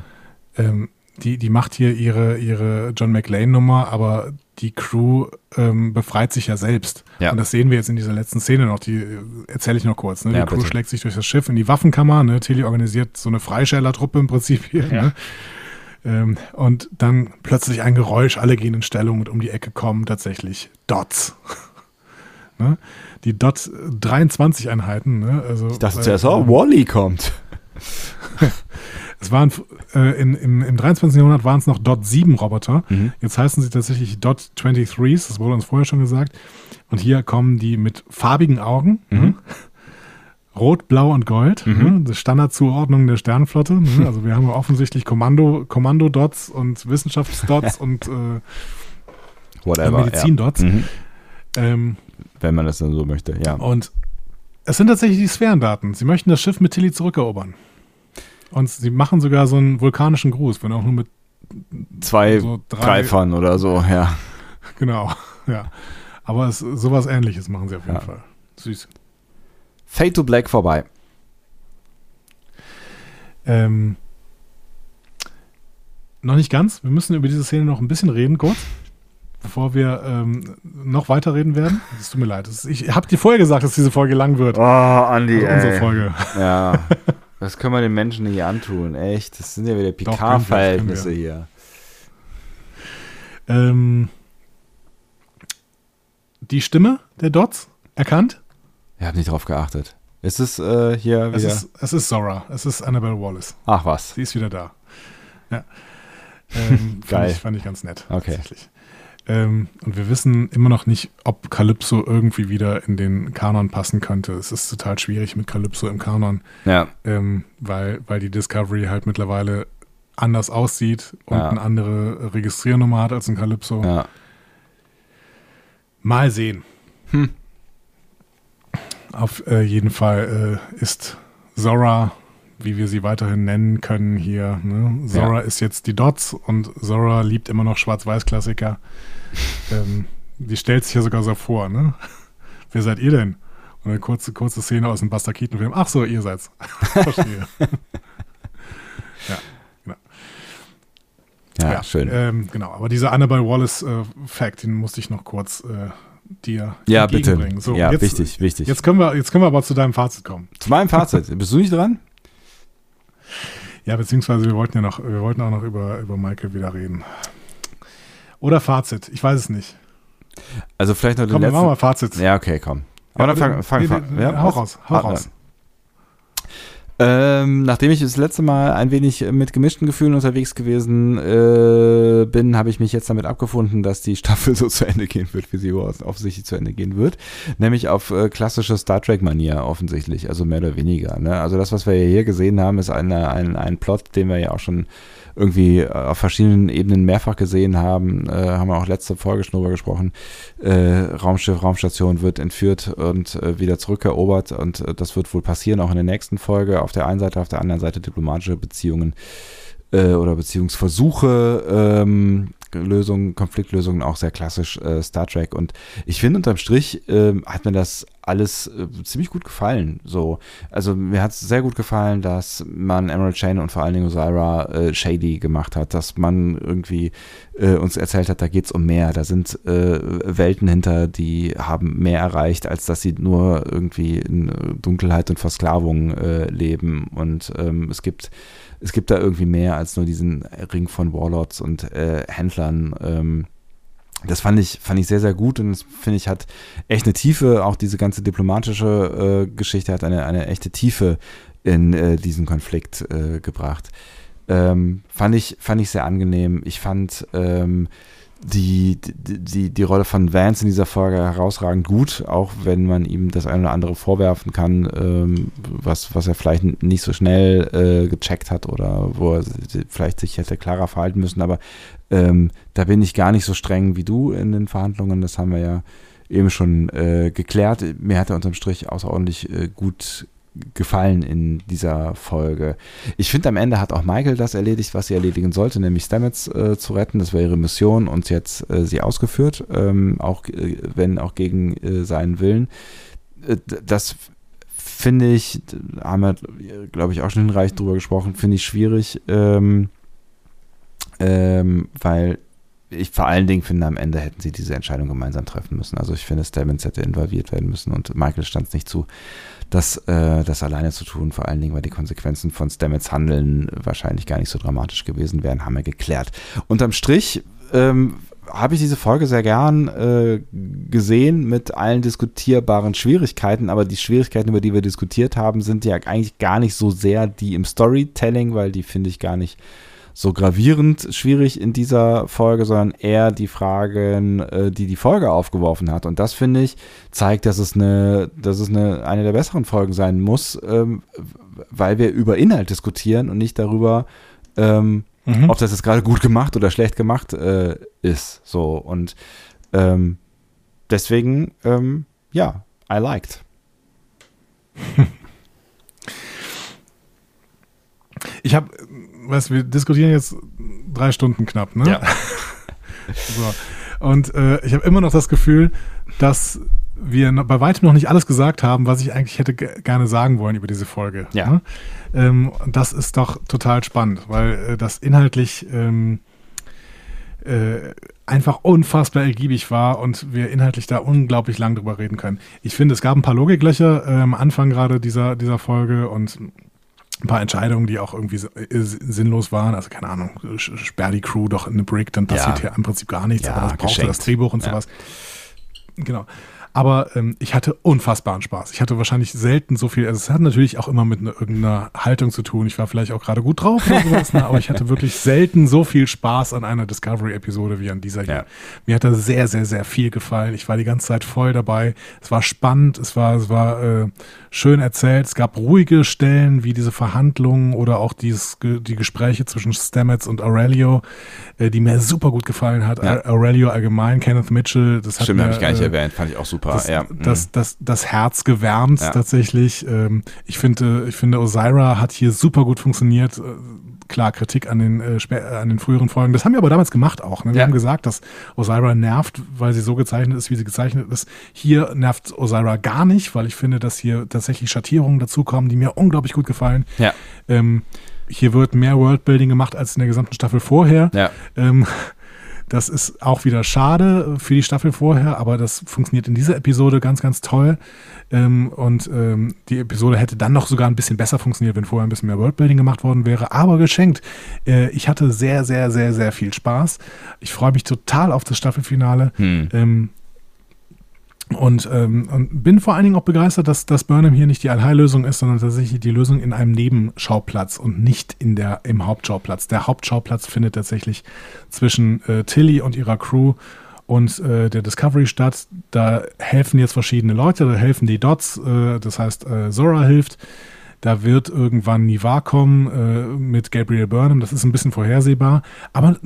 Ähm, die, die macht hier ihre, ihre John McLean-Nummer, aber die Crew ähm, befreit sich ja selbst. Ja. Und das sehen wir jetzt in dieser letzten Szene noch, die äh, erzähle ich noch kurz. Ne? Die ja, Crew bitte. schlägt sich durch das Schiff in die Waffenkammer, ne? Tilly organisiert so eine Freischäler-Truppe im Prinzip hier. Ja. Ne? Ähm, und dann plötzlich ein Geräusch, alle gehen in Stellung und um die Ecke kommen tatsächlich Dots. ne? Die Dot 23 Einheiten. Ne? Also, ich dachte zuerst, oh, Wally kommt. Es waren äh, in, im, im 23. Jahrhundert waren es noch Dot 7 Roboter. Mhm. Jetzt heißen sie tatsächlich Dot 23s, das wurde uns vorher schon gesagt. Und hier kommen die mit farbigen Augen. Mhm. Ne? Rot, Blau und Gold. Mhm. Ne? Standardzuordnung der Sternenflotte. Ne? Also wir haben offensichtlich Kommando, Kommando-Dots und Wissenschaftsdots und äh, Medizin-Dots. Ja. Mhm. Ähm, Wenn man das dann so möchte, ja. Und es sind tatsächlich die Sphärendaten. Sie möchten das Schiff mit Tilly zurückerobern. Und sie machen sogar so einen vulkanischen Gruß, wenn auch nur mit zwei so Greifern oder so, ja. Genau, ja. Aber es, sowas ähnliches machen sie auf jeden ja. Fall. Süß. Fade to Black vorbei. Ähm, noch nicht ganz. Wir müssen über diese Szene noch ein bisschen reden, kurz. Bevor wir ähm, noch weiter reden werden. Es tut mir leid. Ich habe dir vorher gesagt, dass diese Folge lang wird. Oh, Andi. Also unsere Folge. Ja. Was können wir den Menschen hier antun? Echt, das sind ja wieder Picard-Verhältnisse hier. Ähm, die Stimme der Dots erkannt? Ich habe nicht drauf geachtet. Ist es äh, hier wieder? Es ist, es ist Zora. Es ist Annabelle Wallace. Ach was. Sie ist wieder da. Ja. Ähm, Geil. Fand ich, fand ich ganz nett. Okay. Tatsächlich. Ähm, und wir wissen immer noch nicht, ob Calypso irgendwie wieder in den Kanon passen könnte. Es ist total schwierig mit Calypso im Kanon. Ja. Ähm, weil, weil die Discovery halt mittlerweile anders aussieht und ja. eine andere Registriernummer hat als ein Calypso. Ja. Mal sehen. Hm. Auf äh, jeden Fall äh, ist Zora wie wir sie weiterhin nennen können hier. Ne? Zora ja. ist jetzt die Dots und Zora liebt immer noch Schwarz-Weiß-Klassiker. Ähm, die stellt sich ja sogar so vor, ne? Wer seid ihr denn? Und eine kurze, kurze Szene aus dem Buster Keaton-Film. Ach so, ihr seid's. Verstehe. ja, genau. Ja, ja schön. Ähm, genau, aber dieser Annabelle Wallace-Fact, äh, den musste ich noch kurz äh, dir ja, bitte. So, ja, jetzt, wichtig, wichtig. Jetzt können, wir, jetzt können wir aber zu deinem Fazit kommen. Zu meinem Fazit. Bist du nicht dran? Ja, beziehungsweise wir wollten ja noch, wir wollten auch noch über, über Michael wieder reden. Oder Fazit, ich weiß es nicht. Also vielleicht noch den komm, letzten. Machen wir Fazit. Ja, okay, komm. Aber ja, dann fang, fang, fang. Nee, ja, hau raus, hau raus. Ähm, nachdem ich das letzte Mal ein wenig mit gemischten Gefühlen unterwegs gewesen äh, bin, habe ich mich jetzt damit abgefunden, dass die Staffel so zu Ende gehen wird, wie sie offensichtlich zu Ende gehen wird. Nämlich auf äh, klassische Star Trek-Manier offensichtlich, also mehr oder weniger. Ne? Also das, was wir hier gesehen haben, ist eine, ein, ein Plot, den wir ja auch schon irgendwie äh, auf verschiedenen Ebenen mehrfach gesehen haben, äh, haben wir auch letzte Folge schon drüber gesprochen. Äh, Raumschiff, Raumstation wird entführt und äh, wieder zurückerobert und äh, das wird wohl passieren, auch in der nächsten Folge. Auf der einen Seite, auf der anderen Seite diplomatische Beziehungen äh, oder Beziehungsversuche, ähm, Lösungen, Konfliktlösungen auch sehr klassisch äh, Star Trek. Und ich finde unterm Strich äh, hat mir das alles äh, ziemlich gut gefallen. So, also mir hat es sehr gut gefallen, dass man Emerald Chain und vor allen Dingen Osira äh, shady gemacht hat, dass man irgendwie äh, uns erzählt hat, da geht es um mehr, da sind äh, Welten hinter, die haben mehr erreicht, als dass sie nur irgendwie in Dunkelheit und Versklavung leben. Und ähm, es gibt es gibt da irgendwie mehr als nur diesen Ring von Warlords und äh, Händlern. Ähm, das fand ich, fand ich sehr, sehr gut und das finde ich hat echt eine Tiefe. Auch diese ganze diplomatische äh, Geschichte hat eine, eine echte Tiefe in äh, diesen Konflikt äh, gebracht. Ähm, fand, ich, fand ich sehr angenehm. Ich fand ähm, die, die, die Rolle von Vance in dieser Folge herausragend gut, auch wenn man ihm das eine oder andere vorwerfen kann, ähm, was, was er vielleicht nicht so schnell äh, gecheckt hat oder wo er vielleicht sich hätte klarer verhalten müssen. Aber ähm, da bin ich gar nicht so streng wie du in den Verhandlungen. Das haben wir ja eben schon äh, geklärt. Mir hat er unterm Strich außerordentlich äh, gut gefallen in dieser Folge. Ich finde, am Ende hat auch Michael das erledigt, was sie erledigen sollte, nämlich Stamets äh, zu retten. Das war ihre Mission und jetzt äh, sie ausgeführt, ähm, auch äh, wenn auch gegen äh, seinen Willen. Äh, das finde ich, haben wir, glaube ich, auch schon hinreichend drüber gesprochen, finde ich schwierig, ähm, ähm, weil ich vor allen Dingen finde, am Ende hätten sie diese Entscheidung gemeinsam treffen müssen. Also ich finde, Stamets hätte involviert werden müssen und Michael stand es nicht zu das, äh, das alleine zu tun, vor allen Dingen, weil die Konsequenzen von Stamets Handeln wahrscheinlich gar nicht so dramatisch gewesen wären, haben wir geklärt. Unterm Strich ähm, habe ich diese Folge sehr gern äh, gesehen mit allen diskutierbaren Schwierigkeiten, aber die Schwierigkeiten, über die wir diskutiert haben, sind ja eigentlich gar nicht so sehr die im Storytelling, weil die finde ich gar nicht so gravierend schwierig in dieser Folge, sondern eher die Fragen, äh, die die Folge aufgeworfen hat. Und das finde ich zeigt, dass es eine, dass es eine, eine der besseren Folgen sein muss, ähm, weil wir über Inhalt diskutieren und nicht darüber, ähm, mhm. ob das jetzt gerade gut gemacht oder schlecht gemacht äh, ist. So und ähm, deswegen, ähm, ja, I liked. Ich habe weißt, wir diskutieren jetzt drei Stunden knapp, ne? Ja. so. Und äh, ich habe immer noch das Gefühl, dass wir bei weitem noch nicht alles gesagt haben, was ich eigentlich hätte gerne sagen wollen über diese Folge. Ja. Ne? Ähm, das ist doch total spannend, weil äh, das inhaltlich ähm, äh, einfach unfassbar ergiebig war und wir inhaltlich da unglaublich lang drüber reden können. Ich finde, es gab ein paar Logiklöcher äh, am Anfang gerade dieser, dieser Folge und ein paar Entscheidungen, die auch irgendwie äh, sinnlos waren. Also keine Ahnung, sperr die Crew doch in eine Brick, dann passiert ja. hier im Prinzip gar nichts, ja, aber das brauchte das Drehbuch und sowas. Genau. Aber ähm, ich hatte unfassbaren Spaß. Ich hatte wahrscheinlich selten so viel. Also es hat natürlich auch immer mit ne, irgendeiner Haltung zu tun. Ich war vielleicht auch gerade gut drauf oder sowas, ne? aber ich hatte wirklich selten so viel Spaß an einer Discovery-Episode wie an dieser hier. Ja. Mir hat da sehr, sehr, sehr viel gefallen. Ich war die ganze Zeit voll dabei. Es war spannend, es war, es war äh, schön erzählt. Es gab ruhige Stellen wie diese Verhandlungen oder auch dieses, die Gespräche zwischen Stamets und Aurelio, äh, die mir super gut gefallen hat. Ja. Aurelio allgemein, Kenneth Mitchell, das Stimmt, hat habe ich gar nicht äh, erwähnt, fand ich auch super. Das, ja. das, das, das Herz gewärmt ja. tatsächlich. Ähm, ich finde, ich finde, Osira hat hier super gut funktioniert. Äh, klar, Kritik an den, äh, an den früheren Folgen. Das haben wir aber damals gemacht auch. Ne? Wir ja. haben gesagt, dass Osira nervt, weil sie so gezeichnet ist, wie sie gezeichnet ist. Hier nervt Osira gar nicht, weil ich finde, dass hier tatsächlich Schattierungen dazukommen, die mir unglaublich gut gefallen. Ja. Ähm, hier wird mehr Worldbuilding gemacht als in der gesamten Staffel vorher. Ja. Ähm, das ist auch wieder schade für die Staffel vorher, aber das funktioniert in dieser Episode ganz, ganz toll. Ähm, und ähm, die Episode hätte dann noch sogar ein bisschen besser funktioniert, wenn vorher ein bisschen mehr Worldbuilding gemacht worden wäre. Aber geschenkt. Äh, ich hatte sehr, sehr, sehr, sehr viel Spaß. Ich freue mich total auf das Staffelfinale. Hm. Ähm, Und, ähm, und bin vor allen Dingen auch begeistert, dass, dass Burnham hier nicht die Allheillösung ist, sondern tatsächlich die Lösung in einem Nebenschauplatz und nicht in der, im Hauptschauplatz. Der Hauptschauplatz findet tatsächlich zwischen äh, Tilly und ihrer Crew und äh, der Discovery statt. Da helfen jetzt verschiedene Leute, da helfen die Dots, äh, das heißt, äh, Zora hilft. Da wird irgendwann Nivar kommen äh, mit Gabriel Burnham. Das ist ein bisschen vorhersehbar. Aber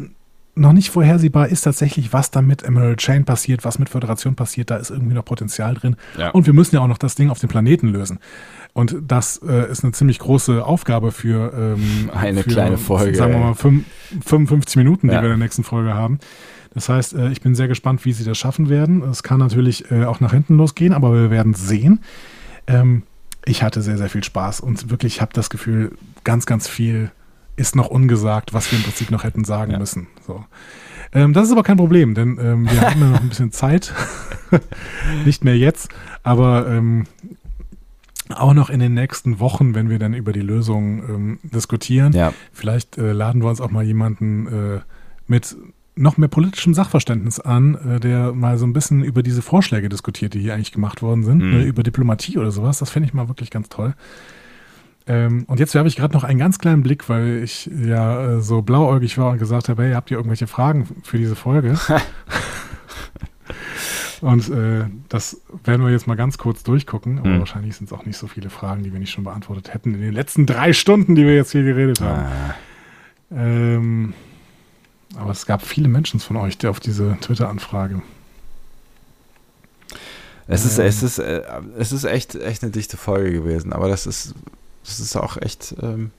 noch nicht vorhersehbar ist tatsächlich, was da mit Emerald Chain passiert, was mit Föderation passiert. Da ist irgendwie noch Potenzial drin. Ja. Und wir müssen ja auch noch das Ding auf dem Planeten lösen. Und das äh, ist eine ziemlich große Aufgabe für ähm, eine für, kleine Folge. Sagen wir mal 5, 55 Minuten, die ja. wir in der nächsten Folge haben. Das heißt, äh, ich bin sehr gespannt, wie sie das schaffen werden. Es kann natürlich äh, auch nach hinten losgehen, aber wir werden sehen. Ähm, ich hatte sehr, sehr viel Spaß und wirklich habe das Gefühl, ganz, ganz viel ist noch ungesagt, was wir im Prinzip noch hätten sagen ja. müssen. So. Ähm, das ist aber kein Problem, denn ähm, wir haben ja noch ein bisschen Zeit. Nicht mehr jetzt, aber ähm, auch noch in den nächsten Wochen, wenn wir dann über die Lösung ähm, diskutieren. Ja. Vielleicht äh, laden wir uns auch mal jemanden äh, mit noch mehr politischem Sachverständnis an, äh, der mal so ein bisschen über diese Vorschläge diskutiert, die hier eigentlich gemacht worden sind, mhm. ne, über Diplomatie oder sowas. Das fände ich mal wirklich ganz toll. Ähm, und jetzt werfe ich gerade noch einen ganz kleinen Blick, weil ich ja äh, so blauäugig war und gesagt habe, hey, habt ihr irgendwelche Fragen für diese Folge? und äh, das werden wir jetzt mal ganz kurz durchgucken. Aber mhm. wahrscheinlich sind es auch nicht so viele Fragen, die wir nicht schon beantwortet hätten in den letzten drei Stunden, die wir jetzt hier geredet haben. Ah. Ähm, aber es gab viele Menschen von euch, die auf diese Twitter-Anfrage. Es ist, ähm, es ist, äh, es ist echt, echt eine dichte Folge gewesen, aber das ist, das ist auch echt, ähm,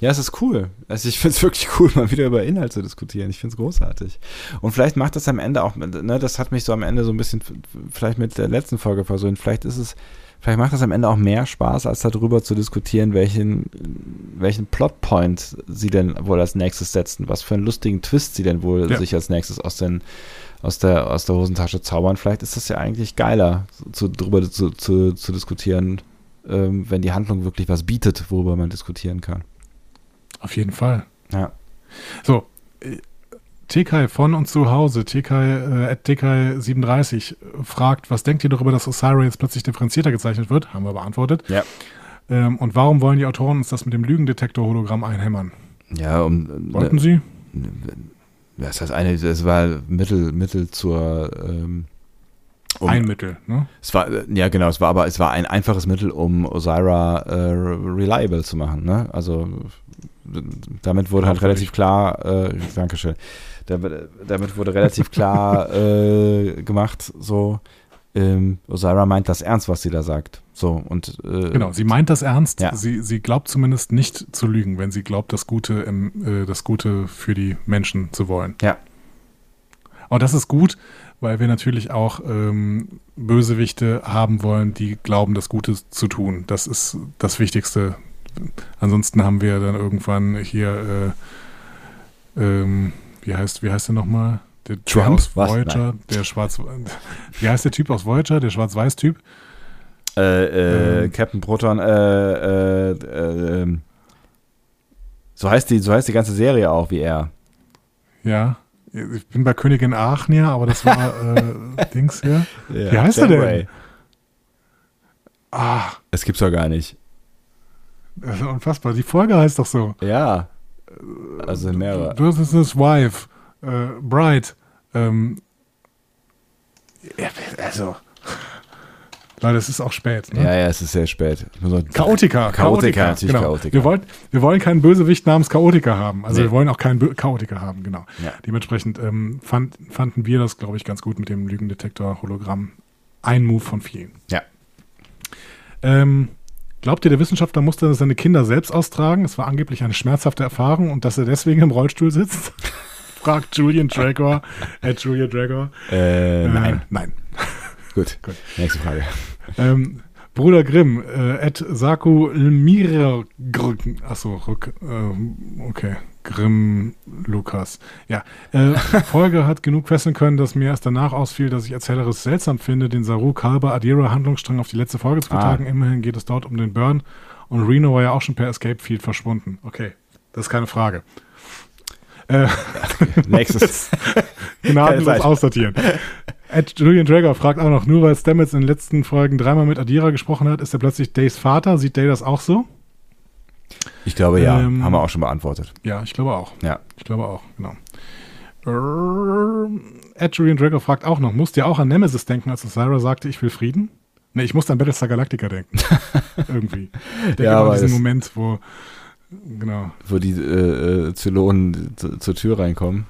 ja, es ist cool. Also ich finde es wirklich cool, mal wieder über Inhalt zu diskutieren. Ich finde es großartig. Und vielleicht macht das am Ende auch, ne, das hat mich so am Ende so ein bisschen vielleicht mit der letzten Folge versöhnt. Vielleicht ist es Vielleicht macht das am Ende auch mehr Spaß, als darüber zu diskutieren, welchen, welchen Plotpoint sie denn wohl als nächstes setzen, was für einen lustigen Twist sie denn wohl ja. sich als nächstes aus, den, aus, der, aus der Hosentasche zaubern. Vielleicht ist das ja eigentlich geiler, zu, darüber zu, zu, zu diskutieren, ähm, wenn die Handlung wirklich was bietet, worüber man diskutieren kann. Auf jeden Fall. Ja. So, TK von und zu Hause, TK, äh, TK37 fragt, was denkt ihr darüber, dass Osira jetzt plötzlich differenzierter gezeichnet wird? Haben wir beantwortet. Ja. Ähm, und warum wollen die Autoren uns das mit dem Lügendetektor-Hologramm einhämmern? Ja, um. Wollten ne, sie? Das heißt, eine, das war Mittel, Mittel zur. Ähm, um, ein Mittel, ne? Es war, ja, genau, es war aber, es war ein einfaches Mittel, um Osira äh, reliable zu machen, ne? Also, damit wurde halt relativ klar, äh, Dankeschön damit wurde relativ klar äh, gemacht, so, ähm, Osira meint das ernst, was sie da sagt. So, und, äh, genau, sie meint das ernst. Ja. Sie, sie glaubt zumindest nicht zu lügen, wenn sie glaubt, das Gute, im, äh, das Gute für die Menschen zu wollen. Ja. Und das ist gut, weil wir natürlich auch ähm, Bösewichte haben wollen, die glauben, das Gute zu tun. Das ist das Wichtigste. Ansonsten haben wir dann irgendwann hier äh, ähm, wie heißt, wie heißt der nochmal? Der Trump aus Voyager, der schwarz, wie heißt der Typ aus Voyager, der Schwarz-Weiß-Typ? Äh, äh, ähm. Captain Proton, äh, äh, äh, ähm, so heißt die, so heißt die ganze Serie auch wie er. Ja, ich bin bei Königin Aachnia, aber das war äh, Dings hier. Ja, wie heißt Janeway. er denn? Ah. Es gibt's doch gar nicht. Das ist unfassbar. Die Folge heißt doch so. Ja. Also mehrere. Das ist his wife, äh, Bride. Ähm, also. Leute, es ist auch spät. Ne? Ja, ja, es ist sehr spät. Chaotika. Chaotika, natürlich genau. Chaotika. Wir, wollt, wir wollen keinen Bösewicht namens Chaotika haben. Also nee. wir wollen auch keinen Bö Chaotika haben, genau. Ja. Dementsprechend ähm, fand, fanden wir das, glaube ich, ganz gut mit dem Lügendetektor-Hologramm. Ein Move von vielen. Ja. Ähm, Glaubt ihr, der Wissenschaftler musste seine Kinder selbst austragen? Es war angeblich eine schmerzhafte Erfahrung und dass er deswegen im Rollstuhl sitzt? Fragt Julian Dragor. Äh, Julian Dragor. Äh, nein. Äh, nein. Gut. Gut. Nächste Frage. Ähm, Bruder Grimm, äh, Ed Saku Lmira. Achso, äh, okay. Grimm Lukas. Ja, äh, Folge hat genug fesseln können, dass mir erst danach ausfiel, dass ich erzählerisch seltsam finde, den Saru Kalber Adira Handlungsstrang auf die letzte Folge zu vertagen. Ah. Immerhin geht es dort um den Burn und Reno war ja auch schon per Escape Field verschwunden. Okay, das ist keine Frage. Äh, Nächstes. Gnadenlos aussortieren. Ed Julian Drager fragt auch noch, nur weil Stamets in den letzten Folgen dreimal mit Adira gesprochen hat, ist er plötzlich Days Vater. Sieht Day das auch so? Ich glaube ja, ähm, haben wir auch schon beantwortet. Ja, ich glaube auch. Ja. Ich glaube auch, genau. Ed Julian Drago fragt auch noch, musst du ja auch an Nemesis denken, als Sarah sagte, ich will Frieden? Nee, ich musste an Battlestar Galactica denken. Irgendwie. Ich denke ja, an diesen Moment, wo genau. Wo die äh, äh Zylonen zur Tür reinkommen.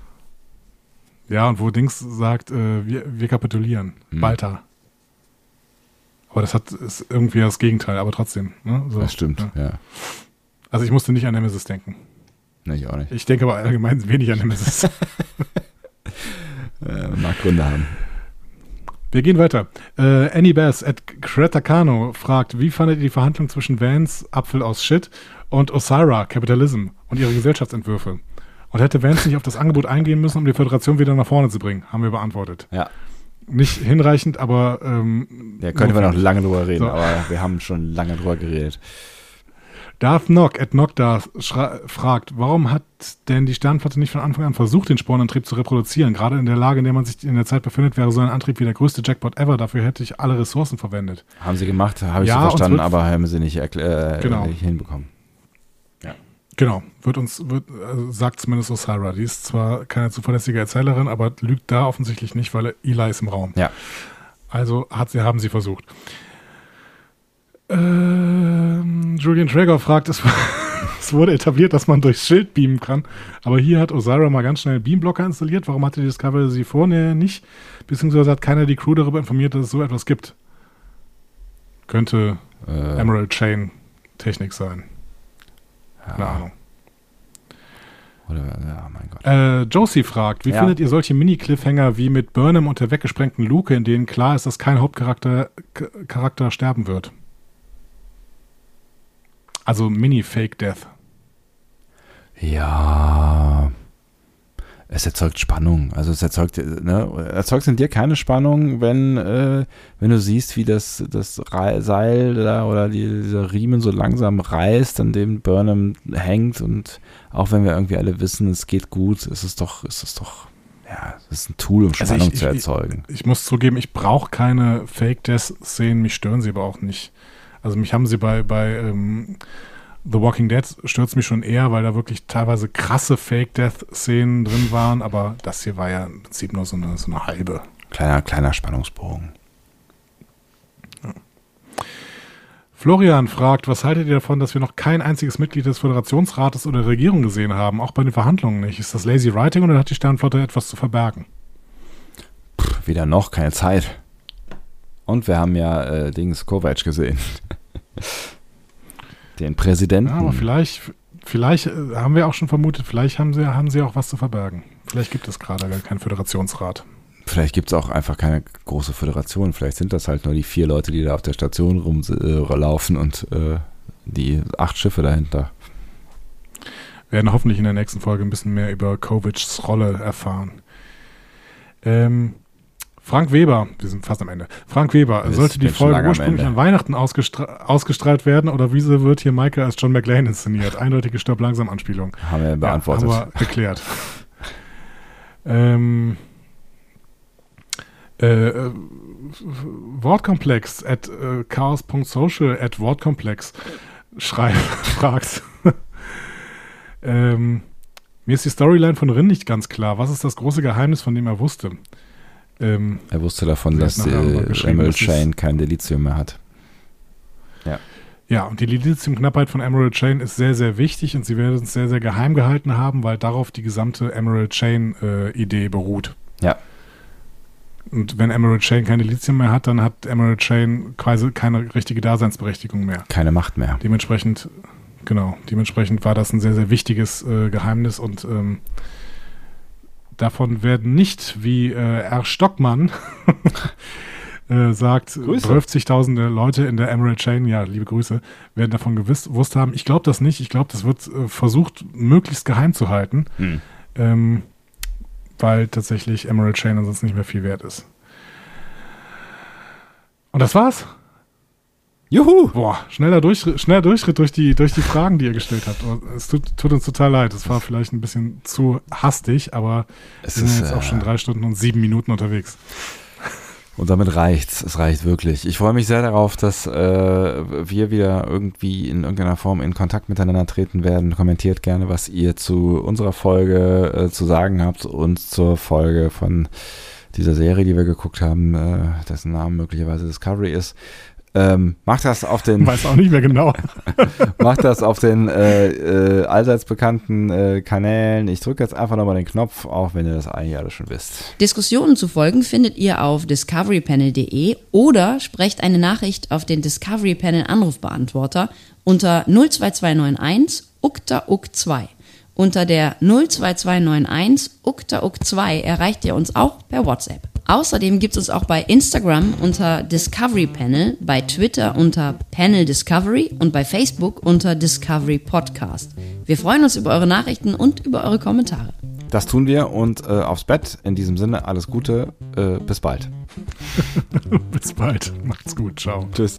Ja, und wo Dings sagt, äh, wir, wir kapitulieren. Hm. Balta. Aber das hat ist irgendwie das Gegenteil, aber trotzdem. Ne? So, das stimmt, ja. ja. Also ich musste nicht an Nemesis denken. Nee, ich auch nicht. Ich denke aber allgemein wenig an Nemesis. äh, mag Gründe haben. Wir gehen weiter. Äh, Annie Bass at Kretakano fragt, wie fandet ihr die Verhandlung zwischen Vance, Apfel aus Shit, und Osira, Capitalism, und ihre Gesellschaftsentwürfe? Und hätte Vance nicht auf das Angebot eingehen müssen, um die Föderation wieder nach vorne zu bringen? Haben wir beantwortet. Ja. Nicht hinreichend, aber. Ähm, ja, können wir noch lange drüber reden, so. aber wir haben schon lange drüber geredet. Darth Nock at Nocda fragt, warum hat denn die Sternflotte nicht von Anfang an versucht, den Spornantrieb zu reproduzieren? Gerade in der Lage, in der man sich in der Zeit befindet, wäre so ein Antrieb wie der größte Jackpot ever. Dafür hätte ich alle Ressourcen verwendet. Haben sie gemacht, habe ich ja, so verstanden, aber haben sie nicht, äh, genau. nicht hinbekommen. Genau, wird uns, wird, also sagt zumindest Osira. Die ist zwar keine zuverlässige Erzählerin, aber lügt da offensichtlich nicht, weil Eli ist im Raum. Ja. Also hat sie, haben sie versucht. Ähm, Julian Traeger fragt, es, es, wurde etabliert, dass man durchs Schild beamen kann. Aber hier hat Osira mal ganz schnell Beamblocker installiert. Warum hatte die Discovery sie vorher nicht? Beziehungsweise hat keiner die Crew darüber informiert, dass es so etwas gibt. Könnte äh. Emerald Chain Technik sein. Ja. Keine Ahnung. Oder, ja, mein Gott. Äh, Josie fragt, wie ja. findet ihr solche Mini-Cliffhanger wie mit Burnham und der weggesprengten Luke, in denen klar ist, dass kein Hauptcharakter Charakter sterben wird? Also Mini-Fake-Death. Ja. Es erzeugt Spannung. Also es erzeugt, ne, erzeugt in dir keine Spannung, wenn, äh, wenn du siehst, wie das, das Seil da oder die, dieser Riemen so langsam reißt, an dem Burnham hängt und auch wenn wir irgendwie alle wissen, es geht gut, ist es doch, ist es doch, ja, es ist ein Tool, um Spannung also ich, zu erzeugen. Ich, ich, muss zugeben, ich brauche keine Fake-Death-Szenen, mich stören sie aber auch nicht. Also mich haben sie bei, bei ähm, The Walking Dead stürzt mich schon eher, weil da wirklich teilweise krasse Fake-Death-Szenen drin waren, aber das hier war ja im Prinzip nur so eine, so eine halbe. Kleiner, kleiner Spannungsbogen. Ja. Florian fragt, was haltet ihr davon, dass wir noch kein einziges Mitglied des Föderationsrates oder der Regierung gesehen haben, auch bei den Verhandlungen nicht? Ist das Lazy Writing oder hat die Sternflotte etwas zu verbergen? Pff, weder noch, keine Zeit. Und wir haben ja äh, Dings Kovac gesehen. Den Präsidenten. Ja, aber vielleicht, vielleicht äh, haben wir auch schon vermutet, vielleicht haben sie, haben sie auch was zu verbergen. Vielleicht gibt es gerade gar keinen Föderationsrat. Vielleicht gibt es auch einfach keine große Föderation. Vielleicht sind das halt nur die vier Leute, die da auf der Station rumlaufen äh, und äh, die acht Schiffe dahinter. Wir werden hoffentlich in der nächsten Folge ein bisschen mehr über Kovics Rolle erfahren. Ähm, Frank Weber, wir sind fast am Ende. Frank Weber, das sollte die Folge ursprünglich an Weihnachten ausgestra ausgestrahlt werden oder wieso wird hier Michael als John McLean inszeniert? Eindeutige Stirb langsam Anspielung. Haben wir beantwortet. Ja, haben wir geklärt. ähm, äh, Wortkomplex at äh, chaos.social at Wortkomplex schreibt, fragt. ähm, mir ist die Storyline von Rin nicht ganz klar. Was ist das große Geheimnis, von dem er wusste? Ähm, er wusste davon, dass Emerald Chain kein Delizium mehr hat. Ja. Ja, und die Lithium-Knappheit von Emerald Chain ist sehr, sehr wichtig und sie werden es sehr, sehr geheim gehalten haben, weil darauf die gesamte Emerald Chain-Idee äh, beruht. Ja. Und wenn Emerald Chain kein Lithium mehr hat, dann hat Emerald Chain quasi keine richtige Daseinsberechtigung mehr. Keine Macht mehr. Dementsprechend, genau, dementsprechend war das ein sehr, sehr wichtiges äh, Geheimnis und ähm, Davon werden nicht, wie äh, R. Stockmann äh, sagt, 12.000 Leute in der Emerald Chain, ja, liebe Grüße, werden davon gewusst haben. Ich glaube das nicht. Ich glaube, das wird äh, versucht, möglichst geheim zu halten, hm. ähm, weil tatsächlich Emerald Chain ansonsten nicht mehr viel wert ist. Und das war's. Juhu! Boah, schneller, Durchschritt, schneller Durchschritt durch die, durch die Fragen, die ihr gestellt habt. Oh, es tut, tut uns total leid. Es war vielleicht ein bisschen zu hastig, aber es wir sind ist, jetzt auch schon äh, drei Stunden und sieben Minuten unterwegs. Und damit reicht's. Es reicht wirklich. Ich freue mich sehr darauf, dass äh, wir wieder irgendwie in irgendeiner Form in Kontakt miteinander treten werden. Kommentiert gerne, was ihr zu unserer Folge äh, zu sagen habt und zur Folge von dieser Serie, die wir geguckt haben, äh, dessen Name möglicherweise Discovery ist. Ähm, macht das auf den. Weiß auch nicht mehr genau. macht das auf den äh, äh, allseits bekannten äh, Kanälen. Ich drücke jetzt einfach nochmal den Knopf, auch wenn ihr das eigentlich alles schon wisst. Diskussionen zu folgen findet ihr auf discoverypanel.de oder sprecht eine Nachricht auf den Discovery Panel Anrufbeantworter unter 02291 ukta uk 2 Unter der 02291 ukta uk 2 erreicht ihr uns auch per WhatsApp. Außerdem gibt es uns auch bei Instagram unter Discovery Panel, bei Twitter unter Panel Discovery und bei Facebook unter Discovery Podcast. Wir freuen uns über eure Nachrichten und über eure Kommentare. Das tun wir und äh, aufs Bett. In diesem Sinne alles Gute. Äh, bis bald. bis bald. Macht's gut. Ciao. Tschüss.